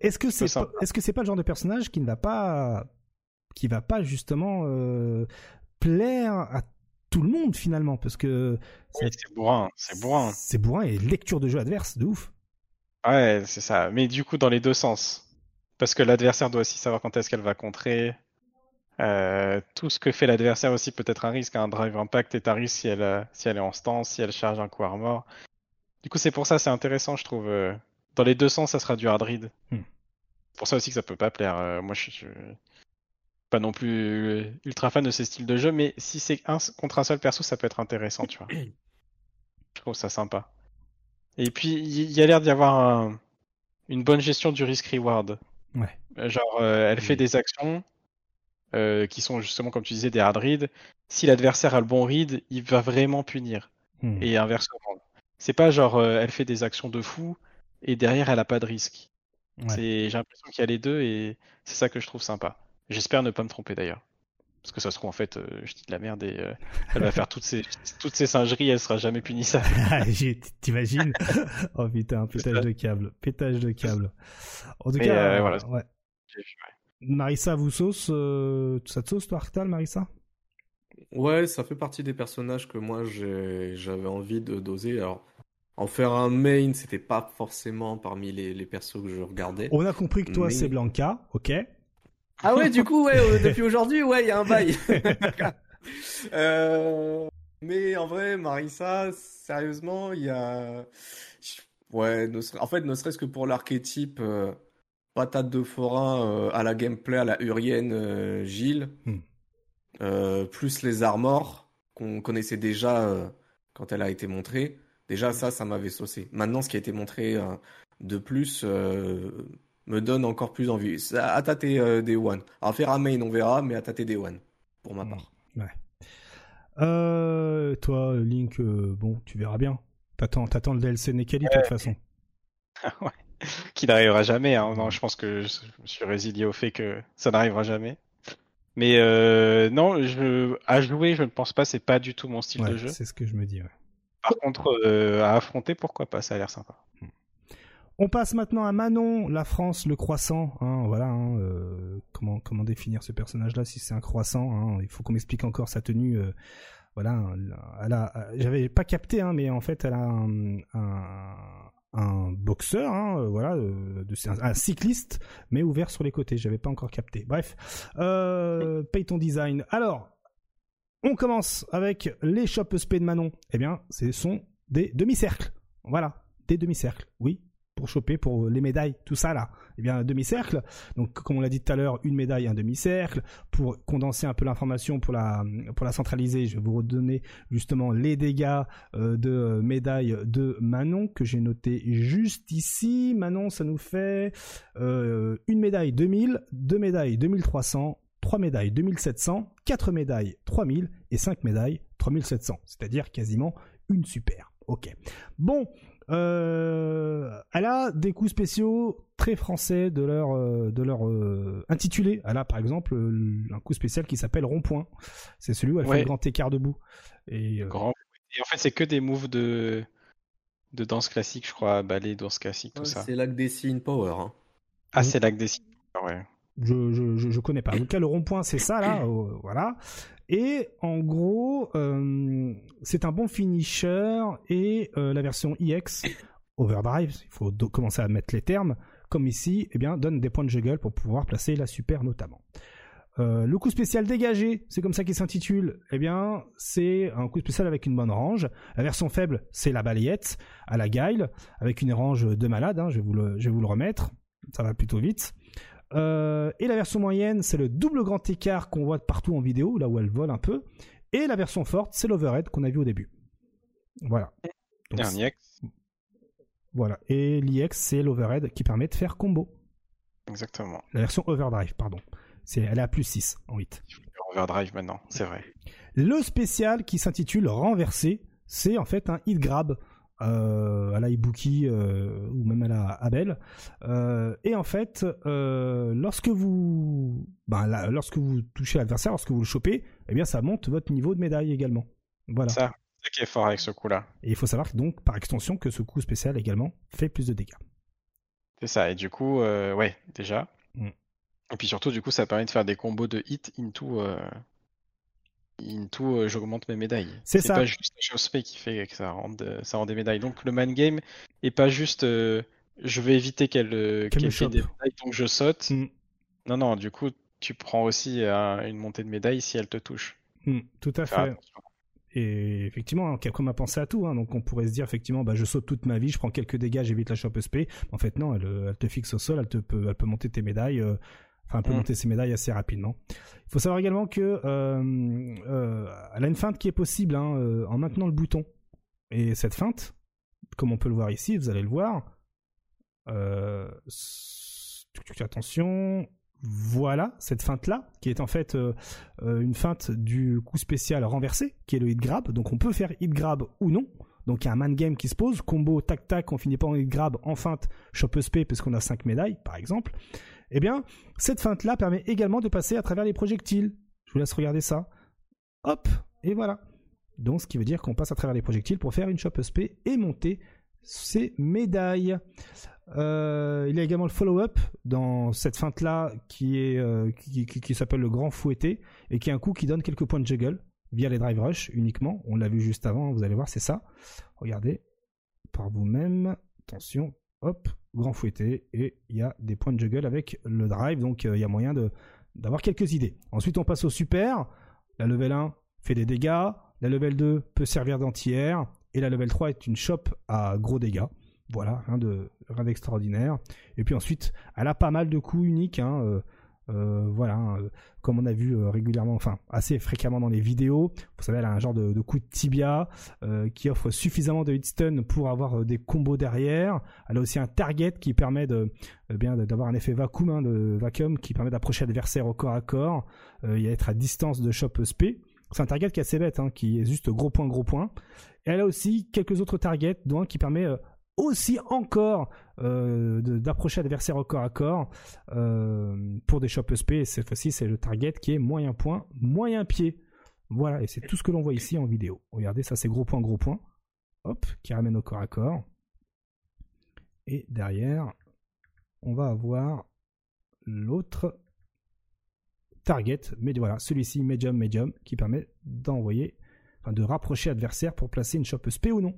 Est-ce que c'est est-ce que c'est pas le genre de personnage qui ne va pas qui va pas justement euh, plaire à tout le monde finalement parce que c'est bourrin, c'est bourrin. C'est bourrin et lecture de jeu adverse de ouf. Ouais, c'est ça. Mais du coup dans les deux sens. Parce que l'adversaire doit aussi savoir quand est-ce qu'elle va contrer. Euh, tout ce que fait l'adversaire aussi peut être un risque. Un drive impact est un risque si elle, euh, si elle est en stance, si elle charge un coup armor. Du coup, c'est pour ça, c'est intéressant, je trouve. Euh, dans les deux sens, ça sera du hard read. Hmm. Pour ça aussi que ça peut pas plaire. moi, je, je, pas non plus ultra fan de ces styles de jeu, mais si c'est un contre un seul perso, ça peut être intéressant, tu vois. Je trouve ça sympa. Et puis, il y, a l'air d'y avoir une bonne gestion du risk-reward. Ouais. Euh, genre, euh, elle fait des actions euh, qui sont justement, comme tu disais, des hard reads. Si l'adversaire a le bon read, il va vraiment punir. Hmm. Et inversement. C'est pas genre, elle fait des actions de fou et derrière, elle a pas de risque. J'ai l'impression qu'il y a les deux et c'est ça que je trouve sympa. J'espère ne pas me tromper d'ailleurs. Parce que ça se trouve, en fait, euh, je dis de la merde et euh, elle va faire toutes ces, toutes ces singeries, elle sera jamais punie ça. T'imagines Oh putain, pétage de câble. Pétage de câble. En tout cas, euh, voilà. ouais. Marissa vous sauce, ça te sauce toi, Arctal, Marissa? Ouais, ça fait partie des personnages que moi j'avais envie de doser. Alors, en faire un main, c'était pas forcément parmi les, les persos que je regardais. On a compris que toi c'est Blanca, ok ah ouais, du coup, ouais, euh, depuis aujourd'hui, ouais, il y a un bail. euh, mais en vrai, Marissa, sérieusement, il y a, ouais, en fait, ne serait-ce que pour l'archétype euh, patate de forain euh, à la gameplay à la Urienne Gilles, hmm. plus les armors qu'on connaissait déjà quand elle a été montrée. Déjà, ça, ça m'avait saucé. Maintenant, ce qui a été montré de plus me donne encore plus envie. À tâter euh, des One. À faire un main, on verra, mais à tâter des One, pour ma part. Ouais. Euh, toi, Link, euh, bon, tu verras bien. T'attends, t'attends le DLC Nekali de toute façon. ouais. Qui n'arrivera jamais. Hein. Non, je pense que je, suis résilié au fait que ça n'arrivera jamais. Mais euh, non, je, à jouer, je ne pense pas. C'est pas du tout mon style de jeu. C'est ce que je me dis. Ouais. Par contre, euh, à affronter, pourquoi pas Ça a l'air sympa. Hmm. On passe maintenant à Manon, la France, le croissant. Hein, voilà, hein, euh, comment définir ce personnage-là si c'est un croissant hein, Il faut qu'on m'explique encore sa tenue. Euh, voilà, a, j'avais pas capté, mais en fait, elle a un, boxeur, euh, voilà, un, cycliste, mais ouvert sur les côtés. J'avais pas encore capté. Bref, euh, paye ton design. Alors, on commence avec les shop SP de Manon. Eh bien, ce sont des demi-cercles. Voilà, des demi-cercles. Oui, pour choper pour les médailles, tout ça là. Eh bien, un demi-cercle. Donc, comme on l'a dit tout à l'heure, une médaille, un demi-cercle. Pour condenser un peu l'information, pour la, pour centraliser, je vais vous redonner justement les dégâts euh, de médaille de Manon que j'ai noté juste ici. Manon, ça nous fait euh, une médaille 2000, deux médailles 2300, trois médailles 2700, quatre médailles 3000 et cinq médailles 3700. C'est-à-dire quasiment une super. Ok. Bon, euh, elle a des coups spéciaux très français de leur euh, de leur euh, intitulé. Elle a par exemple un coup spécial qui s'appelle rond-point. C'est celui où elle fait le grand écart debout. Et grand Et en fait, c'est que des moves de de danse classique, je crois, ballet, danse classique, tout ça. C'est l'ACDC in Power. Hein. Ah, c'est l'ACDC. Ouais. Je, je, je, connais pas. En tout cas, le rond-point, c'est ça, là. Euh, voilà. Et en gros, euh, c'est un bon finisher et euh, la version EX Overdrive, il faut commencer à mettre les termes, comme ici, eh bien, donne des points de juggle pour pouvoir placer la super notamment. Le coup spécial dégagé, c'est comme ça qu'il s'intitule. Eh bien, c'est un coup spécial avec une bonne range. La version faible, c'est la balayette à la guile, avec une range de malade. Hein, je, vous je vais vous le remettre. Ça va plutôt vite. Euh, et la version moyenne, c'est le double grand écart qu'on voit partout en vidéo, là où elle vole un peu. Et la version forte, c'est l'overhead qu'on a vu au début. Voilà. Voilà. Et l'IX, c'est l'overhead qui permet de faire combo. Exactement. La version overdrive, pardon. C'est, elle est à plus 6 en 8. Overdrive maintenant, c'est vrai. Le spécial qui s'intitule Renversé, c'est en fait un hit grab euh, à la Ibuki euh, ou même à la Abel. Euh, et en fait, lorsque vous, ben, lorsque vous touchez l'adversaire, lorsque vous le chopez, eh bien ça monte votre niveau de médaille également. Voilà. Ça, c'est qui est fort avec ce coup-là. Et il faut savoir donc par extension que ce coup spécial également fait plus de dégâts. C'est ça. Et du coup, ouais, déjà. Mm. Et puis surtout, du coup, ça permet de faire des combos de hit into. Euh... Into, euh, j'augmente mes médailles. C'est ça. pas juste la qui fait que ça rend, ça rend des médailles. Donc le man game est pas juste euh, je vais éviter qu'elle euh, qu fait des médailles donc je saute. Mm. Non, non, du coup, tu prends aussi une montée de médailles si elle te touche. Mm, tout à fait. Et effectivement, Capcom a pensé à tout. Hein. Donc on pourrait se dire effectivement, bah, je saute toute ma vie, je prends quelques dégâts, j'évite la chope SP. En fait, non, elle, elle, te fixe au sol, elle, te peut, elle peut monter tes médailles enfin peut mm. monter ses médailles assez rapidement. Il faut savoir également que euh, euh, elle a une feinte qui est possible hein, euh, en maintenant le bouton. Et cette feinte, comme on peut le voir ici, vous allez le voir. Euh, attention, voilà cette feinte là, qui est en fait euh, une feinte du coup spécial renversé, qui est le hit grab. Donc on peut faire hit grab ou non. Donc il y a un man game qui se pose, combo tac tac, on finit pas en hit grab, en feinte, shop SP parce qu'on a 5 médailles par exemple. Eh bien, cette feinte-là permet également de passer à travers les projectiles. Je vous laisse regarder ça. Hop, et voilà. Donc, ce qui veut dire qu'on passe à travers les projectiles pour faire une shop SP et monter ses médailles. Euh, il y a également le follow-up dans cette feinte-là euh, qui, s'appelle le grand fouetté et qui est un coup qui donne quelques points de juggle via les drive rush uniquement. On l'a vu juste avant, vous allez voir, c'est ça. Regardez par vous-même. Attention, grand fouetté, et il y a des points de juggle avec le drive, donc euh, il y a moyen d'avoir quelques idées. Ensuite, on passe au super. La level 1 fait des dégâts, la level 2 peut servir d'anti-air, et la level 3 est une chope à gros dégâts. Voilà, rien d'extraordinaire. Et puis ensuite, elle a pas mal de coups uniques. Hein, euh, euh, voilà, hein, comme on a vu euh, régulièrement, enfin assez fréquemment dans les vidéos. Vous savez, elle a un genre de, coup de tibia euh, qui offre suffisamment de hitstun pour avoir des combos derrière. Elle a aussi un target qui permet de bien d'avoir un effet vacuum, hein, de vacuum qui permet d'approcher l'adversaire au corps à corps et être à distance de shop SP. C'est un target qui est assez bête, hein, qui est juste gros point gros point. Et elle a aussi quelques autres targets, dont un qui permet aussi encore euh, d'approcher l'adversaire au corps à corps euh, pour des shops SP. Et cette fois-ci, c'est le target qui est moyen point, moyen pied. Voilà, et c'est tout ce que l'on voit ici en vidéo. Regardez, ça c'est gros point, gros point. Hop, qui ramène au corps à corps. Et derrière, on va avoir l'autre target, mais voilà, celui-ci medium, medium, qui permet d'envoyer, enfin de rapprocher l'adversaire pour placer une shop SP ou non.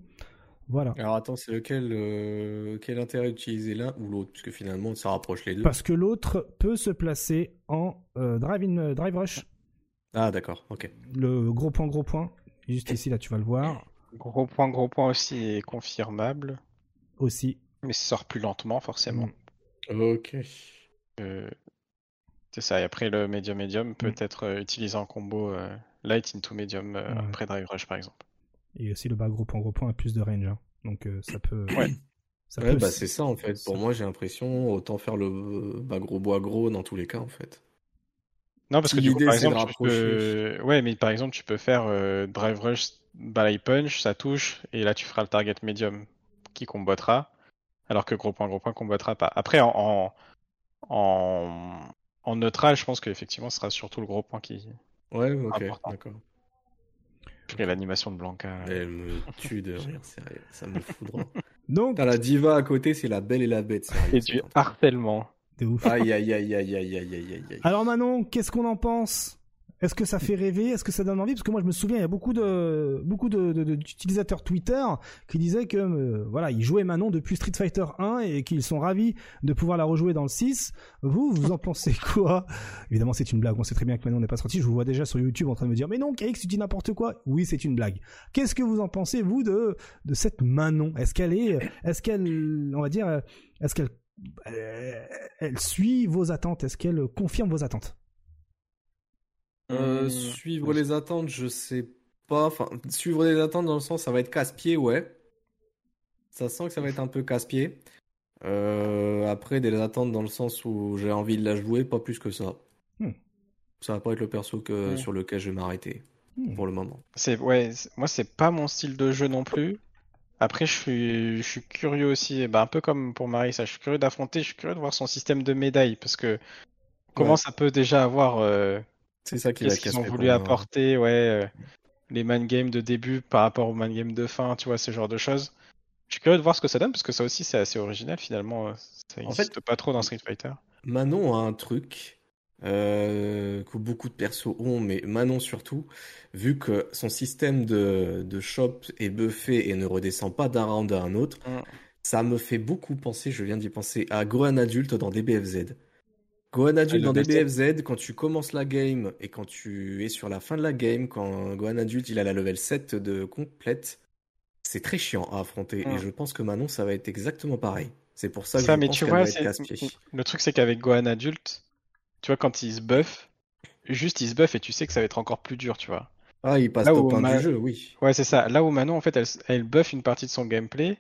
Voilà. Alors attends, c'est lequel euh, quel intérêt d'utiliser l'un ou l'autre? Puisque finalement, ça rapproche les deux. Parce que l'autre peut se placer en euh, drive, in, euh, drive rush. Ah d'accord, ok. Le gros point, gros point. Juste ici, là, tu vas le voir. Gros point, gros point aussi est confirmable. Aussi. Mais ça sort plus lentement, forcément. Mm. Ok. c'est ça. Et après, le medium, medium peut mm. être utilisé en combo light into medium après drive rush, par exemple. Et aussi le bas gros point gros point a plus de range. Hein. Donc euh, ça peut. Ouais. Ça ouais, bah c'est ça en fait. Pour moi, j'ai l'impression autant faire le bas gros bois gros dans tous les cas en fait. Non, parce que du coup, par exemple, tu peux... ouais, mais par exemple, tu peux faire euh, drive rush, balai punch, ça touche, et là tu feras le target medium qui combattera, alors que gros point gros point combattera pas. Après, en en, en neutral, je pense qu'effectivement, ce sera surtout le gros point qui. Ouais, ok, d'accord. Ferai l'animation de Blanca. Elle me tue de rire, sérieux. Ça me foudra. Donc, T'as la diva à côté, c'est la belle et la bête. Sérieux, et du harcèlement. De ouf. Aïe, aïe, aïe, aïe, aïe, aïe, aïe, aïe. Alors Manon, qu'est-ce qu'on en pense? Est-ce que ça fait rêver? Est-ce que ça donne envie? Parce que moi, je me souviens, il y a beaucoup de beaucoup d'utilisateurs Twitter qui disaient que euh, voilà, ils jouaient Manon depuis Street Fighter 1 et qu'ils sont ravis de pouvoir la rejouer dans le 6. Vous, vous en pensez quoi? Évidemment, c'est une blague. On sait très bien que Manon n'est pas sorti. Je vous vois déjà sur YouTube en train de me dire "Mais non, KX, tu dis n'importe quoi." Oui, c'est une blague. Qu'est-ce que vous en pensez vous de de cette Manon? Est-ce qu'elle est est-ce qu'elle on va dire est-ce qu'elle elle suit vos attentes? Est-ce qu'elle confirme vos attentes? Euh, suivre les attentes, je sais pas. Enfin, suivre les attentes dans le sens, ça va être casse-pied, ouais. Ça sent que ça va être un peu casse-pied. Euh, après, des attentes dans le sens où j'ai envie de la jouer, pas plus que ça. Hmm. Ça va pas être le perso que, sur lequel je vais m'arrêter hmm. pour le moment. C'est ouais, moi c'est pas mon style de jeu non plus. Après, je suis, je suis curieux aussi, bah, un peu comme pour Marie, ça, je suis curieux d'affronter, je suis curieux de voir son système de médailles parce que comment ça peut déjà avoir euh, c'est ça qui Qu'est-ce qu'ils ont voulu apporter, ouais, euh, les man games de début par rapport aux man games de fin, tu vois, ce genre de choses. Je suis curieux de voir ce que ça donne parce que ça aussi c'est assez original finalement. Euh, ça n'existe pas trop dans Street Fighter. Manon a un truc euh, que beaucoup de persos ont, mais Manon surtout, vu que son système de, de shop est buffé et ne redescend pas d'un round à un autre, mm. ça me fait beaucoup penser, je viens d'y penser, à Gohan adulte dans DBFZ. Gohan adulte dans DBFZ, quand tu commences la game et quand tu es sur la fin de la game, quand Gohan adulte il a la level 7 de complète, c'est très chiant à affronter. Et je pense que Manon, ça va être exactement pareil. C'est pour ça que je mais pense tu vois, va être Le truc, c'est qu'avec Gohan adulte, tu vois, quand il se buff, juste il se buff et tu sais que ça va être encore plus dur, tu vois. Ah, il passe top 1 du jeu, oui. Ouais, c'est ça. Là où Manon, en fait, elle, elle buff une partie de son gameplay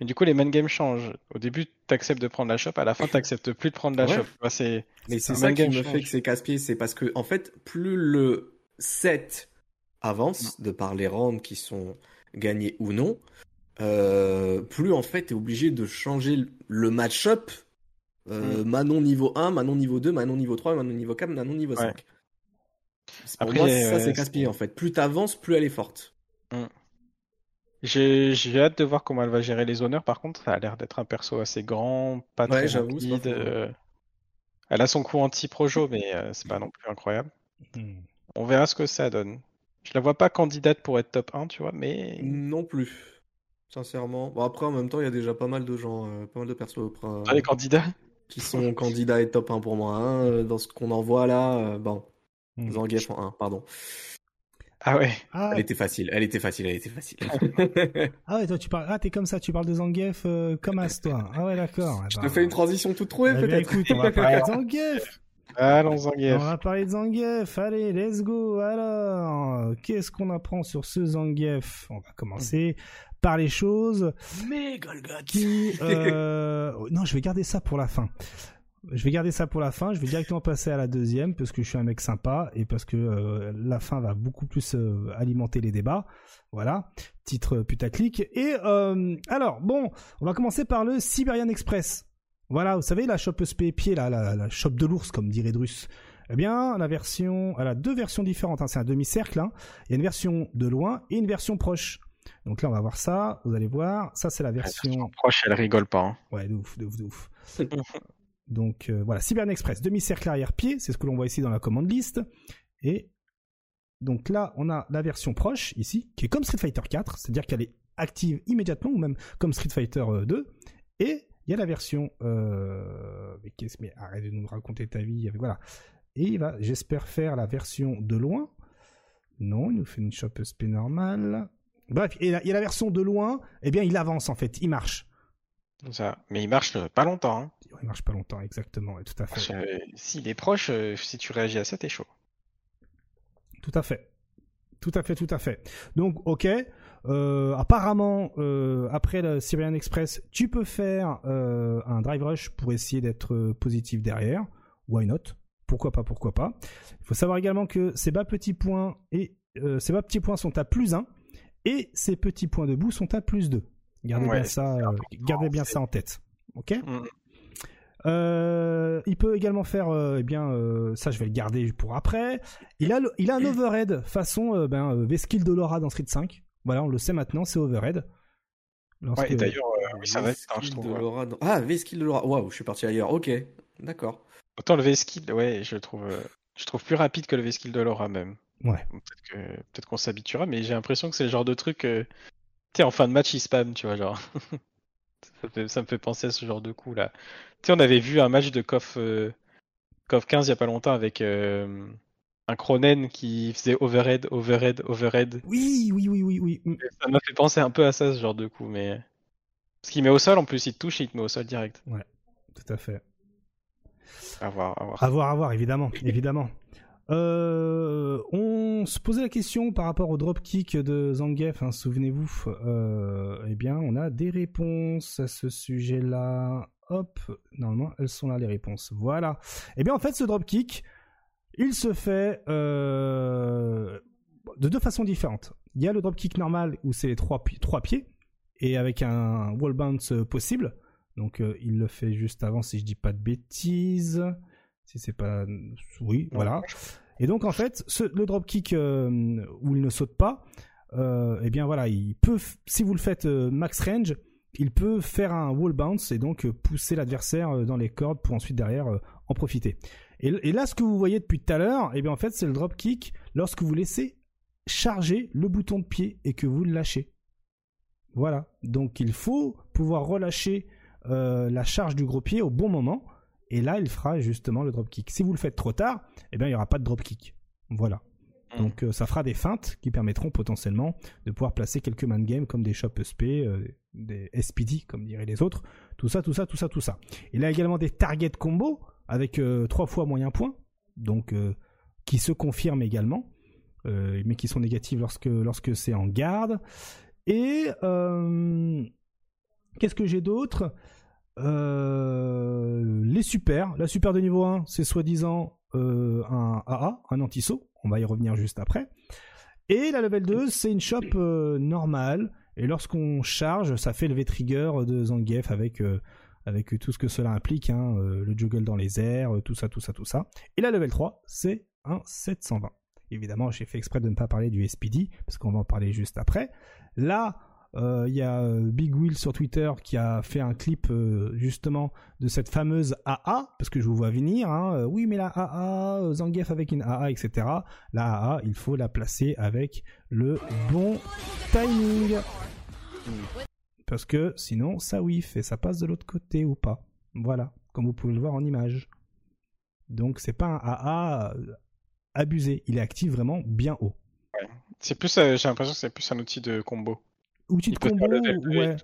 mais du coup, les man games changent. Au début, t'acceptes de prendre la shop, à la fin, t'acceptes plus de prendre la shop. c'est, Mais c'est ça qui me fait que c'est casse-pied, c'est parce que, en fait, plus le set avance, de par les rounds qui sont gagnés ou non, euh, plus en fait, t'es obligé de changer le match-up. Euh, mm. Manon niveau 1, Manon niveau 2, Manon niveau 3, Manon niveau 4, Manon niveau 5. Pour Après, moi, ça, c'est casse-pied, en fait. Plus t'avances, plus elle est forte. Mm. J'ai hâte de voir comment elle va gérer les honneurs. Par contre, ça a l'air d'être un perso assez grand, pas très rapide. Euh, elle a son coup anti-projo, mais euh, c'est pas non plus incroyable. Hmm. On verra ce que ça donne. Je la vois pas candidate pour être top 1, tu vois, mais. Non plus. Sincèrement. Bon, après, en même temps, il y a déjà pas mal de gens, euh, pas mal de persos. les candidats Qui sont candidats et top 1 pour moi. Hein, dans ce qu'on en voit là, bon. Hmm. Zangief en 1, pardon. Ah ouais. Ah. Elle était facile, elle était facile, elle était facile. ah ouais, toi tu parles, ah t'es comme ça, tu parles de Zangief euh, comme As toi. Ah ouais d'accord. Je te fais une transition toute trouvée eh peut-être. écoute, on va parler de Zangief. Allons Zangief. On va parler de Zangief. Allez, let's go. Alors, qu'est-ce qu'on apprend sur ce Zangief? On va commencer par les choses Mais qui. Euh... non, je vais garder ça pour la fin je vais garder ça pour la fin. Je vais directement passer à la deuxième parce que je suis un mec sympa et parce que euh, la fin va beaucoup plus euh, alimenter les débats. Voilà, titre putaclic. Et euh, alors, bon, on va commencer par le Siberian Express. Voilà, vous savez, la shop SP pied, la, la shop de l'ours, comme dirait Drus. Eh bien, la version, elle a deux versions différentes. Hein. C'est un demi-cercle. Hein. Il y a une version de loin et une version proche. Donc là, on va voir ça. Vous allez voir. Ça, c'est la version... proche. Elle rigole pas. Hein. Ouais, de ouf, de ouf, de ouf. Donc euh, voilà, Cyber Express, demi-cercle arrière-pied, c'est ce que l'on voit ici dans la commande liste. Et donc là, on a la version proche ici, qui est comme Street Fighter 4, c'est-à-dire qu'elle est active immédiatement, ou même comme Street Fighter 2. Euh, Et il y a la version... Euh... Mais, qu'est-ce... mais arrête de nous raconter ta vie. Voilà. Et il va, j'espère, faire la version de loin. Non, il nous fait une shop SP normale. Bref, et il y a la version de loin, eh bien il avance en fait, il marche. Ça. Mais il marche pas longtemps. Hein. Il marche pas longtemps, exactement, tout à fait. Euh, s'il est proche, euh, si tu réagis à ça, t'es chaud. Tout à fait. Tout à fait, tout à fait. Donc, ok. Euh, apparemment, après le Siberian Express, tu peux faire un drive rush pour essayer d'être positif derrière. Why not? Pourquoi pas, pourquoi pas? Il faut savoir également que ces bas petits points et ces bas petits points sont à plus 1 et ces petits points de bout sont à plus 2. Gardez bien ça, gardez bien ça en tête. Ok? Mm. Euh, il peut également faire, euh, eh bien, euh, ça je vais le garder pour après. Il a, il a un overhead façon ben, Veskill Dolora dans Street 5. Voilà, on le sait maintenant, c'est overhead. Ouais, et d'ailleurs, oui, ça va être, je trouve. Ah, Veskill Dolora, waouh, je suis parti ailleurs, ok, d'accord. Autant le Veskill, ouais, je trouve, je trouve plus rapide que le Veskill Dolora même. Ouais. Peut-être qu'on s'habituera, mais j'ai l'impression que c'est le genre de truc. tu sais, en fin de match, il spam, tu vois, genre. Ça, me fait penser à ce genre de coup là. Tu sais, on avait vu un match de KOF, 15 euh, il y a pas longtemps avec euh, un Cronen qui faisait overhead, overhead, overhead. Oui, oui, oui, oui, oui. Ça m'a fait penser un peu à ça ce genre de coup, mais. Parce qu'il met au sol en plus, il te touche et il te met au sol direct. Ouais, tout à fait. À voir, à voir. À voir, à voir, évidemment, évidemment. Euh, on se posait la question par rapport au dropkick de Zangief, hein, souvenez-vous. Euh, eh bien, on a des réponses à ce sujet-là. Hop, normalement, elles sont là les réponses. Voilà. Eh bien, en fait, ce dropkick, il se fait euh, de deux façons différentes. Il y a le dropkick normal où c'est les trois, trois pieds et avec un wall bounce possible. Donc, il le fait juste avant, si je dis pas de bêtises. Si c'est pas. Oui, voilà. Et donc, en fait, ce, le dropkick euh, où il ne saute pas, euh, eh bien voilà, il peut, si vous le faites euh, max range, il peut faire un wall bounce et donc pousser l'adversaire dans les cordes pour ensuite derrière en profiter. Et, là, ce que vous voyez depuis tout à l'heure, eh bien en fait, c'est le dropkick lorsque vous laissez charger le bouton de pied et que vous le lâchez. Voilà. Donc il faut pouvoir relâcher la charge du gros pied au bon moment et là, il fera justement le dropkick. Si vous le faites trop tard, eh bien, il n'y aura pas de dropkick. Voilà. Hmm. Donc euh, ça fera des feintes qui permettront potentiellement de pouvoir placer quelques man games comme des shop SP, euh, des SPD comme diraient les autres. Tout ça, tout ça, tout ça, tout ça. Il a également des target combo avec euh, trois fois moyen point, donc qui se confirment également, mais qui sont négatives lorsque lorsque c'est en garde. Et qu'est-ce que j'ai d'autre? Euh, les super, la super de niveau 1, c'est soi-disant euh, un AA, un anti-saut. On va y revenir juste après. Et la level 2, c'est une shop euh, normale. Et lorsqu'on charge, ça fait le V-trigger de Zangief avec, avec tout ce que cela implique. Hein, le juggle dans les airs, tout ça, tout ça, tout ça. Et la level 3, c'est un 720. Évidemment, j'ai fait exprès de ne pas parler du SPD, parce qu'on va en parler juste après. Là, il y a euh, Big Will sur Twitter qui a fait un clip euh, justement de cette fameuse AA, parce que je vous vois venir. Hein. oui, mais la AA, Zangief avec une AA, etc. La AA, il faut la placer avec le bon timing. Parce que sinon, ça whiff et ça passe de l'autre côté ou pas. Voilà, comme vous pouvez le voir en image. Donc c'est pas un AA abusé, il est actif vraiment bien haut. C'est plus, j'ai l'impression que c'est plus un outil de combo. Outil de combo, ouais.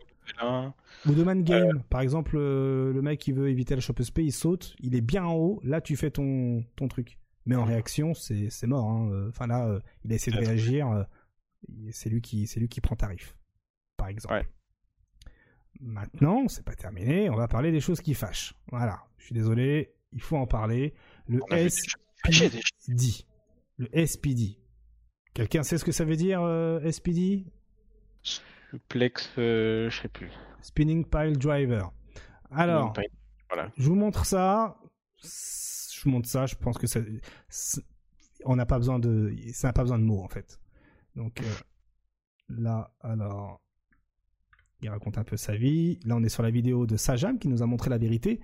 Ou de man game. Par exemple, euh, le mec qui veut éviter la shop SP, il saute, il est bien en haut, là tu fais ton, ton truc. Mais en réaction, c'est mort. Hein. Enfin là, euh, il a essayé de réagir, euh, c'est lui, qui, lui qui prend tarif, par exemple. Ouais. Maintenant, c'est pas terminé, on va parler des choses qui fâchent. Voilà, je suis désolé, il faut en parler. Le SPD. Le SPD. Quelqu'un sait ce que ça veut dire, SPD Suplex, euh, je sais plus. Spinning Pile Driver. Alors, je vous montre ça. Je vous montre ça. Je pense que ça, on n'a pas besoin de, ça n'a pas besoin de mots en fait. Donc euh, là, alors, il raconte un peu sa vie. Là, on est sur la vidéo de Sajam qui nous a montré la vérité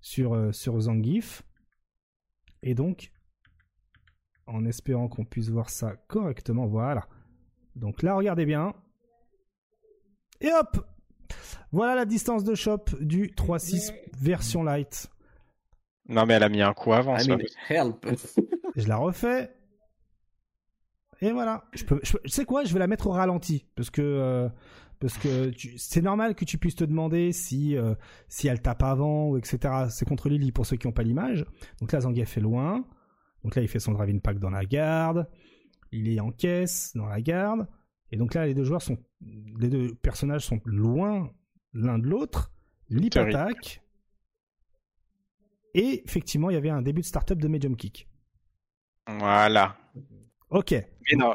sur euh, sur Zangief. Et donc, en espérant qu'on puisse voir ça correctement, voilà. Donc là, regardez bien. Et hop Voilà la distance de shop du 3.6 version light. Non mais elle a mis un coup avant. ça. help. je la refais. Et voilà. Je peux, je, sais quoi? Je vais la mettre au ralenti parce que euh, parce que c'est normal que tu puisses te demander si euh, si elle tape avant ou etc. C'est contre Lily pour ceux qui n'ont pas l'image. Donc là Zangief est loin. Donc là il fait son driving pack dans la garde. Il est en caisse dans la garde. Et donc là, les deux joueurs sont, les deux personnages sont loin l'un de l'autre. Lip attaque. Et effectivement, il y avait un début de startup de Medium Kick. Voilà. Ok. Mais non,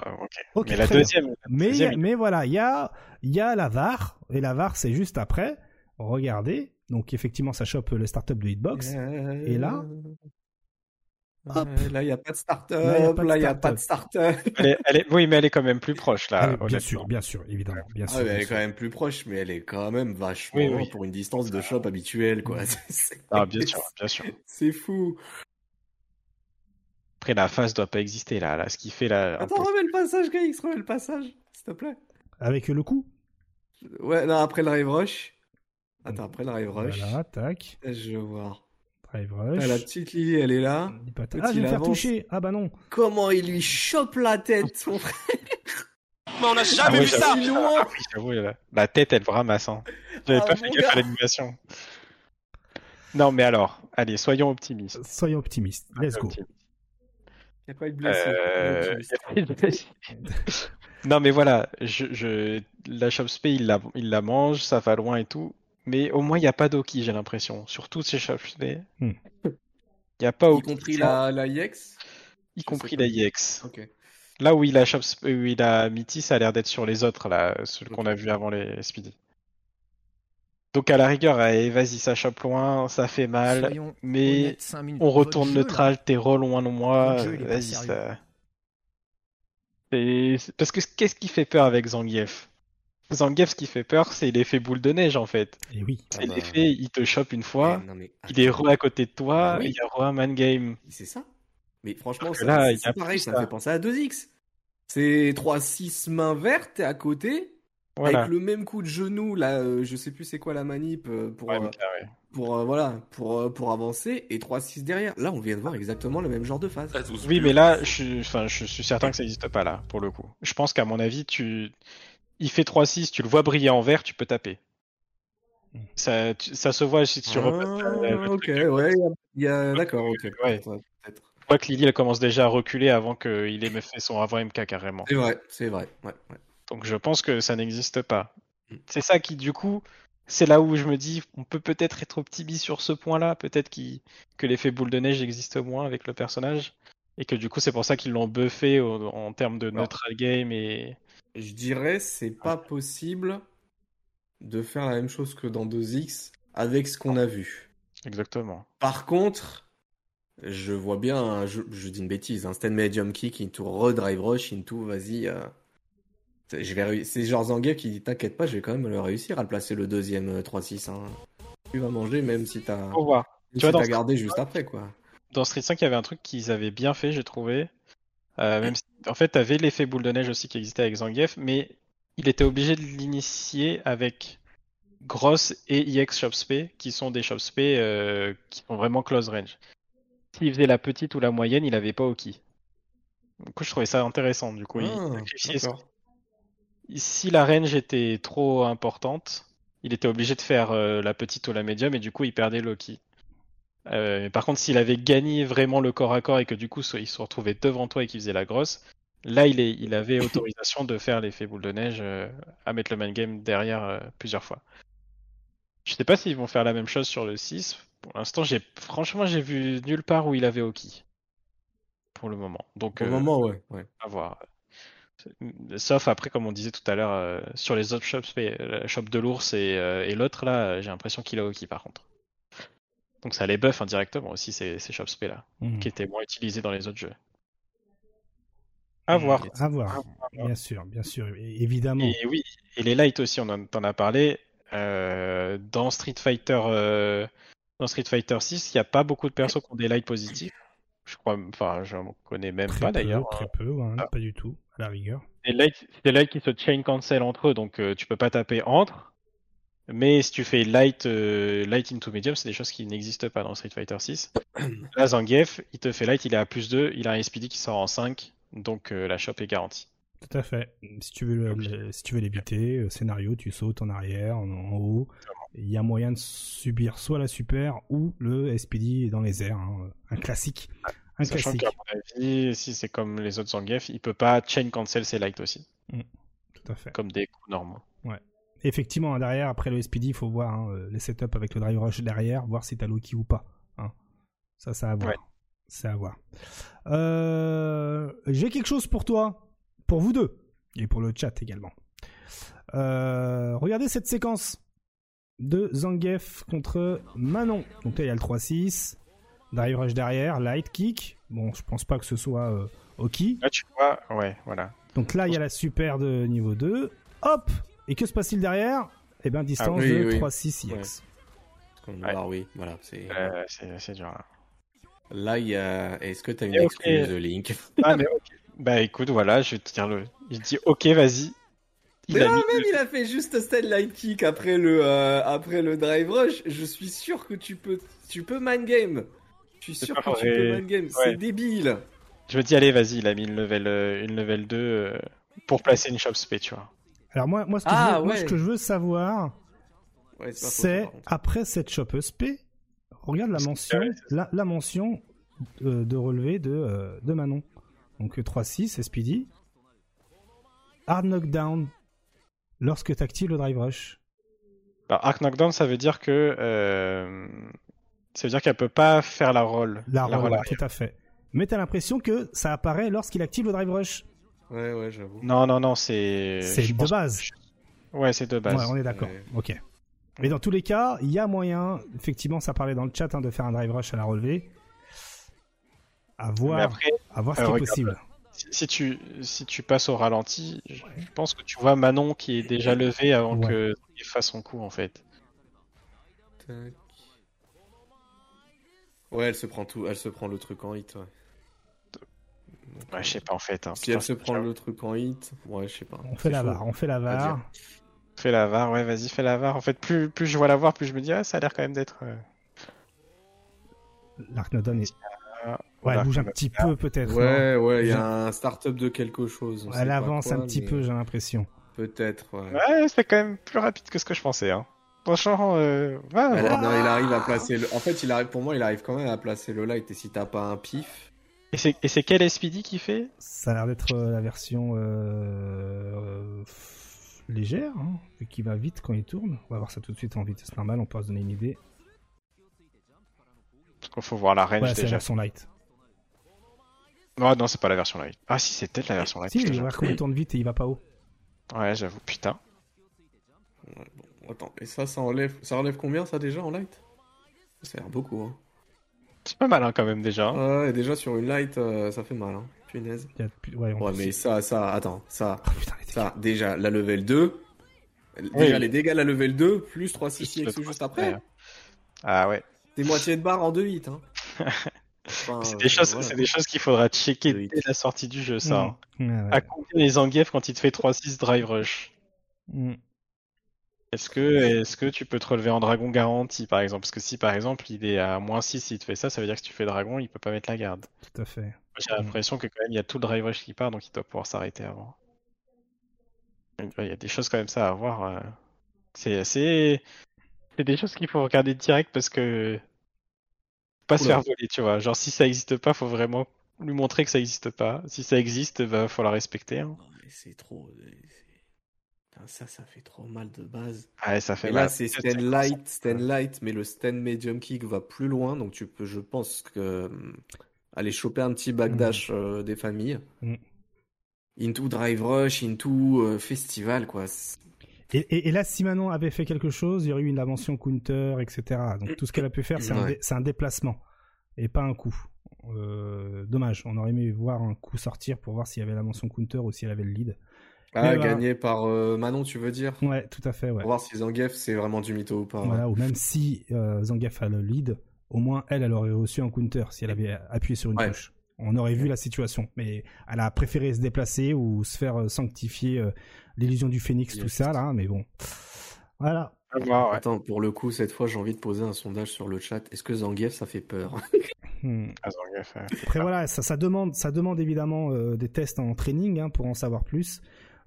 ok. mais la deuxième. Mais, mais voilà, il y a, y a la VAR. Et la VAR, c'est juste après. Regardez. Donc effectivement, ça chope les startups de Hitbox. Et là, Là, il n'y a pas de start-up. Là, il n'y a pas de start-up. Oui, mais elle est quand même plus proche, là. bien sûr, bien sûr, évidemment. Bien ah, sûr, elle est quand même plus proche, mais elle est quand même vachement oui, pour une distance de shop habituelle, quoi. Ah, bien sûr, bien sûr. C'est fou. Après, la phase doit pas exister, là. là ce qui fait là. Attends, remets le passage, KX, remets le passage, s'il te plaît. Avec le coup? Ouais, non, après le Rive Rush. Attends, après le Rive Rush. Voilà, tac. Je vais voir. Drive Rush. la petite Lily, elle est là. Ah, je vais faire toucher. Ah bah non. Comment il lui chope la tête, son frère Mais on a jamais ah vu ça ah, oui, j'avoue, la tête, elle ramasse. Hein. J'avais ah, pas fait gaffe à l'animation. Non, mais alors, allez, soyons optimistes. Soyons optimistes. Let's go. Il n'y a pas eu de blessé. Euh... non, mais voilà, je, je... la Shopspay, il la, il la mange, ça va loin et tout. Mais au moins, il n'y a pas d'Oki, j'ai l'impression. Sur toutes ces Shopspay. Hmm. Il n'y a pas Y compris la, la IX Y compris la IX. Là où il a, Shopspay, où il a Mitty, ça a l'air d'être sur les autres, là, ceux qu'on a vu avant les Speedy. Donc à la rigueur, vas-y, ça chope loin, ça fait mal, mais on retourne neutral, t'es re loin de moi, vas-y, ça... Parce que qu'est-ce qui fait peur avec Zangief? Zangief, ce qui fait peur, c'est l'effet boule de neige en fait. Et oui. C'est ah bah. l'effet, il te chope une fois, il est re à côté de toi, ah il y a re un man game. C'est ça. Mais franchement, c'est pareil, ça me fait penser à 2X. C'est 3-6 mains vertes, t'es à côté, avec le même coup de genou, là, euh, je sais plus c'est quoi la manip euh, pour, euh, pour voilà, pour pour avancer et 3-6 derrière. Là, on vient de voir exactement le même genre de phase. Oui, mais là, je suis, enfin, je suis certain que ça n'existe pas là, pour le coup. Je pense qu'à mon avis, tu, il fait 3-6, tu le vois briller en vert, tu peux taper. Ça, ça se voit si tu ah, Ok, ouais, il y a, d'accord, ok. Ouais. Je crois que Lily elle commence déjà à reculer avant qu'il ait fait son avant MK carrément. C'est vrai, c'est vrai. Ouais, ouais. Donc je pense que ça n'existe pas. Mm. C'est ça qui, du coup, c'est là où je me dis, on peut peut-être être optimiste sur ce point-là, peut-être que l'effet boule de neige existe moins avec le personnage, et que du coup c'est pour ça qu'ils l'ont buffé en termes de neutral game et. Je dirais, c'est pas possible de faire la même chose que dans 2X avec ce qu'on a vu. Exactement. Par contre, je vois bien, je, dis une bêtise, un stand medium kick into re-drive rush into, vas-y, euh, je vais C'est genre Zangief qui dit T'inquiète pas, je vais quand même le réussir à le placer le deuxième 3-6. Euh, hein. Tu vas manger même si t'as. Au revoir. Tu vas gardé juste après, quoi. Dans Street 5, il y avait un truc qu'ils avaient bien fait, j'ai trouvé. Euh, même En fait, t'avais l'effet boule de neige aussi qui existait avec Zangief, mais il était obligé de l'initier avec Gross et EX Shopspay, qui sont des Shopspay euh, qui sont vraiment close range. S'il faisait la petite ou la moyenne, il avait pas Oki. Du coup, je trouvais ça intéressant. Du coup, il ah, si la range était trop importante, il était obligé de faire euh, la petite ou la médium et du coup il perdait Loki. Euh, par contre, s'il avait gagné vraiment le corps à corps et que du coup il se retrouvait devant toi et qu'il faisait la grosse, là il, est, il avait autorisation de faire l'effet boule de neige euh, à mettre le main game derrière plusieurs fois. Je sais pas s'ils vont faire la même chose sur le 6. Pour l'instant, j'ai franchement j'ai vu nulle part où il avait Oki. Pour le moment. Donc, pour le moment, ouais, ouais. À voir. Sauf après, comme on disait tout à l'heure, euh, sur les autres shops, la shop de l'ours et, euh, l'autre, là, j'ai l'impression qu'il a Oki par contre. Donc ça les buff indirectement aussi, ces, ces shops là, mhm. qui étaient moins utilisés dans les autres jeux. À mhm. voir. À voir, bien sûr, bien sûr, évidemment. Et oui, et les lights aussi, on en, a parlé. Euh, dans Street Fighter, dans Street Fighter 6, il n'y a pas beaucoup de persos qui ont des lights positifs. Je crois, enfin, j'en connais même pas d'ailleurs. Très peu, ah. pas du tout, à la rigueur. C'est des lights qui se chain cancel entre eux, donc euh, tu peux pas taper entre. Mais si tu fais light, euh, light into medium, c'est des choses qui n'existent pas dans Street Fighter 6. Là, Zangief, il te fait light, il est à plus 2, il a un SPD qui sort en 5, donc euh, la shop est garantie. Tout à fait. Si tu veux, si tu veux l'éviter, scénario, tu sautes en arrière, en, haut. Il y a moyen de subir soit la super ou le SPD dans les airs, hein. un classique. Un Sachant qu'à mon avis, si c'est comme les autres Zangief, il peut pas chain cancel ses lights aussi. Mm. Tout à fait. Comme des coups normaux. Ouais. Effectivement, hein, derrière, après le SPD, il faut voir hein, euh, les setups avec le drive rush derrière, voir si t'as Loki ou pas. Hein. Ça, ça à voir. C'est à voir. Euh, j'ai quelque chose pour toi, pour vous deux, et pour le chat également. Euh, regardez cette séquence. de Zangief contre Manon. Donc là, il y a le 3-6. Drive rush derrière, light kick. Bon, je pense pas que ce soit euh, Oki. Là, tu vois, ouais, voilà. Donc là, il y a la super de niveau 2. Hop Et que se passe-t-il derrière? Eh bien, distance ah de 3-6 EX. Alors oui, voilà. Euh, c'est dur. Hein. Là, il y a. Est-ce que tu as une excuse, Link? Ah, mais ok. Bah écoute, voilà, je dire le. Il dit ok, vas-y. mais non, même il a fait juste stand light kick après le euh, après le drive rush. Je suis sûr que tu peux tu peux mind game. Je suis sûr que tu peux mind game. C'est débile. Je me dis allez, vas-y, il a mis une level euh, une level 2 euh, pour placer une shop spé, tu vois. Alors moi moi ce que, ah, je, veux, ce que je veux savoir c'est après cette shop spé, regarde la mention la, la mention de relevé de de Manon. Donc 3-6, Speedy. Hard knockdown lorsque tu actives le drive rush. Bah, hard knockdown, ça veut dire que euh, ça veut dire qu'elle peut pas faire la roll. La, roll, tout à fait. Mais t'as l'impression que ça apparaît lorsqu'il active le drive rush. Ouais, ouais, j'avoue. Non, non, non, c'est. C'est de base. Ouais, c'est de base. Ouais, on est d'accord. Ok. Mais dans tous les cas, il y a moyen, effectivement, ça parlait dans le chat, hein, de faire un drive rush à la relevée à voir, à voir ce qui est possible. Si, tu, si tu passes au ralenti, je pense que tu vois Manon qui est déjà levée avant que qu'il fasse son coup en fait. Ouais, elle se prend tout, elle se prend le truc en hit. Ouais. Ouais, je sais pas en fait. Hein. Si elle se prend le truc en hit, ouais, je sais pas. On fait la var, on fait la var. Fais la var, ouais, vas-y, fais la var. En fait, plus, plus je vois la var, plus je me dis, ah, ça a l'air quand même d'être. Euh... L'arc est Ouais, elle bouge un petit peu peut-être. Ouais, ouais, il y a un start-up de quelque chose. Elle avance un petit peu, j'ai l'impression. Peut-être, ouais. Ouais, c'est quand même plus rapide que ce que je pensais. Hein. Franchement, euh... non, il arrive à placer le... En fait, il arrive, pour moi, il arrive quand même à placer le light. Et si t'as pas un pif... Et c'est, quel SPD qui fait? Ça a l'air d'être euh, la version euh... légère, hein, qui va vite quand il tourne. On va voir ça tout de suite en vitesse normale, on peut se donner une idée. Parce qu'il faut voir la range ouais, déjà. C'est la version light. Non, non, c'est pas la version light. Ah, si, c'est peut-être la version light. Si, il va comment il tourne vite et il va pas haut. Ouais, j'avoue, putain. bon, attends, et ça, ça enlève, ça enlève combien ça déjà en light? Ça a l'air beaucoup, hein. C'est pas mal, hein, quand même, déjà. Ouais, déjà sur une light, euh, ça fait mal, hein. Punaise. Ouais, ouais mais ça, ça, attends, ça, oh, putain, ça, déjà, la level 2. Déjà, les dégâts la level 2, plus 3 6 juste après. Ah ouais. Des moitiés de barre en 2-8, hein. c'est des, choses, des choses qu'il faudra checker dès la sortie du jeu, ça. Mm. Hein. À combien les Zangief quand il te fait 3-6 drive rush? Mm. Est-ce que, est que tu peux te relever en dragon garanti par exemple? Parce que si par exemple il est à moins 6 il te fait ça, ça veut dire que si tu fais dragon, il peut pas mettre la garde. Tout à fait. J'ai l'impression que quand même il y a tout le drive rush qui part donc il doit pouvoir s'arrêter avant. Il y a des choses quand même ça à voir. Euh. C'est assez. C'est des choses qu'il faut regarder direct parce que pas se faire voler, tu vois. Genre, si ça existe pas, faut vraiment lui montrer que ça existe pas. Si ça existe, va falloir respecter. Hein. C'est trop. Ça, ça fait trop mal de base. Ouais, ça fait Et là, c'est stand light, stand light, mais le stand medium kick va plus loin, donc tu peux, je pense que hum, aller choper un petit backdash mm. euh, des familles. Mm. Into drive rush, into euh, festival, quoi. Et, là, si Manon avait fait quelque chose, il y aurait eu une invention counter, etc. Donc tout ce qu'elle a pu faire, c'est un, déplacement et pas un coup. Euh, dommage, on aurait aimé voir un coup sortir pour voir s'il y avait l'invention counter ou si elle avait le lead. Ah, gagné par euh, Manon, tu veux dire? Ouais, tout à fait. Ouais. Pour voir si Zangief c'est vraiment du mytho ou pas. Voilà, ou même si euh, Zangief a le lead, au moins elle, elle aurait reçu un counter si elle avait appuyé sur une touche. On aurait vu la situation, mais elle a préféré se déplacer ou se faire sanctifier l'illusion du phénix, tout ça là, mais bon. Voilà. Attends, pour le coup, cette fois, j'ai envie de poser un sondage sur le chat. Est-ce que Zangief, ça fait peur? Hmm. ah, Zangief, Après, voilà, ça, ça, demande, ça demande évidemment euh, des tests en training hein, pour en savoir plus.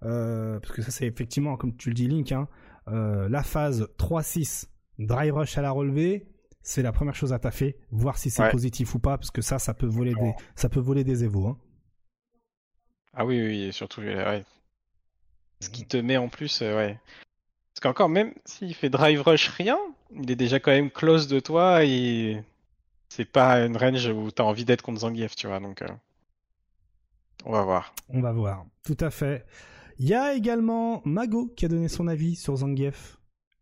Euh, parce que ça, c'est effectivement, comme tu le dis, Link, hein, euh, la phase 3-6, drive rush à la relevée, c'est la première chose à taffer, voir si c'est positif ou pas, parce que ça, ça peut voler des, ça peut voler des évos. Hein. Ah oui, oui, et surtout, ouais, ce qui te met en plus, euh, ouais. Parce qu'encore, même s'il fait drive rush rien, il est déjà quand même close de toi et c'est pas une range où t'as envie d'être contre Zangief, tu vois. Donc, euh, on va voir. On va voir, tout à fait. Il y a également Mago qui a donné son avis sur Zangief.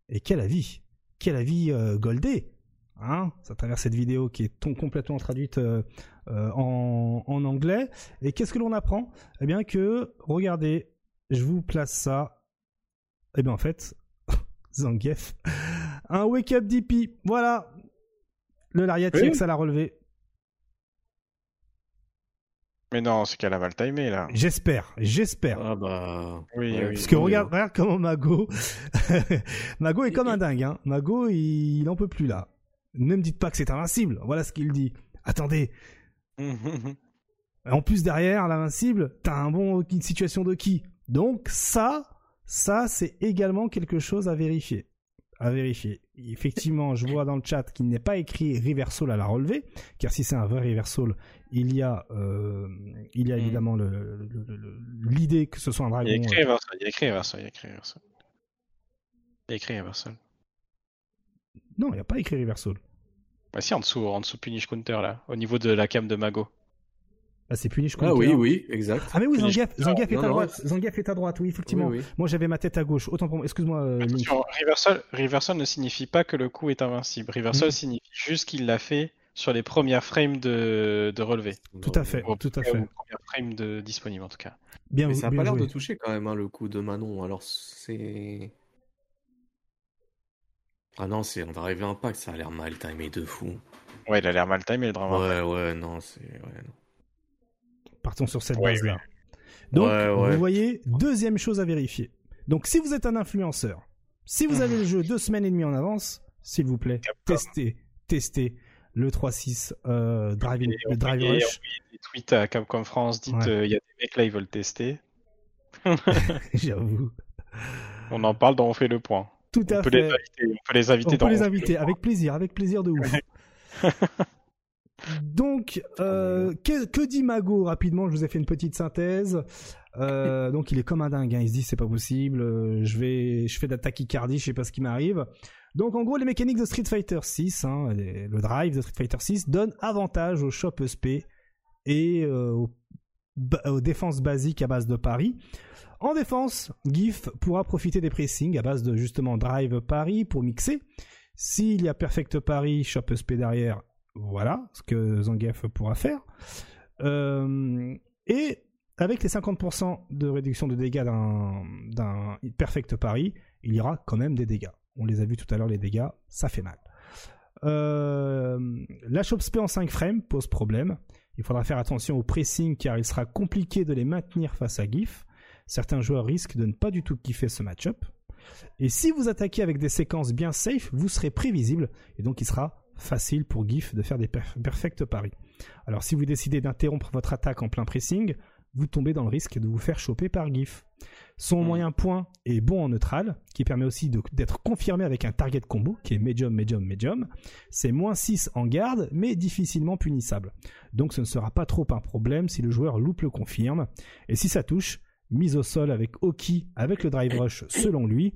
Et quel avis quelle avis Goldé Hein, ça travers cette vidéo qui est complètement traduite en, en, anglais. Et qu'est-ce que l'on apprend? Eh bien que, regardez, je vous place ça. Eh bien en fait, Zangief, un wake-up DP. Voilà, le Lariat oui. ça l'a relevé. Mais non, c'est qu'elle a mal timé là. J'espère, j'espère. Ah bah. Oui, oui Parce que regarde, regarde comment Mago. Mago est comme un dingue, hein. Mago, il, il en peut plus là. Ne me dites pas que c'est invincible. Voilà ce qu'il dit. Attendez. en plus derrière l'invincible, t'as un bon une situation de qui? Donc ça, ça c'est également quelque chose à vérifier à vérifier. Effectivement, je vois dans le chat qu'il n'est pas écrit reversal à la relever, car si c'est un vrai reversal, il y a, euh, il y a hmm. évidemment l'idée que ce soit un dragon. Il y a écrit reversal, il y a écrit reversal, il y a écrit reversal. Il y a écrit reversal. Non, il n'y a pas écrit reversal. Bah si, en dessous, en dessous punish counter là, au niveau de la cam de Mago. Ah, c'est Punish Ah oui, oui, exact. Ah mais oui, Zangief, Zangief est à droite. Zangief est à droite, oui, effectivement. Moi, j'avais ma tête à gauche. Autant pour moi. Excuse-moi. Euh, reversal, reversal ne signifie pas que le coup est invincible. Reversal mm. signifie juste qu'il l'a fait sur les premières frames de, de relevé. Tout à fait, tout à fait. Les premières frames de disponibles en tout cas. Bien, mais ça a pas l'air de toucher quand même hein, le coup de Manon. Alors c'est. Ah non, c'est on va arriver à un pack, ça a l'air mal timé de fou. Ouais, il a l'air mal timé le drama. Ouais, ouais, non, c'est. Ouais, non. Partons sur cette base-là. Donc, vous voyez, deuxième chose à vérifier. Donc, si vous êtes un influenceur, si vous avez le jeu deux semaines et demie en avance, s'il vous plaît, testez, testez le 3.6 euh, Drive, le Drive Rush. des tweets à Capcom France, dites, euh, il y a des mecs là, ils veulent tester. J'avoue. On en parle dans On fait le point. Tout à fait. on peut les inviter. On peut les inviter avec plaisir, avec plaisir de ouf. Donc, euh, que, dit Mago rapidement? Je vous ai fait une petite synthèse. Euh, donc, il est comme un dingue. Hein. Il se dit c'est pas possible. Euh, je vais, je fais de la tachycardie. Je sais pas ce qui m'arrive. Donc, en gros, les mécaniques de Street Fighter 6, hein, le drive de Street Fighter 6 donne avantage au shop SP et aux, défenses basiques à base de pari. En défense, GIF pourra profiter des pressings à base de justement drive pari pour mixer. S'il y a perfect pari, shop SP derrière, voilà ce que Zangief pourra faire. Euh, et avec les 50% de réduction de dégâts d'un perfect pari, il y aura quand même des dégâts. On les a vus tout à l'heure, les dégâts, ça fait mal. Euh, la Shopspe en 5 frames pose problème. Il faudra faire attention au pressing car il sera compliqué de les maintenir face à GIF. Certains joueurs risquent de ne pas du tout kiffer ce match-up. Et si vous attaquez avec des séquences bien safe, vous serez prévisible et donc il sera facile pour GIF de faire des perfects paris. Alors si vous décidez d'interrompre votre attaque en plein pressing, vous tombez dans le risque de vous faire choper par GIF. Son hmm. moyen point est bon en neutral, qui permet aussi d'être confirmé avec un target combo, qui est medium, medium, medium. C'est moins 6 en garde, mais difficilement punissable. Donc ce ne sera pas trop un problème si le joueur loupe le confirme. Et si ça touche, mise au sol avec Oki, avec le drive rush selon lui,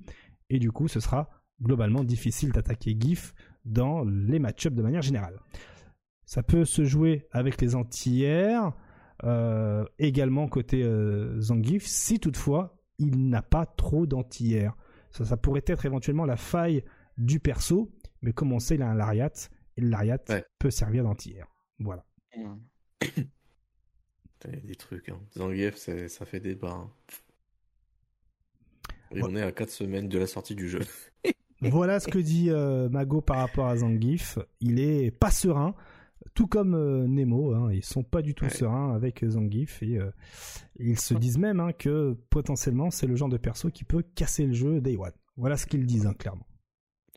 et du coup ce sera globalement difficile d'attaquer GIF dans les match-ups de manière générale. Ça peut se jouer avec les anti-airs, euh, également côté euh, Zangief, si toutefois il n'a pas trop d'anti-airs. Ça, pourrait être éventuellement la faille du perso, mais comme on sait, il a un lariat, et le lariat peut servir d'anti-air. Voilà. Il y a des trucs. Hein. Zangief, ça fait débat. Hein. Et on est à 4 semaines de la sortie du jeu. voilà ce que dit euh, Mago par rapport à Zangief. Il est pas serein, tout comme euh, Nemo. Hein. ils sont pas du tout sereins avec Zangief et euh, ils se disent même hein, que potentiellement c'est le genre de perso qui peut casser le jeu Day One. Voilà ce qu'ils disent hein, clairement.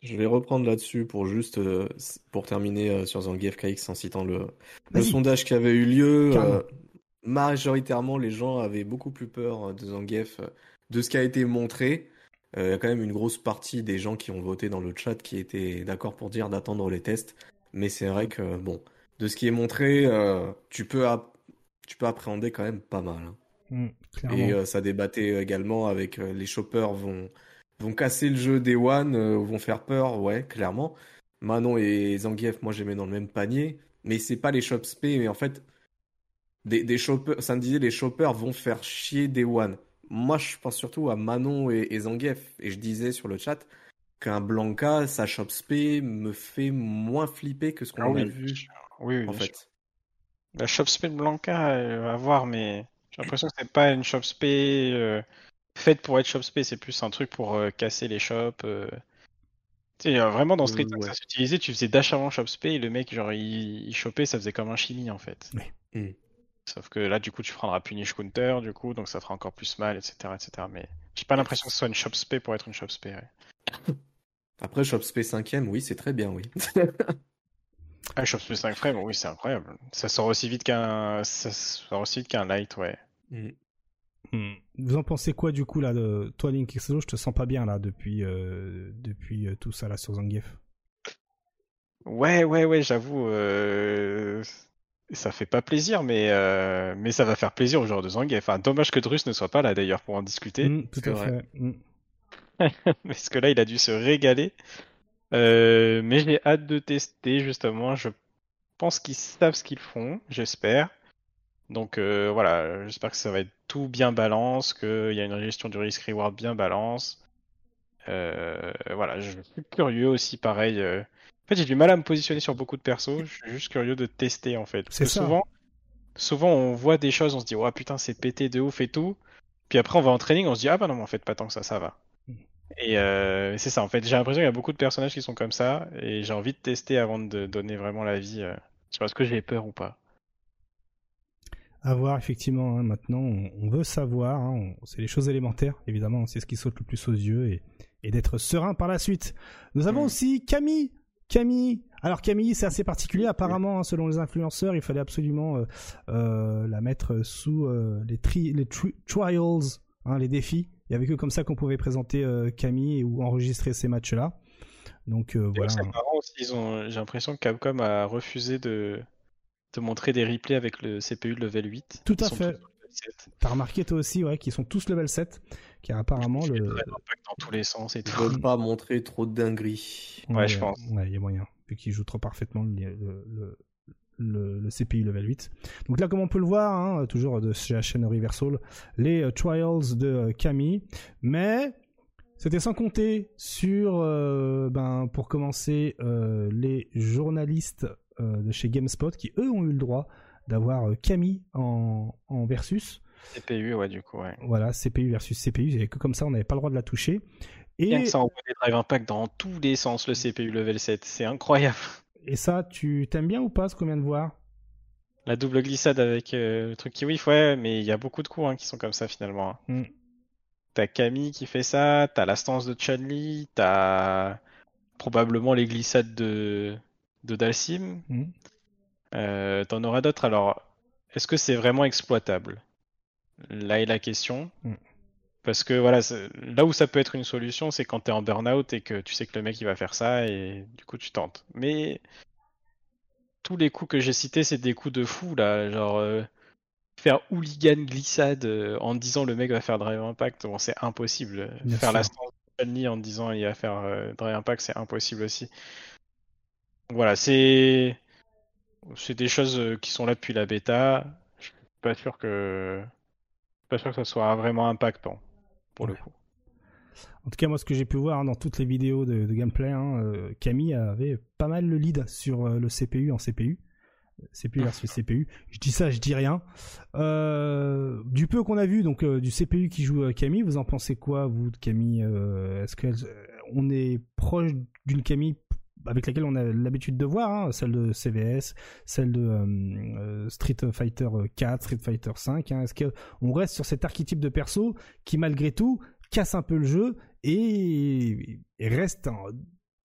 Je vais reprendre là-dessus pour juste pour terminer sur Zangief KX en citant le, le sondage qui avait eu lieu. majoritairement, les gens avaient beaucoup plus peur de Zangief de ce qui a été montré. Euh, il y a quand même une grosse partie des gens qui ont voté dans le chat qui étaient d'accord pour dire d'attendre les tests. Mais c'est vrai que, bon, de ce qui est montré, euh, tu, peux tu peux appréhender quand même pas mal. Hein. Mmh, et euh, ça débattait également avec les shoppers vont, vont casser le jeu des One, vont faire peur, ouais, clairement. Manon et Zangief, moi, j'ai mis dans le même panier. Mais c'est pas les shops P, mais en fait, des, des shoppers, ça me disait, les shoppers vont faire chier des One moi, je pense surtout à Manon et, Zangief. Et je disais sur le chat, qu'un Blanca, sa Chopspé me fait moins flipper que ce qu'on ah a vu. Oui, en fait. La Chopspé de Blanca, à voir, mais j'ai l'impression que c'est pas une Chopspé euh, faite pour être Chopspé, c'est plus un truc pour euh, casser les shops. Euh. Tu sais, vraiment dans Street ça s'utilisait, tu faisais dash avant Chopspé et le mec, genre, il, il chopait, ça faisait comme un chili en fait. Oui. Sauf que là, du coup, tu prendras Punish Counter, du coup, donc ça fera encore plus mal, etc. etc. Mais j'ai pas l'impression que ce soit une Chopspé pour être une Chopspé. Ouais. Après, Shopspé 5ème, oui, c'est très bien, oui. ah, Shopspé 5 frames, oui, c'est incroyable. Ça sort aussi vite qu'un, ça sort aussi vite qu'un light, ouais. Mm. Hmm. Vous en pensez quoi du coup là de toi Link Je te sens pas bien là depuis euh, depuis euh, tout ça là sur Zangief? Ouais ouais ouais j'avoue euh, ça fait pas plaisir mais mais ça va faire plaisir au joueurs de Zangief. Enfin, dommage que Drus ne soit pas là d'ailleurs pour en discuter. Tout à fait. Hmm. Parce que là, il a dû se régaler. Euh, mais j'ai hâte de tester, justement. Je pense qu'ils savent ce qu'ils font, j'espère. Donc euh, voilà, j'espère que ça va être tout bien balance, qu'il y a une gestion du risk-reward bien balance. Euh, voilà, je suis curieux aussi, pareil. En fait, j'ai du mal à me positionner sur beaucoup de persos. Je suis juste curieux de tester, en fait. C'est souvent, souvent, on voit des choses, on se dit, oh putain, c'est pété de ouf et tout. Puis après, on va en training, on se dit, ah bah non, en fait, pas tant que ça, ça va. Et euh, c'est ça, en fait, j'ai l'impression qu'il y a beaucoup de personnages qui sont comme ça, et j'ai envie de tester avant de donner vraiment l'avis. Euh, je sais pas, est-ce que j'ai peur ou pas? À voir, effectivement, hein, maintenant, on, veut savoir, hein, c'est les choses élémentaires, évidemment, c'est ce qui saute le plus aux yeux, et, et d'être serein par la suite. Nous avons mm. aussi Camille Camille, alors Camille, c'est assez particulier. Apparemment, hein, selon les influenceurs, il fallait absolument euh, euh la mettre sous euh, les, tri les trials, hein, les défis. Il y avait que comme ça qu'on pouvait présenter Camille ou enregistrer ces matchs-là. Donc voilà. C'est marrant aussi, ont... j'ai l'impression que Capcom a refusé de... de montrer des replays avec le CPU de level 8. Tout à fait. T'as remarqué toi aussi, ouais, qu'ils sont tous level 7, qui a apparemment le. dans tous les sens et tout. Ils veulent pas montrer trop de dingueries. Ouais, je pense. Ouais, il y a moyen, vu qu'ils jouent trop parfaitement le, le, CPI level 8. Donc là, comme on peut le voir, hein, toujours de chez la chaîne Reversal, les euh, trials de euh, Camille, mais c'était sans compter sur, euh, ben, pour commencer, les journalistes de chez GameSpot qui eux ont eu le droit d'avoir Camille en, en versus. CPU, ouais, du coup, ouais. Voilà, CPU versus CPU, que comme ça, on n'avait pas le droit de la toucher. Et ça envoie des drive impact dans tous les sens, le CPU level 7. C'est incroyable. Et ça, tu t'aimes bien ou pas ce qu'on vient de voir? La double glissade avec euh, le truc kiwi, ouais, mais il y a beaucoup de coups hein, qui sont comme ça finalement. Hein. Mm. T'as Camille qui fait ça, t'as la stance de Chun-Li, t'as probablement les glissades de, de Dalsim. Mm. Euh, t'en auras d'autres. Alors, est-ce que c'est vraiment exploitable? Là est la question. Mm. Parce que voilà, là où ça peut être une solution, c'est quand t'es en burn-out et que tu sais que le mec il va faire ça et du coup tu tentes. Mais tous les coups que j'ai cités, c'est des coups de fou là, genre euh, faire hooligan glissade euh, en disant le mec va faire drive impact, bon c'est impossible. faire la stance en disant il va faire euh, drive impact, c'est impossible aussi. Voilà, c'est c'est des choses qui sont là depuis la bêta. Je suis pas sûr que pas sûr que ça soit vraiment impactant le coup. En tout cas, moi, ce que j'ai pu voir hein, dans toutes les vidéos de, gameplay, hein, euh, Camille avait pas mal le lead sur euh, le CPU en CPU. CPU versus CPU. Je dis ça, je dis rien. Euh, du peu qu'on a vu, donc du CPU qui joue Camille, vous en pensez quoi, vous, de Camille Est-ce qu'on est proche d'une Camille avec laquelle on a l'habitude de voir, hein, celle de CVS, celle de Street Fighter 4, Street Fighter 5. Hein. Est-ce qu'on reste sur cet archétype de perso qui, malgré tout, casse un peu le jeu et, reste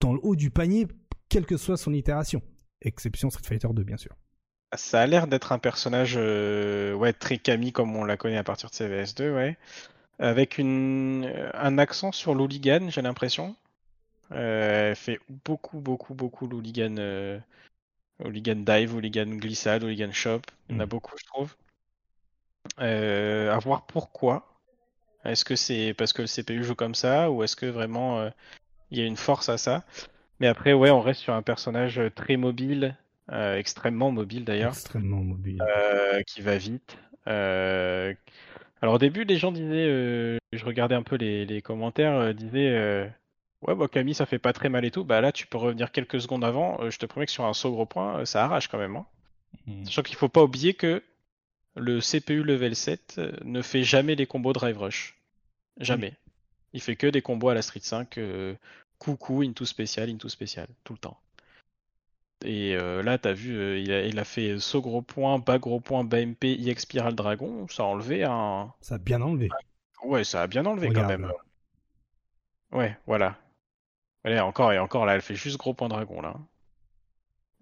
dans le haut du panier, quelle que soit son itération, exception Street Fighter 2, bien sûr. Ça a l'air d'être un personnage euh, ouais, très Camille comme on la connaît à partir de CVS 2, ouais. Avec un accent sur l'hooligan, j'ai l'impression. Euh, elle fait beaucoup, beaucoup, beaucoup l'hooligan, euh, hooligan dive, hooligan glissade, hooligan shop. Il y en a mm. beaucoup, je trouve. Euh, à voir pourquoi. Est-ce que c'est parce que le CPU joue comme ça ou est-ce que vraiment euh, il y a une force à ça? Mais après, ouais, on reste sur un personnage très mobile, euh, extrêmement mobile d'ailleurs. Extrêmement mobile. qui va vite. alors au début, les gens disaient, je regardais un peu les, les commentaires, disaient Ouais, bah Camille, ça fait pas très mal et tout. Bah là, tu peux revenir quelques secondes avant. Euh, je te promets que sur un saut gros point, euh, ça arrache quand même. Hein. Hmm. Sachant qu'il faut pas oublier que le CPU level 7 euh, ne fait jamais les combos drive rush. Jamais. Il fait que des combos à la Street 5, coucou, into spécial, into spécial, tout le temps. Et là, t'as vu, il, a, fait saut gros point, bas gros point, bas MP, IX Spiral Dragon. Ça a enlevé un. Ça a bien enlevé. Ouais, ça a bien enlevé quand même. Ouais, voilà. Elle encore et encore là, elle fait juste gros point dragon là.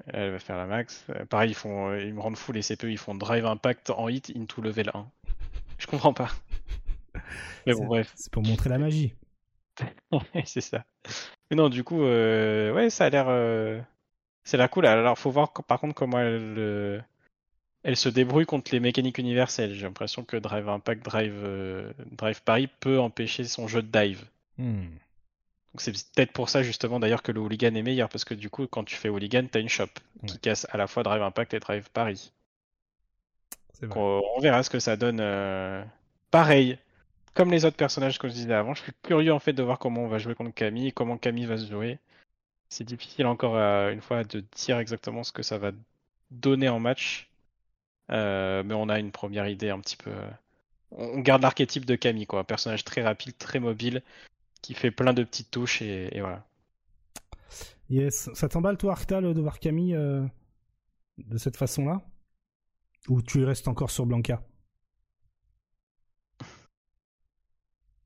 Elle va faire la max. Euh, pareil, ils font, euh, ils me rendent fou les CPU, ils font drive impact en hit into level 1. Je comprends pas. Mais bon, bref. C'est pour montrer la magie. c'est ça. Mais non, du coup, euh, ouais, ça a l'air, c'est la cool. Alors, faut voir par contre comment elle, elle se débrouille contre les mécaniques universelles. J'ai l'impression que drive impact, drive, drive Paris peut empêcher son jeu de dive. Hmm. Donc c'est peut-être pour ça justement d'ailleurs que le hooligan est meilleur parce que du coup quand tu fais hooligan t'as une shop qui casse à la fois Drive Impact et Drive Paris. on, verra ce que ça donne. Euh, pareil, comme les autres personnages que je disais avant, je suis curieux en fait de voir comment on va jouer contre Camille, comment Camille va se jouer. C'est difficile encore euh, une fois de dire exactement ce que ça va donner en match, euh, mais on a une première idée un petit peu. On garde l'archétype de Camille, quoi, un personnage très rapide, très mobile, qui fait plein de petites touches et, voilà. Yes, ça t'emballe toi Arctal de voir Camille euh, de cette façon-là? Ou tu restes encore sur Blanca?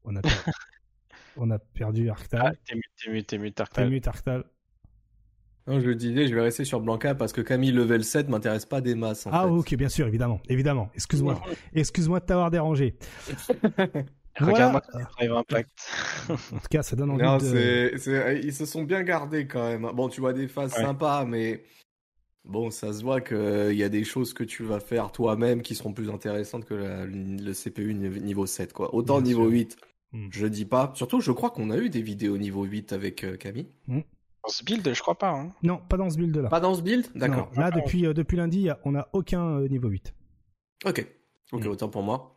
On a, perdu, on a perdu Arctal. Ah, t'es mute, t'es mute, Arctal. Arctal. Non, je le disais, je vais rester sur Blanca parce que Camille level 7 m'intéresse pas des masses. ah ok, bien sûr, évidemment, évidemment. Excuse-moi, excuse-moi de t'avoir dérangé. Regarde-moi Drive Impact. en tout cas, ça donne envie de... Ils se sont bien gardés quand même. Bon, tu vois des phases sympas, mais bon, ça se voit qu'il y a des choses que tu vas faire toi-même qui seront plus intéressantes que le CPU niveau 7. Quoi. Autant niveau 8, hmm. je dis pas. Surtout, je crois qu'on a eu des vidéos niveau 8 avec euh, Camille. Hmm. Dans ce build, je crois pas. Hein. Non, pas dans ce build-là. Pas dans ce build? D'accord. Là, depuis, euh, depuis lundi, on n'a aucun euh, niveau 8. Ok. Ok, hmm. autant pour moi.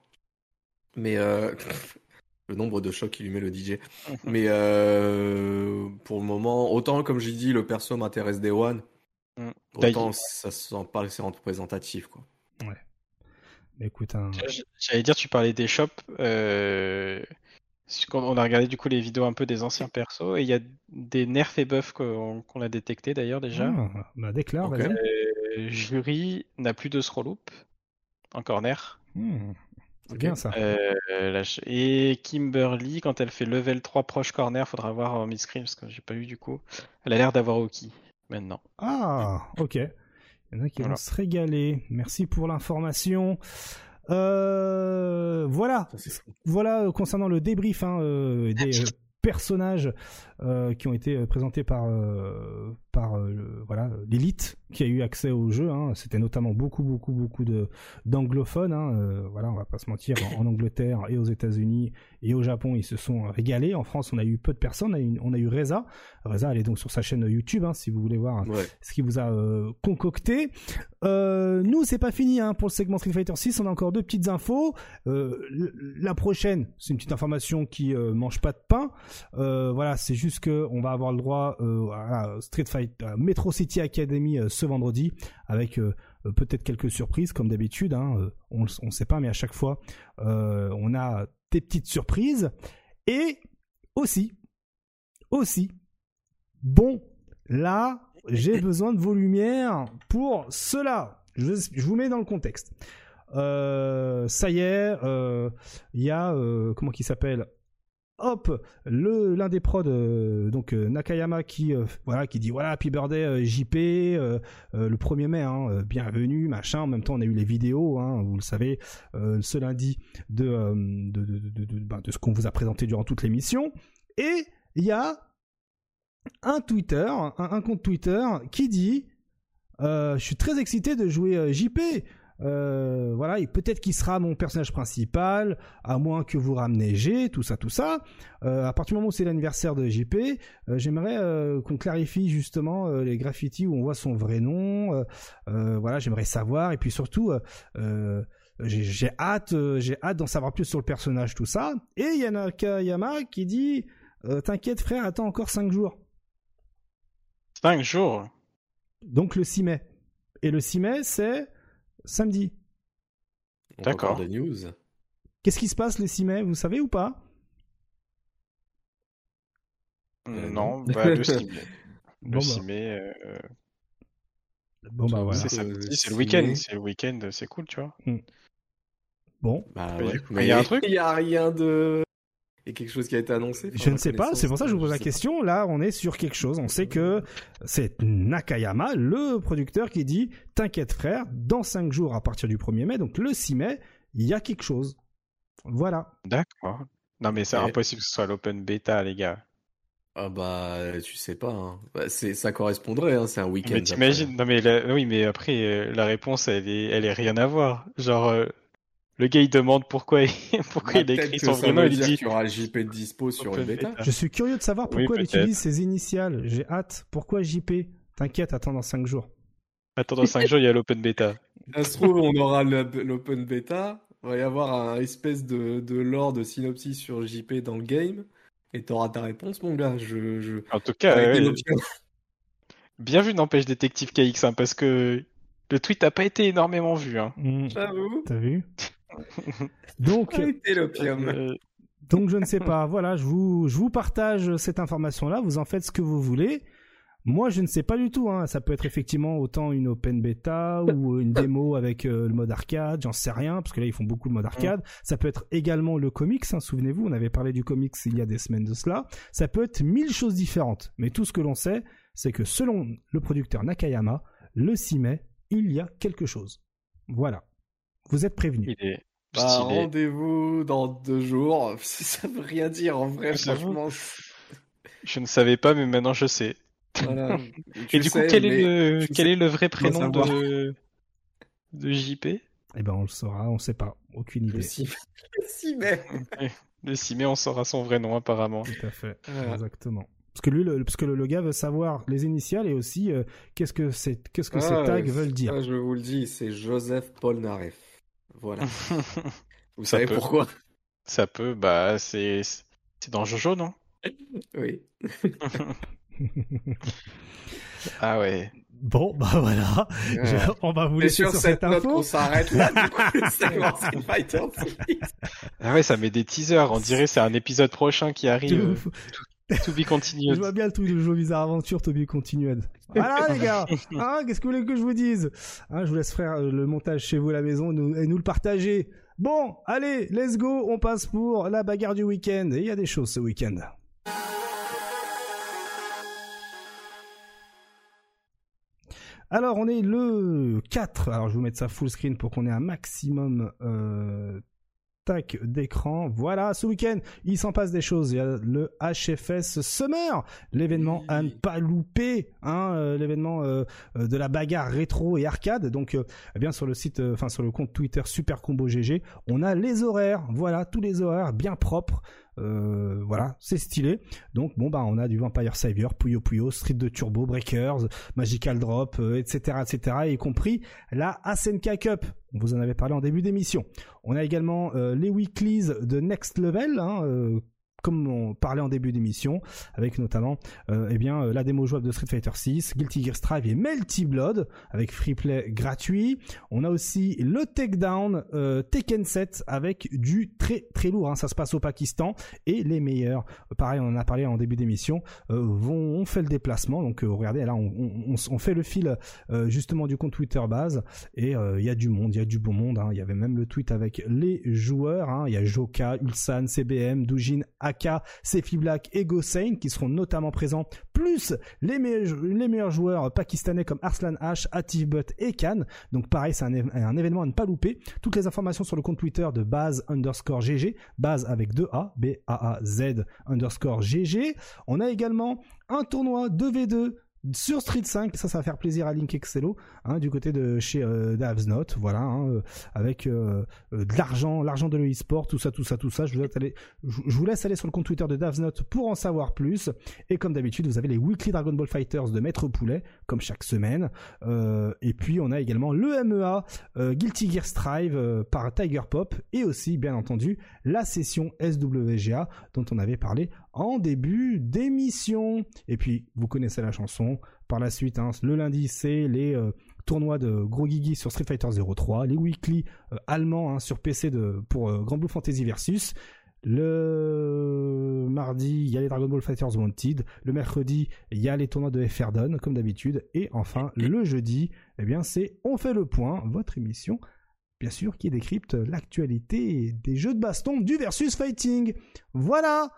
Mais euh, le nombre de chocs qu'il lui met le DJ. Mais euh, pour le moment, autant comme j'ai dit, le perso m'intéresse Day One. Mm. Autant ça sent pas assez représentatif, quoi. Ouais. Mais écoute, hein... j'allais dire, tu parlais des shops. Euh... On a regardé du coup les vidéos un peu des anciens persos et il y a des nerfs et buffs qu'on a détectés d'ailleurs déjà. Ah, bah déclare, okay. euh, Jury n'a plus de scroll loop en corner. Hmm. C'est bien ça. Euh, et Kimberly, quand elle fait level 3 proche corner, faudra voir en mid-screen parce que j'ai pas eu du coup. Elle a l'air d'avoir Oki maintenant. Ah, ok. Il y en a qui vont se régaler. Merci pour l'information. Euh, voilà. Voilà euh, concernant le débrief hein, des personnages qui ont été présentés par par voilà l'élite qui a eu accès au jeu. Hein. C'était notamment beaucoup, beaucoup, beaucoup de d'anglophones. Hein. Euh, voilà, on va pas se mentir. En, Angleterre et aux États-Unis et au Japon, ils se sont régalés. En France, on a eu peu de personnes. On a eu, on a eu Reza. Reza, elle est donc sur sa chaîne YouTube, hein, si vous voulez voir ce qu'il vous a euh, concocté. Euh, nous, c'est pas fini hein, pour le segment Street Fighter 6. On a encore deux petites infos. Euh, la prochaine, c'est une petite information qui euh, mange pas de pain. voilà, c'est juste que on va avoir le droit à Street Fighter Metro City Academy ce vendredi avec euh, euh, peut-être quelques surprises comme d'habitude. Hein, euh, on ne sait pas, mais à chaque fois, on a des petites surprises. Et aussi, aussi, bon, là, j'ai besoin de vos lumières pour cela. Je, je vous mets dans le contexte. ça y est, il y a comment qui s'appelle? Hop, l'un des prods euh, donc euh, Nakayama qui euh, voilà qui dit voilà Happy Birthday JP le 1er mai hein, bienvenue machin. En même temps on a eu les vidéos hein, vous le savez ce lundi ben, de ce qu'on vous a présenté durant toute l'émission. Et il y a un Twitter un, compte Twitter qui dit je suis très excité de jouer JP euh, voilà, et peut-être qu'il sera mon personnage principal, à moins que vous ramenez G, tout ça, tout ça. Euh, à partir du moment où c'est l'anniversaire de JP, euh, j'aimerais qu'on clarifie justement les graffitis où on voit son vrai nom. voilà, j'aimerais savoir, et puis surtout, j'ai hâte, j'ai hâte d'en savoir plus sur le personnage, tout ça. Et Yanaka Yama qui dit T'inquiète frère, attends encore 5 jours. 5 jours? Donc le 6 mai. Et le 6 mai, c'est samedi. D'accord. news. Qu'est-ce qui se passe le 6 mai, vous savez ou pas? Euh, Non, bah, le 6 mai. Le 6 bah. mai. Euh, bon bah voilà. C'est le week-end, c'est le week-end, c'est cool, tu vois. Hmm. Bon. Bah, il y a un truc. Il y a rien de et quelque chose qui a été annoncé Je ne sais pas, c'est pour ça que je vous pose la question. Là, on est sur quelque chose. On sait que c'est Nakayama, le producteur, qui dit T'inquiète, frère, dans 5 jours à partir du 1er mai, donc le 6 mai, il y a quelque chose. Voilà. D'accord. Non, mais c'est impossible que ce soit l'open bêta, les gars. Ah bah tu sais pas, hein. bah, c'est ça correspondrait, hein, c'est un week-end. Mais t'imagines, non mais oui mais après euh, la réponse elle est elle est rien à voir. Genre euh, le gars il demande pourquoi il, pourquoi bah, il a écrit son vrai nom, il dit qu'il y aura JP dispo sur une bêta. Je suis curieux de savoir pourquoi il utilise ses initiales. J'ai hâte. Pourquoi JP T'inquiète, attends dans 5 jours. Attends dans 5 jours, il y a l'open beta. Ça se trouve, on aura l'open beta. Il va y avoir un espèce de, de lore de synopsis sur JP dans le game. Et t'auras ta réponse, mon gars. Je, je... En tout cas, bien vu, n'empêche Détective KX, hein, parce que le tweet n'a pas été énormément vu. Hein. Mmh. T'as vu? Donc, euh, donc je ne sais pas. Voilà, je vous, je vous partage cette information-là. Vous en faites ce que vous voulez. Moi, je ne sais pas du tout. Hein. Ça peut être effectivement autant une open beta ou une démo avec euh, le mode arcade. J'en sais rien parce que là, ils font beaucoup le mode arcade. Ça peut être également le comics. Hein. Souvenez-vous, on avait parlé du comics il y a des semaines de cela. Ça peut être mille choses différentes. Mais tout ce que l'on sait, c'est que selon le producteur Nakayama, le 6 mai, il y a quelque chose. Voilà. Vous êtes prévenus. Bah, rendez-vous dans deux jours. Ça veut rien dire en vrai, franchement. Je ne savais pas, mais maintenant je sais. Et du coup, quel, est le, quel est le vrai prénom de... de JP Eh ben, on le saura, on ne sait pas. Aucune idée. Le 6 mai. Le 6 mai, on saura son vrai nom, apparemment. Tout à fait. Exactement. Parce que lui, le, parce que le, gars veut savoir les initiales et aussi euh, qu'est-ce que, qu'est-ce que ah, ces tags veulent dire. je vous le dis, c'est Joseph Polnareff. Voilà. Vous savez pourquoi? Ça peut, bah c'est c'est dans Jojo, non? Oui. ah ouais. Bon, bah voilà. on va vous laisser sur, cette, info. on s'arrête là. du coup, ah ouais, ça met des teasers. On dirait c'est un épisode prochain qui arrive. To be continued. Je vois bien le truc de jeu Bizarre Aventure, to be continued. Voilà les gars hein, Qu'est-ce que vous voulez que je vous dise hein, Je vous laisse faire euh, le montage chez vous à la maison et nous le partager. Bon, allez, let's go, on passe pour la bagarre du week-end. Et il y a des choses ce week-end. Alors, on est le 4. Alors, je vais vous mettre ça full screen pour qu'on ait un maximum euh, d'écran. Voilà, ce week-end, il s'en passe des choses. Il y a le HFS Summer, l'événement à ne pas louper, hein, euh, l'événement euh, euh, de la bagarre rétro et arcade. Donc, eh bien sur le site, enfin sur le compte Twitter Super Combo GG, on a les horaires. Voilà, tous les horaires bien propres. Euh, voilà, c'est stylé. Donc bon bah on a du Vampire Savior, Puyo Puyo, Street de Turbo, Breakers, Magical Drop, etc., euh, etc., y compris la SNK Cup. On vous en avait parlé en début d'émission. On a également euh, les weeklies de Next Level, hein, comme on parlait en début d'émission, avec notamment euh, eh bien euh, la démo jouable de Street Fighter 6, Guilty Gear Strive et Melty Blood avec free play gratuit. On a aussi le Takedown euh, Tekken 7 avec du très très lourd. Hein. Ça se passe au Pakistan et les meilleurs, pareil, on en a parlé en début d'émission, euh, on fait le déplacement. Donc regardez là, on, fait le fil justement du compte Twitter base et il y a du monde, il y a du bon monde. Hein. Il y avait même le tweet avec les joueurs. Hein. Il y a Joka, Ulsan, CBM, Doujin, Aka, Sefi Black et Gosain qui seront notamment présents, plus les meilleurs, joueurs pakistanais comme Arslan H, Atif Butt et Khan. Donc pareil, c'est un, un, événement à ne pas louper. Toutes les informations sur le compte Twitter de base underscore GG, base avec 2 A, B-A-A-Z underscore GG. On a également un tournoi 2v2 sur Street 5, ça, ça va faire plaisir à Link Excello, hein, du côté de chez euh, Davsnot, voilà, hein, euh, avec euh, euh, de l'argent, l'argent de l'e-sport, tout ça, tout ça, tout ça. Je vous, laisse aller, je, vous laisse aller sur le compte Twitter de Davsnot pour en savoir plus. Et comme d'habitude, vous avez les Weekly Dragon Ball Fighters de Maître Poulet, comme chaque semaine. et puis, on a également le MEA Guilty Gear Strive par Tiger Pop, et aussi, bien entendu, la session SWGA dont on avait parlé en début d'émission. Et puis, vous connaissez la chanson. Par la suite, hein, le lundi, c'est les euh, tournois de Gros Gigi sur Street Fighter 03, les weekly euh, allemands hein, sur PC de, pour euh, Grand Blue Fantasy Versus. Le mardi, il y a les Dragon Ball Fighters Wanted. Le mercredi, il y a les tournois de FRDON, comme d'habitude. Et enfin, le jeudi, eh bien, c'est On fait le point, votre émission, bien sûr, qui décrypte l'actualité des jeux de baston du versus fighting. Voilà!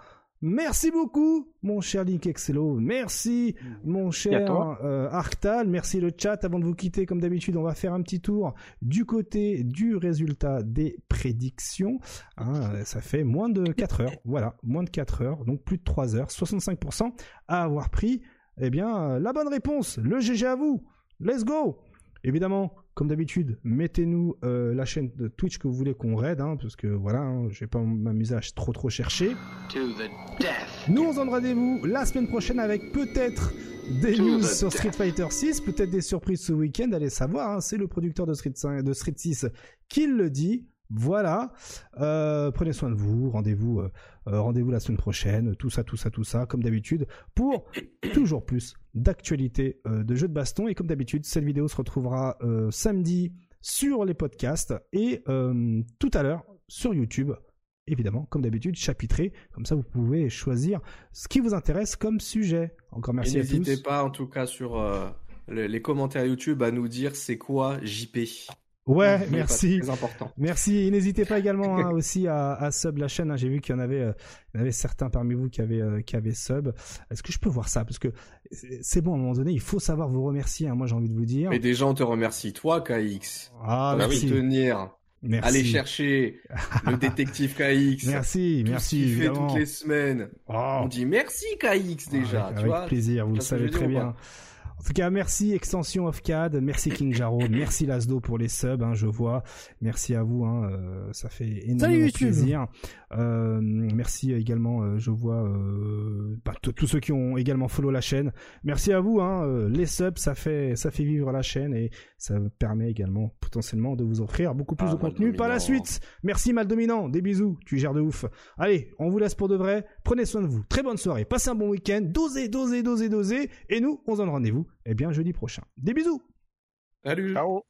Merci beaucoup, mon cher Link Excello. Merci, mon cher euh, Arctal. Merci le chat. Avant de vous quitter, comme d'habitude, on va faire un petit tour du côté du résultat des prédictions. Hein, ça fait moins de 4 heures. Voilà, moins de 4 heures, donc plus de 3 heures. 65% à avoir pris, eh bien, la bonne réponse. Le GG à vous. Let's go. Évidemment, comme d'habitude, mettez-nous euh, la chaîne de Twitch que vous voulez qu'on raide, hein, parce que voilà, hein, je vais pas m'amuser à trop trop chercher. Nous, on se donne rendez-vous la semaine prochaine avec peut-être des news sur Street Fighter 6, peut-être des surprises ce week-end, allez savoir, hein, c'est le producteur de Street, de Street 6 qui le dit. Voilà. Euh, prenez soin de vous. Rendez-vous, euh, euh, rendez-vous la semaine prochaine. Tout ça, tout ça, tout ça, comme d'habitude, pour toujours plus d'actualités de jeux de baston. Et comme d'habitude, cette vidéo se retrouvera samedi sur les podcasts et tout à l'heure sur YouTube. Évidemment, comme d'habitude, chapitré. Comme ça, vous pouvez choisir ce qui vous intéresse comme sujet. Encore merci à tous. N'hésitez pas, en tout cas, sur les commentaires YouTube, à nous dire c'est quoi JP. Ouais, merci. Très important. Merci. N'hésitez pas également hein, aussi à, à, sub la chaîne. Hein. J'ai vu qu'il y en avait, euh, il y en avait certains parmi vous qui avaient, euh, qui avaient sub. Est-ce que je peux voir ça? Parce que c'est bon à un moment donné, il faut savoir vous remercier. Hein, moi, j'ai envie de vous dire. Mais déjà, on te remercie, toi, KX. Ah, merci. tenir. Merci. Aller chercher le détective KX. Merci, merci. Ce fait toutes les semaines. Oh. On dit merci KX déjà. avec, avec plaisir, vous le savez très bien. En tout cas, merci Extension of CAD, merci King Jaro, merci Lasdo pour les subs, hein, je vois. Merci à vous, hein, euh, ça fait énormément plaisir. Euh, merci également, euh, je vois euh, bah, tous ceux qui ont également follow la chaîne. Merci à vous, hein, euh, les subs, ça fait ça fait vivre la chaîne et ça permet également potentiellement de vous offrir beaucoup plus ah, de contenu par la suite. Merci Mal Dominant, des bisous, tu gères de ouf. Allez, on vous laisse pour de vrai. Prenez soin de vous. Très bonne soirée, passez un bon week-end, dosez, dosez, dosez, dosez, et nous, on se donne rendez-vous eh bien jeudi prochain. Des bisous Salut Ciao